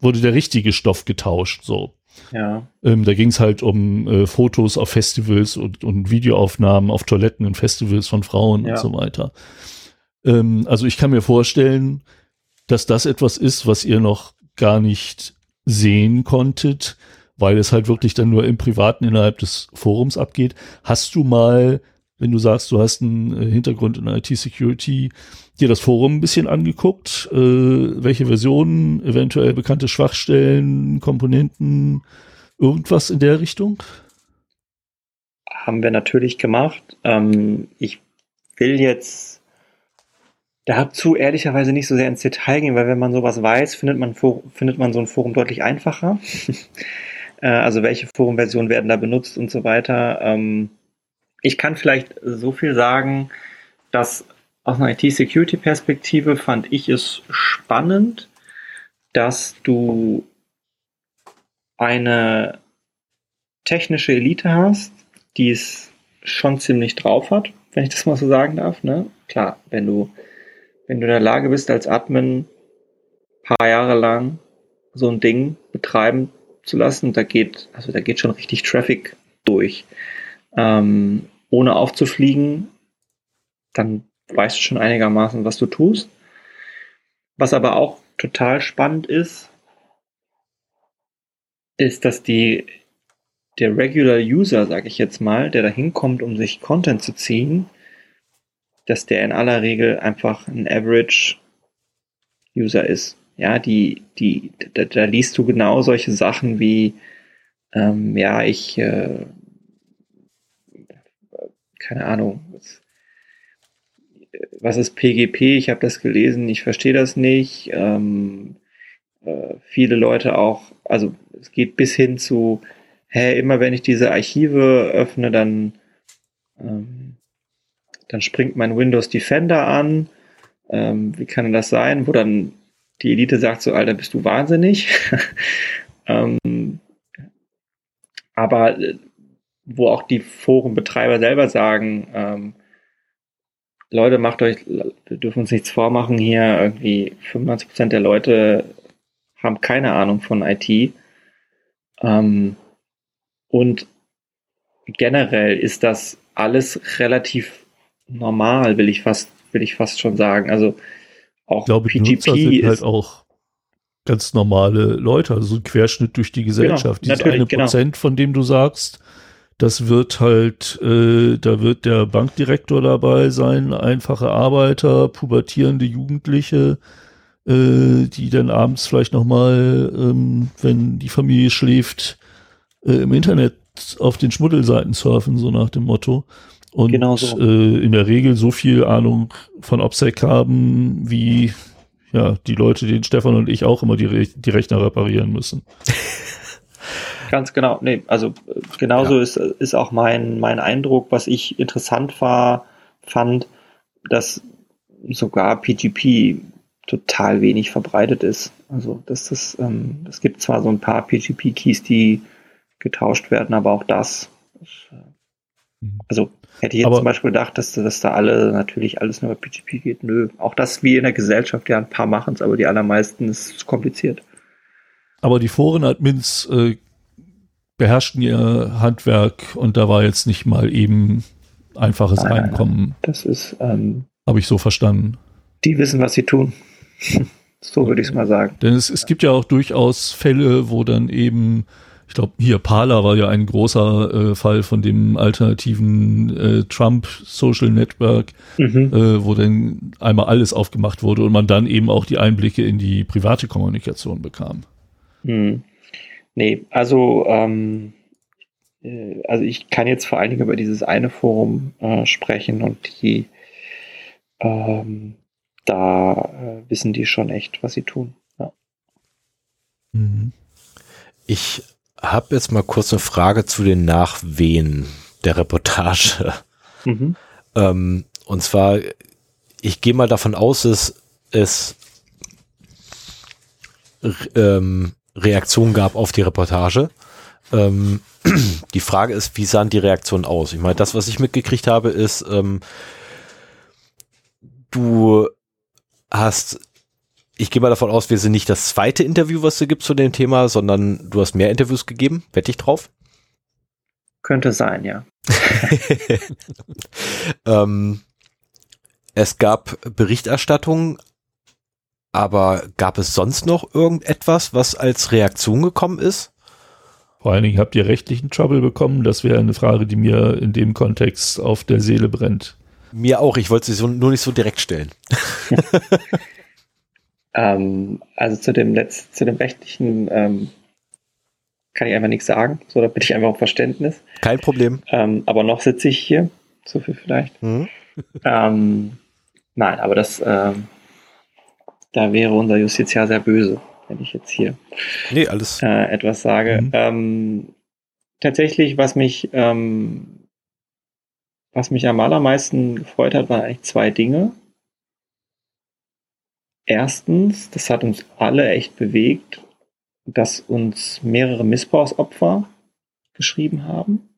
wurde der richtige Stoff getauscht, so.
Ja.
Ähm, da ging es halt um äh, Fotos auf Festivals und, und Videoaufnahmen auf Toiletten in Festivals von Frauen ja. und so weiter. Ähm, also ich kann mir vorstellen, dass das etwas ist, was ihr noch gar nicht sehen konntet, weil es halt wirklich dann nur im Privaten innerhalb des Forums abgeht. Hast du mal, wenn du sagst, du hast einen äh, Hintergrund in IT-Security, dir das Forum ein bisschen angeguckt, äh, welche Versionen, eventuell bekannte Schwachstellen, Komponenten, irgendwas in der Richtung?
Haben wir natürlich gemacht. Ähm, ich will jetzt dazu ehrlicherweise nicht so sehr ins Detail gehen, weil wenn man sowas weiß, findet man, findet man so ein Forum deutlich einfacher. äh, also welche Forumversionen werden da benutzt und so weiter. Ähm, ich kann vielleicht so viel sagen, dass aus einer IT-Security-Perspektive fand ich es spannend, dass du eine technische Elite hast, die es schon ziemlich drauf hat, wenn ich das mal so sagen darf. Ne? Klar, wenn du, wenn du in der Lage bist, als Admin paar Jahre lang so ein Ding betreiben zu lassen, da geht, also da geht schon richtig Traffic durch. Ähm, ohne aufzufliegen, dann weißt schon einigermaßen, was du tust. Was aber auch total spannend ist, ist, dass die, der Regular User, sage ich jetzt mal, der da hinkommt, um sich Content zu ziehen, dass der in aller Regel einfach ein Average User ist. Ja, die, die, da, da liest du genau solche Sachen wie, ähm, ja, ich, äh, keine Ahnung, ist PGP? Ich habe das gelesen, ich verstehe das nicht. Ähm, äh, viele Leute auch, also es geht bis hin zu, hä, immer wenn ich diese Archive öffne, dann, ähm, dann springt mein Windows Defender an. Ähm, wie kann denn das sein? Wo dann die Elite sagt so, Alter, bist du wahnsinnig? ähm, aber äh, wo auch die Forenbetreiber selber sagen, ähm, Leute, macht euch, wir dürfen uns nichts vormachen hier, irgendwie 95 Prozent der Leute haben keine Ahnung von IT. Ähm, und generell ist das alles relativ normal, will ich fast, will ich fast schon sagen. Also auch
ich glaube, PGP Nutzer sind ist halt auch ganz normale Leute, also ein Querschnitt durch die Gesellschaft. Genau, Dieses eine genau. Prozent, von dem du sagst, das wird halt, äh, da wird der Bankdirektor dabei sein, einfache Arbeiter, pubertierende Jugendliche, äh, die dann abends vielleicht nochmal, ähm, wenn die Familie schläft, äh, im Internet auf den Schmuddelseiten surfen, so nach dem Motto. Und genau so. äh, in der Regel so viel Ahnung von OPSEC haben, wie ja, die Leute, denen Stefan und ich auch immer die, Re die Rechner reparieren müssen.
Ganz genau. Nee, also äh, genauso ja. ist, ist auch mein, mein Eindruck, was ich interessant war, fand, dass sogar PGP total wenig verbreitet ist. Also das ist, ähm, es gibt zwar so ein paar PGP-Keys, die getauscht werden, aber auch das, das mhm. also hätte ich jetzt aber, zum Beispiel gedacht, dass, dass da alle natürlich alles nur über PGP geht. Nö, auch das wie in der Gesellschaft, ja, ein paar machen es, aber die allermeisten ist kompliziert.
Aber die Foren-Admins äh, beherrschten ihr Handwerk und da war jetzt nicht mal eben einfaches nein, Einkommen. Nein, nein.
Das ist, ähm,
habe ich so verstanden.
Die wissen, was sie tun. so würde ich es mal sagen.
Denn es, es gibt ja auch durchaus Fälle, wo dann eben, ich glaube, hier Parler war ja ein großer äh, Fall von dem alternativen äh, Trump Social Network, mhm. äh, wo dann einmal alles aufgemacht wurde und man dann eben auch die Einblicke in die private Kommunikation bekam.
Mhm. Nee, also, ähm, äh, also ich kann jetzt vor allen Dingen über dieses eine Forum äh, sprechen und die, ähm, da äh, wissen die schon echt, was sie tun. Ja.
Mhm. Ich habe jetzt mal kurz eine Frage zu den Nachwehen der Reportage. Mhm. Ähm, und zwar, ich gehe mal davon aus, dass es ähm, Reaktion gab auf die Reportage. Ähm, die Frage ist, wie sahen die Reaktionen aus? Ich meine, das, was ich mitgekriegt habe, ist, ähm, du hast, ich gehe mal davon aus, wir sind nicht das zweite Interview, was du gibst zu dem Thema, sondern du hast mehr Interviews gegeben. Wette ich drauf?
Könnte sein, ja.
ähm, es gab Berichterstattung aber gab es sonst noch irgendetwas, was als Reaktion gekommen ist?
Vor allen Dingen habt ihr rechtlichen Trouble bekommen. Das wäre eine Frage, die mir in dem Kontext auf der Seele brennt.
Mir auch. Ich wollte sie so, nur nicht so direkt stellen.
ähm, also zu dem letzten, zu dem rechtlichen ähm, kann ich einfach nichts sagen. So, da bitte ich einfach um Verständnis.
Kein Problem.
Ähm, aber noch sitze ich hier. So viel vielleicht. Mhm. Ähm, nein, aber das ähm, da wäre unser Justiziar sehr böse, wenn ich jetzt hier
nee, alles.
Äh, etwas sage. Mhm. Ähm, tatsächlich, was mich, ähm, was mich am allermeisten gefreut hat, waren eigentlich zwei Dinge. Erstens, das hat uns alle echt bewegt, dass uns mehrere Missbrauchsopfer geschrieben haben,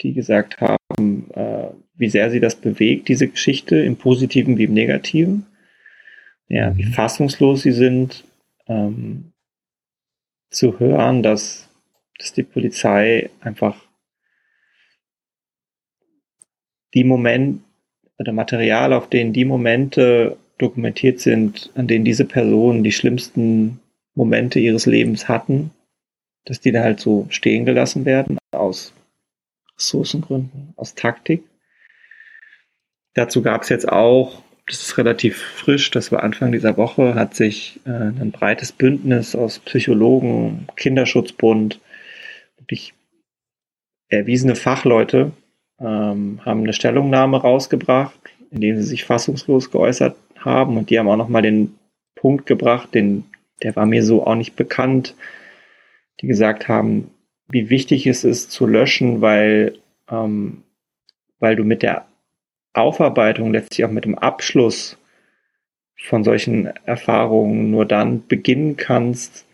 die gesagt haben, äh, wie sehr sie das bewegt, diese Geschichte, im Positiven wie im Negativen ja, wie fassungslos sie sind, ähm, zu hören, dass, dass die Polizei einfach die Momente oder Material, auf denen die Momente dokumentiert sind, an denen diese Personen die schlimmsten Momente ihres Lebens hatten, dass die da halt so stehen gelassen werden aus Ressourcengründen, aus Taktik. Dazu gab es jetzt auch das ist relativ frisch, das war Anfang dieser Woche, hat sich äh, ein breites Bündnis aus Psychologen, Kinderschutzbund, wirklich erwiesene Fachleute ähm, haben eine Stellungnahme rausgebracht, in dem sie sich fassungslos geäußert haben. Und die haben auch nochmal den Punkt gebracht, den, der war mir so auch nicht bekannt, die gesagt haben, wie wichtig es ist zu löschen, weil, ähm, weil du mit der Aufarbeitung, letztlich auch mit dem Abschluss von solchen Erfahrungen nur dann beginnen kannst,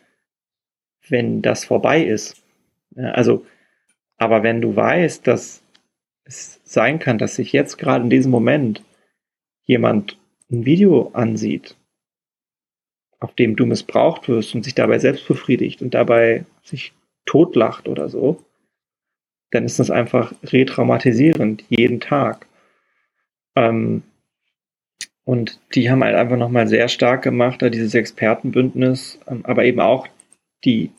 wenn das vorbei ist. Also Aber wenn du weißt, dass es sein kann, dass sich jetzt gerade in diesem Moment jemand ein Video ansieht, auf dem du missbraucht wirst und sich dabei selbst befriedigt und dabei sich totlacht oder so, dann ist das einfach retraumatisierend jeden Tag. Ähm, und die haben halt einfach nochmal sehr stark gemacht, da dieses Expertenbündnis, ähm, aber eben auch die,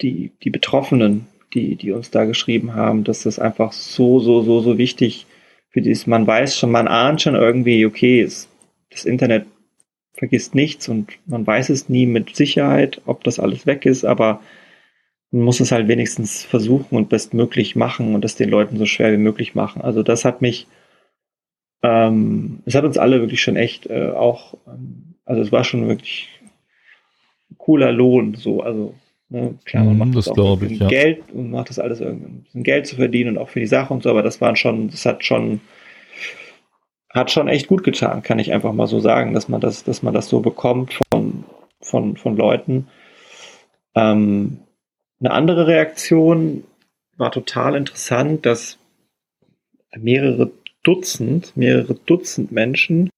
die, die Betroffenen, die, die uns da geschrieben haben, dass das einfach so, so, so, so wichtig für dieses, man weiß schon, man ahnt schon irgendwie, okay, es, das Internet vergisst nichts und man weiß es nie mit Sicherheit, ob das alles weg ist, aber man muss es halt wenigstens versuchen und bestmöglich machen und es den Leuten so schwer wie möglich machen. Also das hat mich, ähm, es hat uns alle wirklich schon echt äh, auch, ähm, also es war schon wirklich cooler Lohn, so, also ne, klar, man
Mhm,
macht
das
das, auch
ich, ja.
Geld und macht das alles irgendwie, ein bisschen Geld zu verdienen und auch für die Sache und so, aber das waren schon, das hat schon, hat schon echt gut getan, kann ich einfach mal so sagen, dass man das, dass man das so bekommt von, von, von Leuten. Ähm, eine andere Reaktion war total interessant, dass mehrere Dutzend, mehrere Dutzend Menschen,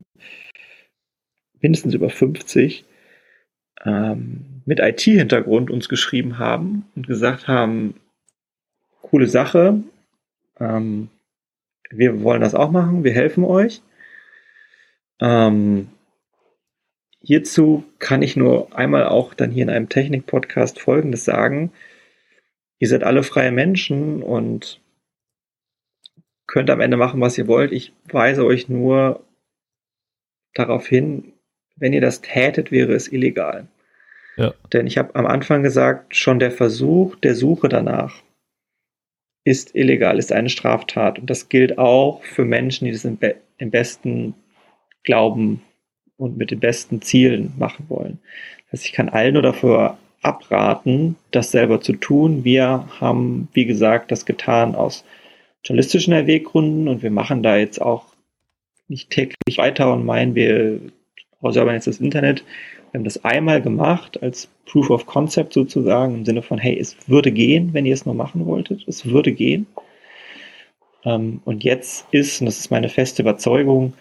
mindestens über 50, ähm, mit IT-Hintergrund uns geschrieben haben und gesagt haben, coole Sache, ähm, wir wollen das auch machen, wir helfen euch. Ähm, hierzu kann ich nur einmal auch dann hier in einem Technik-Podcast Folgendes sagen. Ihr seid alle freie Menschen und könnt am Ende machen, was ihr wollt. Ich weise euch nur darauf hin, wenn ihr das tätet, wäre es illegal.
Ja.
Denn ich habe am Anfang gesagt, schon der Versuch der Suche danach ist illegal, ist eine Straftat. Und das gilt auch für Menschen, die das im, be im besten Glauben und mit den besten Zielen machen wollen. Das heißt, ich kann allen nur dafür abraten, das selber zu tun. Wir haben, wie gesagt, das getan aus journalistischen Erwäggründen und wir machen da jetzt auch nicht täglich weiter und meinen, wir säubern jetzt das Internet. Wir haben das einmal gemacht als Proof of Concept sozusagen im Sinne von, hey, es würde gehen, wenn ihr es nur machen wolltet. Es würde gehen. Ähm, und jetzt ist, und das ist meine feste Überzeugung,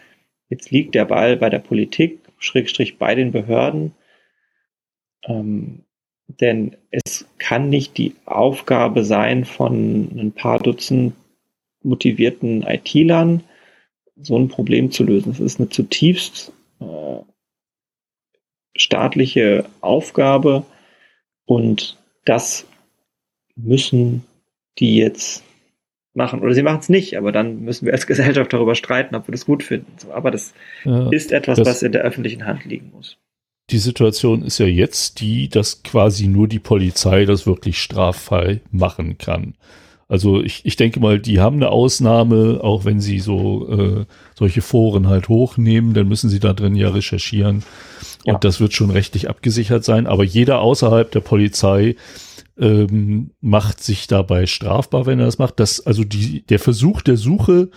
jetzt liegt der Ball bei der Politik, Schrägstrich bei den Behörden. Ähm, denn es kann nicht die Aufgabe sein von ein paar Dutzend motivierten IT-Lern, so ein Problem zu lösen. Es ist eine zutiefst äh, staatliche Aufgabe und das müssen die jetzt machen. Oder sie machen es nicht, aber dann müssen wir als Gesellschaft darüber streiten, ob wir das gut finden. Aber das
Ja.
ist etwas,
das-
was in der öffentlichen Hand liegen muss.
Die Situation ist ja jetzt die, dass quasi nur die Polizei das wirklich straffrei machen kann. Also ich, ich denke mal, die haben eine Ausnahme, auch wenn sie so äh, solche Foren halt hochnehmen, dann müssen sie da drin ja recherchieren.
Ja.
Und das wird schon rechtlich abgesichert sein. Aber jeder außerhalb der Polizei ähm, macht sich dabei strafbar, wenn er das macht. Dass also die, der Versuch der Suche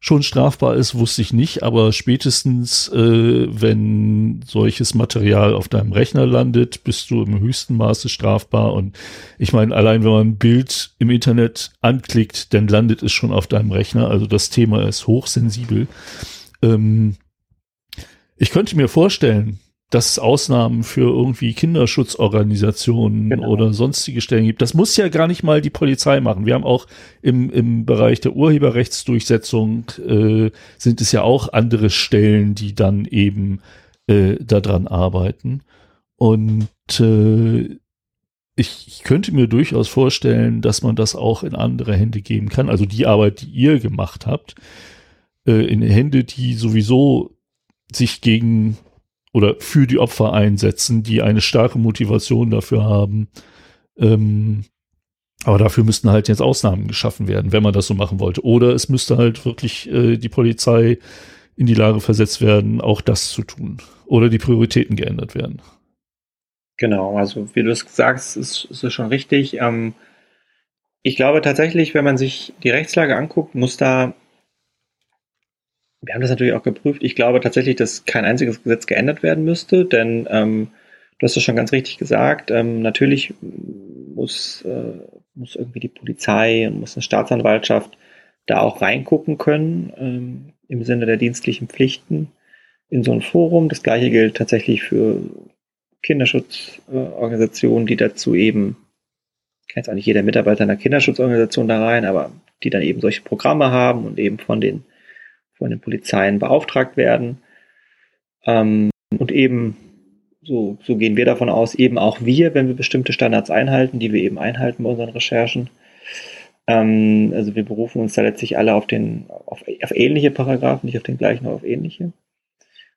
schon strafbar ist, wusste ich nicht, aber spätestens, äh, wenn solches Material auf deinem Rechner landet, bist du im höchsten Maße strafbar. Und ich meine, allein wenn man ein Bild im Internet anklickt, dann landet es schon auf deinem Rechner. Also das Thema ist hochsensibel. Ähm, ich könnte mir vorstellen, dass es Ausnahmen für irgendwie Kinderschutzorganisationen
Genau.
oder sonstige Stellen gibt. Das muss ja gar nicht mal die Polizei machen. Wir haben auch im, im Bereich der Urheberrechtsdurchsetzung äh, sind es ja auch andere Stellen, die dann eben äh, daran arbeiten. Und äh, ich, ich könnte mir durchaus vorstellen, dass man das auch in andere Hände geben kann. Also die Arbeit, die ihr gemacht habt, äh, in Hände, die sowieso sich gegen oder für die Opfer einsetzen, die eine starke Motivation dafür haben. Ähm, aber dafür müssten halt jetzt Ausnahmen geschaffen werden, wenn man das so machen wollte. Oder es müsste halt wirklich äh, die Polizei in die Lage versetzt werden, auch das zu tun. Oder die Prioritäten geändert werden.
Genau, also wie du es sagst, ist, es schon richtig. Ähm, ich glaube tatsächlich, wenn man sich die Rechtslage anguckt, muss da, wir haben das natürlich auch geprüft, ich glaube tatsächlich, dass kein einziges Gesetz geändert werden müsste, denn ähm, du hast es schon ganz richtig gesagt, ähm, natürlich muss, äh, muss irgendwie die Polizei und muss eine Staatsanwaltschaft da auch reingucken können ähm, im Sinne der dienstlichen Pflichten in so ein Forum. Das gleiche gilt tatsächlich für Kinderschutzorganisationen, die dazu eben, kann jetzt nicht jeder Mitarbeiter einer Kinderschutzorganisation da rein, aber die dann eben solche Programme haben und eben von den, von den Polizeien beauftragt werden. Ähm, und eben, so, so gehen wir davon aus, eben auch wir, wenn wir bestimmte Standards einhalten, die wir eben einhalten bei unseren Recherchen. Ähm, also wir berufen uns da letztlich alle auf den, auf, auf ähnliche Paragraphen, nicht auf den gleichen, aber auf ähnliche.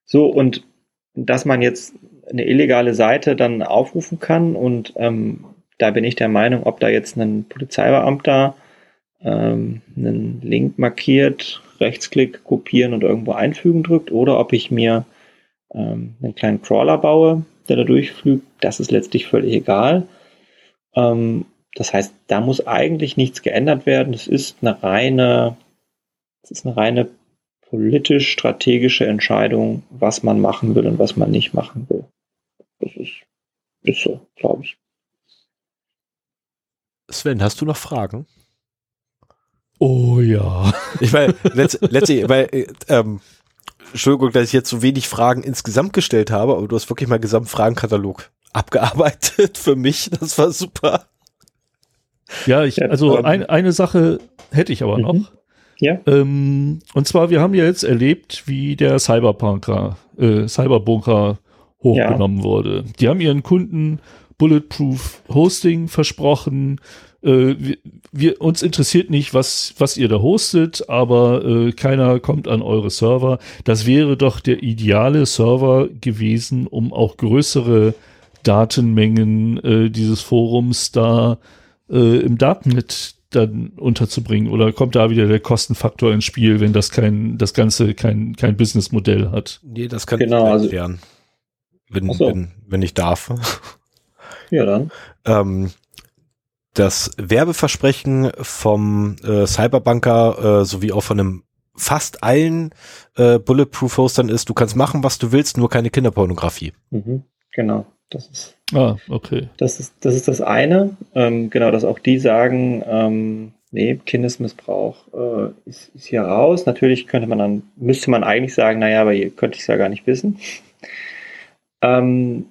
So, und dass man jetzt eine illegale Seite dann aufrufen kann und ähm, da bin ich der Meinung, ob da jetzt ein Polizeibeamter ähm, einen Link markiert, Rechtsklick kopieren und irgendwo einfügen drückt oder ob ich mir ähm, einen kleinen Crawler baue, der da durchflügt, das ist letztlich völlig egal. Ähm, das heißt, da muss eigentlich nichts geändert werden. Es ist eine reine, es ist eine reine politisch-strategische Entscheidung, was man machen will und was man nicht machen will. Das ist, ist so, glaube ich.
Sven, hast du noch Fragen?
Oh ja.
Ich meine, letztlich, weil, äh, ähm, Entschuldigung, dass ich jetzt so wenig Fragen insgesamt gestellt habe, aber du hast wirklich mal Gesamtfragenkatalog abgearbeitet für mich. Das war super.
Ja, ich, also ein, eine Sache hätte ich aber noch. Mhm.
Ja.
Ähm, und zwar, wir haben ja jetzt erlebt, wie der Cyberpunker, äh, Cyberbunker hochgenommen ja. wurde. Die haben ihren Kunden Bulletproof Hosting versprochen. Äh, wir, wir, uns interessiert nicht, was, was ihr da hostet, aber äh, keiner kommt an eure Server. Das wäre doch der ideale Server gewesen, um auch größere Datenmengen äh, dieses Forums da äh, im Datennet dann unterzubringen? Oder kommt da wieder der Kostenfaktor ins Spiel, wenn das kein, das Ganze kein, kein Businessmodell hat?
Nee, das kann
genau, ich
also erklären. Wenn, so. wenn, wenn ich darf.
Ja, dann.
Ähm, das Werbeversprechen vom äh, Cyberbanker äh, sowie auch von einem fast allen äh, Bulletproof-Hostern ist, du kannst machen, was du willst, nur keine Kinderpornografie.
Mhm, genau. Das ist,
ah, okay.
Das ist, das ist das eine. Ähm, genau, dass auch die sagen, ähm, nee, Kindesmissbrauch äh, ist, ist hier raus. Natürlich könnte man dann, müsste man eigentlich sagen, naja, aber ihr könnt es ja gar nicht wissen. Ähm,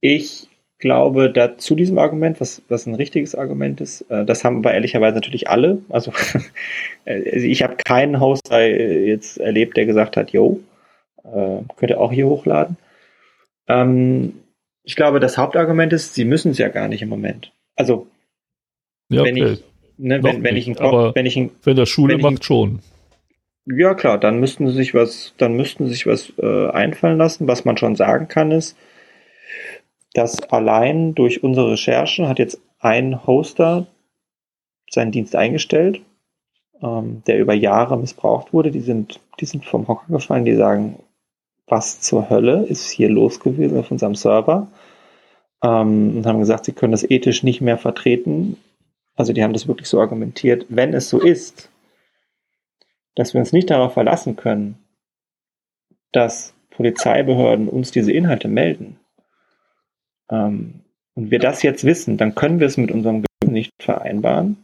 ich glaube, da zu diesem Argument, was, was ein richtiges Argument ist, äh, das haben aber ehrlicherweise natürlich alle. Also, äh, ich habe keinen Hoster jetzt erlebt, der gesagt hat, yo, äh, könnt ihr auch hier hochladen. Ähm, ich glaube, das Hauptargument ist, sie müssen es ja gar nicht im Moment. Also,
ja, wenn okay. ich, ne, wenn, wenn, ich ein, aber wenn ich ein, wenn das Schule wenn macht, schon.
Ja, klar, dann müssten sie sich was, dann müssten sie sich was äh, einfallen lassen. Was man schon sagen kann, ist, dass allein durch unsere Recherchen hat jetzt ein Hoster seinen Dienst eingestellt, ähm, der über Jahre missbraucht wurde. Die sind, die sind vom Hocker gefallen, die sagen, was zur Hölle ist hier los gewesen auf unserem Server ähm, und haben gesagt, sie können das ethisch nicht mehr vertreten. Also die haben das wirklich so argumentiert, wenn es so ist, dass wir uns nicht darauf verlassen können, dass Polizeibehörden uns diese Inhalte melden ähm, und wir das jetzt wissen, dann können wir es mit unserem Gewissen nicht vereinbaren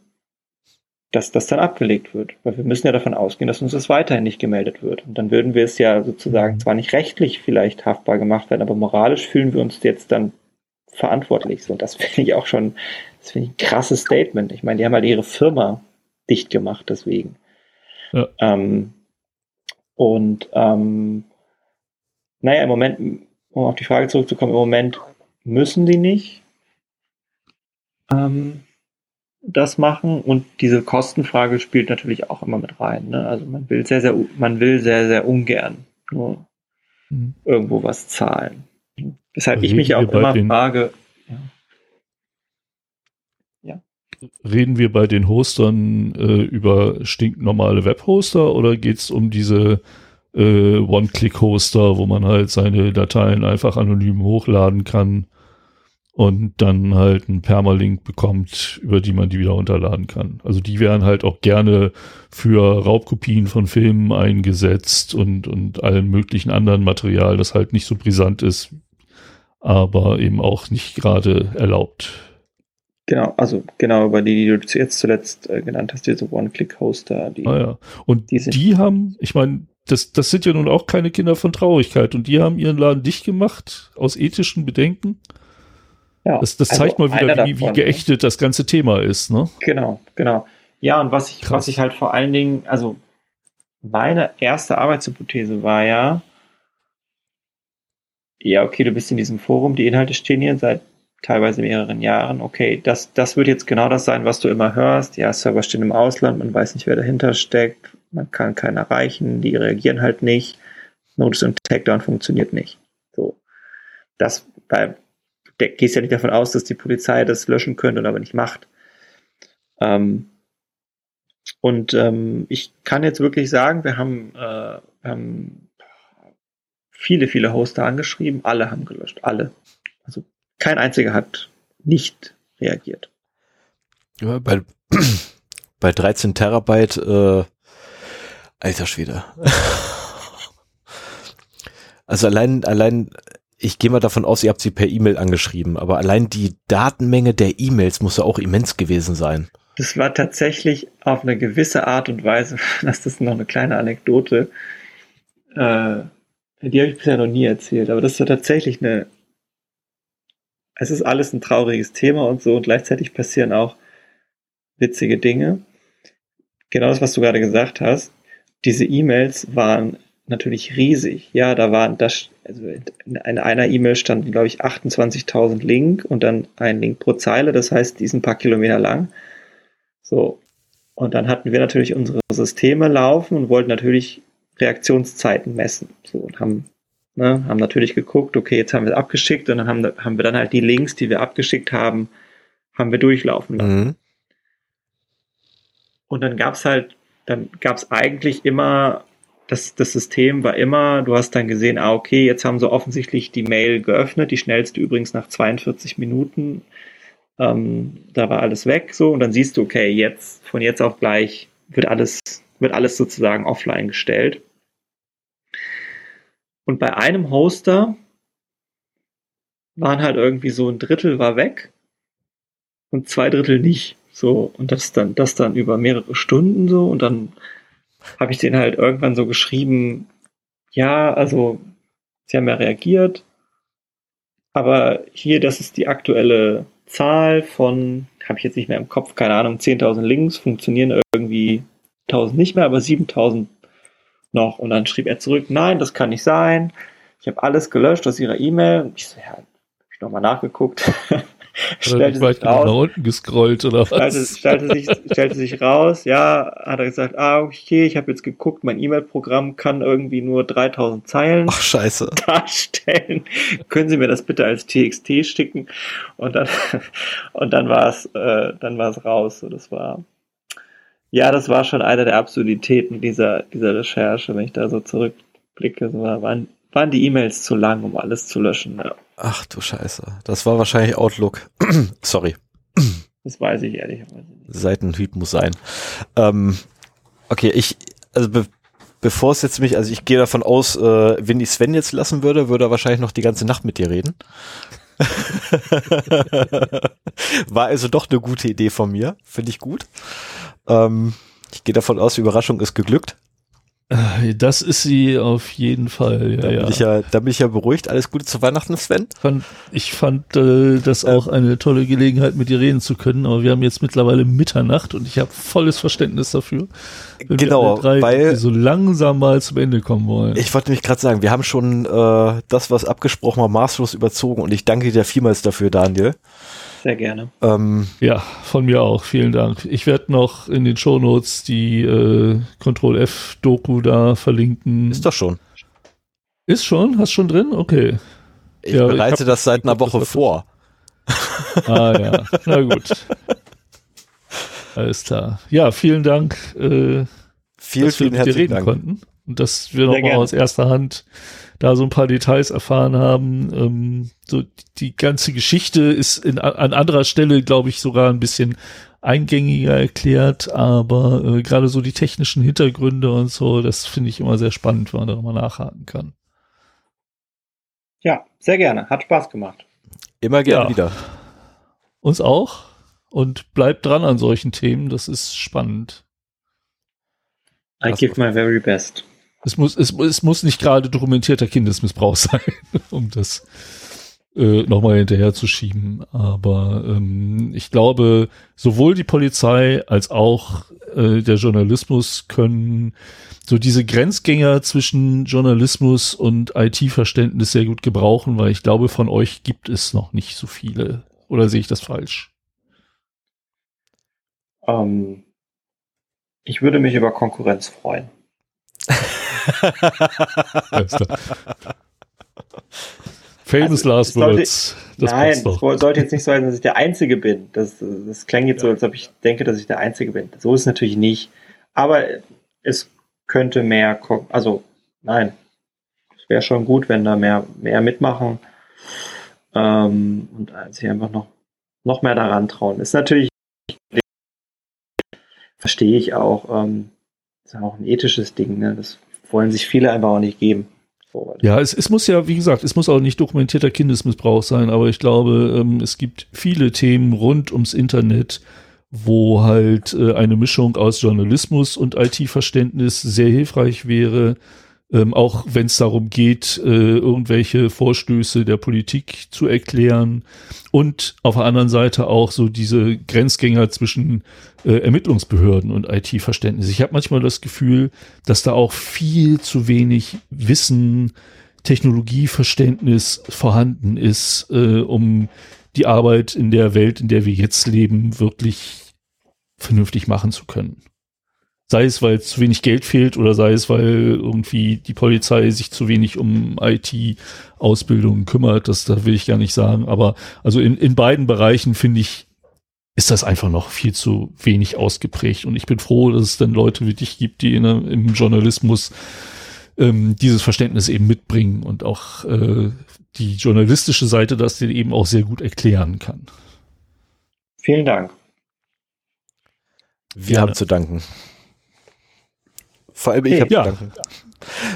dass das dann abgelegt wird. Weil wir müssen ja davon ausgehen, dass uns das weiterhin nicht gemeldet wird. Und dann würden wir es ja sozusagen mhm. zwar nicht rechtlich vielleicht haftbar gemacht werden, aber moralisch fühlen wir uns jetzt dann verantwortlich. So, und das finde ich auch schon, das finde ich ein krasses Statement. Ich meine, die haben halt ihre Firma dicht gemacht, deswegen. Ja. Ähm, und ähm, naja, im Moment, um auf die Frage zurückzukommen, im Moment müssen die nicht. Ähm, das machen und diese Kostenfrage spielt natürlich auch immer mit rein. Ne? Also man will sehr, sehr, man will sehr, sehr ungern nur mhm. irgendwo was zahlen. Weshalb Reden ich mich auch immer frage, ja.
ja. Reden wir bei den Hostern äh, über stinknormale Webhoster oder geht es um diese äh, One-Click-Hoster, wo man halt seine Dateien einfach anonym hochladen kann? Und dann halt einen Permalink bekommt, über die man die wieder runterladen kann. Also die werden halt auch gerne für Raubkopien von Filmen eingesetzt und, und allen möglichen anderen Material, das halt nicht so brisant ist, aber eben auch nicht gerade erlaubt.
Genau, also genau über die, die du jetzt zuletzt äh, genannt hast, diese One-Click-Hoster.
Die, ah ja. Und die, die haben, ich meine, das, das sind ja nun auch keine Kinder von Traurigkeit und die haben ihren Laden dicht gemacht aus ethischen Bedenken. Ja, das, das zeigt also mal wieder, wie, wie geächtet das ganze Thema ist, ne?
Genau, genau. Ja, und was ich, was ich halt vor allen Dingen, also meine erste Arbeitshypothese war ja, ja, okay, du bist in diesem Forum, die Inhalte stehen hier seit teilweise mehreren Jahren. Okay, das, das wird jetzt genau das sein, was du immer hörst. Ja, Server stehen im Ausland, man weiß nicht, wer dahinter steckt, man kann keinen erreichen, die reagieren halt nicht. Notice und Takedown funktioniert nicht. So. Das, weil gehst ja nicht davon aus, dass die Polizei das löschen könnte und aber nicht macht. Ähm, und ähm, ich kann jetzt wirklich sagen, wir haben, äh, wir haben viele, viele Hoster angeschrieben, alle haben gelöscht, alle. Also kein einziger hat nicht reagiert.
Ja, bei, bei 13 Terabyte, äh, alter Schwede. also allein, allein, ich gehe mal davon aus, ihr habt sie per E-Mail angeschrieben, aber allein die Datenmenge der E-Mails muss ja auch immens gewesen sein.
Das war tatsächlich auf eine gewisse Art und Weise, das ist noch eine kleine Anekdote, äh, die habe ich bisher noch nie erzählt, aber das war tatsächlich eine. Es ist alles ein trauriges Thema und so und gleichzeitig passieren auch witzige Dinge. Genau das, was du gerade gesagt hast. Diese E-Mails waren natürlich riesig. Ja, da waren das, also in einer E-Mail standen, glaube ich, 28.000 Link und dann ein Link pro Zeile. Das heißt, die sind ein paar Kilometer lang. So. Und dann hatten wir natürlich unsere Systeme laufen und wollten natürlich Reaktionszeiten messen. So, und haben, ne, haben natürlich geguckt, okay, jetzt haben wir es abgeschickt und dann haben, haben wir dann halt die Links, die wir abgeschickt haben, haben wir durchlaufen lassen. Mhm. Und dann gab's halt, dann gab's eigentlich immer, das, das System war immer, du hast dann gesehen, ah, okay, jetzt haben sie offensichtlich die Mail geöffnet, die schnellste übrigens nach 42 Minuten. Ähm, da war alles weg, so, und dann siehst du, okay, jetzt, von jetzt auf gleich wird alles wird alles sozusagen offline gestellt. Und bei einem Hoster waren halt irgendwie so ein Drittel war weg und zwei Drittel nicht. So, und das dann, das dann über mehrere Stunden so. Und dann habe ich den halt irgendwann so geschrieben, ja, also sie haben ja reagiert, aber hier, das ist die aktuelle Zahl von, habe ich jetzt nicht mehr im Kopf, keine Ahnung, 10.000 Links funktionieren irgendwie 1000 nicht mehr, aber 7000 noch. Und dann schrieb er zurück, nein, das kann nicht sein. Ich habe alles gelöscht aus ihrer E-Mail. Ich so, ja, habe ich nochmal nachgeguckt.
stellte sich raus, nach unten gescrollt oder
was? Stellte, stellte, sich, stellte sich raus, ja, hat er gesagt, ah, okay, ich habe jetzt geguckt, mein E-Mail-Programm kann irgendwie nur 3000 Zeilen
Ach, scheiße.
darstellen. Können Sie mir das bitte als TXT schicken? Und dann, und dann war es, äh, dann war es raus. So, das war, ja, das war schon eine der Absurditäten dieser, dieser Recherche, wenn ich da so zurückblicke. So waren, waren die E-Mails zu lang, um alles zu löschen. Ja.
Ach du Scheiße. Das war wahrscheinlich Outlook. Sorry.
Das weiß ich ehrlicherweise nicht.
Seitenhieb muss sein. Ähm, okay, ich, also be bevor es jetzt mich, also ich gehe davon aus, äh, wenn ich Sven jetzt lassen würde, würde er wahrscheinlich noch die ganze Nacht mit dir reden. War also doch eine gute Idee von mir. Finde ich gut. Ähm, ich gehe davon aus, die Überraschung ist geglückt.
Äh, das ist sie auf jeden Fall. Ja,
da, bin
ja.
Ich ja, da bin ich ja beruhigt. Alles Gute zu Weihnachten, Sven.
Fand, ich fand äh, das ähm, auch eine tolle Gelegenheit, mit dir reden zu können. Aber wir haben jetzt mittlerweile Mitternacht und ich habe volles Verständnis dafür.
Genau,
drei, weil so langsam mal zum Ende kommen wollen.
Ich wollte nämlich gerade sagen, wir haben schon äh, das, was abgesprochen war, maßlos überzogen und ich danke dir vielmals dafür, Daniel.
Sehr gerne.
Ähm, ja, von mir auch. Vielen Dank. Ich werde noch in den Shownotes die äh, Ctrl-F-Doku da verlinken.
Ist doch schon.
Ist schon? Hast schon drin? Okay.
Ich ja, bereite ich das seit einer Woche vor.
Ah ja, na gut. Alles klar. Ja, vielen Dank, äh,
vielen, dass wir mit dir reden
Dank. konnten und dass wir nochmal aus erster Hand da so ein paar Details erfahren haben. Ähm, so die ganze Geschichte ist in, an anderer Stelle, glaube ich, sogar ein bisschen eingängiger erklärt, aber äh, gerade so die technischen Hintergründe und so, das finde ich immer sehr spannend, wenn man da nochmal nachhaken kann.
Ja, sehr gerne. Hat Spaß gemacht.
Immer gerne ja. wieder.
Uns auch. und bleibt dran an solchen Themen. Das ist spannend.
I give my very best.
Es muss, es, es muss nicht gerade dokumentierter Kindesmissbrauch sein, um das äh, nochmal hinterher zu schieben. Aber ähm, ich glaube, sowohl die Polizei als auch äh, der Journalismus können so diese Grenzgänger zwischen Journalismus und IT-Verständnis sehr gut gebrauchen, weil ich glaube, von euch gibt es noch nicht so viele. Oder sehe ich das falsch?
Ähm, ich würde mich über Konkurrenz freuen.
Famous also, last
sollte, words. Das nein, es sollte jetzt nicht so sein, dass ich der Einzige bin. Das, das klingt jetzt ja. so, als ob ich denke, dass ich der Einzige bin. So ist es natürlich nicht. Aber es könnte mehr, also nein, es wäre schon gut, wenn da mehr, mehr mitmachen ähm, und sich einfach noch, noch mehr daran trauen. Ist natürlich, verstehe ich auch, ähm, ist auch ein ethisches Ding, ne? das wollen sich viele einfach auch nicht geben.
Ja, es, es muss ja, wie gesagt, es muss auch nicht dokumentierter Kindesmissbrauch sein, aber ich glaube, ähm, es gibt viele Themen rund ums Internet, wo halt äh, eine Mischung aus Journalismus und IT-Verständnis sehr hilfreich wäre, ähm, auch wenn es darum geht, äh, irgendwelche Vorstöße der Politik zu erklären und auf der anderen Seite auch so diese Grenzgänger zwischen äh, Ermittlungsbehörden und IT-Verständnis. Ich habe manchmal das Gefühl, dass da auch viel zu wenig Wissen, Technologieverständnis vorhanden ist, äh, um die Arbeit in der Welt, in der wir jetzt leben, wirklich vernünftig machen zu können. Sei es, weil zu wenig Geld fehlt oder sei es, weil irgendwie die Polizei sich zu wenig um IT-Ausbildung kümmert. Das, das will ich gar nicht sagen. Aber also in, in beiden Bereichen finde ich, ist das einfach noch viel zu wenig ausgeprägt. Und ich bin froh, dass es dann Leute wie dich gibt, die in, im Journalismus ähm, dieses Verständnis eben mitbringen und auch äh, die journalistische Seite das dir eben auch sehr gut erklären kann.
Vielen Dank.
Wir haben zu danken. Vor allem ich habe ja. zu danken.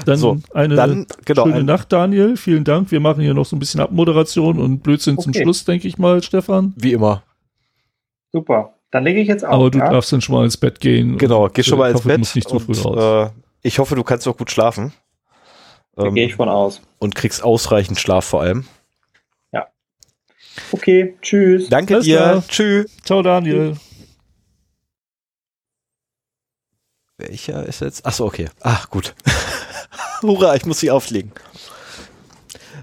Dann so, eine dann, genau, schöne ein, Nacht, Daniel. Vielen Dank. Wir machen hier noch so ein bisschen Abmoderation und Blödsinn okay. zum Schluss, denke ich mal, Stefan.
Wie immer.
Super. Dann lege ich jetzt auf.
Aber du ja? darfst dann schon mal ins Bett gehen.
Genau, geh schon mal ins
hoffe,
Bett.
nicht zu früh raus.
Äh, ich hoffe, du kannst auch gut schlafen.
Da ähm, gehe ich von aus.
Und kriegst ausreichend Schlaf vor allem.
Ja. Okay, tschüss.
Danke Alles dir. Tschüss.
Ciao, Daniel.
Welcher ist jetzt? Achso, okay. Ach, gut. Hurra, ich muss sie auflegen.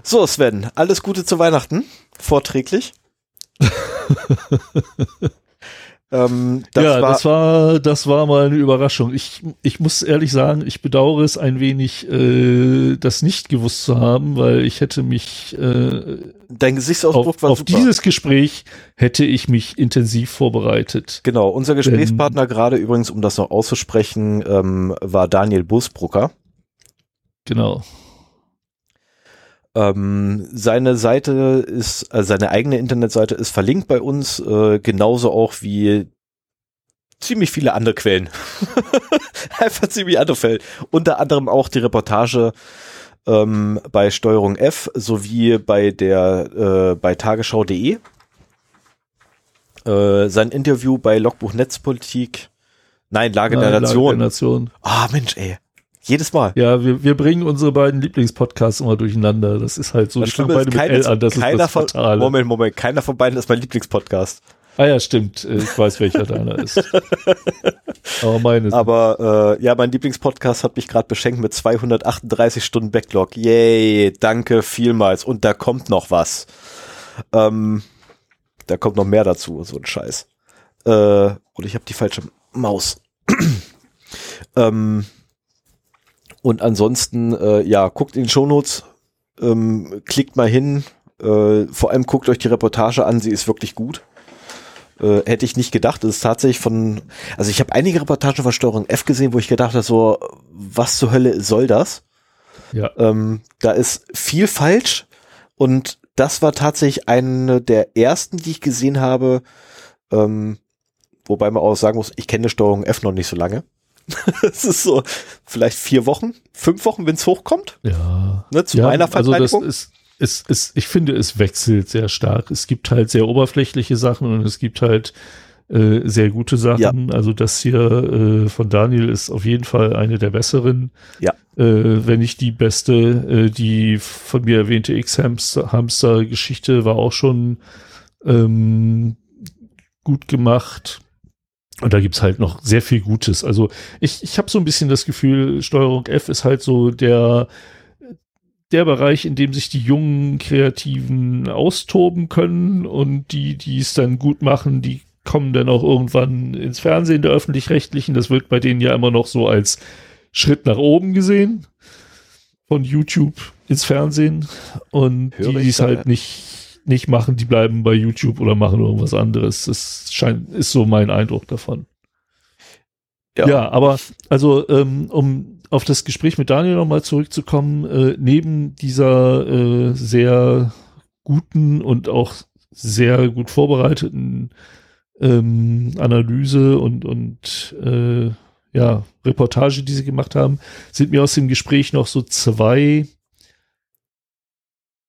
So, Sven, alles Gute zu Weihnachten. Vorträglich.
Ähm, das ja, war das war, das war mal eine Überraschung. Ich, ich muss ehrlich sagen, ich bedauere es ein wenig, äh, das nicht gewusst zu haben, weil ich hätte mich äh,
Dein Gesichtsausdruck
auf,
war
auf dieses Gespräch hätte ich mich intensiv vorbereitet.
Genau, unser Gesprächspartner gerade übrigens, um das noch auszusprechen, ähm, war Daniel Busbrucker.
Genau.
Ähm, seine Seite ist, äh, seine eigene Internetseite ist verlinkt bei uns, äh, genauso auch wie ziemlich viele andere Quellen. Einfach ziemlich andere Quellen. Unter anderem auch die Reportage ähm, bei Steuerung F sowie bei der äh, bei Tagesschau.de. Äh, sein Interview bei Logbuch Netzpolitik. Nein, Lage Nein, der Nation. Lage der
Nation.
Ah, Mensch, ey. Jedes Mal.
Ja, wir, wir bringen unsere beiden Lieblingspodcasts immer durcheinander. Das ist halt so.
Das beide mit L an. Das ist das von. Moment, Moment. Keiner von beiden ist mein Lieblingspodcast.
Ah ja, stimmt. Ich weiß, welcher deiner ist.
Aber meine. Aber äh, ja, mein Lieblingspodcast hat mich gerade beschenkt mit 238 Stunden Backlog. Yay, danke vielmals. Und da kommt noch was. Ähm, da kommt noch mehr dazu, so ein Scheiß. Äh, und ich habe die falsche Maus. ähm, und ansonsten, äh, ja, guckt in den Shownotes, ähm, klickt mal hin, äh, vor allem guckt euch die Reportage an, sie ist wirklich gut. Äh, hätte ich nicht gedacht. Es ist tatsächlich von, also ich habe einige Reportagen von Steuerung F gesehen, wo ich gedacht habe, so, was zur Hölle soll das?
Ja.
Ähm, da ist viel falsch und das war tatsächlich eine der ersten, die ich gesehen habe, ähm, wobei man auch sagen muss, ich kenne Steuerung F noch nicht so lange. Es ist so vielleicht vier Wochen, fünf Wochen, wenn es hochkommt.
Ja.
Ne, zu
ja,
meiner Verteidigung.
Also das ist, es, es, ich finde, es wechselt sehr stark. Es gibt halt sehr oberflächliche Sachen und es gibt halt äh, sehr gute Sachen. Ja. Also das hier äh, von Daniel ist auf jeden Fall eine der besseren.
Ja.
Äh, wenn nicht die beste, äh, die von mir erwähnte X-Hamster-Geschichte war auch schon ähm, gut gemacht. Und da gibt's halt noch sehr viel Gutes. Also ich, ich habe so ein bisschen das Gefühl, Steuerung F ist halt so der, der Bereich, in dem sich die jungen Kreativen austoben können und die, die es dann gut machen, die kommen dann auch irgendwann ins Fernsehen der öffentlich-rechtlichen. Das wird bei denen ja immer noch so als Schritt nach oben gesehen. Von YouTube ins Fernsehen. Und Hör die, die es halt nicht, nicht machen, die bleiben bei YouTube oder machen irgendwas anderes. Das scheint, ist so mein Eindruck davon. Ja, ja aber also, ähm, um auf das Gespräch mit Daniel nochmal zurückzukommen, äh, neben dieser äh, sehr guten und auch sehr gut vorbereiteten ähm, Analyse und, und äh, ja, Reportage, die sie gemacht haben, sind mir aus dem Gespräch noch so zwei,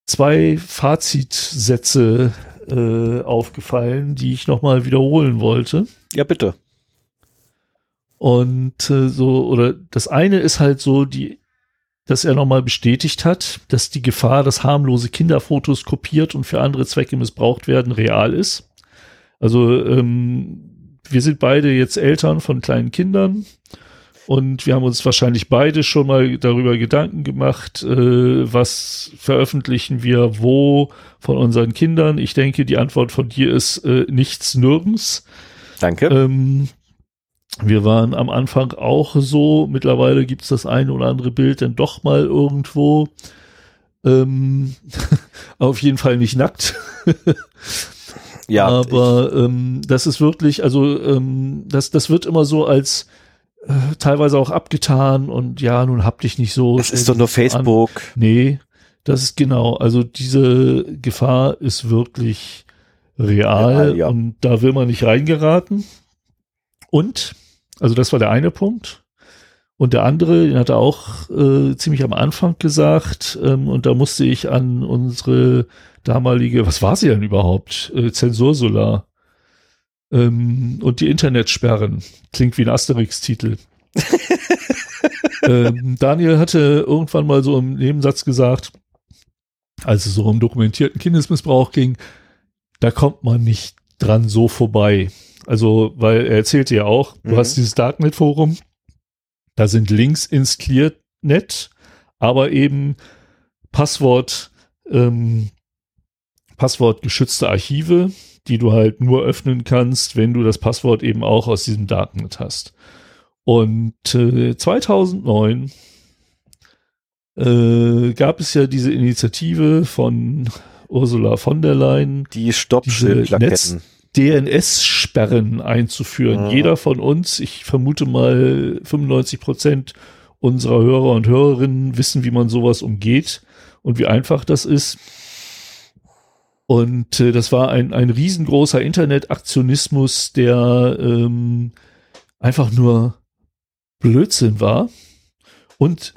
zwei Fazitsätze äh, aufgefallen, die ich nochmal wiederholen wollte.
Ja, bitte.
Und äh, so, oder das eine ist halt so, die, dass er nochmal bestätigt hat, dass die Gefahr, dass harmlose Kinderfotos kopiert und für andere Zwecke missbraucht werden, real ist. Also ähm, wir sind beide jetzt Eltern von kleinen Kindern und wir haben uns wahrscheinlich beide schon mal darüber Gedanken gemacht, äh, was veröffentlichen wir wo von unseren Kindern. Ich denke, die Antwort von dir ist äh, nichts nirgends.
Danke.
Ähm, wir waren am Anfang auch so, mittlerweile gibt es das eine oder andere Bild dann doch mal irgendwo. Ähm, auf jeden Fall nicht nackt.
Ja.
Aber ähm, das ist wirklich, also ähm, das, das wird immer so als äh, teilweise auch abgetan und ja, nun hab dich nicht so.
Es ist doch nur Facebook. An.
Nee, das ist genau. Also diese Gefahr ist wirklich real, ja, ja. und da will man nicht reingeraten. Und, also das war der eine Punkt. Und der andere, den hat er auch äh, ziemlich am Anfang gesagt, ähm, und da musste ich an unsere damalige, was war sie denn überhaupt? Äh, Zensursolar. Ähm, und die Internetsperren. Klingt wie ein Asterix-Titel. ähm, Daniel hatte irgendwann mal so im Nebensatz gesagt, als es so um dokumentierten Kindesmissbrauch ging, da kommt man nicht dran so vorbei. Also, weil er erzählte ja auch, du mhm. hast dieses Darknet-Forum, da sind Links ins Clearnet, aber eben Passwort, ähm, passwortgeschützte Archive, die du halt nur öffnen kannst, wenn du das Passwort eben auch aus diesem Darknet hast. Und äh, 2009 äh, gab es ja diese Initiative von Ursula von der Leyen,
die Stoppschildplaketten.
DNS-Sperren einzuführen. Mhm. Jeder von uns, ich vermute mal 95 Prozent unserer Hörer und Hörerinnen wissen, wie man sowas umgeht und wie einfach das ist. Und äh, das war ein, ein riesengroßer Internetaktionismus, der ähm, einfach nur Blödsinn war. Und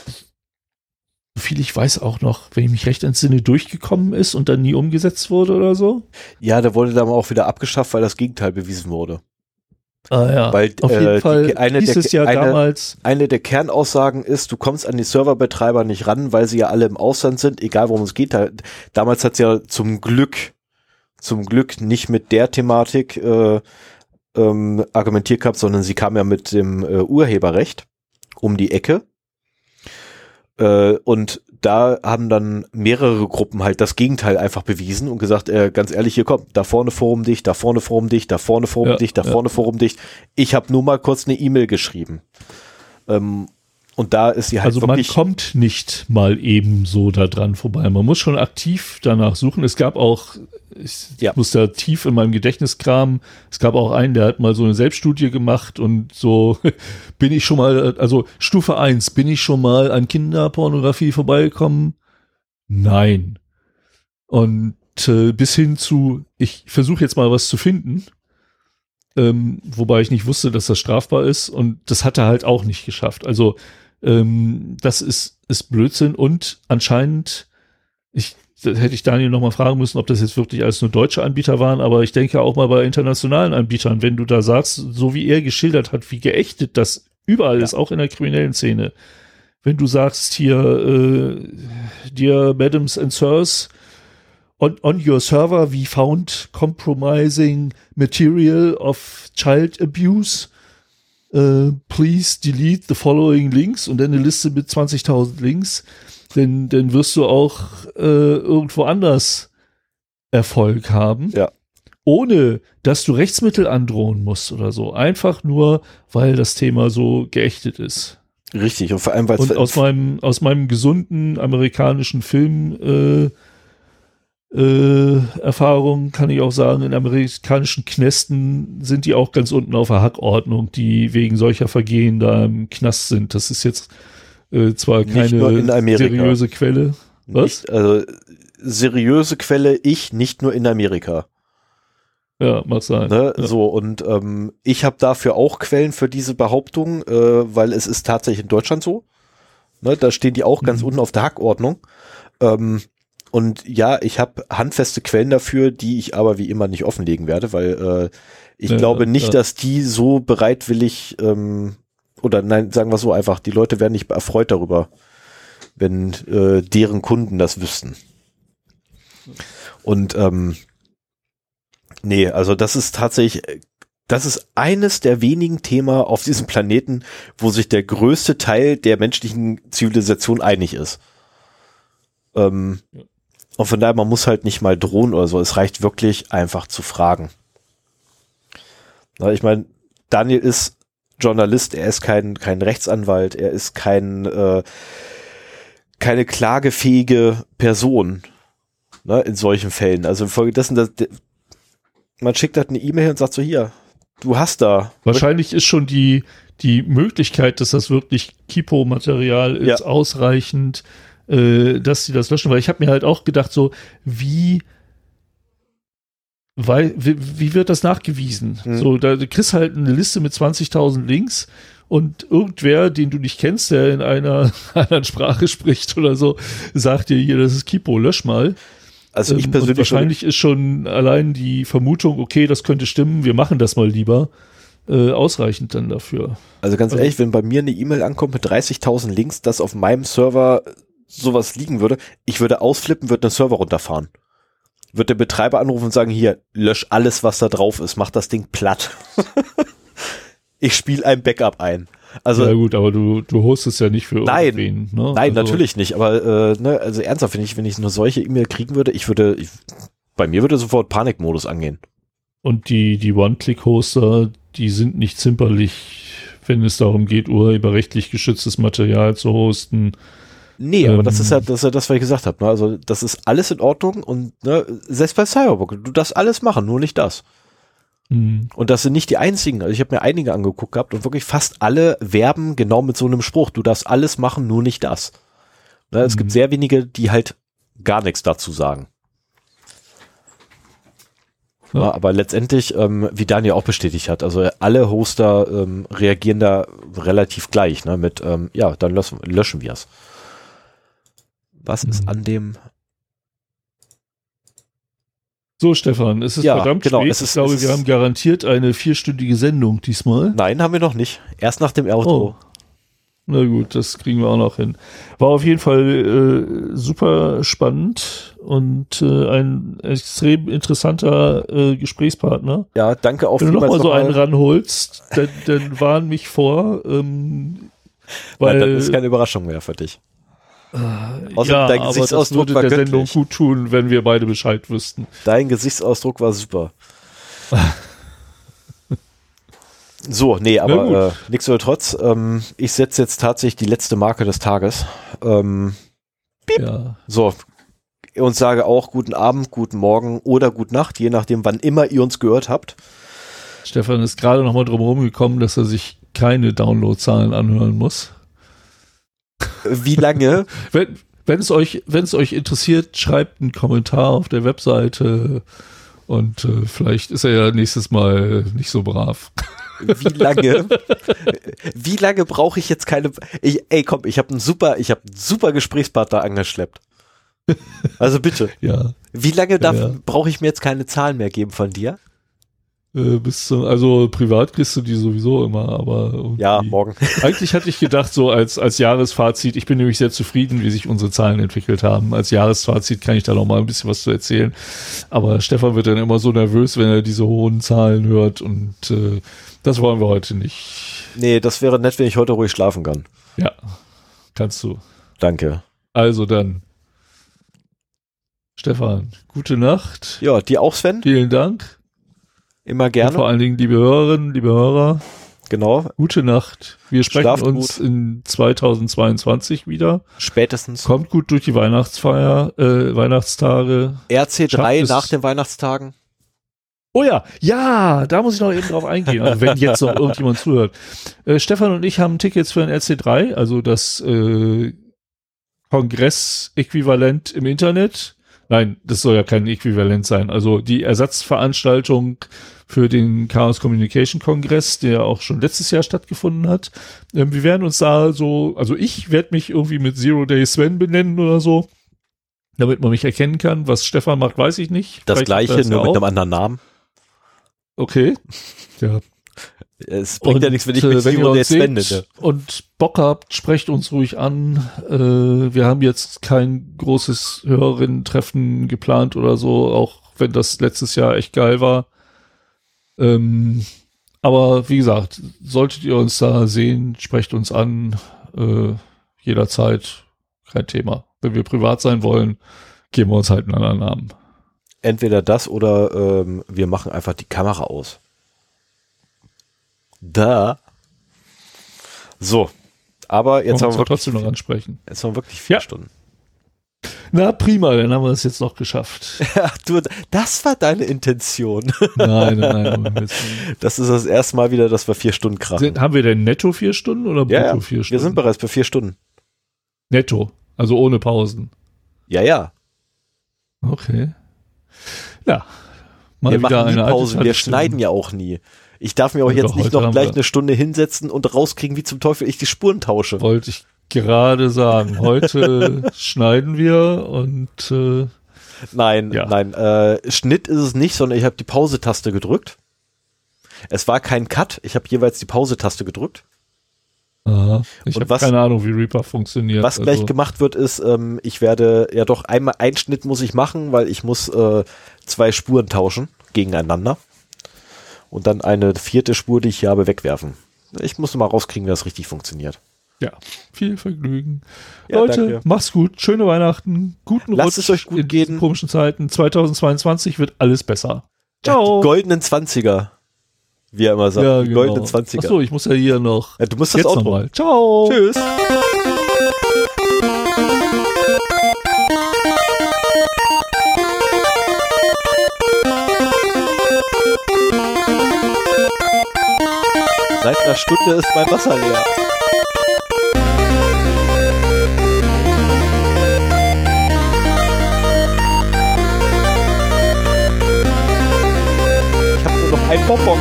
viel ich weiß auch noch, wenn ich mich recht entsinne, durchgekommen ist und dann nie umgesetzt wurde oder so.
Ja, der wurde dann auch wieder abgeschafft, weil das Gegenteil bewiesen wurde.
Ah ja,
weil,
auf jeden äh, Fall die,
eine hieß
der,
es ja eine, damals. Eine der Kernaussagen ist, du kommst an die Serverbetreiber nicht ran, weil sie ja alle im Ausland sind, egal worum es geht. Da, damals hat es ja zum Glück, zum Glück nicht mit der Thematik äh, ähm, argumentiert gehabt, sondern sie kam ja mit dem äh, Urheberrecht um die Ecke äh, und da haben dann mehrere Gruppen halt das Gegenteil einfach bewiesen und gesagt, äh, ganz ehrlich, hier kommt, da vorne Forum dicht, da vorne Forum dicht, da vorne Forum ja, dicht, da ja. vorne Forum dicht. Ich habe nur mal kurz eine E-Mail geschrieben. Ähm, und da ist sie halt
Also man kommt nicht mal eben so da dran vorbei. Man muss schon aktiv danach suchen. Es gab auch, ich ja. muss da tief in meinem Gedächtnis kramen, es gab auch einen, der hat mal so eine Selbststudie gemacht und so bin ich schon mal, also Stufe eins bin ich schon mal an Kinderpornografie vorbeigekommen? Nein. Und äh, bis hin zu, ich versuche jetzt mal was zu finden. Ähm, wobei ich nicht wusste, dass das strafbar ist und das hat er halt auch nicht geschafft. Also ähm, das ist, ist Blödsinn und anscheinend, ich da hätte ich Daniel nochmal fragen müssen, ob das jetzt wirklich alles nur deutsche Anbieter waren, aber ich denke auch mal bei internationalen Anbietern, wenn du da sagst, so wie er geschildert hat, wie geächtet das überall ja. ist, auch in der kriminellen Szene. Wenn du sagst hier, äh, dear Madams and Sirs, on, on your server we found compromising material of child abuse. Uh, please delete the following links und dann eine Liste mit 20.000 Links denn dann wirst du auch äh, irgendwo anders Erfolg haben.
Ja.
Ohne dass du Rechtsmittel androhen musst oder so. Einfach nur, weil das Thema so geächtet ist.
Richtig, und vor allem, weil
Und aus meinem, aus meinem gesunden amerikanischen Film äh, äh, Erfahrung kann ich auch sagen, in amerikanischen Knästen sind die auch ganz unten auf der Hackordnung, die wegen solcher Vergehen da im Knast sind. Das ist jetzt äh, zwar keine seriöse Quelle.
Was? Nicht, also seriöse Quelle, ich nicht nur in Amerika.
Ja, mag sein.
Ne?
Ja.
So, und ähm, ich habe dafür auch Quellen für diese Behauptung, äh, weil es ist tatsächlich in Deutschland so. Ne? Da stehen die auch ganz mhm. unten auf der Hackordnung. Ähm, und ja, ich habe handfeste Quellen dafür, die ich aber wie immer nicht offenlegen werde, weil äh, ich ja, glaube nicht, ja. dass die so bereitwillig ähm, oder nein, sagen wir so einfach, die Leute wären nicht erfreut darüber, wenn äh, deren Kunden das wüssten. Und ähm, nee, also das ist tatsächlich, das ist eines der wenigen Themen auf diesem Planeten, wo sich der größte Teil der menschlichen Zivilisation einig ist. Ähm, ja. Und von daher, man muss halt nicht mal drohen oder so. Es reicht wirklich einfach zu fragen. Na, ich meine, Daniel ist Journalist, er ist kein, kein Rechtsanwalt, er ist kein, äh, keine klagefähige Person ne, in solchen Fällen. Also infolgedessen, dass, man schickt halt eine E-Mail und sagt so, hier, du hast da.
Wahrscheinlich ist schon die, die Möglichkeit, dass das wirklich Kipo-Material ist, ja. ausreichend, äh, dass sie das löschen. Weil ich habe mir halt auch gedacht, so, wie weil, wie, wie wird das nachgewiesen? Hm. So, da du kriegst halt eine Liste mit 20.000 Links und irgendwer, den du nicht kennst, der in einer anderen Sprache spricht oder so, sagt dir hier, das ist Kipo, lösch mal.
Also ich ähm, persönlich.
Und wahrscheinlich ist schon allein die Vermutung, okay, das könnte stimmen, wir machen das mal lieber, äh, ausreichend dann dafür.
Also ganz also, ehrlich, wenn bei mir eine E-Mail ankommt mit 30.000 Links, dass auf meinem Server sowas liegen würde, ich würde ausflippen, würde den Server runterfahren wird der Betreiber anrufen und sagen, hier, lösch alles, was da drauf ist, mach das Ding platt. ich spiele ein Backup ein. Also,
ja gut, aber du, du hostest ja nicht für
nein, irgendwen. Ne? Nein, also, natürlich nicht. Aber äh, ne, also ernsthaft, wenn ich, wenn ich nur solche E-Mail kriegen würde, ich würde, ich, bei mir würde sofort Panikmodus angehen.
Und die, die One-Click-Hoster, die sind nicht zimperlich, wenn es darum geht, urheberrechtlich geschütztes Material zu hosten.
Nee, aber das ist ja, das ist ja das, was ich gesagt habe. Ne? Also das ist alles in Ordnung und ne, selbst bei Cyberpunk, du darfst alles machen, nur nicht das. Mhm. Und das sind nicht die einzigen. Also ich habe mir einige angeguckt gehabt und wirklich fast alle werben genau mit so einem Spruch. Du darfst alles machen, nur nicht das. Ne, es mhm. gibt sehr wenige, die halt gar nichts dazu sagen. Ja. Ja, aber letztendlich, ähm, wie Daniel auch bestätigt hat, also alle Hoster ähm, reagieren da relativ gleich, ne, mit, ähm, ja, dann löschen, löschen wir es. Was mhm. ist an dem
so, Stefan, es ist ja, verdammt genau, spät.
Es ist,
ich glaube, wir haben garantiert eine vierstündige Sendung diesmal.
Nein, haben wir noch nicht. Erst nach dem Outro. Oh.
Na gut, das kriegen wir auch noch hin. War auf jeden Fall äh, super spannend und äh, ein extrem interessanter äh, Gesprächspartner.
Ja, danke auch
Wenn du nochmal so einen ranholst, dann, dann warn mich vor. Ähm,
weil Nein, das ist keine Überraschung mehr für dich.
Äh, Außer ja, dein Gesichtsausdruck aber das würde war der Sendung gut tun, wenn wir beide Bescheid wüssten.
Dein Gesichtsausdruck war super. so, nee, aber äh, nichtsdestotrotz, ähm, ich setze jetzt tatsächlich die letzte Marke des Tages. Ähm, ja. So, und sage auch guten Abend, guten Morgen oder gute Nacht, je nachdem, wann immer ihr uns gehört habt.
Stefan ist gerade nochmal drum herum gekommen, dass er sich keine Downloadzahlen anhören muss.
Wie lange?
wenn, wenn es euch, wenn es euch interessiert, schreibt einen Kommentar auf der Webseite und äh, vielleicht ist er ja nächstes Mal nicht so brav.
Wie lange? Wie lange brauche ich jetzt keine? Ich, ey, komm, ich habe einen super, ich habe super Gesprächspartner angeschleppt. Also bitte.
Ja.
Wie lange darf,
Ja.
brauche ich mir jetzt keine Zahlen mehr geben von dir?
Äh, bis zum, also privat kriegst du die sowieso immer, aber
Ja, morgen.
Eigentlich hatte ich gedacht, so als, als Jahresfazit, ich bin nämlich sehr zufrieden, wie sich unsere Zahlen entwickelt haben. Als Jahresfazit kann ich da noch mal ein bisschen was zu erzählen. Aber Stefan wird dann immer so nervös, wenn er diese hohen Zahlen hört und äh, das wollen wir heute nicht.
Nee, das wäre nett, wenn ich heute ruhig schlafen kann.
Ja, kannst du.
Danke.
Also dann. Stefan, gute Nacht.
Ja, dir auch, Sven?
Vielen Dank.
Immer
Und vor
gerne.
allen Dingen, liebe Hörerinnen, liebe Hörer,
Genau.
gute Nacht. Wir sprechen
Schlaft
uns
gut.
in 2022 wieder.
Spätestens.
Kommt gut durch die Weihnachtsfeier, äh, Weihnachtstage.
RC3
Schafft es-
nach den Weihnachtstagen.
Oh ja, ja, da muss ich noch eben drauf eingehen, also wenn jetzt noch irgendjemand zuhört. Äh, Stefan und ich haben Tickets für ein RC3, also das äh, Kongress-Äquivalent im Internet. Nein, das soll ja kein Äquivalent sein. Also die Ersatzveranstaltung für den Chaos Communication Kongress, der auch schon letztes Jahr stattgefunden hat. Ähm, wir werden uns da so, also ich werde mich irgendwie mit Zero Day Sven benennen oder so, damit man mich erkennen kann. Was Stefan macht, weiß ich nicht.
Das
Vielleicht
gleiche,
das
nur
ja
mit
auch.
einem anderen Namen.
Okay. Ja.
Es bringt ja nichts, wenn ich mich
äh, wenn ihr uns seht
nenne.
und Bock habt, sprecht uns ruhig an. Äh, wir haben jetzt kein großes Hörerinnen-Treffen geplant oder so, auch wenn das letztes Jahr echt geil war. Ähm, aber wie gesagt, solltet ihr uns da sehen, sprecht uns an. Äh, jederzeit kein Thema. Wenn wir privat sein wollen, geben wir uns halt einen anderen Namen.
Entweder das oder ähm, wir machen einfach die Kamera aus. Da. So. Aber jetzt haben,
wir
wir
trotzdem noch ansprechen.
jetzt haben wir wirklich vier
Ja.
Stunden.
Na prima, dann haben wir es jetzt noch geschafft.
Ach, du, das war deine Intention.
Nein, nein, nein.
Das ist das erste Mal wieder, dass wir vier Stunden krachen.
Sind, haben wir denn netto vier Stunden oder brutto
ja,
vier
Wir
Stunden?
sind bereits bei vier Stunden.
netto, also ohne Pausen.
Ja, ja.
Okay. Ja. Mal
wir machen nie
eine alte
Pause. Wir schneiden ja auch nie. Ich darf mir auch jetzt nicht noch gleich eine Stunde hinsetzen und rauskriegen, wie zum Teufel ich die Spuren tausche.
Wollte ich gerade sagen. Heute schneiden wir und äh,
Nein,
Ja.
nein. Äh, Schnitt ist es nicht, sondern ich habe die Pause-Taste gedrückt. Es war kein Cut. Ich habe jeweils die Pause-Taste gedrückt.
aha, ich habe keine Ahnung, wie Reaper funktioniert.
Was gleich
also,
gemacht wird, ist, ähm, ich werde ja doch einmal einen Schnitt muss ich machen, weil ich muss äh, zwei Spuren tauschen gegeneinander und dann eine vierte Spur, die ich hier habe, wegwerfen. Ich muss mal rauskriegen, wie das richtig funktioniert.
Ja, viel Vergnügen.
Ja,
Leute,
danke.
macht's gut. Schöne Weihnachten. Guten
Lasst
Rutsch
es euch gut
in diesen
gehen.
komischen Zeiten. 2022 wird alles besser.
Ja,
Ciao.
die goldenen Zwanziger, wie er immer sagt.
ja,
die
genau.
goldenen Zwanziger.
Achso, ich muss ja hier noch.
Ja, du musst das
Jetzt
Outro.
nochmal. Ciao.
Tschüss. Seit einer Stunde ist mein Wasser leer. Ich habe nur noch ein Bonbon.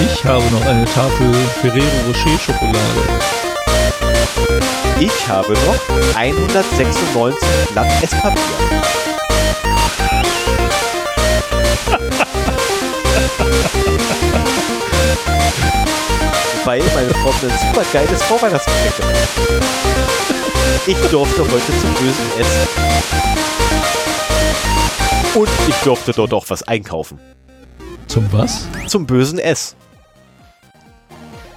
Ich habe noch eine Tafel Ferrero Rocher Schokolade.
Ich habe noch 196 Blatt Esspapier. Weil meine Frau mir ein super geiles Vorweihnachtsgeschenk gemacht hat. Ich durfte heute zum bösen Essen. Und ich durfte dort auch was einkaufen.
Zum was?
Zum bösen S.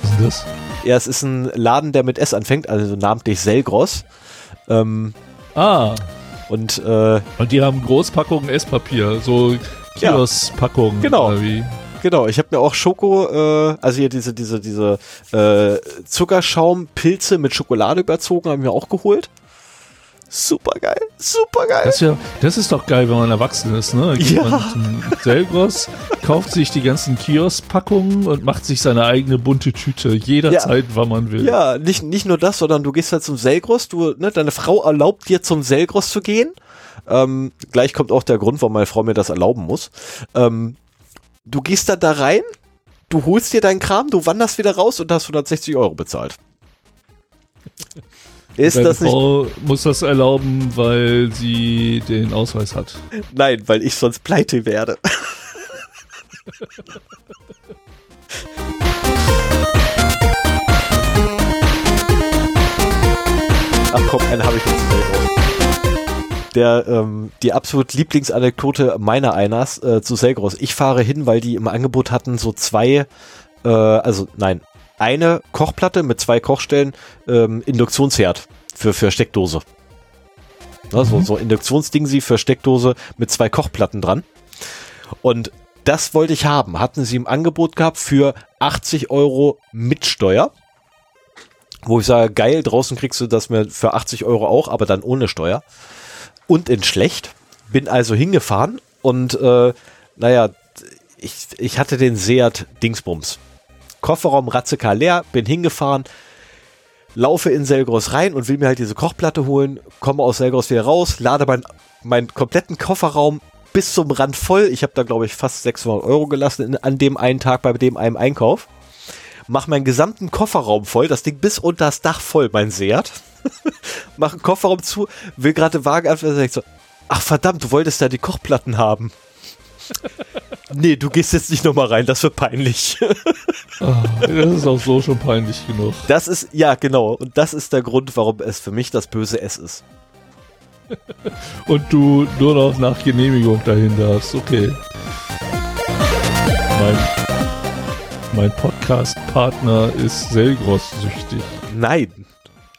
Was ist denn das?
Ja, es ist ein Laden, der mit S anfängt, also namentlich Selgros. Ähm,
Ah,
und äh,
und die haben Großpackungen Esspapier, so
Ja.
Kioskpackungen.
Genau.
Oder wie?
Genau, ich habe mir auch Schoko, äh, also hier diese, diese, diese äh, Zuckerschaumpilze mit Schokolade überzogen, haben wir auch geholt. Super geil, super geil.
Das ist, ja, das ist doch geil, wenn man erwachsen ist, ne? Geht
Ja.
man zum Selgros, kauft sich die ganzen Kioskpackungen und macht sich seine eigene bunte Tüte jederzeit, wann man will.
Ja, nicht, nicht nur das, sondern du gehst halt zum Selgros, du, ne, deine Frau erlaubt dir zum Selgros zu gehen. Ähm, gleich kommt auch der Grund, warum meine Frau mir das erlauben muss. Ähm, du gehst dann da rein du holst dir deinen Kram, du wanderst wieder raus und hast 160 Euro bezahlt. Ist
Deine
das nicht?
Frau muss das erlauben, weil sie den Ausweis hat.
Nein, weil ich sonst pleite werde. Ach komm, einen habe ich jetzt. Der, ähm, die absolut Lieblingsanekdote meiner Einers äh, zu Selgros. Ich fahre hin, weil die im Angebot hatten so zwei, äh, also nein, eine Kochplatte mit zwei Kochstellen, ähm, Induktionsherd für, für Steckdose. Ne, so, so Induktionsding sie für Steckdose mit zwei Kochplatten dran. Und das wollte ich haben. Hatten sie im Angebot gehabt für 80 Euro mit Steuer. Wo ich sage, geil, draußen kriegst du das mir für 80 Euro auch, aber dann ohne Steuer. Und in schlecht. Bin also hingefahren und äh, naja, ich, ich hatte den Seat Dingsbums. Kofferraum Ratzeka leer, bin hingefahren, laufe in Selgros rein und will mir halt diese Kochplatte holen, komme aus Selgros wieder raus, lade meinen meinen kompletten Kofferraum bis zum Rand voll. Ich habe da, glaube ich, fast 600 Euro gelassen in, an dem einen Tag bei dem einen Einkauf. Mach meinen gesamten Kofferraum voll, das Ding bis unter das Dach voll, mein Seat. Mach einen Kofferraum zu, will gerade den Wagen ich so, ach verdammt, du wolltest da die Kochplatten haben. Nee, du gehst jetzt nicht nochmal rein, das wird peinlich.
Ah, das ist auch so schon peinlich genug.
Das ist, ja, genau. Und das ist der Grund, warum es für mich das böse S ist.
Und du nur noch nach Genehmigung dahin darfst. Okay. Mein, mein Podcast-Partner ist Selgros-süchtig.
Nein.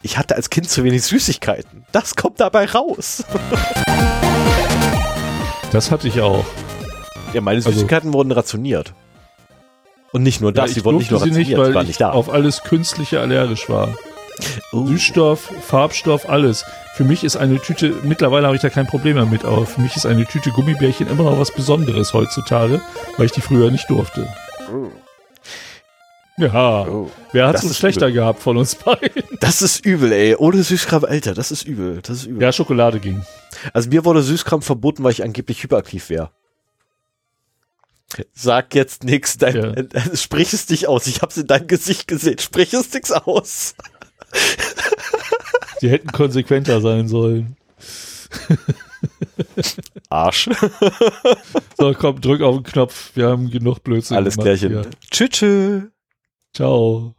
Ich hatte als Kind zu wenig Süßigkeiten. Das kommt dabei raus.
Das hatte ich auch.
Ja, meine
Also-
Süßigkeiten wurden rationiert. Und nicht nur das,
ja,
sie wurden nicht nur rationiert,
nicht, weil
waren
ich
nicht da.
auf alles Künstliche allergisch war.
Oh.
Süßstoff, Farbstoff, alles. Für mich ist eine Tüte, mittlerweile habe ich da kein Problem mehr mit, aber für mich ist eine Tüte Gummibärchen immer noch was Besonderes heutzutage, weil ich die früher nicht durfte. Ja,
Oh.
wer hat es schlechter gehabt von uns beiden?
Das ist übel, ey. Ohne Süßkram, Alter, das ist übel. Das ist übel.
Ja, Schokolade ging.
Also mir wurde Süßkram verboten, weil ich angeblich hyperaktiv wäre. Sag jetzt dein,
Ja.
äh, sprich es nicht aus. Ich hab's in deinem Gesicht gesehen. Sprich es nix aus.
Die hätten konsequenter sein sollen.
Arsch.
So, komm, drück auf den Knopf. Wir haben genug Blödsinn
Alles
gemacht
klärchen. tschüss.
Ciao.